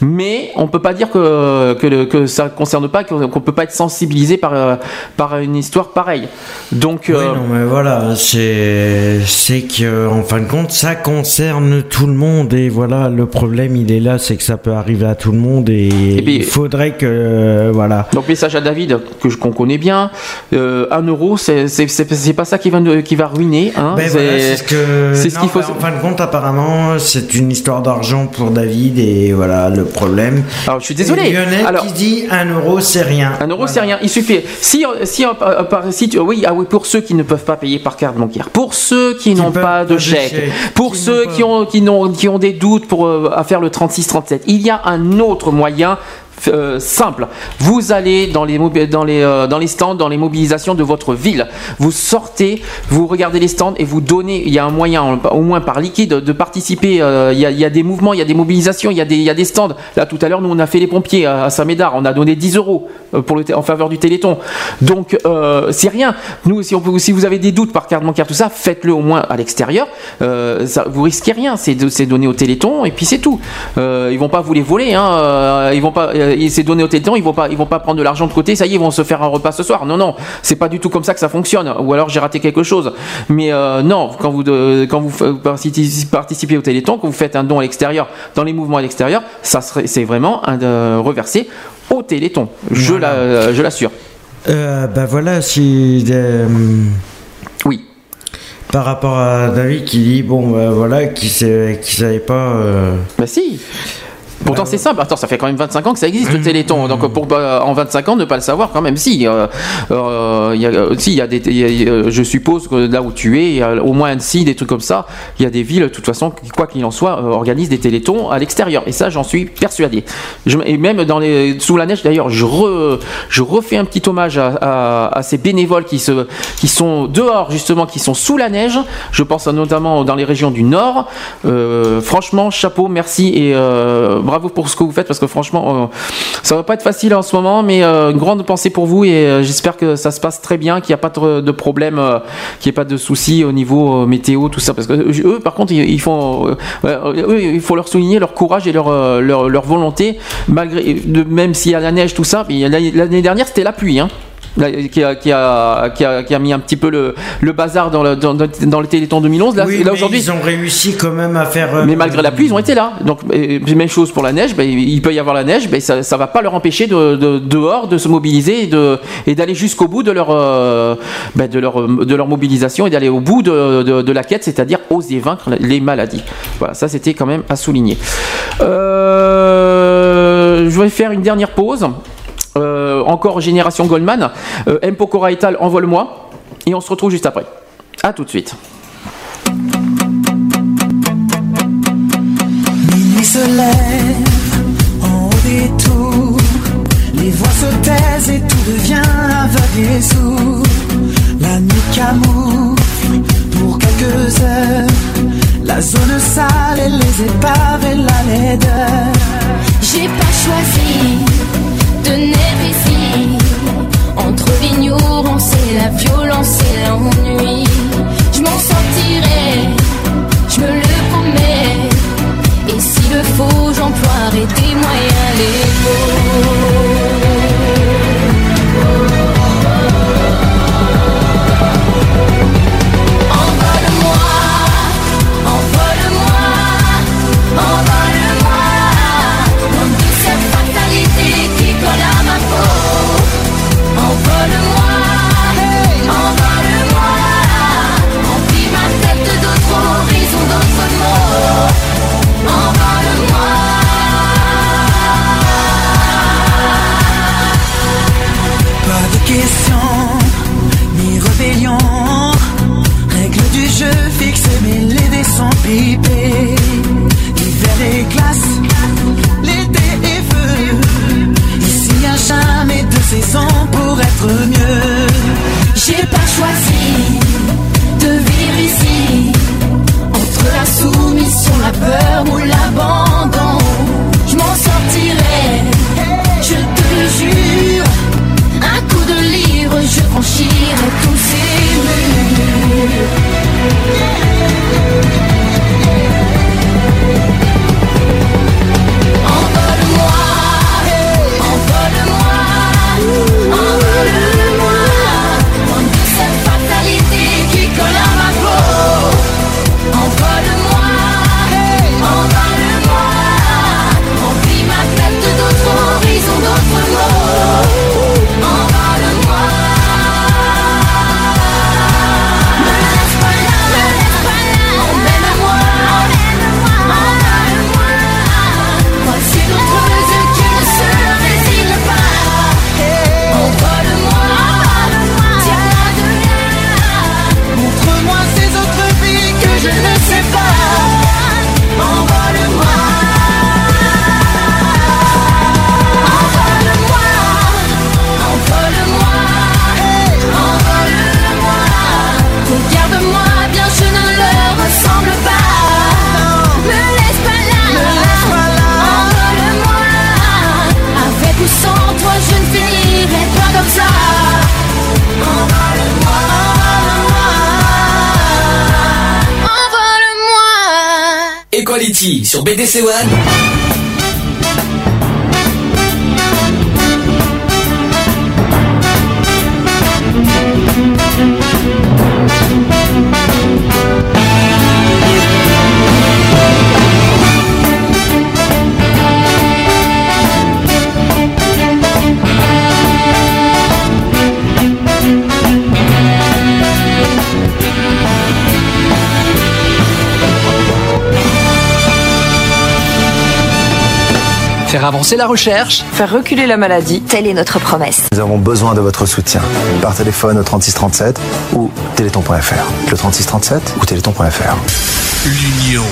Mais on peut pas dire que, que, le- que ça ne concerne pas, qu'on qu'on peut pas être sensibilisé par, euh, par une histoire pareille. Donc, Oui, euh, non, mais voilà, c'est que en fin de compte, ça concerne tout le monde et voilà, le problème il est là, c'est que ça peut arriver à tout le monde et, puis- il faudrait que euh, voilà. donc message à David que qu'on connaît bien. Euh, un euro, c'est pas ça qui va qui va ruiner. Hein, Ben c'est voilà, ce c'est ce qu'il faut. ben, en fin de compte, apparemment, c'est une histoire d'argent pour David et voilà, le problème. Alors, je suis désolé. Et Lionel Alors- qui dit 1 euro, c'est rien. Un euro, c'est rien. Il suffit. Si, si, euh, par- par- si tu- oui, ah oui, pour ceux qui ne peuvent pas payer par carte bancaire, pour ceux qui n'ont pas de chèque, pour ceux qui ont, qui, n'ont, qui ont des doutes pour euh, à faire le 36-37, il y a un autre moyen. Euh, simple. Vous allez dans les, dans, les, euh, dans les stands, dans les mobilisations de votre ville. Vous sortez, vous regardez les stands et vous donnez. Il y a un moyen, en- au moins par liquide, de participer. euh, il, y a, des mouvements, il y a des mobilisations, il y a des, y a des stands. Là, tout à l'heure, nous, on a fait les pompiers à, Saint-Médard. On a donné 10 euros pour le, en faveur du Téléthon. Donc, c'est rien. Nous, si, vous avez des doutes par carte bancaire, tout ça, faites-le au moins à l'extérieur. Vous risquez rien. C'est donné au Téléthon et puis c'est tout. Ils vont pas vous les voler. Hein. Ils vont pas. Euh, c'est donné au Téléthon. Ils vont pas. Ils vont pas prendre de l'argent de côté. Ça y est, ils vont se faire un repas ce soir. Non, non. C'est pas du tout comme ça que ça fonctionne. Ou alors j'ai raté quelque chose. Mais euh, non, quand vous de- quand vous fa- participez au Téléthon, quand vous faites un don à l'extérieur, dans les mouvements à l'extérieur, ça serait c'est vraiment un reversé au Téléthon. Je la- je l'assure. Euh, bah voilà, si. euh, oui. Par rapport à David qui dit, bon, bah voilà, qui ne savait pas. euh, Bah si Pourtant c'est simple, attends ça fait quand même 25 ans que ça existe le Téléthon, donc pour en 25 ans ne pas le savoir quand même si, euh, euh, il y a, euh, si y a des, il y a- je suppose que là où tu es, il y a au moins Annecy, des trucs comme ça, il y a des villes de toute façon qui, quoi qu'il en soit euh, organisent des Télétons à l'extérieur et ça j'en suis persuadé. Je- et même dans les sous la neige d'ailleurs, je, re- je refais un petit hommage à, à- à ces bénévoles qui se qui sont dehors justement, qui sont sous la neige. Je pense notamment dans les régions du Nord. Franchement, chapeau, merci et bravo pour ce que vous faites parce que franchement, euh, ça va pas être facile en ce moment, mais euh, une grande pensée pour vous et euh, j'espère que ça se passe très bien, qu'il n'y a pas de, problème, qu'il n'y ait pas de soucis au niveau météo, tout ça. Parce que eux, par contre, il faut leur souligner leur courage et leur, leur, volonté, malgré, même s'il y a la neige, tout ça. l'année dernière, c'était la pluie, hein. Qui a, qui, a, qui, a, qui a mis un petit peu le, le bazar dans le, dans, dans le Téléthon 2011. Là, oui, là mais aujourd'hui, ils ont réussi quand même à faire. euh, mais malgré la pluie, ils ont été là. Donc, même chose pour la neige. ben, il peut y avoir la neige, ben, ça, ça va pas leur empêcher de, de- dehors de se mobiliser et de et d'aller jusqu'au bout de leur euh, ben, de leur de leur mobilisation et d'aller au bout de, de- de la quête, c'est-à-dire oser vaincre les maladies. Voilà, ça c'était quand même à souligner. Euh, je vais faire une dernière pause. Euh, encore Génération Goldman. Euh, M. Pokora Etal, envole-moi. Et on se retrouve juste après. A tout de suite. Minuit se lève en haut des tours, les voix se taisent et tout devient aveugle et sourd. La nuit camoufle pour quelques heures, la zone sale et les épaves et la laideur. J'ai pas choisi de ici. Entre l'ignorance et la violence et l'ennui, je m'en sortirai, je me le promets. Et s'il le faut, j'emploierai des moyens légaux. Sur BDC One. Faire avancer la recherche. Faire reculer la maladie. Telle est notre promesse. Nous avons besoin de votre soutien. Par téléphone au 3637 ou téléthon.fr. Le 3637 ou téléthon.fr. L'union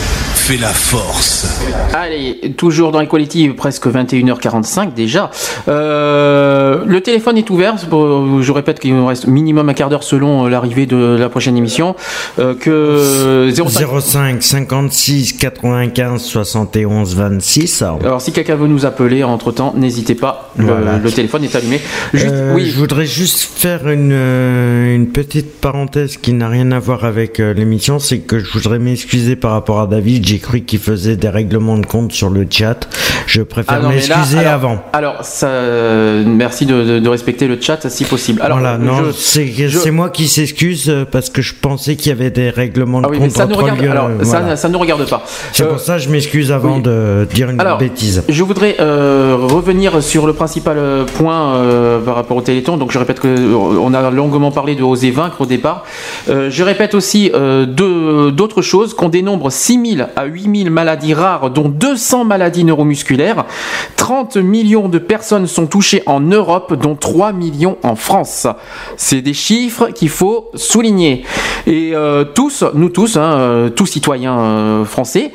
fait la force. Allez, toujours dans Equality, presque 21h45 déjà. Euh, le téléphone est ouvert. Je répète qu'il nous reste minimum un quart d'heure selon euh, l'arrivée de la prochaine émission. Euh, que 05. 05 56 95 71 26. Alors si quelqu'un veut nous appeler entre temps, n'hésitez pas. Le, Voilà. le téléphone est allumé. Juste- Euh, oui. Je voudrais juste faire une, une petite parenthèse qui n'a rien à voir avec l'émission, c'est que je voudrais m'excuser par rapport à David. J'ai cru qu'il faisait des règlements de compte sur le chat. Je préfère Ah m'excuser avant. Alors, ça, euh, merci de, de- de respecter le chat si possible. Alors, voilà, non, c'est moi qui s'excuse euh, parce que je pensais qu'il y avait des règlements de Ah oui, mais compte ça entre regarde. lieux, Alors, euh, ça, ça nous regarde pas. C'est Euh, pour ça que je m'excuse avant oui. de dire une Alors, bêtise. Je voudrais euh, revenir sur le principal euh, point euh, par rapport au Téléthon. Donc, je répète que euh, on a longuement parlé de oser vaincre au départ. Euh, je répète aussi euh, d'autres choses qu'on dénombre 6000 à 8000 maladies rares, dont 200 maladies neuromusculaires. 30 millions de personnes sont touchées en Europe, dont 3 millions en France. C'est des chiffres qu'il faut souligner. Et euh, tous, nous tous, hein, euh, tous citoyens euh, français,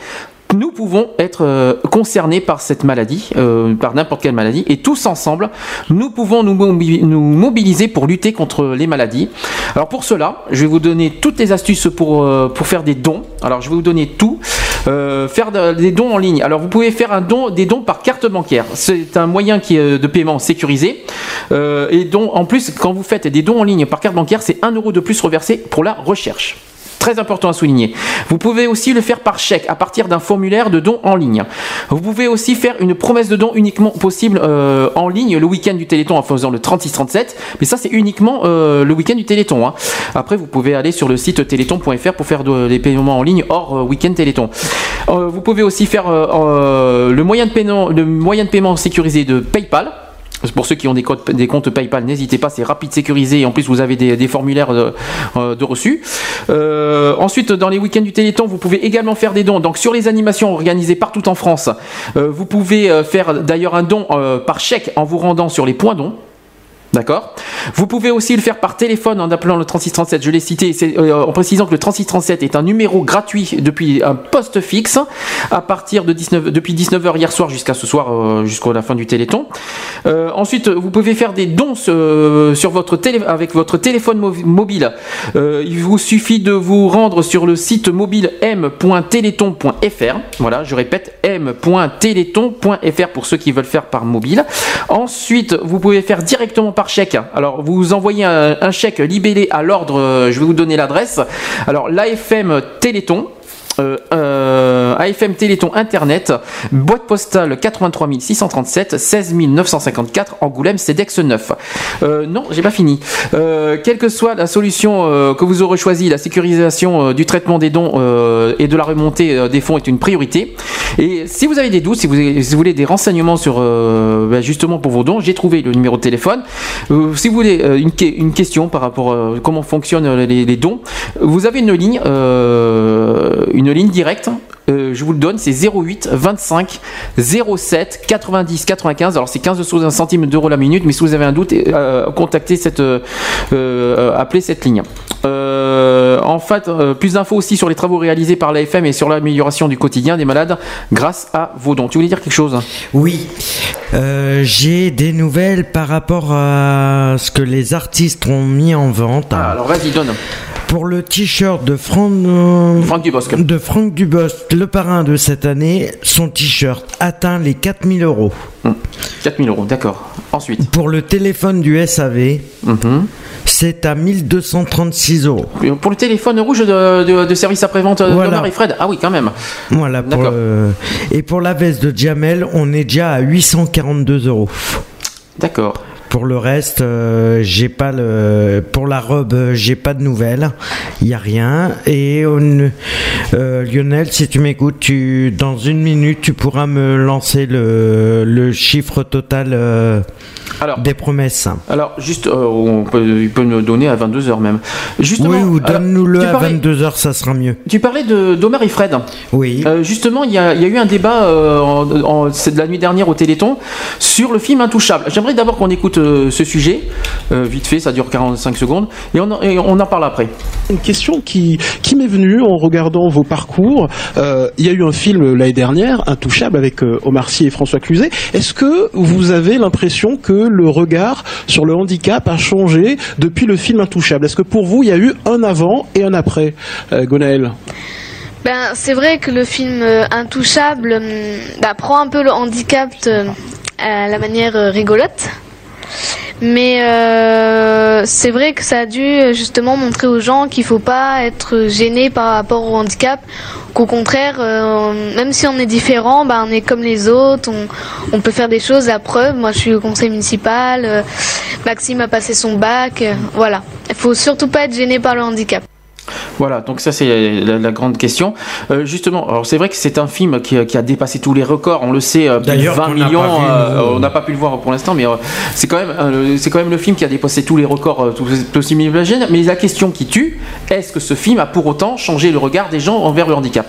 nous pouvons être euh, concernés par cette maladie, euh, par n'importe quelle maladie, et tous ensemble, nous pouvons nous, mobi- nous mobiliser pour lutter contre les maladies. Alors pour cela, je vais vous donner toutes les astuces pour, euh, faire des dons. Alors je vais vous donner tout. Faire de- des dons en ligne. Alors vous pouvez faire un don, des dons par carte bancaire. C'est un moyen de paiement sécurisé. Et donc en plus, quand vous faites des dons en ligne par carte bancaire, c'est 1 euro de plus reversé pour la recherche. Très important à souligner. Vous pouvez aussi le faire par chèque à partir d'un formulaire de don en ligne. Vous pouvez aussi faire une promesse de don uniquement possible euh, en ligne le week-end du Téléthon en faisant le 3637. Mais ça, c'est uniquement euh, le week-end du Téléthon. hein. Après, vous pouvez aller sur le site téléthon.fr pour faire de- des paiements en ligne hors euh, week-end Téléthon. Euh, vous pouvez aussi faire euh, le, moyen de paiement, le moyen de paiement sécurisé de PayPal. Pour ceux qui ont des, comptes PayPal, n'hésitez pas, c'est rapide, sécurisé et en plus vous avez des, formulaires de, euh, de reçu. Euh, ensuite, dans les week-ends du Téléthon, vous pouvez également faire des dons. Donc sur les animations organisées partout en France, euh, vous pouvez faire d'ailleurs un don par chèque en vous rendant sur les points dons. D'accord Vous pouvez aussi le faire par téléphone en appelant le 3637, je l'ai cité, euh, en précisant que le 3637 est un numéro gratuit depuis un poste fixe à partir de 19, depuis 19h hier soir jusqu'à ce soir, euh, jusqu'à la fin du Téléthon. Euh, ensuite, vous pouvez faire des dons sur votre avec votre téléphone mo- mobile. Il vous suffit de vous rendre sur le site mobile m.téléthon.fr. Voilà, je répète, m.téléthon.fr pour ceux qui veulent faire par mobile. Ensuite, vous pouvez faire directement par chèque. Alors, vous envoyez un, chèque libellé à l'ordre, euh, je vais vous donner l'adresse. Alors, l'AFM Téléthon. Euh, euh, AFM Téléthon Internet, boîte postale 83 637, 16 954, Angoulême, CEDEX 9. Euh, non, j'ai pas fini. Euh, quelle que soit la solution euh, que vous aurez choisie, la sécurisation euh, du traitement des dons et de la remontée des fonds est une priorité. Et si vous avez des doutes, si vous, voulez des renseignements sur ben, justement pour vos dons, j'ai trouvé le numéro de téléphone. Si vous voulez une, que- une question par rapport à comment fonctionnent les, les dons, vous avez une ligne, une ligne directe. Euh, je vous le donne, c'est 08 25 07 90 95. Alors c'est 15 centimes d'euros la minute, mais si vous avez un doute, euh, contactez cette, euh, appelez cette ligne. En fait, plus d'infos aussi sur les travaux réalisés par l'AFM et sur l'amélioration du quotidien des malades grâce à vos dons. Tu voulais dire quelque chose? Oui, j'ai des nouvelles par rapport à ce que les artistes ont mis en vente. Ah, Alors vas-y, donne. Pour le t-shirt de Franck, euh, Franck Dubosc. de Franck Dubosc, le parrain de cette année, son t-shirt atteint les 4000 euros. 4000 euros, d'accord. Ensuite. Pour le téléphone du SAV, c'est à 1236 euros. Pour le téléphone rouge de, de- de service après-vente de Voilà. Omar et Fred Ah oui, quand même. Voilà. Pour, euh, et pour la veste de Jamel, on est déjà à 842 euros. D'accord. Pour le reste, euh, j'ai pas le. Pour la robe, euh, j'ai pas de nouvelles. Il y a rien. Et on- euh, Lionel, si tu m'écoutes, tu dans une minute, tu pourras me lancer le, le chiffre total euh, Alors. des promesses. Alors, juste, on peut, il peut nous le donner à 22h même. Justement, oui, ou donne-nous-le à parlais- 22h, ça sera mieux. Tu parlais de d'Omar et Fred. Oui. Justement, il y, a il y a eu un débat, en- en- c'est de la nuit dernière au Téléthon, sur le film Intouchable. J'aimerais d'abord qu'on écoute ce sujet, euh, vite fait, ça dure 45 secondes, et on, en- et on en parle après. Une question qui, qui m'est venue en regardant vos parcours. Euh, il y a eu un film l'année dernière, Intouchable, avec euh, Omar Sy et François Cluzet. Est-ce que vous avez l'impression que le regard sur le handicap a changé depuis le film Intouchable? Est-ce que pour vous, il y a eu un avant et un après, euh, Gonaël? Ben, c'est vrai que le film euh, Intouchable hum, bah, prend un peu le handicap euh, à la manière euh, rigolote. Mais euh, c'est vrai que ça a dû justement montrer aux gens qu'il faut pas être gêné par rapport au handicap, qu'au contraire, euh, même si on est différent, ben, on est comme les autres, on, peut faire des choses. La preuve, moi je suis au conseil municipal, euh, Maxime a passé son bac, voilà. Il faut surtout pas être gêné par le handicap. Voilà, donc ça c'est la, la grande question. Euh, justement, alors c'est vrai que c'est un film qui, a- qui a dépassé tous les records, on le sait, euh, plus de D'ailleurs, 20 qu'on n'a millions. vu, euh, on n'a pas pu le voir pour l'instant, mais euh, c'est quand même, euh, c'est quand même le film qui a dépassé tous les records, euh, imagine. Mais la question qui tue, est-ce que ce film a pour autant changé le regard des gens envers le handicap?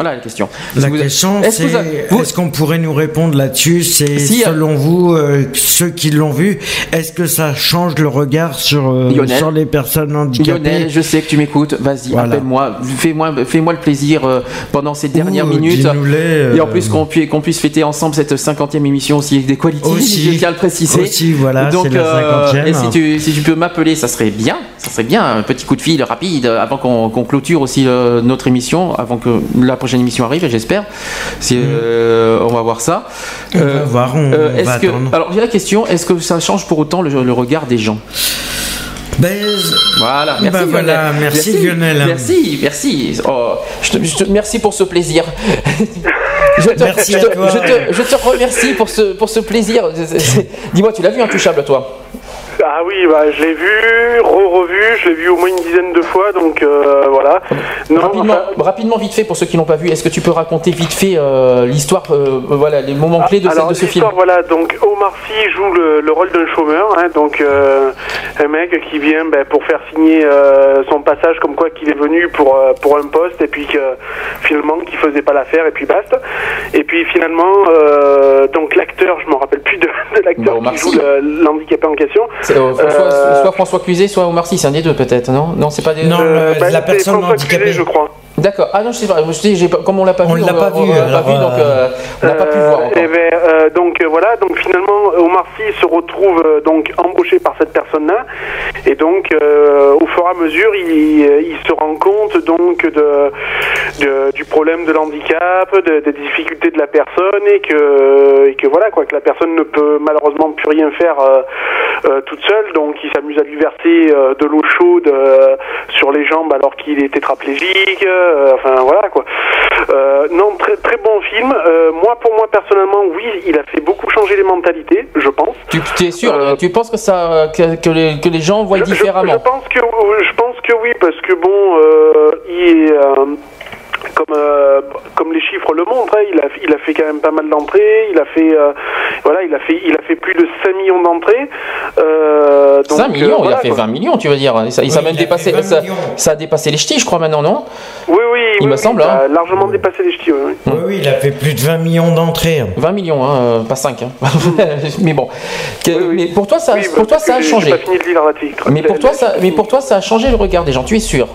Voilà la question. La Vous- question, est-ce vous avez- vous- est-ce qu'on pourrait nous répondre là-dessus? C'est Si, euh, selon vous, euh, ceux qui l'ont vu, est-ce que ça change le regard sur, euh, Lionel. sur les personnes handicapées? Lionel, je sais que tu m'écoutes. Vas-y, Voilà. appelle-moi. Fais-moi, fais-moi le plaisir euh, pendant ces dernières Ouh, minutes. Et en plus qu'on puisse, fêter ensemble cette 50e émission aussi avec des qualités. Aussi. <laughs> je tiens à le préciser. Aussi, voilà, Donc, c'est la 50e. et si tu, si tu peux m'appeler, ça serait bien. Ça serait bien. Un petit coup de fil rapide avant qu'on clôture aussi notre émission, avant que la prochaine émission arrive, j'espère. Si, euh, on va voir ça. On va voir, on- on est-ce va que, attendre. alors, j'ai la question est-ce que ça change pour autant le, le regard des gens? Ben, Voilà, Bah merci voilà, Lionel. merci Lionel. Merci, merci. Oh, je te- je te- merci pour ce plaisir. <laughs> te, Merci te- je te remercie pour ce, pour ce plaisir. Dis-moi, tu l'as vu Intouchable, toi? Ah oui, bah, je l'ai vu, re-revu, je l'ai vu au moins une dizaine de fois, donc euh, voilà. Non, rapidement, rapidement, vite fait, pour ceux qui l'ont pas vu, est-ce que tu peux raconter vite fait euh, l'histoire, euh, voilà, les moments clés de, ce- Alors de ce film l'histoire, voilà, donc Omar Sy joue le, le rôle d'un chômeur, hein, donc un mec qui vient ben, pour faire signer son passage comme quoi qu'il est venu pour, pour un poste et puis que finalement qu'il faisait pas l'affaire et puis basta. Et puis finalement, donc l'acteur, je me rappelle plus de, de l'acteur qui joue l'handicapé en question. C'est, euh, soit, Euh, soit François Cluzet, soit Omar Sy, c'est un des deux peut-être, non? Non, c'est pas des Non, Euh, bah, la personne handicapée. Je crois. D'accord. Ah non, je sais pas. Je sais, j'ai pas- comme on l'a pas On vu, l'a pas on, vu, on l'a alors, pas vu, donc euh, on n'a pas pu le voir. encore. Eh ben, euh, donc euh, voilà, donc finalement Omar Sy se retrouve euh, donc embauché par cette personne-là, et donc euh, au fur et à mesure, il, euh, il se rend compte donc de, de- du problème de l'handicap, de- des difficultés de la personne, et que et que voilà quoi, que la personne ne peut malheureusement plus rien faire euh, euh, toute seule, donc il s'amuse à lui verser euh, de l'eau chaude euh, sur les jambes alors qu'il est tétraplégique, euh, enfin voilà quoi. Euh, non, très très bon film. Euh, moi, pour moi personnellement, oui, il a fait beaucoup changer les mentalités, je pense. Tu, tu es sûr Tu penses que ça, que, que les, que les gens voient différemment Je pense que je pense que oui, parce que bon, il est, comme euh, comme les chiffres le montrent, hein, il a il a fait quand même pas mal d'entrées. Il a fait euh, voilà, il a fait il a fait plus de 5 millions d'entrées. Euh, donc, 5 millions, euh, il a fait quoi. 20 millions, tu veux dire. Et ça, il a même dépassé, ça, ça a dépassé les ch'tis, je crois, maintenant, non? Oui, oui, Il oui, me oui, semble, il a hein. largement dépassé les ch'tis. Oui, oui. Oui, oui, il a fait plus de 20 millions d'entrées. 20 millions, hein, euh, pas 5. <laughs> mais bon. Que- Mais pour toi, ça, Oui, pour toi, ça a changé. J'ai pas fini de lire l'article. Mais pour toi, ça, mais <laughs> pour toi, ça a changé le regard des gens. Tu es sûr?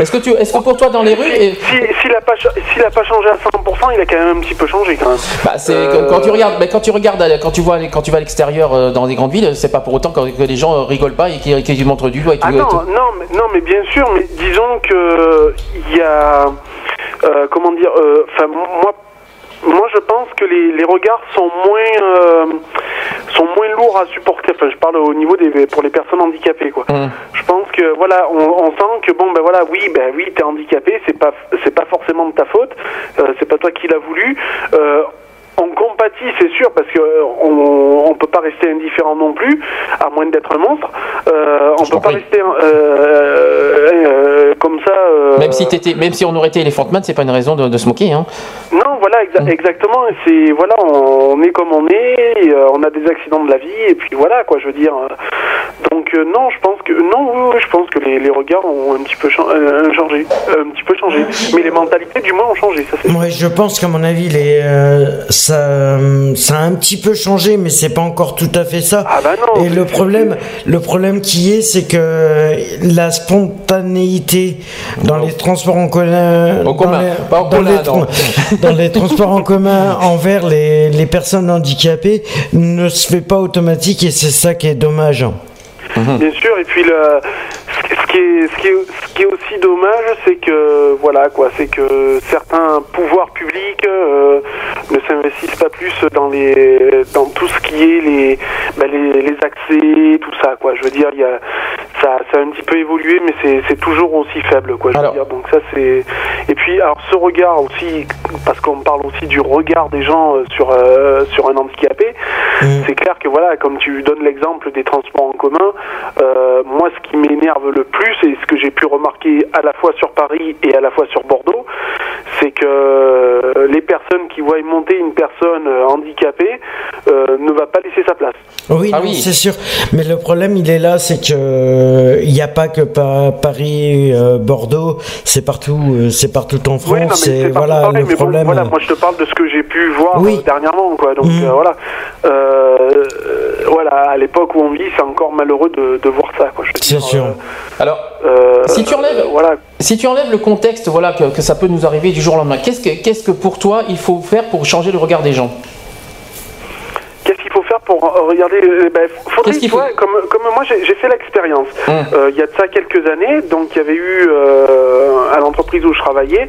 Est-ce que tu, est-ce que pour toi, dans les rues, et- Si- S'il a pas cha- s'il a pas changé à 100%, il a quand même un petit peu changé quand même. Bah, c'est Euh, quand tu regardes, quand tu regardes, euh, quand tu vois, quand tu vas à l'extérieur euh, dans des grandes villes, c'est pas pour autant que, les gens rigolent pas et qu'ils qu'ils montrent du doigt et tout. Ah et non, tout. non, mais, non, mais bien sûr, mais disons que il y a, euh, comment dire, enfin moi, moi je pense que les, les regards sont moins, euh, sont moins lourds à supporter. Enfin, je parle au niveau des pour les personnes handicapées, quoi. Je pense que voilà, on, on sent que bon, ben voilà, oui, ben oui, t'es handicapé, c'est pas c'est pas forcément de ta faute, euh, c'est pas toi qui l'as voulu. Euh, on compatit, c'est sûr, parce que euh, on, on peut pas rester indifférent non plus, à moins d'être un monstre. Euh, on peut pas rester euh, euh, comme ça. euh, Même si t'étais, même si on aurait été Elephant Man, c'est pas une raison de, de se moquer. Hein. Non, voilà, exa- exactement. C'est voilà, on, on est comme on est, et, euh, on a des accidents de la vie, et puis voilà, quoi. Je veux dire. donc euh, non, je pense que non, oui, oui, je pense que les, les regards ont un petit peu chan- euh, changé, un petit peu changé, mais les mentalités du moins ont changé. Ça, Ouais, je pense qu'à mon avis, les, euh, ça, ça a un petit peu changé, mais c'est pas encore tout à fait ça. Ah bah Et le problème, le problème qui est, c'est que la spontanéité dans les transports en commun, dans, commun, les, pas en dans commun, les tra- non. dans les transports en commun <laughs> envers les, les personnes handicapées ne se fait pas automatique, et c'est ça qui est dommage. Bien sûr, et puis le, ce, ce qui est, ce, qui est, ce qui est aussi dommage, c'est que voilà quoi, c'est que certains pouvoirs publics euh, ne s'investissent pas plus dans les dans tout ce qui est les ben, les, les accès, tout ça quoi. Je veux dire, il y a ça, ça a un petit peu évolué, mais c'est toujours aussi faible quoi. Je veux dire, donc ça c'est et puis alors ce regard aussi, parce qu'on parle aussi du regard des gens euh, sur euh, sur un handicapé, c'est clair que voilà, comme tu donnes l'exemple des transports en commun, euh, moi ce qui m'énerve le plus et ce que j'ai pu remarquer à la fois sur Paris et à la fois sur Bordeaux, c'est que euh, les personnes qui voient monter une personne euh, handicapée euh, ne va pas laisser sa place. Oui, non, c'est sûr. Mais le problème, il est là, c'est que il n'y a pas que Pa- Paris, euh, Bordeaux, c'est partout, euh, c'est partout en France. Oui, non, et voilà pareil, le mais bon, problème. voilà, moi je te parle de ce que j'ai pu voir Oui. dernièrement, quoi. Donc Mhm. euh, voilà, voilà, à l'époque où on vit, c'est encore malheureux de, de voir ça, quoi. C'est sûr. Alors, Euh, si tu enlèves, voilà. si tu enlèves le contexte, voilà, que, que ça peut nous arriver du jour au lendemain, qu'est-ce que, qu'est-ce que pour toi il faut faire pour changer le regard des gens Qu'est-ce qu'il faut faire pour euh, regarder euh, ben, faudrait, tu vois, comme, comme moi j'ai fait l'expérience. Euh, il y a de ça quelques années, donc il y avait eu euh, à l'entreprise où je travaillais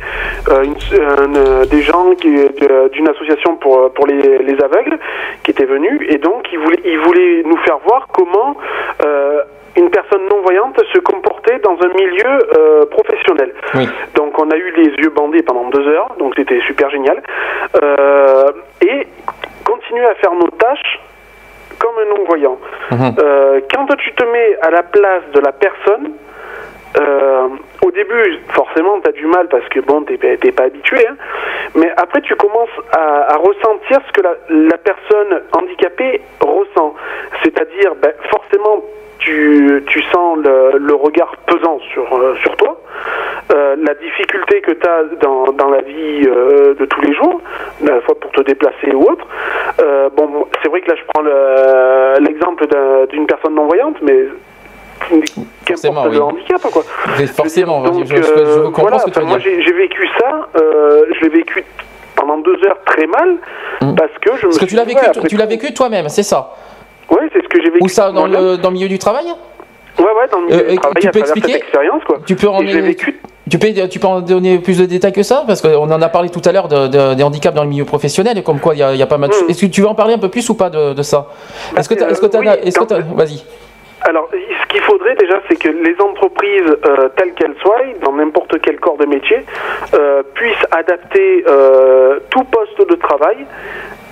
euh, une- euh, des gens d'une association pour pour les, les aveugles qui étaient venus et donc ils voulaient ils voulaient nous faire voir comment euh, une personne non voyante se comportait dans un milieu euh, professionnel. Donc on a eu les yeux bandés pendant deux heures, donc c'était super génial. Euh, et continuer à faire nos tâches comme un non-voyant. Euh, quand tu te mets à la place de la personne, euh, au début, forcément, tu as du mal parce que bon, pas- t'es pas habitué, hein. mais après, tu commences à, ressentir ce que la, personne handicapée ressent. C'est-à-dire, ben, forcément, tu, tu sens le, regard pesant sur, euh, sur toi, euh, la difficulté que tu as dans, dans la vie de tous les jours, à la fois pour te déplacer ou autre. Bon, c'est vrai que là, je prends le- l'exemple d'un- d'une personne non-voyante, mais qu'importe le handicap, quoi. Forcément, Donc, je, je- je- je euh, comprends voilà, ce que tu veux moi, j'ai vécu ça, euh, je l'ai vécu pendant deux heures très mal, parce que je me. Parce que tu l'as vécu, ouais, tu- après tu l'as vécu toi-même, c'est ça Oui, c'est ce que j'ai vécu. Ou ça dans le, dans le milieu du travail Ouais, ouais, dans le milieu Euh, du et travail, tu peux expliquer expérience, quoi. Tu peux en vécu tu peux, tu peux en donner plus de détails que ça Parce qu'on en a parlé tout à l'heure de- de- des handicaps dans le milieu professionnel, et comme quoi il y a, il y a pas mal de Mmh. choses. Est-ce que tu veux en parler un peu plus ou pas de, de ça Est-ce que tu est-ce que oui, est-ce que t'as- Vas-y. Alors, ce qu'il faudrait déjà, c'est que les entreprises, euh, telles qu'elles soient, dans n'importe quel corps de métier, euh, puissent adapter euh, tout poste de travail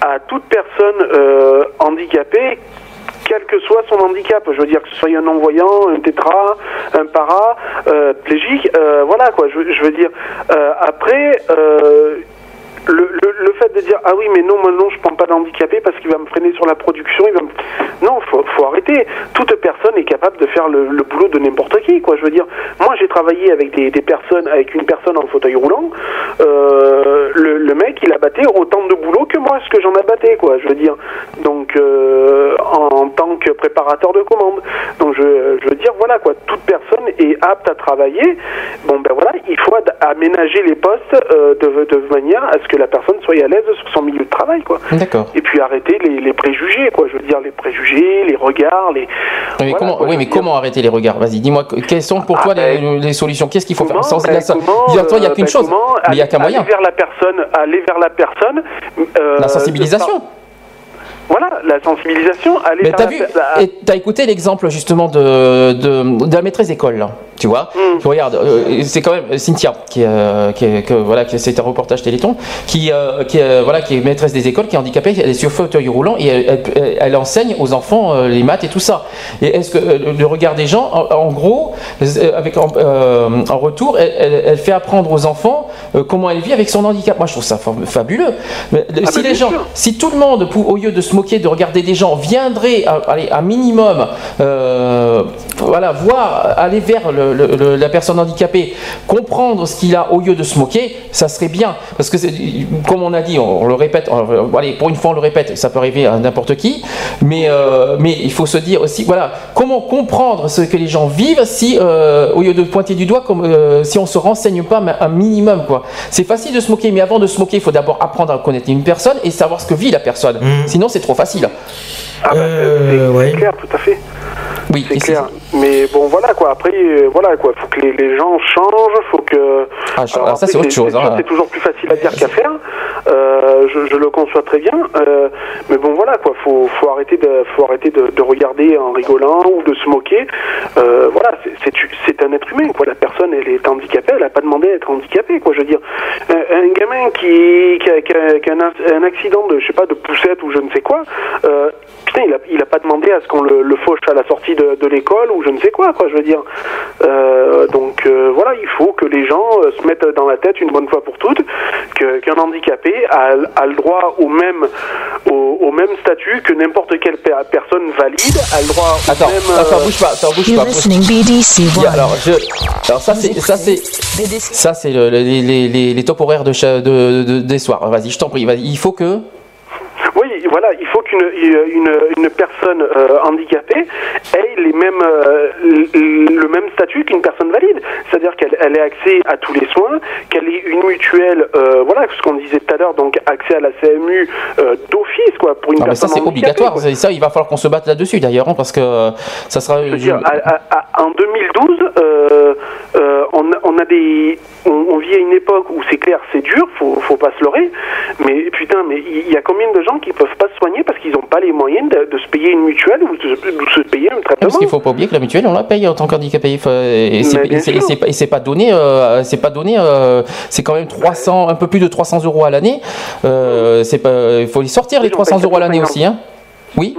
à toute personne handicapée, quel que soit son handicap. Je veux dire que ce soit un non-voyant, un tétra, un para, euh, plégique, euh, voilà quoi. Je, je veux dire. Euh, après. Le, le, fait de dire ah oui mais non moi non je prends pas d'handicapé parce qu'il va me freiner sur la production il va me... non faut, faut arrêter. Toute personne est capable de faire le, le boulot de n'importe qui quoi. Je veux dire moi j'ai travaillé avec des, personnes avec une personne en fauteuil roulant euh, le, mec il a batté autant de boulot que moi ce que j'en abattais quoi je veux dire. Donc euh, en, tant que préparateur de commande donc je, je veux dire voilà quoi toute personne est apte à travailler. Bon ben voilà il faut aménager les postes euh, de, de manière à ce que la personne soit à l'aise sur son milieu de travail quoi D'accord. et puis arrêter les, les préjugés quoi je veux dire les préjugés les regards les Oui, mais, Voilà, comment, quoi, oui, mais dire. comment arrêter les regards? Vas-y, dis-moi, que- quelles sont pour toi les, les solutions? Qu'est-ce qu'il faut faire? Sans- ben, ça- comment, Dis-toi, il n'y a euh, qu'une ben, chose, comment mais il n'y a qu'un moyen. aller vers la personne aller vers la personne euh, La sensibilisation. voilà, la sensibilisation, aller Mais t'as la- vu, la- et t'as écouté l'exemple justement de, de, de la maîtresse d'école, là, tu vois Mm. Tu regardes, euh, c'est quand même Cynthia, qui, est, euh, qui, est- que, voilà, qui c'est un reportage Téléthon, qui, euh, qui, est, voilà, qui est maîtresse des écoles, qui est handicapée, elle est sur fauteuil roulant et elle, elle- elle- elle enseigne aux enfants les maths et tout ça. Et est-ce que le, regard des gens, en, en gros, avec en, en retour, elle, fait apprendre aux enfants comment elle vit avec son handicap. Moi, je trouve ça fa- fabuleux. Mais, Ah si les gens, sûr. si tout le monde, au lieu de se moquer, de regarder des gens, viendrait, à- allez, un minimum, voilà, voir, aller vers le- le- le- la personne handicapée, comprendre ce qu'il a au lieu de se moquer, ça serait bien. Parce que, c'est- comme on a dit, on, on le répète, on- allez, pour une fois on le répète, ça peut arriver à n'importe qui, mais, euh, mais il faut se dire aussi, voilà, comment comprendre ce que les gens vivent si, euh, au lieu de pointer du doigt, comme, euh, si on se renseigne pas un minimum, quoi. C'est facile de se moquer, mais avant de se moquer, il faut d'abord apprendre à connaître une personne et savoir ce que vit la personne. Sinon, c'est trop facile. Ah bah, c'est- c'est clair, tout à fait. Oui, c'est clair. Mais bon, voilà quoi. Après, euh, voilà quoi. Faut que les, les gens changent. Faut que. Ah, je- Alors, alors ça, c'est autre chose, hein. C'est toujours plus facile à dire qu'à faire. Euh, je, je le conçois très bien. Euh, mais bon, voilà quoi. Faut, faut arrêter de, faut arrêter de, de regarder en rigolant ou de se moquer. Voilà, c'est- un être humain quoi. La personne, elle est handicapée. Elle a pas demandé à être handicapée quoi. Je veux dire, un, un gamin qui, qui a, qui a- qui a un, un accident de, je sais pas, de poussette ou je ne sais quoi. Putain, il a, il a pas demandé à ce qu'on le, le fauche à la sortie de, de l'école ou je ne sais quoi, quoi, je veux dire. Euh, donc euh, voilà, il faut que les gens euh, se mettent dans la tête une bonne fois pour toutes qu'un handicapé a, a le droit au même, au, au même statut que n'importe quelle per- personne valide, a le droit au Attends, même. attends, euh, bouge pas, attends, bouge pas. bouge- Il y a- alors, je, alors ça c'est, ça c'est, ça c'est le- les, les, les, les top horaires de, de, de- des soirs. Vas-y, je t'en prie. Vas-y. Il faut que. Oui, voilà, il faut qu'une une, une personne euh, handicapée ait les mêmes, euh, le même statut qu'une personne valide. C'est-à-dire qu'elle elle ait accès à tous les soins, qu'elle ait une mutuelle, euh, voilà, ce qu'on disait tout à l'heure, donc accès à la CMU euh, d'office, quoi, pour une Non, mais ça personne c'est obligatoire. quoi. Ça, il va falloir qu'on se batte là-dessus d'ailleurs, hein, parce que euh, ça sera. Je veux dire, à- à- à- en 2012, euh, euh, on, a- on a des, on, on vit à une époque où c'est clair, c'est dur, faut, faut pas se leurrer. Mais putain, mais il il y a combien de gens qui peuvent pas se soigner parce qu'ils n'ont pas les moyens de, de se payer une mutuelle ou de, de se payer un Parce traitement qu'il faut pas oublier que la mutuelle on la paye en tant qu'handicapé. Et c'est pas- donné euh, c'est pas donné euh, c'est quand même 300 un peu plus de 300 euros à l'année. Euh, c'est pas il faut les sortir les 300 euros à l'année aussi hein. Oui.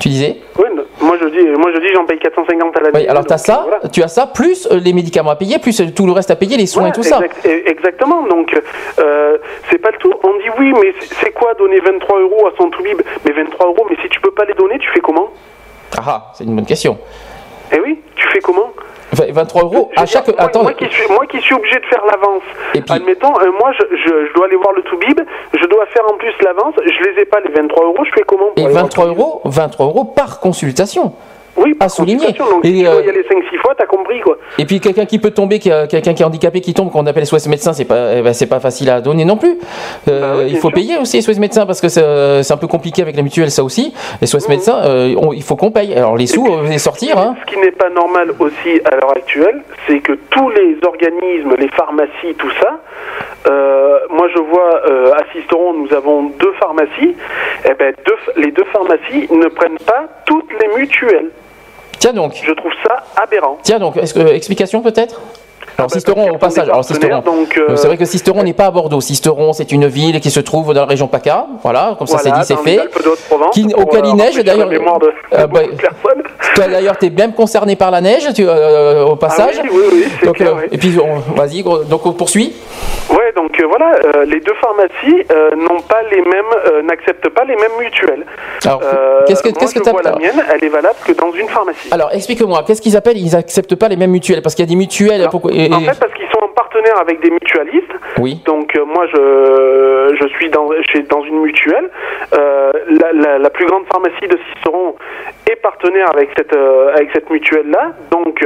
Tu disais? Oui, non, moi je dis, moi je dis, j'en paye 450 à l'année. oui, alors tu as ça, tu as ça, plus euh, les médicaments à payer, plus euh, tout le reste à payer, les soins et tout ça. Exact- exactement. Donc, euh, c'est pas le tout. On dit oui, mais c'est- c'est quoi donner 23 euros à son toubib? Mais 23 euros, mais si tu peux pas les donner, tu fais comment? Ah, ah, c'est une bonne question. Eh oui, tu fais comment Vingt- 23 euros à chaque. moi, Attends, moi qui suis, moi qui suis obligé de faire l'avance. Admettons, euh, moi je, je, je dois aller voir le toubib, je dois faire en plus l'avance, je les ai pas les 23 euros, je fais comment pour et aller voir 23 euros, 23 euros par consultation. Oui, à souligner. Donc, Et, si tu dois y aller 5-6 fois, t'as compris quoi. Et puis quelqu'un qui peut tomber, qui a- quelqu'un qui est handicapé qui tombe, qu'on appelle SOS médecin, c'est pas, eh ben, c'est pas facile à donner non plus. Euh, il faut payer aussi SOS médecin parce que c'est euh, c'est un peu compliqué avec la mutuelle ça aussi. Les SOS médecin, euh, on- il faut qu'on paye. Alors les sous, euh, les sortir. Hein. Ce qui n'est pas normal aussi à l'heure actuelle, c'est que tous les organismes, les pharmacies, tout ça, moi je vois à Sisteron, nous avons deux pharmacies, et ben deux- les deux pharmacies ne prennent pas toutes les mutuelles. Tiens donc. Je trouve ça aberrant. Tiens donc, est-ce que- explication peut-être? Alors Sisteron au passage, alors Sisteron, euh, Euh, c'est vrai que Sisteron n'est pas à Bordeaux. Sisteron, c'est une ville qui se trouve dans la région PACA. Voilà, comme ça c'est dit, c'est fait. Qui, auquel euh, il neige d'ailleurs. Euh, bah, <laughs> toi d'ailleurs, tu es bien concerné par la neige tu, euh, au passage. Ah oui, oui, oui, donc, clair, euh. Et puis, vas-y, donc on poursuit. Ouais, donc euh, voilà, euh, les deux pharmacies euh, n'ont pas les mêmes, euh, n'acceptent pas les mêmes mutuelles. Alors, Euh, qu'est-ce que- qu'est-ce que la mienne, elle est valable que dans une pharmacie. Alors, explique-moi, qu'est-ce qu'ils appellent Ils acceptent pas les mêmes mutuelles? Parce qu'il y a des mutuelles. pourquoi- et- En fait, parce qu'ils sont en partenaire avec des mutualistes. Oui. Donc euh, moi, je, je suis dans, dans une mutuelle. Euh, la, la, la plus grande pharmacie de Ciceron est partenaire avec cette, euh, avec cette mutuelle-là. Donc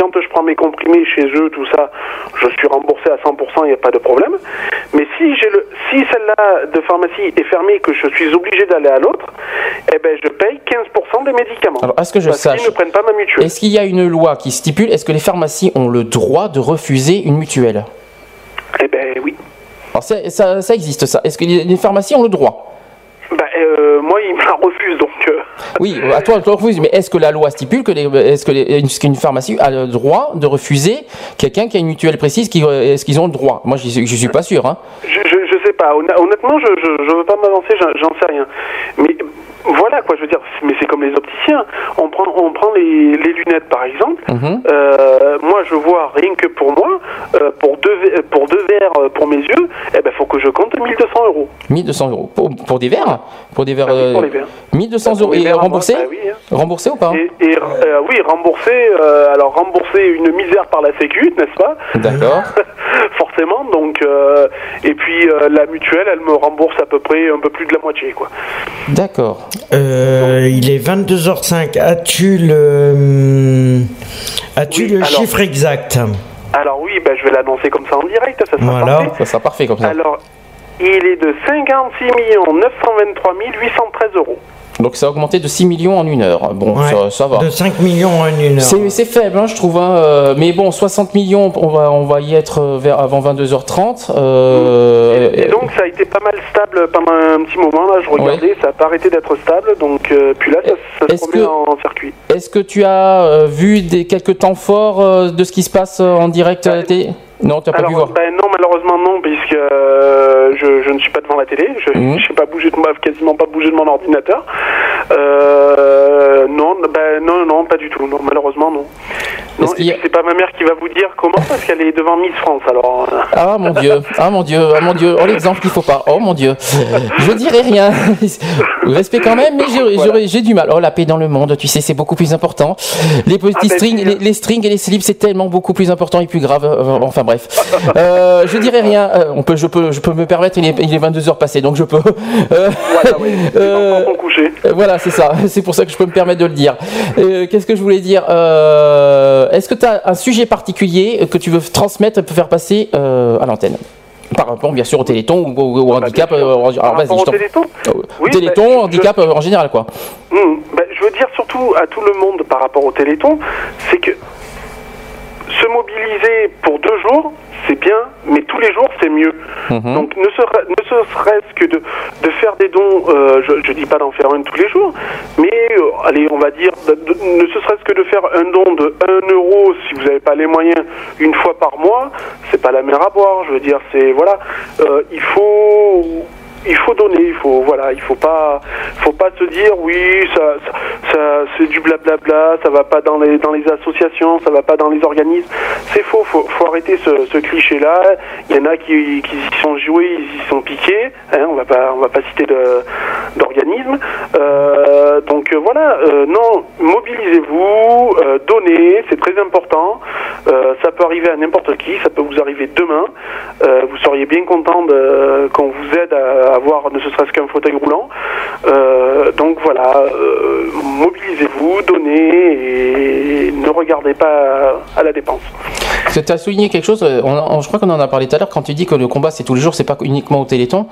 quand je prends mes comprimés chez eux, tout ça, je suis remboursé à 100%, il n'y a pas de problème. Mais si j'ai le, si celle-là de pharmacie est fermée et que je suis obligé d'aller à l'autre, eh ben je paye 15% des médicaments. Alors, est-ce que je parce sache qu'ils ne prennent pas ma mutuelle. Est-ce qu'il y a une loi qui stipule Est-ce que les pharmacies ont le droit de refuser une mutuelle? Eh ben oui. Alors, ça, ça, ça existe ça. Est-ce que les pharmacies ont le droit? Bah, euh, moi, il me l'a refuse, donc. euh, Oui, à toi, tu refuses. Mais est-ce que la loi stipule que les, est-ce que les- est-ce qu'une pharmacie a le droit de refuser quelqu'un qui a une mutuelle précise qui, Est-ce qu'ils ont le droit? Moi, je je suis pas sûr. Hein. Je, je, je sais pas. Honn- Honnêtement, je, je, je veux pas m'avancer, j'en sais rien. Mais voilà, quoi, je veux dire, mais c'est comme les opticiens. On prend, on prend les, les lunettes, par exemple. Mhm. Euh, moi, je vois rien que pour moi, euh, pour deux, pour deux verres euh, pour mes yeux, eh ben, faut que je compte 1200 euros. 1200 euros pour, pour des verres, pour des verres. Ah oui, pour euh, les verres. 1200 euros et remboursé bah oui, hein. Remboursé ou pas Et, et, euh, oui, rembourser, euh, alors rembourser une misère par la Sécu, n'est-ce pas? D'accord. <laughs> Forcément, donc, et puis la mutuelle, elle me rembourse à peu près un peu plus de la moitié, quoi. D'accord. Euh, il est 22h05. As-tu le, hum, as-tu le alors- chiffre exact? Alors oui, ben, je vais l'annoncer comme ça en direct, ça sera Voilà. parfait. Ça sera parfait comme ça. Alors, il est de 56 923 813 euros. Donc ça a augmenté de 6 millions en une heure. Bon, Ouais, ça, ça va. De 5 millions en une heure. C'est faible, hein, je trouve. hein, euh, mais bon, 60 millions, on va, on va y être euh, vers, avant 22h30. euh, Et donc ça a été pas mal stable pendant un petit moment, là, je regardais, ça n'a pas arrêté d'être stable, donc euh, puis là, ça, ça se remet que- en circuit. Est-ce que tu as vu des, quelques temps forts de ce qui se passe en direct à la télé? Non, tu n'as pas pu voir. ben non, malheureusement non, puisque euh, je, je ne suis pas devant la télé, je n'ai pas bougé de moi, quasiment pas bougé de mon ordinateur. Euh, non, ben non, non, pas du tout, non, malheureusement non. Non, c'est pas ma mère qui va vous dire comment, parce qu'elle est devant Miss France, alors. euh, Ah mon dieu, ah mon dieu, ah mon dieu, oh l'exemple qu'il faut pas, oh mon dieu. Je dirais rien. <laughs> Respect quand même, mais j'ai- du mal. Oh la paix dans le monde, tu sais, c'est beaucoup plus important. Les petits Ah, ben, strings, les, les strings et les slips, c'est tellement beaucoup plus important et plus grave. Enfin bref, Euh, je dirais rien. Euh, on peut, je peux, je peux me permettre. Il est, il est 22 heures passées, donc je peux. <laughs> Euh, euh, euh, voilà, c'est ça. <laughs> C'est pour ça que je peux me permettre de le dire. Qu'est-ce que je voulais dire Est-ce que tu as un sujet particulier que tu veux transmettre, faire passer à l'antenne? Par rapport bien sûr au téléthon ou au, au handicap. euh, en- alors, vas-y, je Téléthon? Oui, téléthon, bah, handicap en général quoi. Hmm, ben, je veux dire surtout à tout le monde par rapport au Téléthon, c'est que se mobiliser pour deux jours, c'est bien, mais tous les jours, c'est mieux. Mhm. Donc, ne, sera- ne ce serait-ce que de, de faire des dons, euh, je ne dis pas d'en faire un tous les jours, mais euh, allez, on va dire, de- ne ce serait-ce que de faire un don de 1 euro, si vous n'avez pas les moyens, une fois par mois, c'est pas la mer à boire. Je veux dire, c'est, voilà, euh, il faut il faut donner, il faut voilà, il faut pas, faut pas se dire oui, ça, ça, c'est du blablabla, ça va pas dans les dans les associations, ça va pas dans les organismes. C'est faux, faut, faut arrêter ce, cliché-là. Il y en a qui, qui y sont joués, ils y sont piqués. Hein, on va pas, on va pas citer d'organismes. Euh, donc euh, voilà, euh, non, mobilisez-vous, euh, donnez, c'est très important. Euh, ça peut arriver à n'importe qui, ça peut vous arriver demain. Euh, vous seriez bien content qu'on vous aide à avoir ne serait-ce qu'un fauteuil roulant. Euh, donc voilà, euh, mobilisez-vous, donnez et ne regardez pas à la dépense. Tu as souligné quelque chose, euh, on- on- je crois qu'on en a parlé tout à l'heure, quand tu dis que le combat c'est tous les jours, c'est pas uniquement au Téléthon.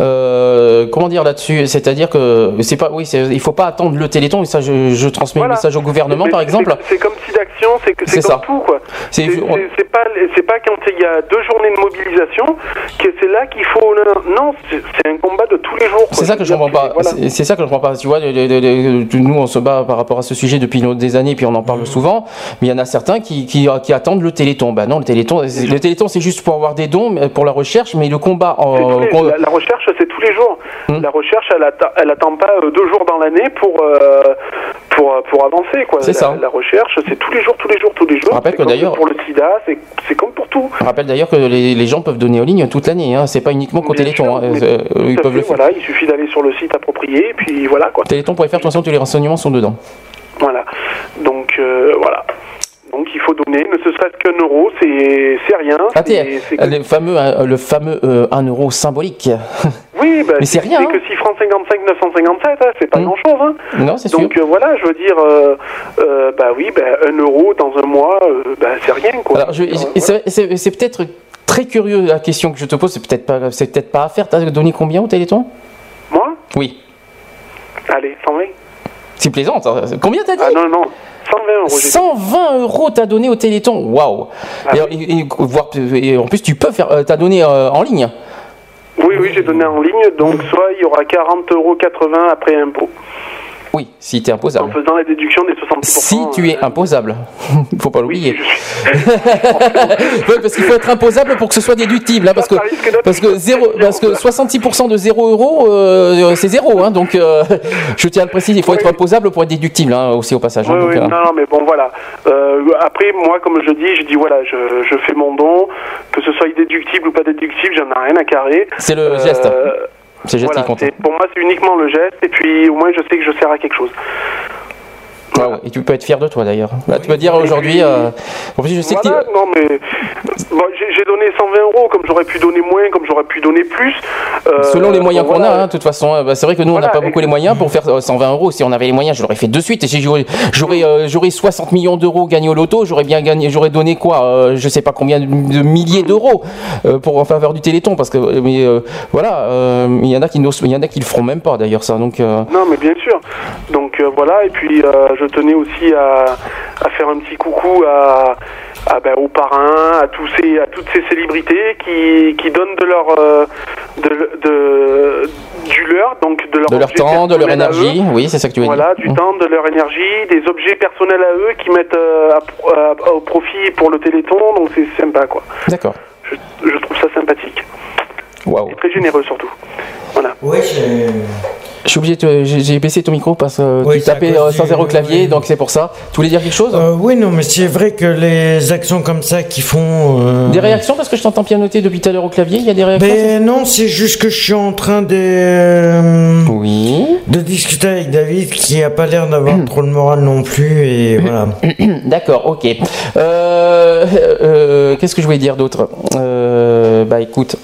Euh, comment dire là-dessus? C'est-à-dire que c'est pas, oui, il faut pas attendre le Téléthon, et ça je, je transmets le message au gouvernement Mais par exemple. C'est comme si d'action, c'est que c'est comme ça. tout quoi. C'est- pas pas quand il y a deux journées de mobilisation que c'est là qu'il faut non c'est c'est un combat de tous les jours. C'est ça que je comprends pas. C'est- C'est ça que je comprends pas. Tu vois, nous on se bat par rapport à ce sujet depuis des années, puis on en parle souvent. Mais il y en a certains qui, qui, qui attendent le Téléthon. Ben non, le Téléthon, c'est- le Téléthon c'est juste pour avoir des dons, pour la recherche, mais le combat en les- la, la recherche, c'est les jours. Hmm. La recherche, elle elle attend pas euh, deux jours dans l'année pour, euh, pour, euh, pour avancer. C'est ça. La recherche, c'est tous les jours, tous les jours, tous les jours. rappelle que d'ailleurs- Pour le sida, c'est comme pour tout. Je rappelle d'ailleurs que les, les gens peuvent donner en ligne toute l'année. Hein. C'est pas uniquement qu'au Téléthon. hein. mais Euh, tout ils à peuvent fait, le faire. Voilà, il suffit d'aller sur le site approprié, et puis voilà. quoi. Téléthon.fr, de toute façon, tous les renseignements sont dedans. Voilà. Donc euh, voilà. Donc il faut donner, ne serait-ce qu'un euro, c'est rien. Ah, le fameux, le fameux euh, 1 euro symbolique. <laughs> Oui, bah, Mais c'est rien, C'est que 6 francs 55, 957, hein, c'est pas grand-chose. Hein. Non, c'est sûr. Donc euh, voilà, je veux dire, euh, euh, bah oui, bah, un euro dans un mois, euh, bah, c'est rien quoi. Alors, je- c'est- c'est peut-être très curieux la question que je te pose. C'est peut-être pas, c'est peut-être pas à faire. T'as donné combien au Téléthon? Moi? Oui. Allez, 120. C'est plaisant. Combien t'as dit? Ah non, non, 120 euros. j'ai dit. 120 euros t'as donné au Téléthon. Waouh. Ah Et, et- et- en plus, tu peux faire. T'as donné en ligne. Oui, oui, j'ai donné en ligne, donc soit il y aura 40,80 euros après impôt. Oui, si tu es En imposable. faisant la déduction des 70%. Si tu es euh, imposable. <laughs> faut pas l'oublier. <laughs> Ouais, parce qu'il faut être imposable pour que ce soit déductible. hein, parce, que, parce, que zéro, parce que 66% de 0 euros, euh, c'est zéro. hein, donc, euh, <laughs> je tiens à le préciser, il faut être imposable pour être déductible hein, aussi au passage. Oui, donc, oui, non, non, mais bon, voilà. Euh, après, moi, comme je dis, je dis, voilà, je, je fais mon don, que ce soit déductible ou pas déductible, j'en ai rien à carrer. C'est le geste. C'est le geste voilà, qui compte. c'est- Pour moi, c'est uniquement le geste, et puis au moins, je sais que je sers à quelque chose. Ouais, Et tu peux être fier de toi d'ailleurs. Là, tu peux dire aujourd'hui. euh, en plus, je sais que tu- Voilà, non, mais bon, j'ai donné 120 euros, comme j'aurais pu donner moins, comme j'aurais pu donner plus. Euh, Selon les moyens qu'on voilà. a, hein, de toute façon, euh, bah, c'est vrai que nous on n'a pas beaucoup les moyens pour faire euh, 120 euros. Si on avait les moyens, je l'aurais fait de suite. Et si j'aurais, j'aurais, euh, j'aurais 60 millions d'euros gagnés au loto, j'aurais bien gagné, j'aurais donné quoi, euh, je sais pas combien de, milliers d'euros euh, pour en faveur du Téléthon, parce que mais voilà, euh, il y en a qui n'osent, il y en a qui le feront même pas d'ailleurs ça. Donc euh, Non, mais bien sûr. Donc euh, voilà, et puis euh, je tenais aussi à, à faire un petit coucou à, à, ben, aux parrains, à tous ces, à toutes ces célébrités qui, qui donnent de leur, euh, de, de- du leur, donc de leur, de leur temps, de leur énergie, oui, c'est ça que tu veux Voilà, dire. du temps, de leur énergie, des objets personnels à eux qui mettent euh, à pro- à- au profit pour le Téléthon, donc c'est sympa quoi. D'accord. Je, je trouve ça sympathique. Waouh. Et très généreux surtout. Voilà. Oui, j'ai. Je suis obligé, de, j'ai, baissé ton micro parce que Oui, tu tapais euh, sans zéro clavier, donc c'est pour ça. Tu voulais dire quelque chose? Euh, oui, non, mais c'est vrai que les actions comme ça qui font. euh, Des réactions parce que je t'entends pianoter depuis tout à l'heure au clavier. Il y a des réactions? Ben non, c'est juste que je suis en train de. euh, Oui. De discuter avec David qui a pas l'air d'avoir trop de morale non plus et <coughs> voilà. <coughs> D'accord, ok. Euh, euh, Qu'est-ce que je voulais dire d'autre? Euh, Bah écoute.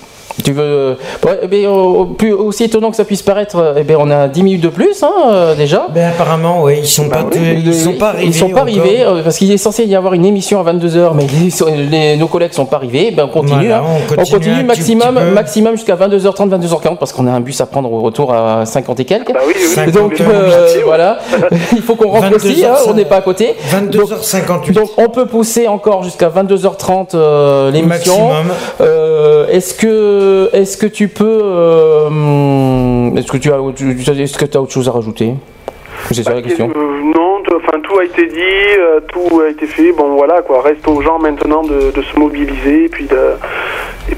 Tu veux. Ouais, ben, au- plus aussi étonnant que ça puisse paraître, eh ben, on a 10 minutes de plus hein, euh, déjà. Ben apparemment, oui, ils sont pas, tous- ils sont pas arrivés. Ils sont pas arrivés euh, parce qu'il est censé y avoir une émission à 22h, mais les- sont- les- nos collègues sont pas arrivés. Ben, on continue. Voilà, hein. on continue maximum, maximum jusqu'à 22h30, 22h40 parce qu'on a un bus à prendre au retour à 50 et quelques. Bah oui, oui, oui. Donc 50, euh, oui. voilà, <laughs> il faut qu'on rentre aussi, hein, on n'est pas à côté. 22h58. Donc on peut pousser encore jusqu'à 22h30 euh, l'émission. Maximum. Euh, est-ce que est-ce que tu peux euh, est-ce que tu as est-ce que tu as autre chose à rajouter? C'est ça la question. Euh, non, enfin tout a été dit, euh, tout a été fait. Bon voilà quoi, reste aux gens maintenant de, de se mobiliser et puis de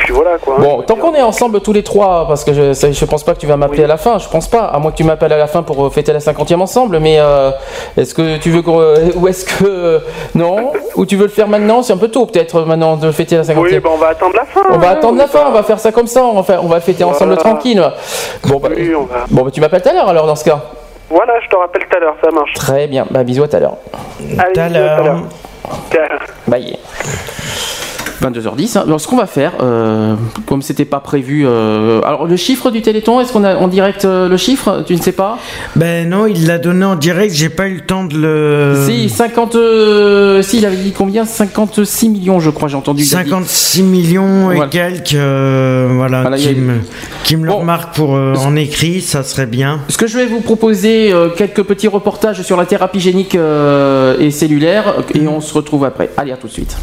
puis voilà quoi. Bon, tant qu'on est ensemble tous les trois, parce que je, je pense pas que tu vas m'appeler à la fin, je pense pas, à moins que tu m'appelles à la fin pour euh, fêter la cinquantième ensemble, mais euh, est-ce que tu veux qu'on, euh, ou est-ce que euh, non, ou tu veux le faire maintenant? C'est un peu tôt peut-être maintenant de fêter la Oui, cinquantième. ben on va attendre la fin. On va hein. attendre la fin, on va faire ça comme ça, on va, faire, on va fêter ensemble tranquille. Bon, bah, Oui, on va. bon, bah, tu m'appelles tout à l'heure alors dans ce cas. Voilà, je te rappelle tout à l'heure, ça marche. Très bien, bah bisous à tout à l'heure. Tout à l'heure. Bye. 22h10. hein. Alors, ce qu'on va faire, euh, comme c'était pas prévu, euh, alors le chiffre du Téléthon, est-ce qu'on a en direct euh, le chiffre? Tu ne sais pas? Ben non, il l'a donné en direct, j'ai pas eu le temps de le. Si 50, euh, si il avait dit combien? 56 millions, je crois, j'ai entendu. il a dit. 56 millions et Voilà. quelques, voilà, Voilà, qui, a- me, qui me le remarque pour en écrit, ça serait bien. Ce que je vais vous proposer, quelques petits reportages sur la thérapie génique et cellulaire, et on se retrouve après. Allez, à tout de suite.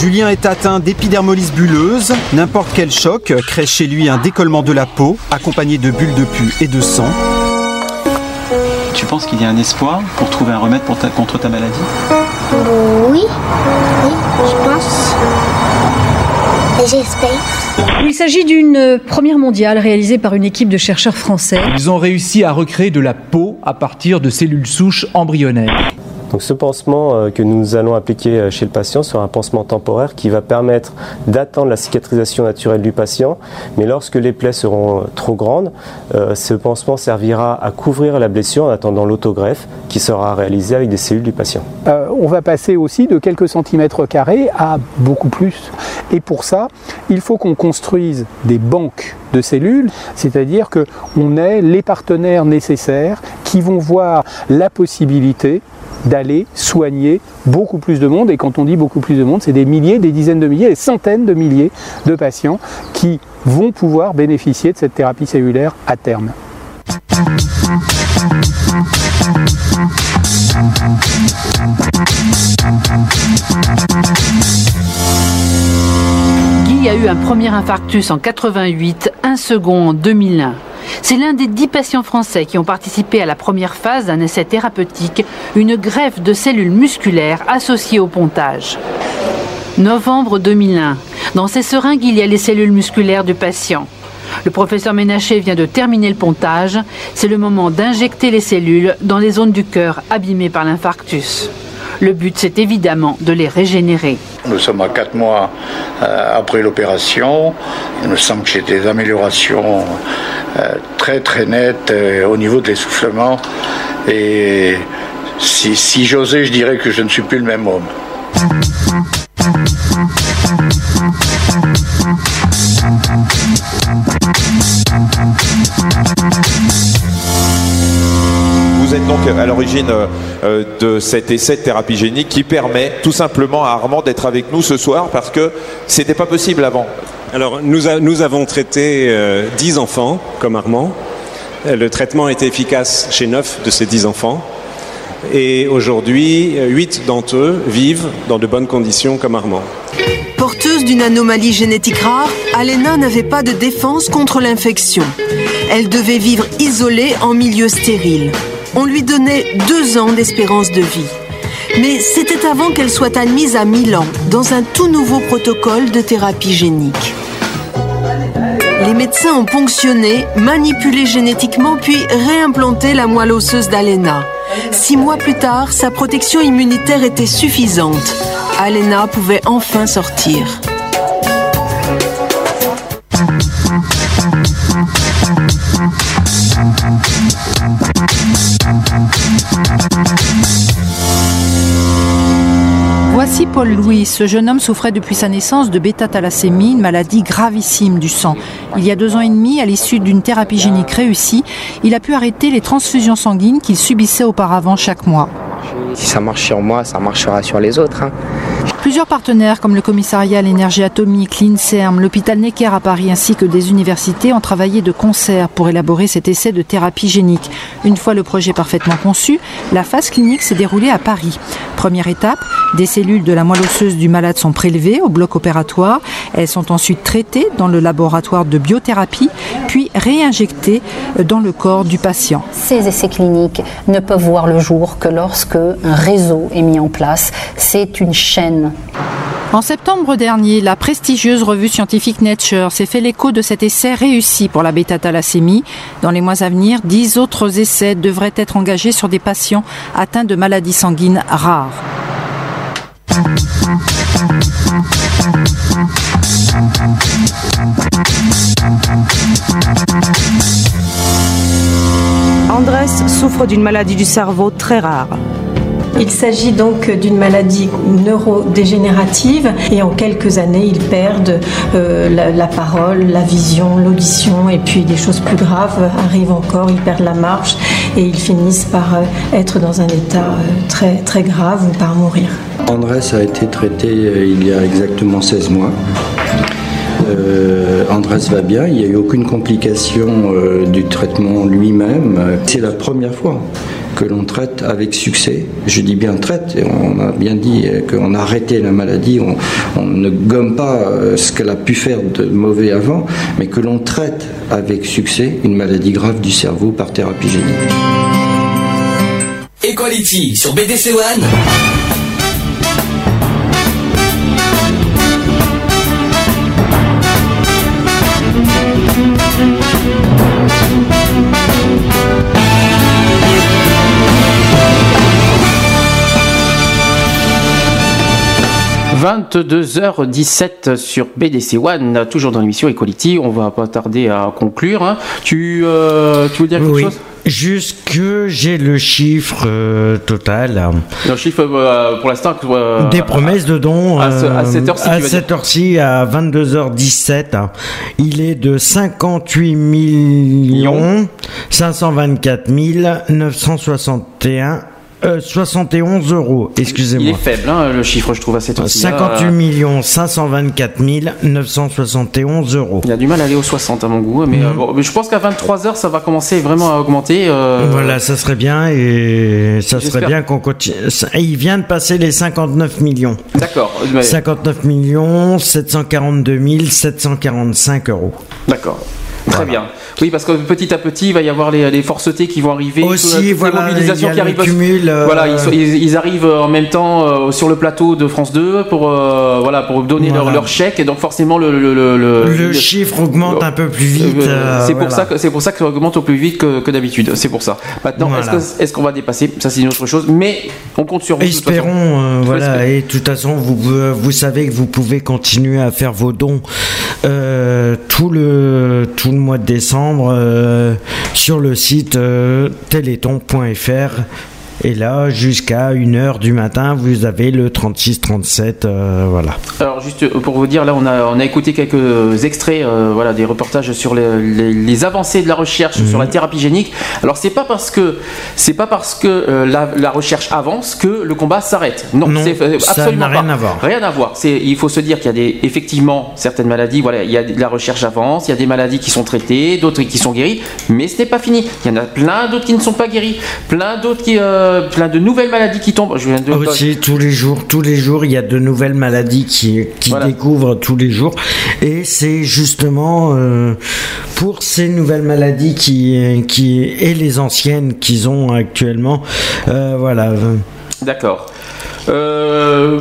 Julien est atteint d'épidermolyse bulleuse. N'importe quel choc crée chez lui un décollement de la peau, accompagné de bulles de pus et de sang. Tu penses qu'il y a un espoir pour trouver un remède pour ta- contre ta maladie? Oui, oui, je pense. Et J'espère. Il s'agit d'une première mondiale réalisée par une équipe de chercheurs français. Ils ont réussi à recréer de la peau à partir de cellules souches embryonnaires. Donc ce pansement euh, que nous allons appliquer euh, chez le patient sera un pansement temporaire qui va permettre d'attendre la cicatrisation naturelle du patient, mais lorsque les plaies seront euh, trop grandes, ce pansement servira à couvrir la blessure en attendant l'autogreffe qui sera réalisée avec des cellules du patient. On va passer aussi de quelques centimètres carrés à beaucoup plus. Et pour ça, il faut qu'on construise des banques de cellules, c'est-à-dire qu'on ait les partenaires nécessaires qui vont voir la possibilité d'aller soigner beaucoup plus de monde. Et quand on dit beaucoup plus de monde, c'est des milliers, des dizaines de milliers, des centaines de milliers de patients qui vont pouvoir bénéficier de cette thérapie cellulaire à terme. Guy a eu un premier infarctus en 88, un second en 2001. C'est l'un des dix patients français qui ont participé à la première phase d'un essai thérapeutique, une greffe de cellules musculaires associées au pontage. Novembre 2001. Dans ces seringues, il y a les cellules musculaires du patient. Le professeur Ménaché vient de terminer le pontage. C'est le moment d'injecter les cellules dans les zones du cœur abîmées par l'infarctus. Le but, c'est évidemment de les régénérer. Nous sommes à 4 mois euh, après l'opération. Il me semble que j'ai des améliorations euh, très très nettes euh, au niveau de l'essoufflement. Et si, si j'osais, je dirais que je ne suis plus le même homme. À l'origine euh, de cet essai de thérapie génique qui permet tout simplement à Armand d'être avec nous ce soir parce que c'était pas possible avant. Alors, nous, a- nous avons traité euh, 10 enfants comme Armand. Euh, Le traitement a été efficace chez 9 de ces 10 enfants. Et aujourd'hui, 8 d'entre eux vivent dans de bonnes conditions comme Armand. Porteuse d'une anomalie génétique rare, Alena n'avait pas de défense contre l'infection. Elle devait vivre isolée en milieu stérile. On lui donnait deux ans d'espérance de vie. Mais c'était avant qu'elle soit admise à Milan, dans un tout nouveau protocole de thérapie génique. Les médecins ont ponctionné, manipulé génétiquement, puis réimplanté la moelle osseuse d'Alena. Six mois plus tard, sa protection immunitaire était suffisante. Alena pouvait enfin sortir. Voici Paul Louis. Ce jeune homme souffrait depuis sa naissance de bêta-thalassémie, une maladie gravissime du sang. Il y a deux ans et demi, à l'issue d'une thérapie génique réussie, il a pu arrêter les transfusions sanguines qu'il subissait auparavant chaque mois. Si ça marche sur moi, ça marchera sur les autres. hein. Plusieurs partenaires comme le commissariat à l'énergie atomique, l'INSERM, l'hôpital Necker à Paris ainsi que des universités ont travaillé de concert pour élaborer cet essai de thérapie génique. Une fois le projet parfaitement conçu, la phase clinique s'est déroulée à Paris. Première étape, des cellules de la moelle osseuse du malade sont prélevées au bloc opératoire. Elles sont ensuite traitées dans le laboratoire de biothérapie, puis réinjectées dans le corps du patient. Ces essais cliniques ne peuvent voir le jour que lorsque un réseau est mis en place. C'est une chaîne. En septembre dernier, la prestigieuse revue scientifique Nature s'est fait l'écho de cet essai réussi pour la bêta-thalassémie. Dans les mois à venir, dix autres essais devraient être engagés sur des patients atteints de maladies sanguines rares. Andrés souffre d'une maladie du cerveau très rare. Il s'agit donc d'une maladie neurodégénérative et en quelques années, ils perdent euh, la, parole, la vision, l'audition et puis des choses plus graves arrivent encore, ils perdent la marche et ils finissent par euh, être dans un état euh, très, très grave ou par mourir. Andrés a été traité il y a exactement 16 mois. Euh, Andrés va bien, il n'y a eu aucune complication du traitement lui-même. C'est la première fois que l'on traite avec succès. Je dis bien traite, on a bien dit qu'on a arrêté la maladie, on, on ne gomme pas euh, ce qu'elle a pu faire de mauvais avant, mais que l'on traite avec succès une maladie grave du cerveau par thérapie génique. Equality sur BDC One. – 22h17 sur BDC One, toujours dans l'émission Equality. On va pas tarder à conclure. hein. Tu, euh, tu veux dire quelque Oui. chose? Jusque j'ai le chiffre euh, total Le chiffre euh, pour l'instant. euh, des promesses de dons à ce- à cette heure-ci, à cette heure-ci, à 22h17 hein. il est de 58 millions 524 961 euh, 71 euros, Il excusez-moi. est faible, hein, le chiffre, je trouve, à cette aussi. 58 Euh, millions 524 971 euros. Il a du mal à aller aux 60 à mon goût, mais, euh, bon, mais je pense qu'à 23h, ça va commencer vraiment à augmenter. euh, Voilà, ça serait bien et ça serait bien qu'on continue. ça- Il vient de passer les 59 millions. D'accord. mais- 59 millions 742 745 euros. D'accord. Très bien. Oui, parce que petit à petit, il va y avoir les, les forces T qui vont arriver. Aussi, voilà, mobilisations qui arrivent. cumul, euh, Voilà, ils, ils- ils arrivent en même temps euh, sur le plateau de France 2 pour, euh, voilà, pour donner leur, Voilà. leur chèque. Et donc, forcément, le, le, le, le- Le chiffre augmente un peu plus vite. Euh, euh, c'est pour voilà. ça que c'est pour ça que ça augmente au plus vite que, que d'habitude. C'est pour ça. Maintenant, Voilà. est-ce qu'on va dépasser? Ça, c'est une autre chose. Mais on compte sur vous. Espérons, euh, voilà, et de toute façon, vous, euh, vous savez que vous pouvez continuer à faire vos dons euh, tout, le, tout le mois de décembre euh, sur le site euh, téléthon.fr. Et là, jusqu'à 1h du matin, vous avez le 36-37, euh, voilà. Alors juste pour vous dire, là on a, on a écouté quelques extraits, euh, voilà, des reportages sur les, les- les avancées de la recherche Mhm. sur la thérapie génique. Alors c'est pas parce que c'est pas parce que euh, la, la recherche avance que le combat s'arrête. Non, Non, c'est euh, ça absolument n'a rien pas. à voir. Rien à voir. Il faut se dire qu'il y a des, effectivement certaines maladies, voilà, il y a de la recherche avance, il y a des maladies qui sont traitées, d'autres qui sont guéries, mais ce n'est pas fini. Il y en a plein d'autres qui ne sont pas guéries, plein d'autres qui, euh, plein de nouvelles maladies qui tombent. Je viens de Aussi, tous les jours, tous les jours, il y a de nouvelles maladies qui, qui découvrent tous les jours. Et c'est justement euh, pour ces nouvelles maladies qui, qui, et les anciennes qu'ils ont actuellement, euh, voilà. D'accord. Euh,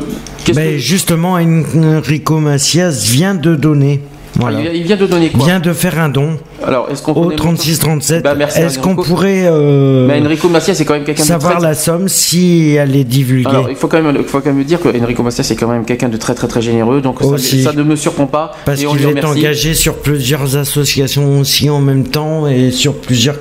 Mais que- justement, Enrico Macias vient de donner. Voilà. Il- vient de donner quoi Vient de faire un don Alors, est-ce qu'on au connaît- 36-37. Bah, Est-ce qu'on pourrait euh, Mais Enrico Macias, c'est quand même quelqu'un de savoir très... la somme si elle est divulguée Alors, il faut quand même, il faut quand même dire que Enrico Macias c'est quand même quelqu'un de très très très généreux, donc ça, Aussi. ça ne me surprend pas. Parce qu'il est engagé sur plusieurs associations aussi en même temps et sur plusieurs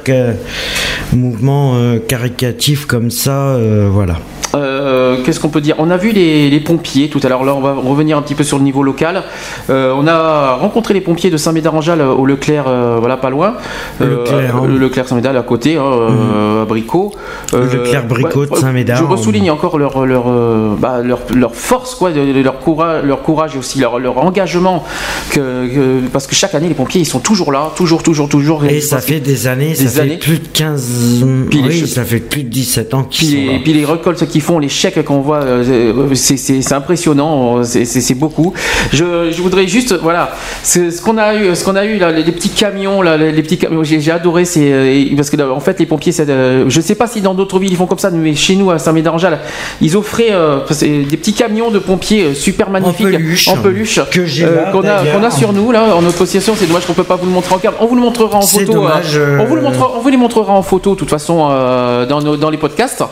mouvements euh, caricatifs comme ça, euh, voilà. Euh, Qu'est-ce qu'on peut dire? On a vu les, les pompiers tout à l'heure. Là, on va revenir un petit peu sur le niveau local. Euh, on a rencontré les pompiers de Saint-Médard-en-Jalles au Leclerc, euh, voilà, pas loin. Euh, Leclerc, hein. le Leclerc Saint-Médard à côté, hein, euh, à Bricot. Le Leclerc Bricot de Saint-Médard. Je ressouligne encore leur leur, euh, bah, leur leur force, quoi, leur courage, leur courage et aussi leur, leur engagement. Que, que- parce que chaque année, les pompiers, ils sont toujours là, toujours, toujours, toujours. Et ça fait des années, ça Des fait années. plus de 15... Puis les oui, ça fait plus de 17 ans qu'ils sont là. puis les récoltes font, les chèques qu'on voit, euh, c'est- c'est impressionnant, c'est- beaucoup. Je, je voudrais juste, voilà, ce qu'on a eu, ce qu'on a eu là, les, les petits camions, là, les, les petits camions, j'ai adoré, c'est euh, parce que là, en fait les pompiers, euh, je sais pas si dans d'autres villes ils font comme ça, mais chez nous à Saint-Médard-en-Jalles, ils offraient euh, des petits camions de pompiers euh, super magnifiques, peluche. en peluche, Que j'ai euh, qu'on a, sur nous là en notre possession. C'est dommage qu'on peut pas vous le montrer en carte. On vous le montrera en C'est photo. dommage, euh, on vous le euh, montrera on vous les montrera en photo, de toute façon, euh, dans, nos- dans les podcasts.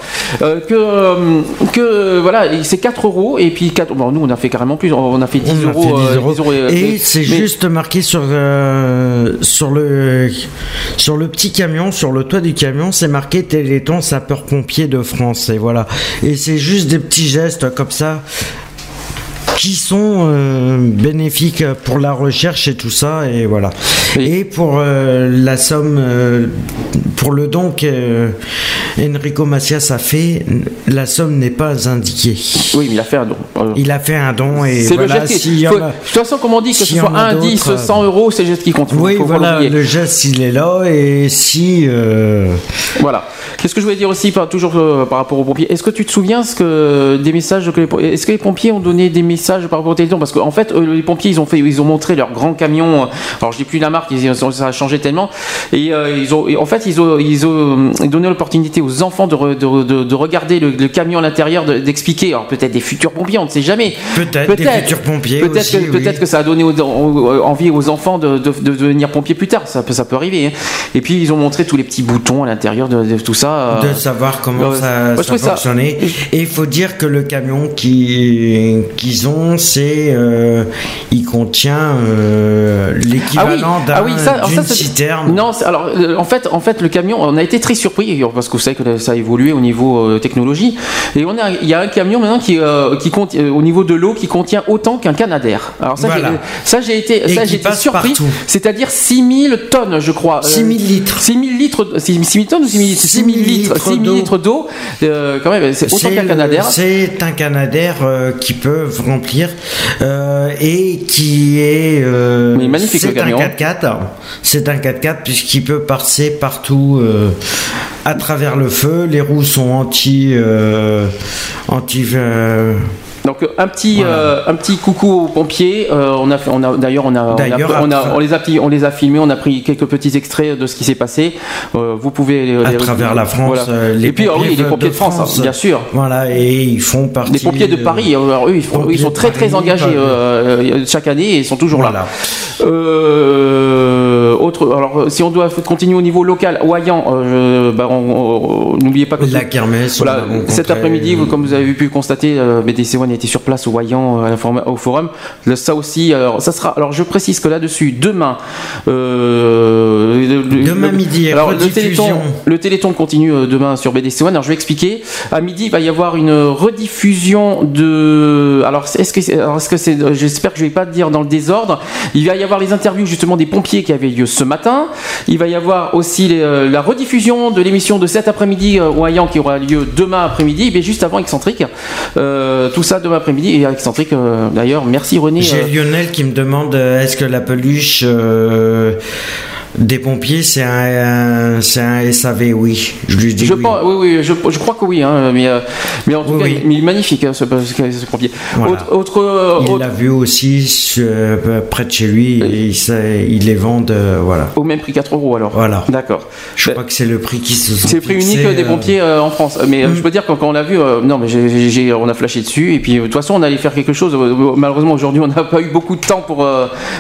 Euh, que, euh, que voilà, c'est 4 euros. Et puis, 4, bon, nous, on a fait carrément plus. On a fait 10 On a euros. fait 10 euh, euros. 10 euros, euh, Et c'est juste marqué sur, euh, sur, le, sur le petit camion, sur le toit du camion, c'est marqué Téléthon sapeur-pompier de France. Et voilà. Et c'est juste des petits gestes comme ça qui sont euh, bénéfiques pour la recherche et tout ça et voilà et pour euh, la somme euh, pour le don que Enrico Macias a fait la somme n'est pas indiquée oui mais il a fait un don il a fait un don et C'est voilà le geste qui- y en faut- De toute façon, comme on dit, que ce soit 1, 10, d'autres, 100 euros, c'est le geste qui compte. Oui faut voilà le geste il est là et si euh, Voilà. Qu'est-ce que je voulais dire aussi, par, toujours euh, par rapport aux pompiers Est-ce que tu te souviens ce que des messages que les, est-ce que les pompiers ont donné des messages par rapport au téléthon? Parce qu'en fait, euh, les pompiers, ils ont fait, ils ont montré leur grand camion. euh, Alors, je dis plus la marque, ils, ça a changé tellement. Et euh, ils ont, et en fait, ils ont, ils ont donné l'opportunité aux enfants de, re- de, de- de regarder le, le camion à l'intérieur, de- d'expliquer. Alors, peut-être des futurs pompiers, on ne sait jamais. peut-être des futurs pompiers Peut-être que, oui. peut-être que ça a donné aux- aux- envie aux enfants de, de- de devenir pompiers plus tard. Ça peut, ça peut arriver. hein. Et puis ils ont montré tous les petits boutons à l'intérieur de tout ça. De euh. savoir comment ça, moi, ça trouvais ça- fonctionnait. Et il faut dire que le camion qui- qu'ils ont, c'est euh, il contient euh, l'équivalent d'un- ah oui, ça, alors d'une citerne. Non, alors euh, en fait, en fait, le camion, on a été très surpris parce que vous savez que ça a évolué au niveau euh, technologie. Et on a, il y a un camion maintenant qui, qui compte au niveau de l'eau qui contient autant qu'un Canadair. Alors ça, Voilà. j'ai- ça j'ai été, Et ça j'ai été surpris. C'est-à-dire 6000 tonnes, je crois. 6000 litres. 6000 litres, 6000 tonnes ou 6000 litres? 6000 litres, litres 6 000 d'eau. litres d'eau, euh, quand même, c'est autant qu'un Canadair. C'est un Canadair euh, qui peut remplir euh, et qui est. euh, Il est magnifique, c'est un camion. 4x4. C'est un 4x4 puisqu'il peut passer partout euh, à travers le feu. Les roues sont anti. euh, anti euh, Donc euh, un petit euh, un petit coucou aux pompiers. Euh, on a fait, on a d'ailleurs on a, on, a- D'ailleurs, on, a- après- on les a on les a filmés. On a pris quelques petits extraits de ce qui s'est passé. Euh, vous pouvez les, à les- travers la France. voilà. les Et puis alors, oui, les pompiers de France, hein, bien sûr. Voilà, et ils font partie. Les pompiers de Paris, alors, eux, ils, font- eux, ils sont très très engagés chaque année et ils sont toujours là. Euh, autre, alors si on doit continuer au niveau local, Oyan, euh, bah, n'oubliez pas que La kermesse, Voilà, cet après-midi, comme vous avez pu le constater, euh, BDC One était sur place au forma- au forum. Le- ça aussi, alors ça sera. Alors je précise que là-dessus, demain, euh, le- Demain le- midi, alors, le téléthon, le téléthon continue euh, demain sur BDC One. Alors je vais expliquer. À midi, il va y avoir une rediffusion de. Alors est-ce que, est-ce que c'est. J'espère que je vais pas dire dans le désordre. Il va y avoir les interviews justement des pompiers qui avaient lieu ce matin. Il va y avoir aussi les, euh, la rediffusion de l'émission de cet après-midi euh, au Hayan qui aura lieu demain après-midi, mais juste avant Excentrique. Euh, tout ça demain après-midi et Excentrique. euh, D'ailleurs, merci René. J'ai euh, Lionel qui me demande euh, est-ce que la peluche euh, des pompiers c'est un, un- c'est un SAV Oui, je lui dis Je oui. pense, oui, oui, je, je crois que oui, hein, mais, euh, mais en tout Oui, cas, oui. il est magnifique hein, ce, pompier. Voilà. Autre, autre, euh, Il autre- l'a vu aussi euh, près de chez lui et il, les vend euh, voilà. au même prix 4 euros alors. Voilà. D'accord. Je crois que c'est le prix qui se C'est le prix unique des pompiers en France. Mais je peux dire que quand on l'a vu, non, mais on a flashé dessus. Et puis, de toute façon, on allait faire quelque chose. Malheureusement, aujourd'hui, on n'a pas eu beaucoup de temps pour,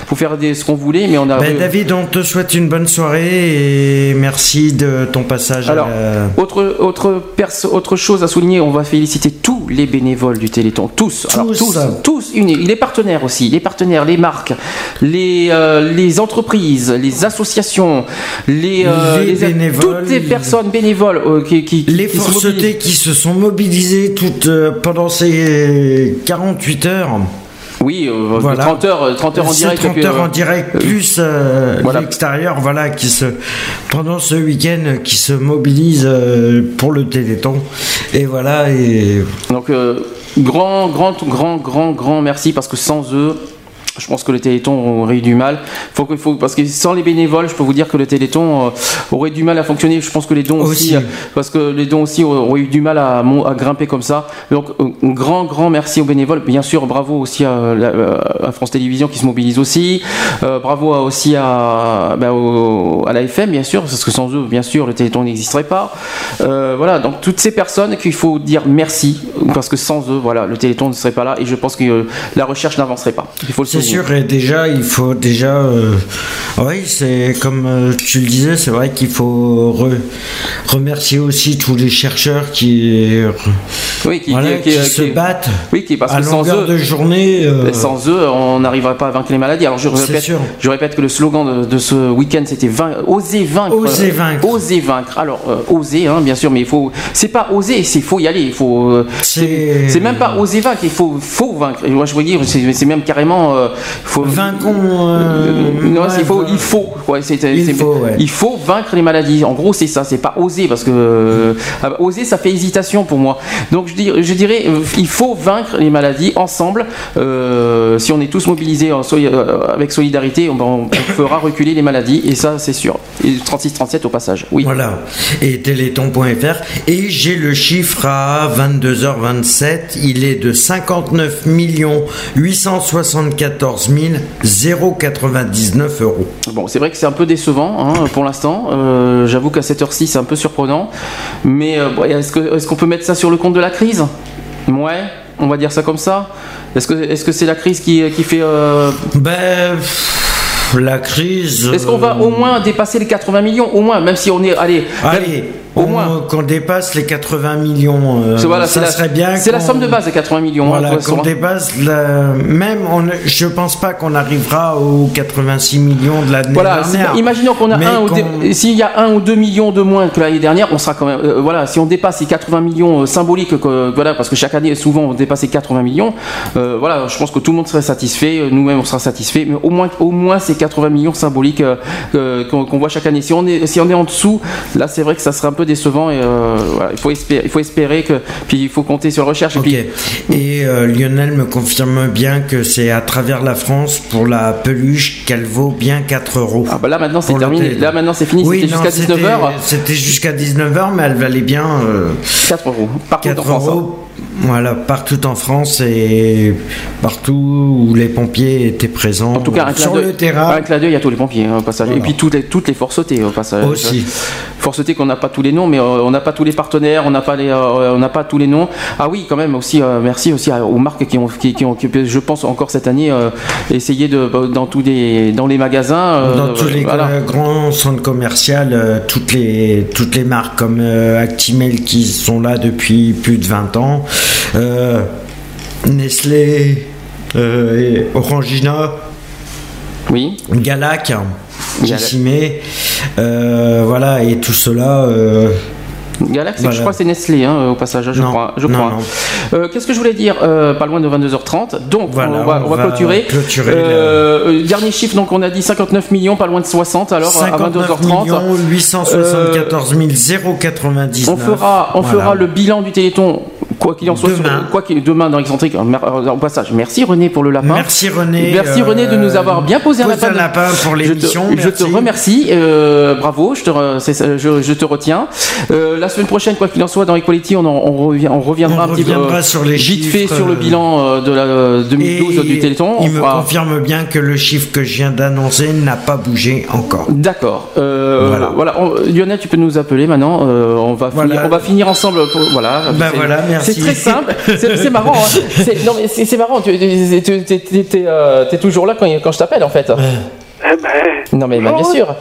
pour faire des, ce qu'on voulait. Mais on a. Ben, David, on te souhaite une bonne soirée et merci de ton passage. Alors, à la- autre, autre, perso- autre chose à souligner, on va féliciter tous les bénévoles du Téléthon. Tous. Alors, Tous. tous. Unis. Les partenaires aussi. Les partenaires, les marques, les, euh, les entreprises, les associations, les, euh, Les bénévoles. toutes les personnes bénévoles euh, qui, les qui se qui se sont mobilisés toutes pendant ces 48 heures. Oui, euh, Voilà. 30 heures, 30 heures en direct. 30 que- heures en direct, plus euh, voilà. l'extérieur, voilà, qui se, pendant ce week-end, qui se mobilisent euh, pour le Téléthon. Et voilà, et Donc, euh, grand, grand, grand, grand, grand merci parce que sans eux. Je pense que le Téléthon aurait eu du mal. Faut que, faut, parce que sans les bénévoles, je peux vous dire que le Téléthon euh, aurait du mal à fonctionner. Je pense que les dons aussi, Aussi. euh, parce que les dons aussi auraient eu du mal à, grimper comme ça. Donc, euh, un grand, grand merci aux bénévoles. Bien sûr, bravo aussi à, la- à France Télévisions qui se mobilise aussi. Euh, bravo aussi à, bah, au- à la FM, bien sûr, parce que sans eux, bien sûr, le Téléthon n'existerait pas. Euh, voilà, donc toutes ces personnes qu'il faut dire merci, parce que sans eux, voilà, le Téléthon ne serait pas là et je pense que la recherche n'avancerait pas. Il faut le. Sûr, et déjà, il faut déjà. euh, oui, c'est comme euh, tu le disais, c'est vrai qu'il faut re- remercier aussi tous les chercheurs qui, Oui, qui, voilà, qui- qui qui- se battent Oui, qui, parce à que sans eux, de journée. euh, sans eux, on n'arriverait pas à vaincre les maladies. Alors je répète, sûr. je répète que le slogan de, de ce week-end c'était oser vaincre. Oser Euh, vaincre. Oser vaincre. Alors euh, oser, hein, bien sûr, mais il faut. C'est pas oser, c'est faut y aller. Il faut. euh, C'est- même pas oser vaincre. Il faut, faut vaincre. Et moi je veux dire, c'est c'est même carrément. euh, faut, Vaincons. non, ouais, c'est- il faut, voilà. il faut, ouais, c'est- Il c'est- faut, ouais. il faut vaincre les maladies. En gros, c'est ça, c'est pas oser parce que euh, ah bah, oser, ça fait hésitation pour moi. Donc je, dirais, euh, il faut vaincre les maladies ensemble. Euh, si on est tous mobilisés en soli- avec solidarité, on, on fera reculer les maladies et ça, c'est sûr. Et 36-37 au passage. Oui. Voilà, et téléthon.fr. Et j'ai le chiffre à 22h27, il est de 59 874 099 euros. Bon, c'est vrai que c'est un peu décevant hein, pour l'instant. Euh, J'avoue qu'à cette heure-ci, c'est un peu surprenant. Mais euh, est-ce qu'on peut mettre ça sur le compte de la crise? Ouais, on va dire ça comme ça. Est-ce que c'est la crise qui, qui fait. euh, Ben, la crise. Est-ce qu'on va euh, au moins dépasser les 80 millions? Au moins, même si on est. Allez, Allez, au moins. qu'on dépasse les 80 millions. euh, voilà, ça la, serait bien. c'est la somme de base, les 80 millions. hein, Voilà, façon. qu'on dépasse la... même, on, je pense pas qu'on arrivera aux 86 millions de l'année Voilà, dernière. imaginons qu'on a un ou qu'on- deux- s'il y a un ou deux millions de moins que l'année dernière, on sera quand même euh, voilà, si on dépasse les 80 millions euh, symboliques que, voilà parce que chaque année souvent on dépasse les 80 millions, voilà, je pense que tout le monde serait satisfait, nous-mêmes on sera satisfait, mais au moins au moins ces 80 millions symboliques qu'on qu'on voit chaque année. Si on est si on est en dessous, là c'est vrai que ça serait un peu décevant et euh, voilà, il faut espérer, il faut espérer que puis il faut compter sur la recherche. Et puis, Et euh, Lionel me confirme bien que c'est à travers la France pour la peluche qu'elle vaut bien 4 euros. Ah bah là maintenant c'est terminé. Là maintenant c'est fini. Oui, C'était jusqu'à 19h. C'était jusqu'à 19h, mais elle valait bien euh, 4 euros. Partout 4 en France. hein. euros. Voilà, partout en France et partout où les pompiers étaient présents. En tout cas, sur le terrain. Un clin d'œil à tous les pompiers hein, au passage. Et puis toutes les, toutes les forcetés au passage. Aussi. Forcetés qu'on n'a pas tous les noms, mais euh, on n'a pas tous les partenaires, on n'a pas les, euh, on n'a pas tous les noms. Ah oui, quand même aussi. euh, merci aussi aux marques qui ont, qui, qui ont, qui, je pense encore cette année, essayé de dans tous les, dans les magasins. euh, Dans tous les voilà. grands centres commerciaux, toutes, les, toutes les marques comme Actimel qui sont là depuis plus de 20 ans, Nestlé, euh, et Orangina, oui. Galac, Galac. Kissimé, euh, voilà, et tout cela. euh, Galaxy, Voilà. je crois que c'est Nestlé hein, au passage, je Non, crois. Je crois. non. Euh, Qu'est-ce que je voulais dire Euh, Pas loin de 22h30. Donc Voilà, on, va, on va clôturer. clôturer Euh, euh, dernier chiffre, donc on a dit 59 millions, pas loin de 60. Alors à 59 22h30. millions 874 099. On fera, on Voilà. fera le bilan du Téléthon, quoi qu'il en soit, Demain. sur- quoi qu'il demain dans Excentrique. Euh, Au passage, merci René pour le lapin. Merci René. Merci euh, René de nous avoir bien posé un posé lapin. pour Je te- l'émission. Je te, merci. remercie. euh, bravo, je te, re- c'est ça, je, je te retiens. Euh, la semaine prochaine, quoi qu'il en soit, dans Equality, on, en- on, revient, on reviendra On un petit peu sur les vite chiffres, fait sur le euh, bilan euh, de la euh, 2012 Et du Téléthon. Il On me fera- confirme bien que le chiffre que je viens d'annoncer n'a pas bougé encore. D'accord. Euh, Voilà. voilà. on- Lionel, tu peux nous appeler maintenant. euh, on va Voilà. finir, on va finir ensemble. Pour, voilà. Ben voilà, merci. C'est très simple. C'est marrant. hein. <laughs> C'est- Non mais c'est marrant. Tu t'es, euh, toujours là quand, quand je t'appelle en fait. Non mais bah, bien sûr.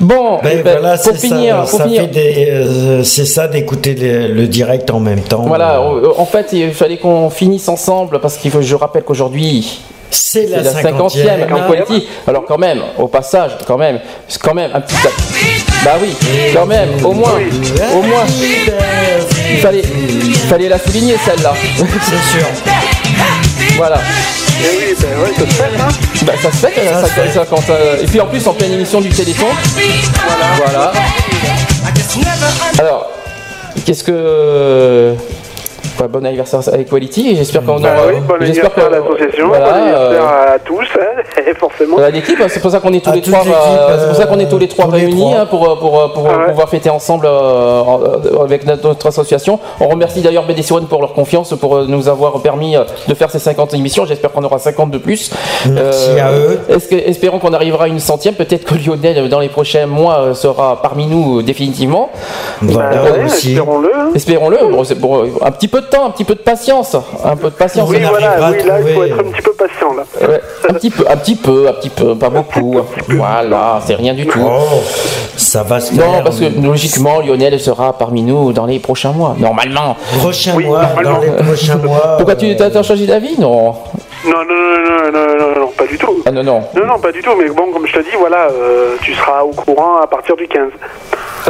Bon, Ben eh ben, voilà, pour c'est finir, ça, pour ça finir. fait des, euh, c'est ça d'écouter le, le direct en même temps. Voilà, euh, en fait, il fallait qu'on finisse ensemble parce qu'il faut, je rappelle qu'aujourd'hui. C'est la cinquantième 50e. en quality. Alors quand même, au passage, quand même, quand même un petit. Bah oui, quand même, au moins, au moins. Il fallait, il fallait la souligner celle-là. C'est sûr. Voilà. Et oui, ben ouais, ça se fait, hein Bah ça se fait, ça, ça- ça- quand, euh, et puis en plus en pleine émission du Téléthon. Voilà. Alors, qu'est-ce que. Bah, bon anniversaire à Equality, j'espère qu'on Bah aura. oui, bon j'espère anniversaire à que- l'association, voilà, bon anniversaire euh, à tous, hein, <laughs> et forcément. à l'équipe, c'est pour ça qu'on est tous À les trois, euh, c'est pour ça qu'on est euh, tous les trois tous les réunis trois. hein, pour, euh, pour, euh, pour Ah ouais. pouvoir fêter ensemble euh, en- avec notre, notre association. On remercie d'ailleurs BDC One pour leur confiance, pour euh, nous avoir permis euh, de faire ces 50 émissions. J'espère qu'on aura 50 de plus. Merci à eux. que- espérons qu'on arrivera à une centième. Peut-être que Lionel, euh, dans les prochains mois, euh, sera parmi nous euh, définitivement. Voilà, Bah ouais, espérons-le. hein. Espérons-le. Bon, euh, un petit peu de temps, un petit peu de patience, un peu de patience. Oui, voilà, oui, là, il faut être un petit peu patient, là. Ouais, un petit peu, un petit peu, un petit peu, pas beaucoup. Voilà, c'est rien du tout. Oh, ça va se faire. Non, parce que logiquement, Lionel sera parmi nous dans les prochains mois, normalement. Prochain Oui, mois, normalement. dans les prochains <laughs> mois. Pourquoi tu t'as t'as changé d'avis Non. Non, non, non, non, non, non, non, pas du tout. Ah non, non. Non, non, pas du tout, mais bon, comme je te dis, voilà, euh, tu seras au courant à partir du 15.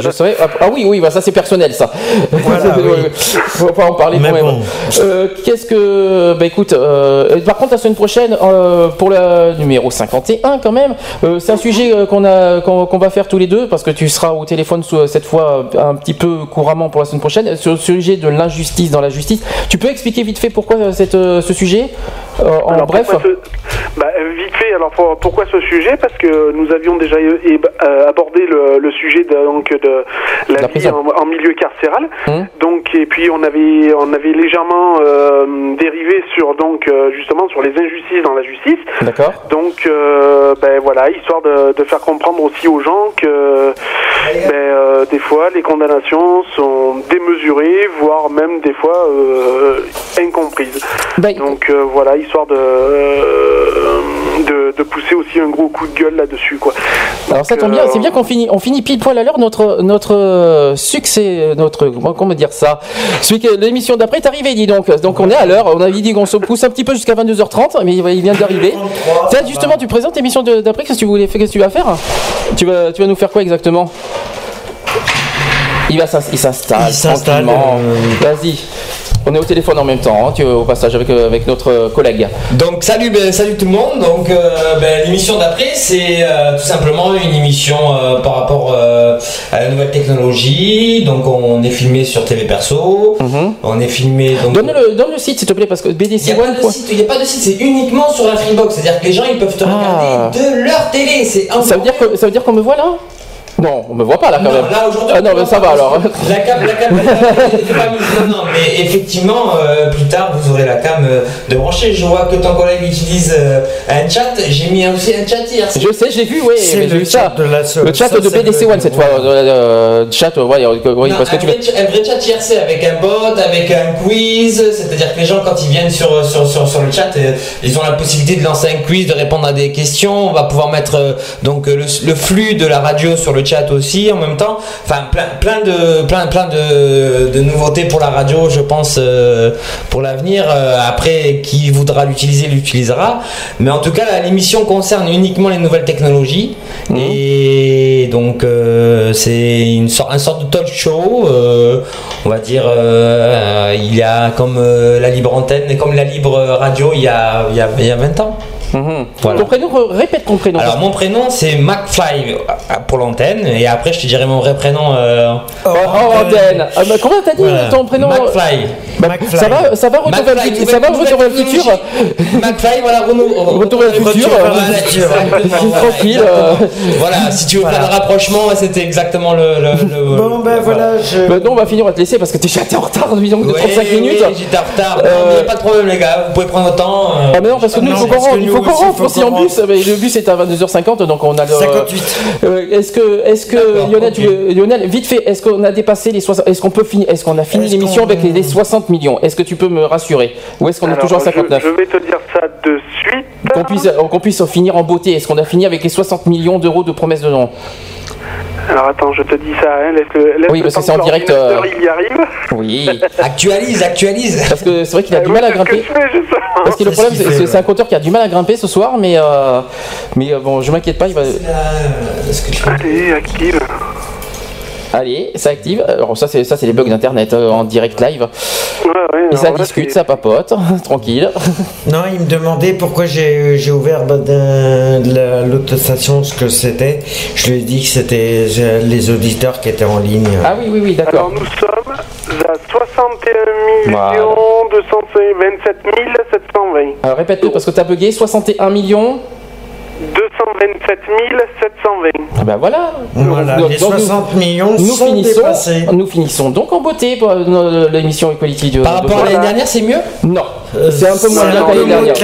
Je savais. Ah, ah oui, oui, bah ça c'est personnel, ça. Voilà, <laughs> oui. Faut pas en parler Mais bon. Euh, Qu'est-ce que. Bah écoute, euh, par contre, la semaine prochaine, euh, pour le numéro 51, quand même, euh, c'est un sujet qu'on a qu'on va faire tous les deux, parce que tu seras au téléphone cette fois un petit peu couramment pour la semaine prochaine, sur le sujet de l'injustice dans la justice. Tu peux expliquer vite fait pourquoi cette, ce sujet Euh, En Alors, bref ce- bah, vite fait, alors pour- pourquoi ce sujet? Parce que nous avions déjà euh, euh, abordé le, le sujet de, donc, de la, La vie en, en milieu carcéral. Hum. Donc, et puis on avait, on avait légèrement euh, dérivé sur donc euh, justement sur les injustices dans la justice. D'accord. Donc, euh, ben voilà, histoire de, de faire comprendre aussi aux gens que ben, euh, des fois les condamnations sont démesurées, voire même des fois euh, incomprises. Donc euh, voilà, histoire de, euh, de de pousser aussi un gros coup de gueule là-dessus, quoi. Alors ça tombe bien, c'est bien qu'on finit, on finit pile poil à l'heure notre notre euh, succès, notre comment dire ça? L'émission d'après est arrivé, dis donc. Donc on est à l'heure. On avait dit qu'on se pousse un petit peu jusqu'à 22h30, mais il vient d'arriver. Tiens, justement, tu présentes l'émission d'après. Qu'est-ce que tu voulais faire Qu'est-ce que tu vas faire? Tu vas tu vas nous faire quoi exactement? Il s'installe Il s'installe, euh, Vas-y. On est au téléphone en même temps, hein, tu, au passage, avec, euh, avec notre euh, collègue. Donc salut, ben, salut tout le monde. Donc euh, ben, l'émission d'après, c'est euh, tout simplement une émission euh, par rapport à la nouvelle technologie. Donc on est filmé sur TV Perso. On est filmé. Donc... Donne le, donne le site, s'il te plaît, parce que BDC Il n'y a, pas de site- c'est uniquement sur la Freebox. C'est-à-dire que les gens ils peuvent te regarder de leur télé. C'est Ah. Ça veut dire que ça veut dire qu'on me voit là? Non, on me voit pas là quand Non, même. là aujourd'hui. Ah non, on mais ça va alors. <laughs> La cam, la cam, elle est pas mise. Non, non, mais effectivement, euh, plus tard, vous aurez la cam euh, de brancher. Je vois que ton collègue utilise euh, un chat. J'ai mis aussi un chat hier. Je sais, j'ai vu, oui, C'est le vu chat ça. de la seule- le chat ça, de BDC One cette fois. chat, euh, ouais, oui, parce que un, tu vrai, ch- un vrai chat IRC avec un bot, avec un quiz, c'est-à-dire que les gens quand ils viennent sur, sur, sur, sur le chat, euh, ils ont la possibilité de lancer un quiz, de répondre à des questions, on va pouvoir mettre euh, donc le, le flux de la radio sur le chat aussi en même temps, enfin plein, plein, de, plein, plein de, de nouveautés pour la radio je pense euh, pour l'avenir, Euh, après qui voudra l'utiliser l'utilisera, mais en tout cas l'émission concerne uniquement les nouvelles technologies et donc euh, c'est une sorte, un sorte de talk show. on va dire, il y a comme la libre antenne et comme la libre radio il y a, il y a, il y a 20 ans. Voilà. Ton prénom, répète ton prénom. Alors mon prénom c'est McFly euh, pour l'antenne et après je te dirai mon vrai prénom. euh, Oh, oh, antenne. Ah, bah, comment t'as dit Voilà. ton prénom McFly. Bah, Ça va, ça va retour vers le McFly, futur. Ça va le futur. McFly, voilà, retour, <laughs> Retour vers le futur. Voilà, euh, voilà, Tranquille. euh. Voilà, si tu veux faire le rapprochement, c'était exactement le. le, Bon, ben voilà, je. Bah, non, on va finir, on va te laisser parce que t'es déjà en retard, disons, de Ouais, 35 oui, minutes. j'étais en retard. Non, mais y a pas de problème, les gars. Vous pouvez prendre votre temps. euh. Ah mais non parce que nous il faut qu'on nous qu'on aussi, en bus, mais le bus est à 22h50 donc on a le 58. Euh, est-ce que est-ce que Lionel, tu Lionel vite fait est-ce qu'on a dépassé les 60 est-ce qu'on peut finir est-ce qu'on a fini l'émission avec les, les 60 millions? Est-ce que tu peux me rassurer? Ou est-ce qu'on est toujours à je- 59 Je, vais te dire ça de suite. Qu'on puisse qu'on puisse finir en beauté. Est-ce qu'on a fini avec les 60 millions d'euros de promesses de nom? Alors attends, je te dis ça. Hein, laisse le, laisse Oui, le parce que c'est en direct, euh, Il y arrive. Oui. <laughs> Actualise, actualise. Parce que c'est vrai qu'il a Ah du oui, mal à grimper. je fais, justement. Parce que le C'est problème, ce qu'il c'est fait, c'est un compteur qui a du mal à grimper ce soir, mais euh, mais euh, bon, je m'inquiète pas, il va. Allez, active. Allez, ça active. Alors ça, c'est ça, c'est les bugs d'internet euh, en direct live. Ouais, ouais, Et ça alors là, discute, ça papote, <laughs> tranquille. Non, il me demandait pourquoi j'ai ouvert bah, de- de la- l'autre station ce que c'était. Je lui ai dit que c'était euh, les auditeurs qui étaient en ligne. Ah oui, oui, oui, Alors d'accord. nous sommes à 61 millions 227 720. Alors répète-le parce que t'as bugué. 61 millions. 227 720. Ah ben voilà. Voilà, Donc, les donc, 60 millions nous sont finissons, dépassés. nous finissons donc en beauté pour euh, l'émission Equality de. Par de rapport à l'année dernière, c'est mieux? Non, c'est un peu moins bien moins dernière.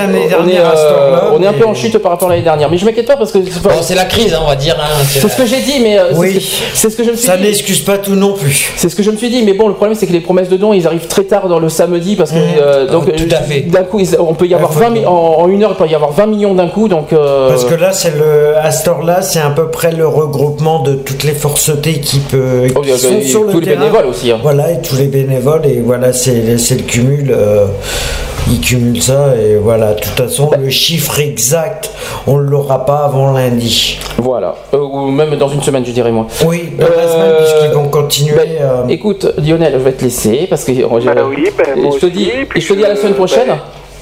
On est, euh, on est un peu en chute par rapport à l'année dernière, mais je m'inquiète pas parce que c'est pas- Bon, c'est la crise, hein, on va dire. hein, c'est ce que j'ai dit, mais euh, Oui. ce que- c'est ce que je me suis Ça dit. n'excuse pas tout non plus. C'est ce que je me suis dit, mais bon, le problème c'est que les promesses de dons ils arrivent très tard dans le samedi parce que Mmh. euh, donc Tout à fait. d'un coup on peut y avoir faut- 20 mi- en, en une heure il peut y avoir 20 millions d'un coup donc. euh, Parce que là, c'est le à cette heure-là, c'est à peu près le regroupement de toutes les forcetés qui, peut, qui Oh, a- sont sur le tous les terrain. bénévoles aussi, hein. Voilà, et tous les bénévoles, et voilà, c'est c'est le cumul. euh, ils cumulent ça, et voilà. De toute façon, le chiffre exact, on ne l'aura pas avant lundi. Voilà, Euh, ou même dans une semaine je dirais moi. Oui, dans la semaine, Euh, puisqu'ils vont continuer. euh, Écoute, Lionel, je vais te laisser parce que euh, je, Bah oui, bah, et moi je te dis, et je te dis à la semaine prochaine.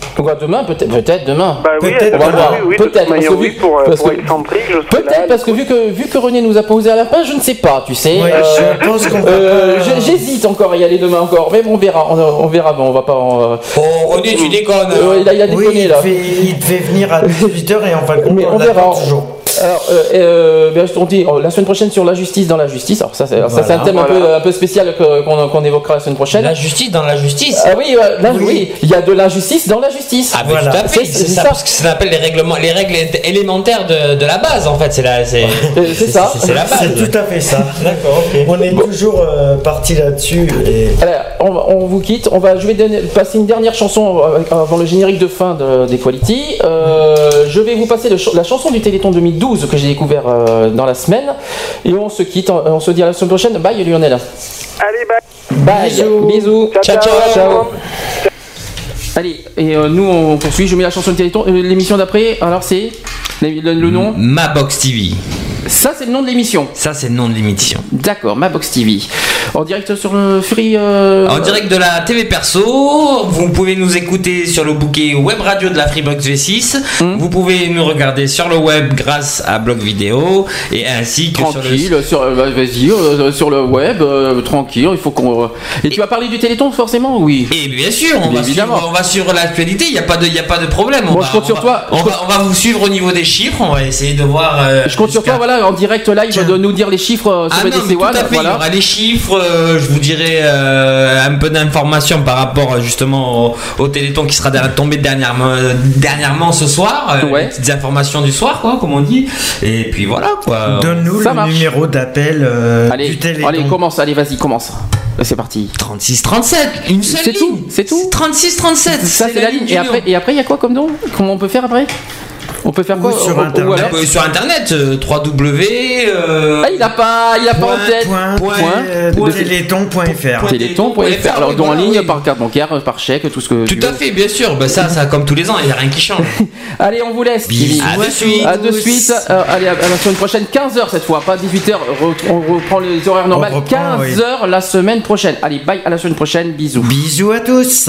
Bah- Quoi, demain peut-être, peut-être demain. Bah oui, Peut-être on va voir. oui, oui, peut-être parce que oui, vu- pour, euh, parce pour que- excentrique, je serai là. Peut-être parce que vu que vu que René nous a posé à la fin, je ne sais pas, tu sais. Ouais, je pense qu'on va euh, je- J'hésite encore à y aller demain encore, mais bon, on verra, on, on verra. Bon, on va pas. en, euh, Oh, René, tu déconnes. euh, il a, il a oui, déconné il là. devait, il devait venir à 18h et on, on verra. l'attend toujours. Alors, euh, euh, ben, on dit euh, la semaine prochaine sur la justice dans la justice. Alors ça, c'est un Voilà, thème un, peu, voilà. un peu spécial qu'on évoquera la semaine prochaine. La justice dans la justice. Ah oui, euh, là, Oui. oui, il y a de l'injustice dans la justice. Ah, Voilà. tout à fait, C'est- ça, ça. parce que ça s'appelle les règlements, les règles élémentaires de, de la base en fait, c'est Euh, ça. c'est la base. C'est tout à fait ça. <laughs> D'accord, ok. On est toujours euh, parti là-dessus. Et... Alors, on, vous quitte. On va, je vais donner- passer une dernière chanson euh, avant le générique de fin de- d'Equality. Euh, je vais vous passer le la chanson du Téléthon 2012 que j'ai découvert euh, dans la semaine. Et on se quitte. On, se dit à la semaine prochaine. Bye Lionel. Allez, bye. Bye. Bisous. Ciao, ciao. Allez, et euh, nous on poursuit. Je mets la chanson du Téléthon. Euh, L'émission d'après, alors c'est le, le- le nom Ma Box TV. Ça, c'est le nom de l'émission. Ça, c'est le nom de l'émission. D'accord, ma box TV. En direct sur le Free. euh, En direct de la TV Perso, vous pouvez nous écouter sur le bouquet web radio de la Freebox V6. Hmm. Vous pouvez nous regarder sur le web grâce à Blog Vidéo et ainsi que sur le Tranquille, sur, euh, vas-y, euh, sur le web, euh, tranquille, il faut qu'on. euh, Et, tu vas parler du Téléthon, forcément, oui. Et bien sûr, on, Bien va évidemment. suivre, on va suivre l'actualité, il n'y a, pas de- il y a pas de problème. On va, je compte on sur va- toi. On, va, on va vous suivre au niveau des chiffres, on va essayer de voir. euh, Je compte sur toi, voilà, en direct live, de nous dire les chiffres euh, sur Ah non, mais BDC tout à One. fait, il y aura les chiffres, euh, je vous dirai euh, un peu d'informations par rapport justement au, au Téléthon qui sera tombé dernièrement, dernièrement ce soir, euh, les petites informations du soir, quoi, comme on dit. Et puis voilà, quoi. Donne-nous le marche. numéro d'appel euh, Allez, du Téléthon. allez, commence, allez, vas-y, commence. C'est parti. 36 37, une seule C'est tout, c'est tout. 36 37, Ça, c'est la ligne. Et après, et après, il y a quoi comme nom? Comment on peut faire après? On peut faire quoi sur Ou- ou internet, alors- Euh, sur internet euh, 3W. euh, Ah, il a pas, il a pas en tête. Point, Point. euh, De- Téléthon.fr. Téléthon.fr. Alors, oui, don en voilà, ligne, oui. par carte bancaire, par chèque, tout ce que. Tout à veux. fait, bien sûr. Bah, ça, ça, comme tous les ans, il n'y a rien qui change. <laughs> Allez, on vous laisse. Bisous à de suite. À de suite. Euh, allez, à, à la semaine prochaine, 15h cette fois, pas 18h. on reprend les horaires normales. On reprend, 15h la semaine prochaine. Allez, bye, à la semaine prochaine. Bisous. Bisous à tous.